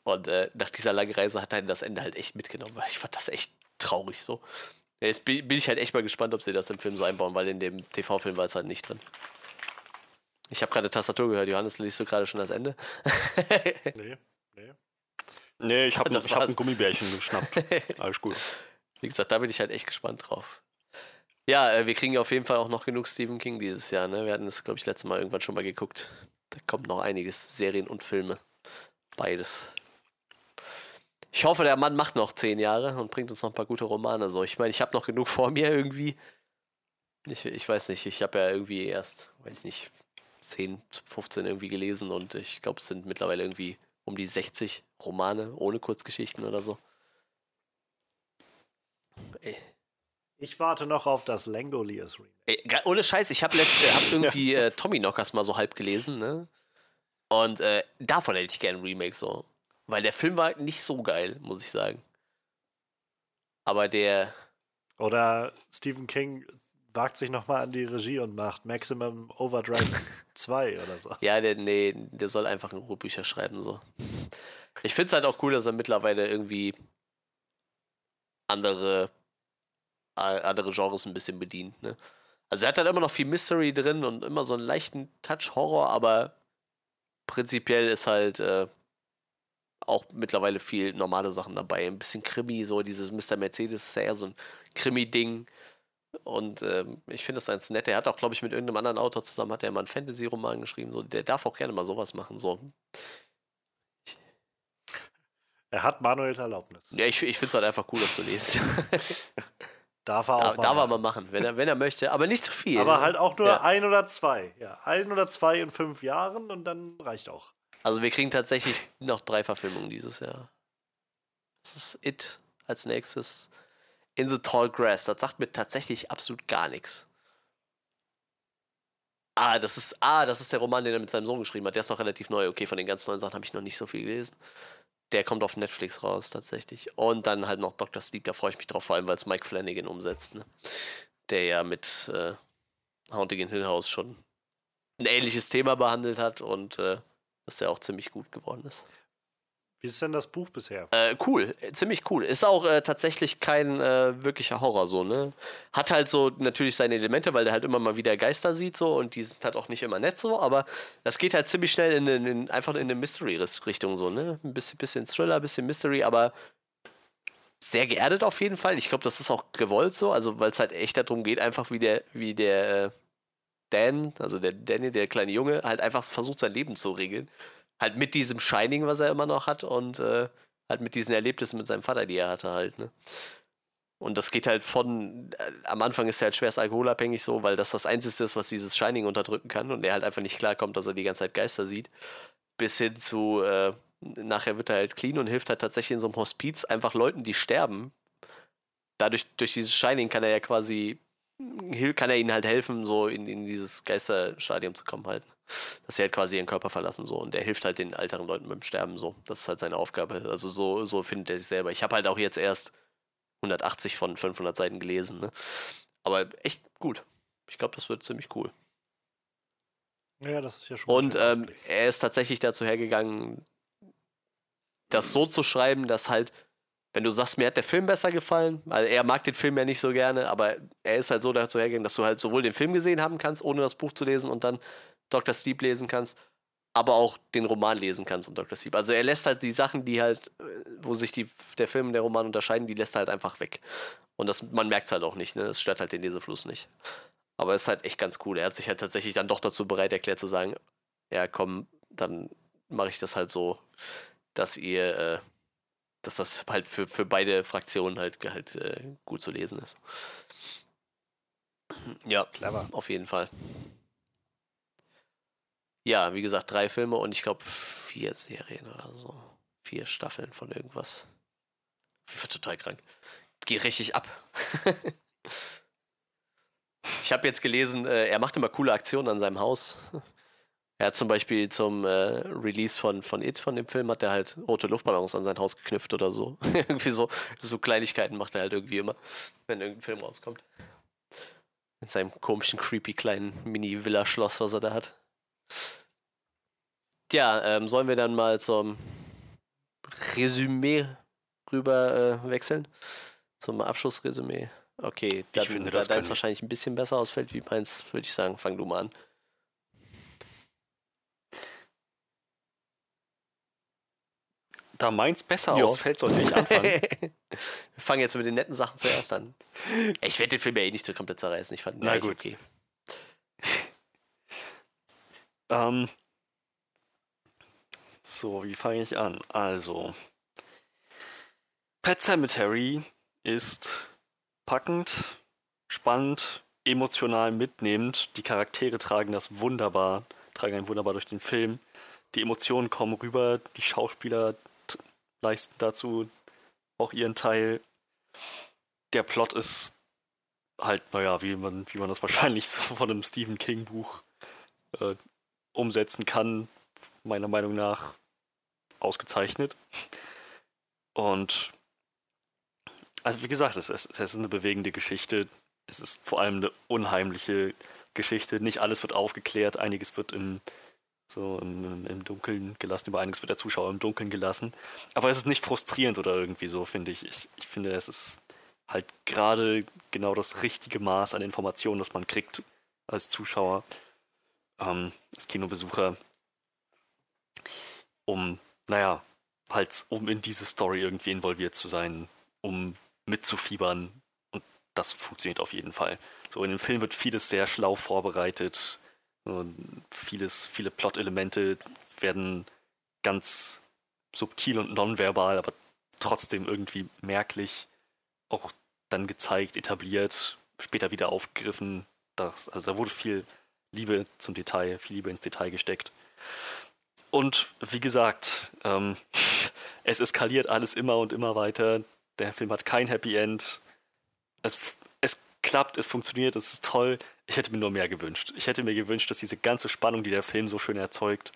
Und äh, nach dieser langen Reise hat dann das Ende halt echt mitgenommen, weil ich fand das echt traurig so. Jetzt bin ich halt echt mal gespannt, ob sie das im Film so einbauen, weil in dem TV-Film war es halt nicht drin. Ich habe gerade Tastatur gehört. Johannes, liest du gerade schon das Ende? nee, nee. Nee, ich habe hab ein Gummibärchen geschnappt. Alles gut. Wie gesagt, da bin ich halt echt gespannt drauf. Ja, äh, wir kriegen auf jeden Fall auch noch genug Stephen King dieses Jahr. Ne? Wir hatten das, glaube ich, letztes Mal irgendwann schon mal geguckt. Da kommt noch einiges. Serien und Filme. Beides. Ich hoffe, der Mann macht noch zehn Jahre und bringt uns noch ein paar gute Romane. So, ich meine, ich habe noch genug vor mir irgendwie. Ich, ich weiß nicht, ich habe ja irgendwie erst, weiß ich nicht, 10, 15 irgendwie gelesen und ich glaube, es sind mittlerweile irgendwie um die 60 Romane ohne Kurzgeschichten oder so. Ey. Ich warte noch auf das Langoliers Remake. Ohne Scheiß, ich habe hab irgendwie äh, Tommy Knockers mal so halb gelesen, ne? Und äh, davon hätte ich gerne ein Remake so. Weil der Film war nicht so geil, muss ich sagen. Aber der. Oder Stephen King wagt sich nochmal an die Regie und macht Maximum Overdrive 2 oder so. Ja, der, nee, der soll einfach in Ruhebücher schreiben, so. Ich finde es halt auch cool, dass er mittlerweile irgendwie andere, andere Genres ein bisschen bedient, ne? Also er hat dann immer noch viel Mystery drin und immer so einen leichten Touch Horror, aber prinzipiell ist halt äh, auch mittlerweile viel normale Sachen dabei. Ein bisschen Krimi, so dieses Mr. Mercedes ist ja eher so ein Krimi-Ding. Und ähm, ich finde das ganz nett. Er hat auch, glaube ich, mit irgendeinem anderen Autor zusammen, hat er mal einen Fantasy-Roman geschrieben. So, der darf auch gerne mal sowas machen. So. Er hat Manuels Erlaubnis. Ja, ich, ich finde es halt einfach cool, dass du liest. Darf er auch Da, mal darf er machen. mal machen, wenn er, wenn er möchte, aber nicht zu viel. Aber halt auch nur Ja. ein oder zwei. Ja, ein oder zwei in fünf Jahren und dann reicht auch. Also wir kriegen tatsächlich noch drei Verfilmungen dieses Jahr. Das ist It als nächstes. In the Tall Grass. Das sagt mir tatsächlich absolut gar nichts. Ah, das ist, ah, das ist der Roman, den er mit seinem Sohn geschrieben hat. Der ist noch relativ neu. Okay, von den ganz neuen Sachen habe ich noch nicht so viel gelesen. Der kommt auf Netflix raus, tatsächlich. Und dann halt noch Dr. Sleep, da freue ich mich drauf, vor allem weil es Mike Flanagan umsetzt, ne? Der ja mit äh, Haunting in Hill House schon ein ähnliches Thema behandelt hat und äh, dass der auch ziemlich gut geworden ist. Wie ist denn das Buch bisher? Äh, cool, äh, ziemlich cool. Ist auch äh, tatsächlich kein äh, wirklicher Horror so, ne? Hat halt so natürlich seine Elemente, weil der halt immer mal wieder Geister sieht so und die sind halt auch nicht immer nett so, aber das geht halt ziemlich schnell in, in, in einfach in eine Mystery-Richtung so, ne? Ein bisschen, bisschen Thriller, bisschen Mystery, aber sehr geerdet auf jeden Fall. Ich glaube, das ist auch gewollt so, also weil es halt echt darum geht, einfach wie der, wie der äh, Dan, also der Danny, der kleine Junge, halt einfach versucht sein Leben zu regeln. Halt mit diesem Shining, was er immer noch hat und äh, halt mit diesen Erlebnissen mit seinem Vater, die er hatte halt, ne? Und das geht halt von, äh, am Anfang ist er halt schwerst alkoholabhängig so, weil das das Einzige ist, was dieses Shining unterdrücken kann und er halt einfach nicht klarkommt, dass er die ganze Zeit Geister sieht. Bis hin zu, äh, nachher wird er halt clean und hilft halt tatsächlich in so einem Hospiz einfach Leuten, die sterben. Dadurch, durch dieses Shining kann er ja quasi, kann er ihnen halt helfen, so in, in dieses Geisterstadium zu kommen halt. Dass sie halt quasi ihren Körper verlassen so und er hilft halt den älteren Leuten beim Sterben so. Das ist halt seine Aufgabe. Also so, so findet er sich selber. Ich habe halt auch jetzt erst 180 von 500 Seiten gelesen, ne? Aber echt gut. Ich glaube, das wird ziemlich cool. Ja, das ist ja schon. Und ähm, er ist tatsächlich dazu hergegangen, das so zu schreiben, dass halt, wenn du sagst, mir hat der Film besser gefallen, weil er mag den Film ja nicht so gerne, aber er ist halt so dazu hergegangen, dass du halt sowohl den Film gesehen haben kannst, ohne das Buch zu lesen und dann Dr. Sleep lesen kannst, aber auch den Roman lesen kannst und Dr. Sleep. Also er lässt halt die Sachen, die halt, äh, wo sich die, der Film und der Roman unterscheiden, die lässt er halt einfach weg. Und das, man merkt es halt auch nicht, ne? Das stört halt den Lesefluss nicht. Aber es ist halt echt ganz cool. Er hat sich halt tatsächlich dann doch dazu bereit erklärt zu sagen, ja komm, dann mache ich das halt so, dass ihr, äh, dass das halt für, für beide Fraktionen halt, halt äh, gut zu lesen ist. Ja, Clever. auf jeden Fall. Ja, wie gesagt, drei Filme und ich glaube vier Serien oder so. Vier Staffeln von irgendwas. Ich wird total krank. Geht richtig ab. ich habe jetzt gelesen, äh, er macht immer coole Aktionen an seinem Haus. Er hat zum Beispiel zum äh, Release von, von It, von dem Film, hat er halt rote Luftballons an sein Haus geknüpft oder so. irgendwie so, so Kleinigkeiten macht er halt irgendwie immer, wenn irgendein Film rauskommt. Mit seinem komischen, creepy kleinen Mini-Villa-Schloss, was er da hat. Ja, ähm, sollen wir dann mal zum Resümee rüber äh, wechseln? Zum Abschlussresümee. Okay, dann, finde, da deins wahrscheinlich ein bisschen besser ausfällt wie meins, würde ich sagen, fang du mal an. Da meins besser Ja. ausfällt, sollte ich anfangen. Wir fangen jetzt mit den netten Sachen zuerst an. Ich werde den Film ja eh nicht komplett zerreißen. Ich fand ihn Na gut. okay. Ähm, so, wie fange ich an? Also, Pet Cemetery ist packend, spannend, emotional mitnehmend. Die Charaktere tragen das wunderbar, tragen einen wunderbar durch den Film. Die Emotionen kommen rüber, die Schauspieler leisten dazu auch ihren Teil. Der Plot ist halt, naja, wie man, wie man das wahrscheinlich so von einem Stephen King-Buch äh, umsetzen kann, meiner Meinung nach ausgezeichnet. Und also wie gesagt, es ist, es ist eine bewegende Geschichte. Es ist vor allem eine unheimliche Geschichte. Nicht alles wird aufgeklärt, einiges wird im, so im- im Dunkeln gelassen, über einiges wird der Zuschauer im Dunkeln gelassen. Aber es ist nicht frustrierend oder irgendwie so, finde ich. Ich, ich finde, es ist halt gerade genau das richtige Maß an Informationen, das man kriegt als Zuschauer, ähm, als Kinobesucher, um, naja, halt, um in diese Story irgendwie involviert zu sein, um mitzufiebern. Und das funktioniert auf jeden Fall. So in dem Film wird vieles sehr schlau vorbereitet. Und vieles, viele Plot-Elemente werden ganz subtil und nonverbal, aber trotzdem irgendwie merklich. Auch dann gezeigt, etabliert, später wieder aufgegriffen. Das, also da wurde viel Liebe zum Detail, viel Liebe ins Detail gesteckt. Und wie gesagt, ähm, es eskaliert alles immer und immer weiter. Der Film hat kein Happy End. Es, es klappt, es funktioniert, es ist toll. Ich hätte mir nur mehr gewünscht. Ich hätte mir gewünscht, dass diese ganze Spannung, die der Film so schön erzeugt,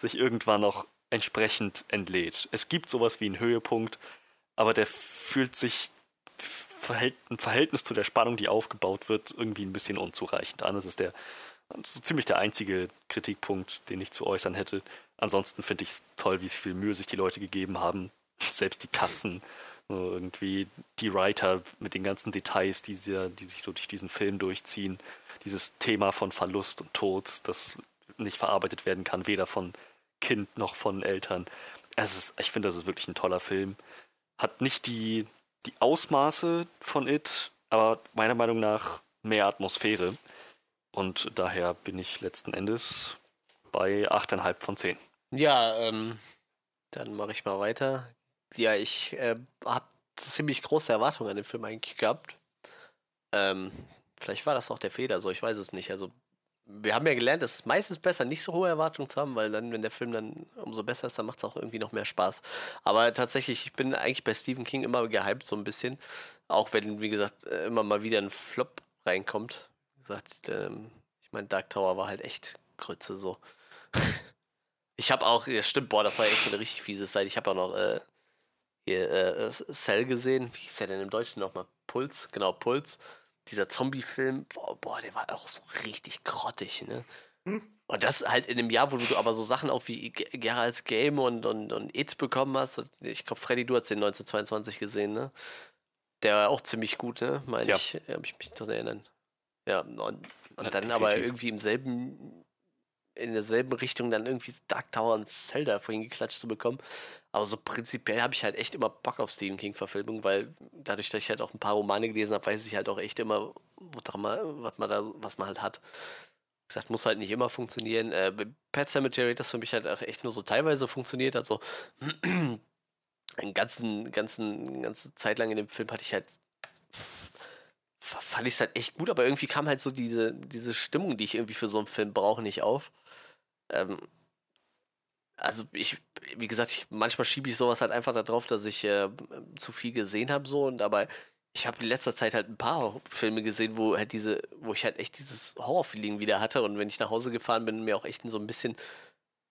sich irgendwann noch entsprechend entlädt. Es gibt sowas wie einen Höhepunkt, aber der fühlt sich im Verhältnis zu der Spannung, die aufgebaut wird, irgendwie ein bisschen unzureichend an. Das ist der so ziemlich der einzige Kritikpunkt, den ich zu äußern hätte. Ansonsten finde ich es toll, wie viel Mühe sich die Leute gegeben haben. Selbst die Katzen, irgendwie die Writer mit den ganzen Details, die, sie, die sich so durch diesen Film durchziehen. Dieses Thema von Verlust und Tod, das nicht verarbeitet werden kann, weder von Kind noch von Eltern. Es ist, ich finde, das ist wirklich ein toller Film. Hat nicht die, die Ausmaße von It, aber meiner Meinung nach mehr Atmosphäre. Und daher bin ich letzten Endes bei 8,5 von 10. Ja, ähm, dann mache ich mal weiter. Ja, ich äh, habe ziemlich große Erwartungen an den Film eigentlich gehabt. Ähm, vielleicht war das auch der Fehler, so ich weiß es nicht. Also wir haben ja gelernt, es ist meistens besser, nicht so hohe Erwartungen zu haben, weil dann, wenn der Film dann umso besser ist, dann macht es auch irgendwie noch mehr Spaß. Aber tatsächlich, ich bin eigentlich bei Stephen King immer gehypt, so ein bisschen. Auch wenn, wie gesagt, äh, immer mal wieder ein Flop reinkommt. Gesagt, ähm, ich meine, Dark Tower war halt echt Grütze so. ich habe auch, ja stimmt, boah, das war echt so eine richtig fiese Zeit. Ich habe auch noch äh, hier äh, Cell gesehen. Wie hieß der denn im Deutschen nochmal? Puls, genau, Puls dieser Zombie-Film, boah, boah, der war auch so richtig grottig, ne? Hm? Und das halt in einem Jahr, wo du aber so Sachen auch wie Geralds Game und, und, und It bekommen hast. Ich glaube, Freddy, du hast den 1922 gesehen, ne? Der war auch ziemlich gut, ne? Meine ja. ich, ja, ich mich daran erinnern. Ja, und, und ja, dann aber irgendwie im selben, in derselben Richtung dann irgendwie Dark Tower und Zelda vorhin geklatscht zu bekommen. Aber so prinzipiell habe ich halt echt immer Bock auf Stephen King-Verfilmungen, weil dadurch, dass ich halt auch ein paar Romane gelesen habe, weiß ich halt auch echt immer, was man da, was man halt hat. Wie gesagt, muss halt nicht immer funktionieren. Äh, Pet Cemetery, das für mich halt auch echt nur so teilweise funktioniert. Also einen ganzen, ganzen, ganze Zeit lang in dem Film hatte ich halt fand ich es halt echt gut, aber irgendwie kam halt so diese, diese Stimmung, die ich irgendwie für so einen Film brauche, nicht auf. Ähm, also ich, wie gesagt, ich, manchmal schiebe ich sowas halt einfach darauf, dass ich äh, zu viel gesehen habe so und aber ich habe in letzter Zeit halt ein paar Filme gesehen, wo halt diese, wo ich halt echt dieses Horrorfeeling wieder hatte und wenn ich nach Hause gefahren bin, mir auch echt so ein bisschen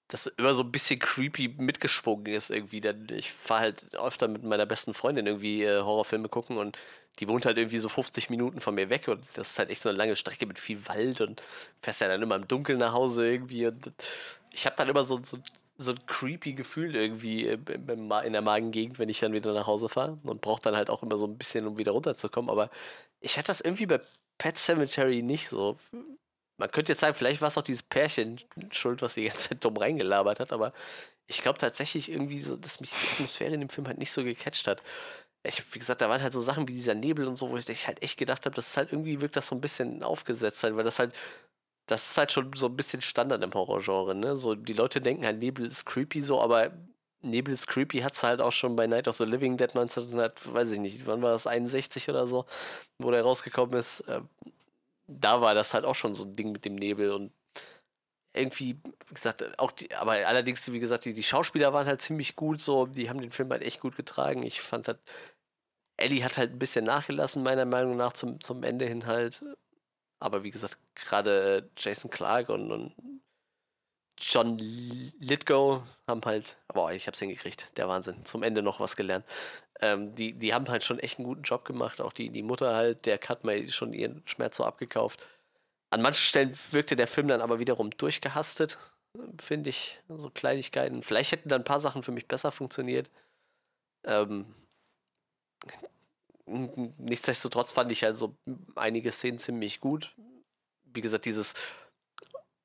das immer so ein bisschen creepy mitgeschwungen ist irgendwie. Dann ich fahre halt öfter mit meiner besten Freundin irgendwie äh, Horrorfilme gucken und die wohnt halt irgendwie so 50 Minuten von mir weg und das ist halt echt so eine lange Strecke mit viel Wald und fährst ja dann immer im Dunkeln nach Hause irgendwie und ich habe dann immer so, so so ein creepy Gefühl irgendwie in der Magengegend, wenn ich dann wieder nach Hause fahre und brauche dann halt auch immer so ein bisschen, um wieder runterzukommen. Aber ich hatte das irgendwie bei Pet Cemetery nicht so. Man könnte jetzt sagen, vielleicht war es auch dieses Pärchen schuld, was die ganze Zeit dumm reingelabert hat, aber ich glaube tatsächlich irgendwie so, dass mich die Atmosphäre in dem Film halt nicht so gecatcht hat. Ich, wie gesagt, da waren halt so Sachen wie dieser Nebel und so, wo ich halt echt gedacht habe, das ist halt irgendwie wirkt das so ein bisschen aufgesetzt halt, weil das halt das ist halt schon so ein bisschen Standard im Horrorgenre, ne? So, die Leute denken halt, Nebel ist creepy so, aber Nebel ist creepy hat es halt auch schon bei Night of the Living Dead 1900, weiß ich nicht, wann war das, 61 oder so, wo der rausgekommen ist. Äh, da war das halt auch schon so ein Ding mit dem Nebel und irgendwie, wie gesagt, auch die, aber allerdings, wie gesagt, die, die Schauspieler waren halt ziemlich gut, so, die haben den Film halt echt gut getragen. Ich fand halt, Ellie hat halt ein bisschen nachgelassen, meiner Meinung nach, zum, zum Ende hin halt. Aber wie gesagt, gerade äh, Jason Clark und, und John Lithgow haben halt, boah, ich hab's hingekriegt, der Wahnsinn, zum Ende noch was gelernt. Ähm, die, die haben halt schon echt einen guten Job gemacht, auch die, die Mutter halt, der hat mir schon ihren Schmerz so abgekauft. An manchen Stellen wirkte der Film dann aber wiederum durchgehastet, finde ich, so Kleinigkeiten. Vielleicht hätten dann ein paar Sachen für mich besser funktioniert. Ähm, nichtsdestotrotz fand ich also einige Szenen ziemlich gut. Wie gesagt, dieses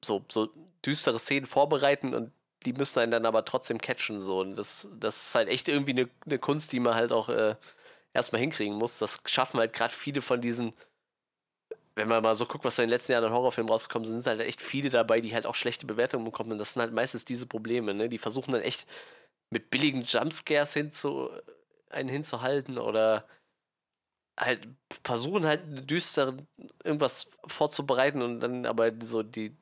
so, so düstere Szenen vorbereiten und die müssen einen dann aber trotzdem catchen. So. Und das, das ist halt echt irgendwie eine, eine Kunst, die man halt auch äh, erstmal hinkriegen muss. Das schaffen halt gerade viele von diesen, wenn man mal so guckt, was in den letzten Jahren an Horrorfilmen rausgekommen sind, sind halt echt viele dabei, die halt auch schlechte Bewertungen bekommen. Und das sind halt meistens diese Probleme. Ne? Die versuchen dann echt mit billigen Jumpscares hinzu, einen hinzuhalten oder halt versuchen halt düsteren irgendwas vorzubereiten und dann aber so die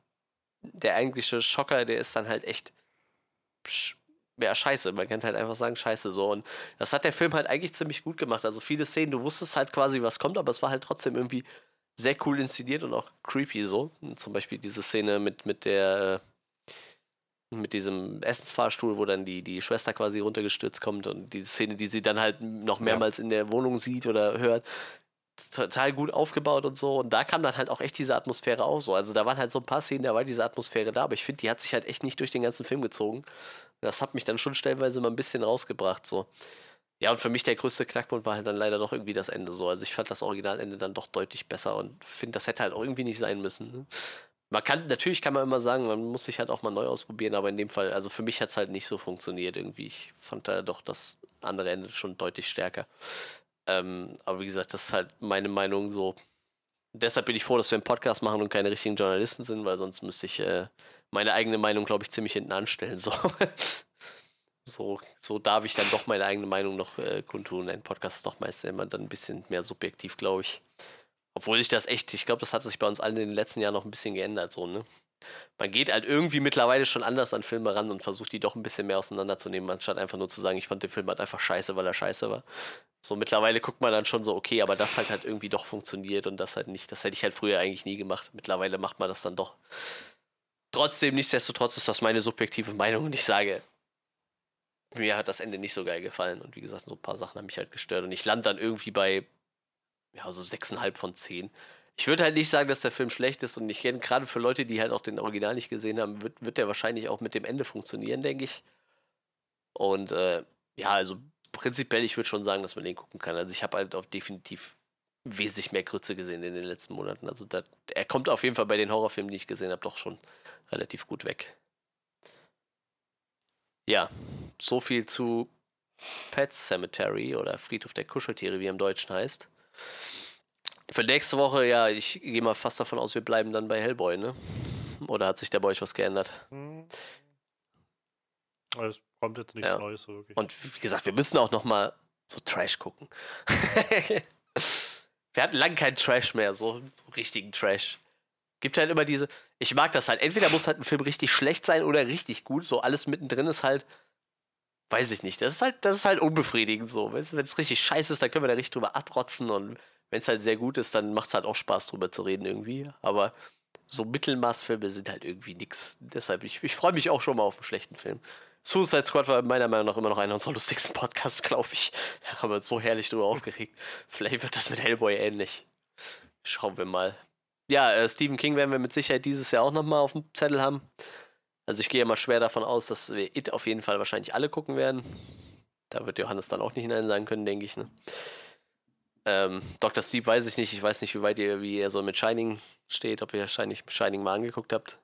der eigentliche Schocker, der ist dann halt echt ja, scheiße. Man kann halt einfach sagen, scheiße so. Und das hat der Film halt eigentlich ziemlich gut gemacht. Also viele Szenen, du wusstest halt quasi, was kommt, aber es war halt trotzdem irgendwie sehr cool inszeniert und auch creepy so. Zum Beispiel diese Szene mit, mit der mit diesem Essensfahrstuhl, wo dann die, die Schwester quasi runtergestürzt kommt und die Szene, die sie dann halt noch mehrmals in der Wohnung sieht oder hört, total gut aufgebaut und so. Und da kam dann halt auch echt diese Atmosphäre auch so. Also da waren halt so ein paar Szenen, da war diese Atmosphäre da, aber ich finde, die hat sich halt echt nicht durch den ganzen Film gezogen. Das hat mich dann schon stellenweise mal ein bisschen rausgebracht, so. Ja, und für mich der größte Knackpunkt war halt dann leider doch irgendwie das Ende so. Also ich fand das Originalende dann doch deutlich besser und finde, das hätte halt auch irgendwie nicht sein müssen. Ne? Man kann, natürlich kann man immer sagen, man muss sich halt auch mal neu ausprobieren, aber in dem Fall, also für mich hat es halt nicht so funktioniert irgendwie. Ich fand da doch das andere Ende schon deutlich stärker. Ähm, aber wie gesagt, das ist halt meine Meinung so. Deshalb bin ich froh, dass wir einen Podcast machen und keine richtigen Journalisten sind, weil sonst müsste ich äh, meine eigene Meinung, glaube ich, ziemlich hinten anstellen. So. so, so darf ich dann doch meine eigene Meinung noch äh, kundtun. Ein Podcast ist doch meist immer dann ein bisschen mehr subjektiv, glaube ich. Obwohl ich das echt, ich glaube, das hat sich bei uns allen in den letzten Jahren noch ein bisschen geändert, so, ne? Man geht halt irgendwie mittlerweile schon anders an Filme ran und versucht die doch ein bisschen mehr auseinanderzunehmen, anstatt einfach nur zu sagen, ich fand den Film halt einfach scheiße, weil er scheiße war. So mittlerweile guckt man dann schon so, okay, aber das halt halt irgendwie doch funktioniert und das halt nicht. Das hätte ich halt früher eigentlich nie gemacht. Mittlerweile macht man das dann doch. Trotzdem, nichtsdestotrotz ist das meine subjektive Meinung und ich sage, mir hat das Ende nicht so geil gefallen und wie gesagt, so ein paar Sachen haben mich halt gestört und ich lande dann irgendwie bei, ja, so sechseinhalb von zehn. Ich würde halt nicht sagen, dass der Film schlecht ist und ich kenne gerade für Leute, die halt auch den Original nicht gesehen haben, wird, wird der wahrscheinlich auch mit dem Ende funktionieren, denke ich. Und äh, ja, also prinzipiell, ich würde schon sagen, dass man den gucken kann. Also ich habe halt auch definitiv wesentlich mehr Grütze gesehen in den letzten Monaten. Also da, er kommt auf jeden Fall bei den Horrorfilmen, die ich gesehen habe, doch schon relativ gut weg. Ja, so viel zu Pet Cemetery oder Friedhof der Kuscheltiere, wie er im Deutschen heißt. Für nächste Woche, ja, ich gehe mal fast davon aus, wir bleiben dann bei Hellboy, ne? Oder hat sich da bei euch was geändert? Hm. Es kommt jetzt nichts ja. Neues so wirklich. Und wie gesagt, wir müssen auch noch mal so Trash gucken. wir hatten lange keinen Trash mehr, so, so richtigen Trash. Gibt halt immer diese. Ich mag das halt. Entweder muss halt ein Film richtig schlecht sein oder richtig gut. So alles mittendrin ist halt. Weiß ich nicht. Das ist halt, das ist halt unbefriedigend so. Wenn es richtig scheiße ist, dann können wir da richtig drüber abrotzen. Und wenn es halt sehr gut ist, dann macht es halt auch Spaß drüber zu reden irgendwie. Aber so Mittelmaßfilme sind halt irgendwie nix. Deshalb, ich, ich freue mich auch schon mal auf einen schlechten Film. Suicide Squad war meiner Meinung nach immer noch einer unserer lustigsten Podcasts, glaube ich. Da haben wir uns so herrlich drüber aufgeregt. Vielleicht wird das mit Hellboy ähnlich. Schauen wir mal. Ja, äh, Stephen King werden wir mit Sicherheit dieses Jahr auch nochmal auf dem Zettel haben. Also ich gehe mal schwer davon aus, dass wir It auf jeden Fall wahrscheinlich alle gucken werden. Da wird Johannes dann auch nicht hinein sein können, denke ich. Ne? Ähm, Dr. Steve weiß ich nicht. Ich weiß nicht, wie weit ihr, wie er so mit Shining steht, ob ihr Shining, Shining mal angeguckt habt.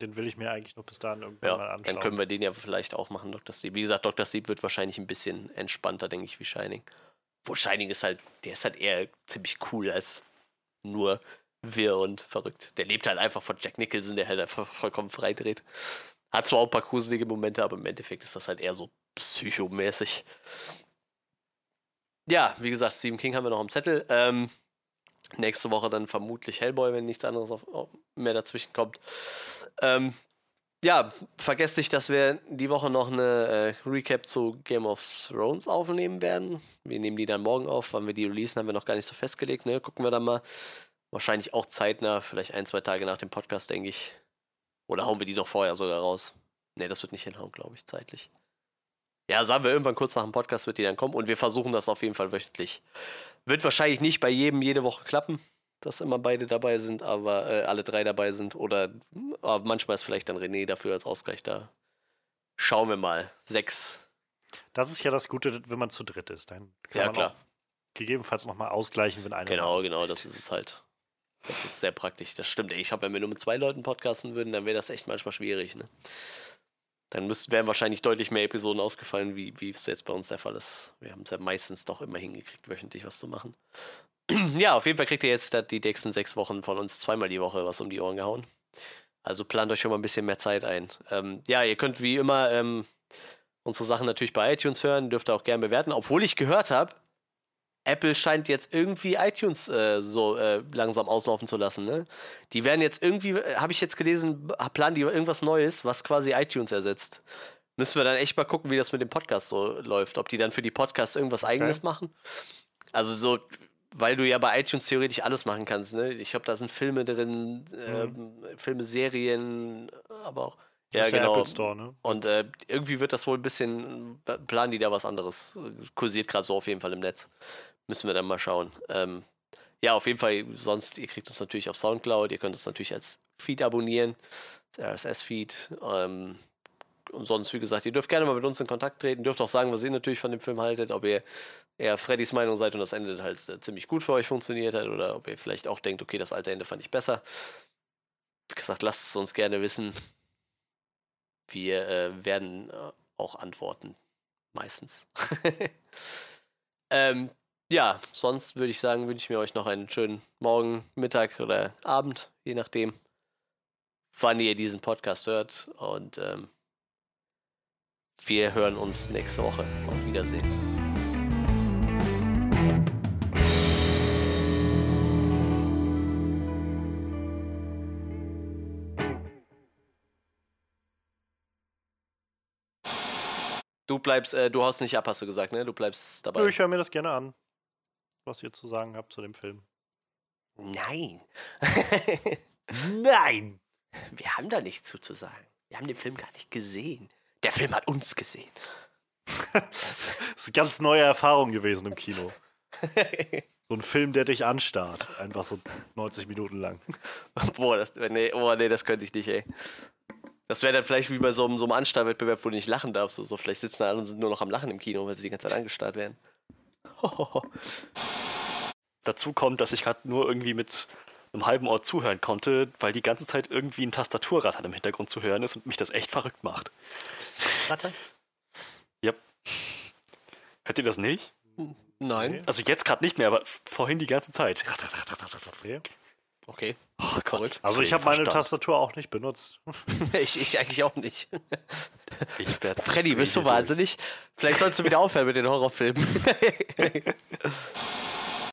Den will ich mir eigentlich noch bis dahin irgendwann ja, mal anschauen. Dann können wir den ja vielleicht auch machen, Dr. Sleep. Wie gesagt, Dr. Sleep wird wahrscheinlich ein bisschen entspannter, denke ich, wie Shining. Wo Shining ist halt, der ist halt eher ziemlich cool als nur wirr und verrückt. Der lebt halt einfach von Jack Nicholson, der halt einfach vollkommen freidreht. Hat zwar auch ein paar gruselige Momente, aber im Endeffekt ist das halt eher so psychomäßig. Ja, wie gesagt, Stephen King haben wir noch am Zettel. Ähm, nächste Woche dann vermutlich Hellboy, wenn nichts anderes auf, mehr dazwischen kommt. Ähm, ja, vergesst nicht, dass wir die Woche noch eine äh, Recap zu Game of Thrones aufnehmen werden. Wir nehmen die dann morgen auf. Wann wir die releasen, haben wir noch gar nicht so festgelegt. Ne? Gucken wir dann mal. Wahrscheinlich auch zeitnah, vielleicht ein, zwei Tage nach dem Podcast, denke ich. Oder hauen wir die noch vorher sogar raus? Ne, das wird nicht hinhauen, glaube ich, zeitlich. Ja, sagen wir irgendwann kurz nach dem Podcast wird die dann kommen und wir versuchen das auf jeden Fall wöchentlich. Wird wahrscheinlich nicht bei jedem jede Woche klappen dass immer beide dabei sind, aber äh, alle drei dabei sind. Oder aber manchmal ist vielleicht dann René dafür als Ausgleich da. Schauen wir mal. Sechs. Das ist ja das Gute, wenn man zu dritt ist. Dann kann ja, man klar. gegebenenfalls nochmal ausgleichen, wenn einer. Genau, genau, das ist es halt. Das ist sehr praktisch. Das stimmt. Ich habe, wenn wir nur mit zwei Leuten podcasten würden, dann wäre das echt manchmal schwierig. Ne? Dann müssten, wären wahrscheinlich deutlich mehr Episoden ausgefallen, wie, wie es jetzt bei uns der Fall ist. Wir haben es ja meistens doch immer hingekriegt, wöchentlich was zu machen. ja, auf jeden Fall kriegt ihr jetzt die nächsten sechs Wochen von uns zweimal die Woche was um die Ohren gehauen. Also plant euch schon mal ein bisschen mehr Zeit ein. Ähm, ja, ihr könnt wie immer ähm, unsere Sachen natürlich bei iTunes hören, dürft ihr auch gerne bewerten. Obwohl ich gehört habe, Apple scheint jetzt irgendwie iTunes äh, so äh, langsam auslaufen zu lassen. Ne? Die werden jetzt irgendwie, äh, habe ich jetzt gelesen, planen die irgendwas Neues, was quasi iTunes ersetzt. Müssen wir dann echt mal gucken, wie das mit dem Podcast so läuft. Ob die dann für die Podcasts irgendwas Eigenes okay. machen. Also so, weil du ja bei iTunes theoretisch alles machen kannst. Ne? Ich glaube, da sind Filme drin, mhm. äh, Filme, Serien, aber auch. Ja, genau. Apple Store, ne? Und äh, irgendwie wird das wohl ein bisschen, planen die da was anderes. Kursiert gerade so auf jeden Fall im Netz. Müssen wir dann mal schauen. Ähm, ja, auf jeden Fall, sonst, ihr kriegt uns natürlich auf Soundcloud, ihr könnt uns natürlich als Feed abonnieren, RSS-Feed. Ähm, und sonst, wie gesagt, ihr dürft gerne mal mit uns in Kontakt treten, dürft auch sagen, was ihr natürlich von dem Film haltet, ob ihr eher Freddys Meinung seid und das Ende halt äh, ziemlich gut für euch funktioniert hat oder ob ihr vielleicht auch denkt, okay, das alte Ende fand ich besser. Wie gesagt, lasst es uns gerne wissen. Wir äh, werden äh, auch antworten. Meistens. ähm, ja, sonst würde ich sagen, wünsche ich mir euch noch einen schönen Morgen, Mittag oder Abend, je nachdem, wann ihr diesen Podcast hört. Und ähm, wir hören uns nächste Woche. Auf Wiedersehen. Du bleibst, äh, du haust nicht ab, hast du gesagt, ne? Du bleibst dabei. Ich höre mir das gerne an, was ihr zu sagen habt zu dem Film. Nein. Nein! Wir haben da nichts zu, zu sagen. Wir haben den Film gar nicht gesehen. Der Film hat uns gesehen. das ist eine ganz neue Erfahrung gewesen im Kino. So ein Film, der dich anstarrt. Einfach so 90 Minuten lang. Boah, das, nee, oh, nee, das könnte ich nicht, ey. Das wäre dann vielleicht wie bei so einem, so einem Anstarrwettbewerb, wo du nicht lachen darfst. So, so. Vielleicht sitzen alle und sind nur noch am Lachen im Kino, weil sie die ganze Zeit angestarrt werden. Dazu kommt, dass ich gerade nur irgendwie mit einem halben Ohr zuhören konnte, weil die ganze Zeit irgendwie ein Tastaturrattern im Hintergrund zu hören ist und mich das echt verrückt macht. Ratter? Ja. Hört ihr das nicht? Nein. Also jetzt gerade nicht mehr, aber vorhin die ganze Zeit. Okay. Oh Gott. Also ich habe meine Tastatur auch nicht benutzt. ich, ich eigentlich auch nicht. Ich werde. Freddy, bist du wahnsinnig? Vielleicht sollst du wieder aufhören mit den Horrorfilmen.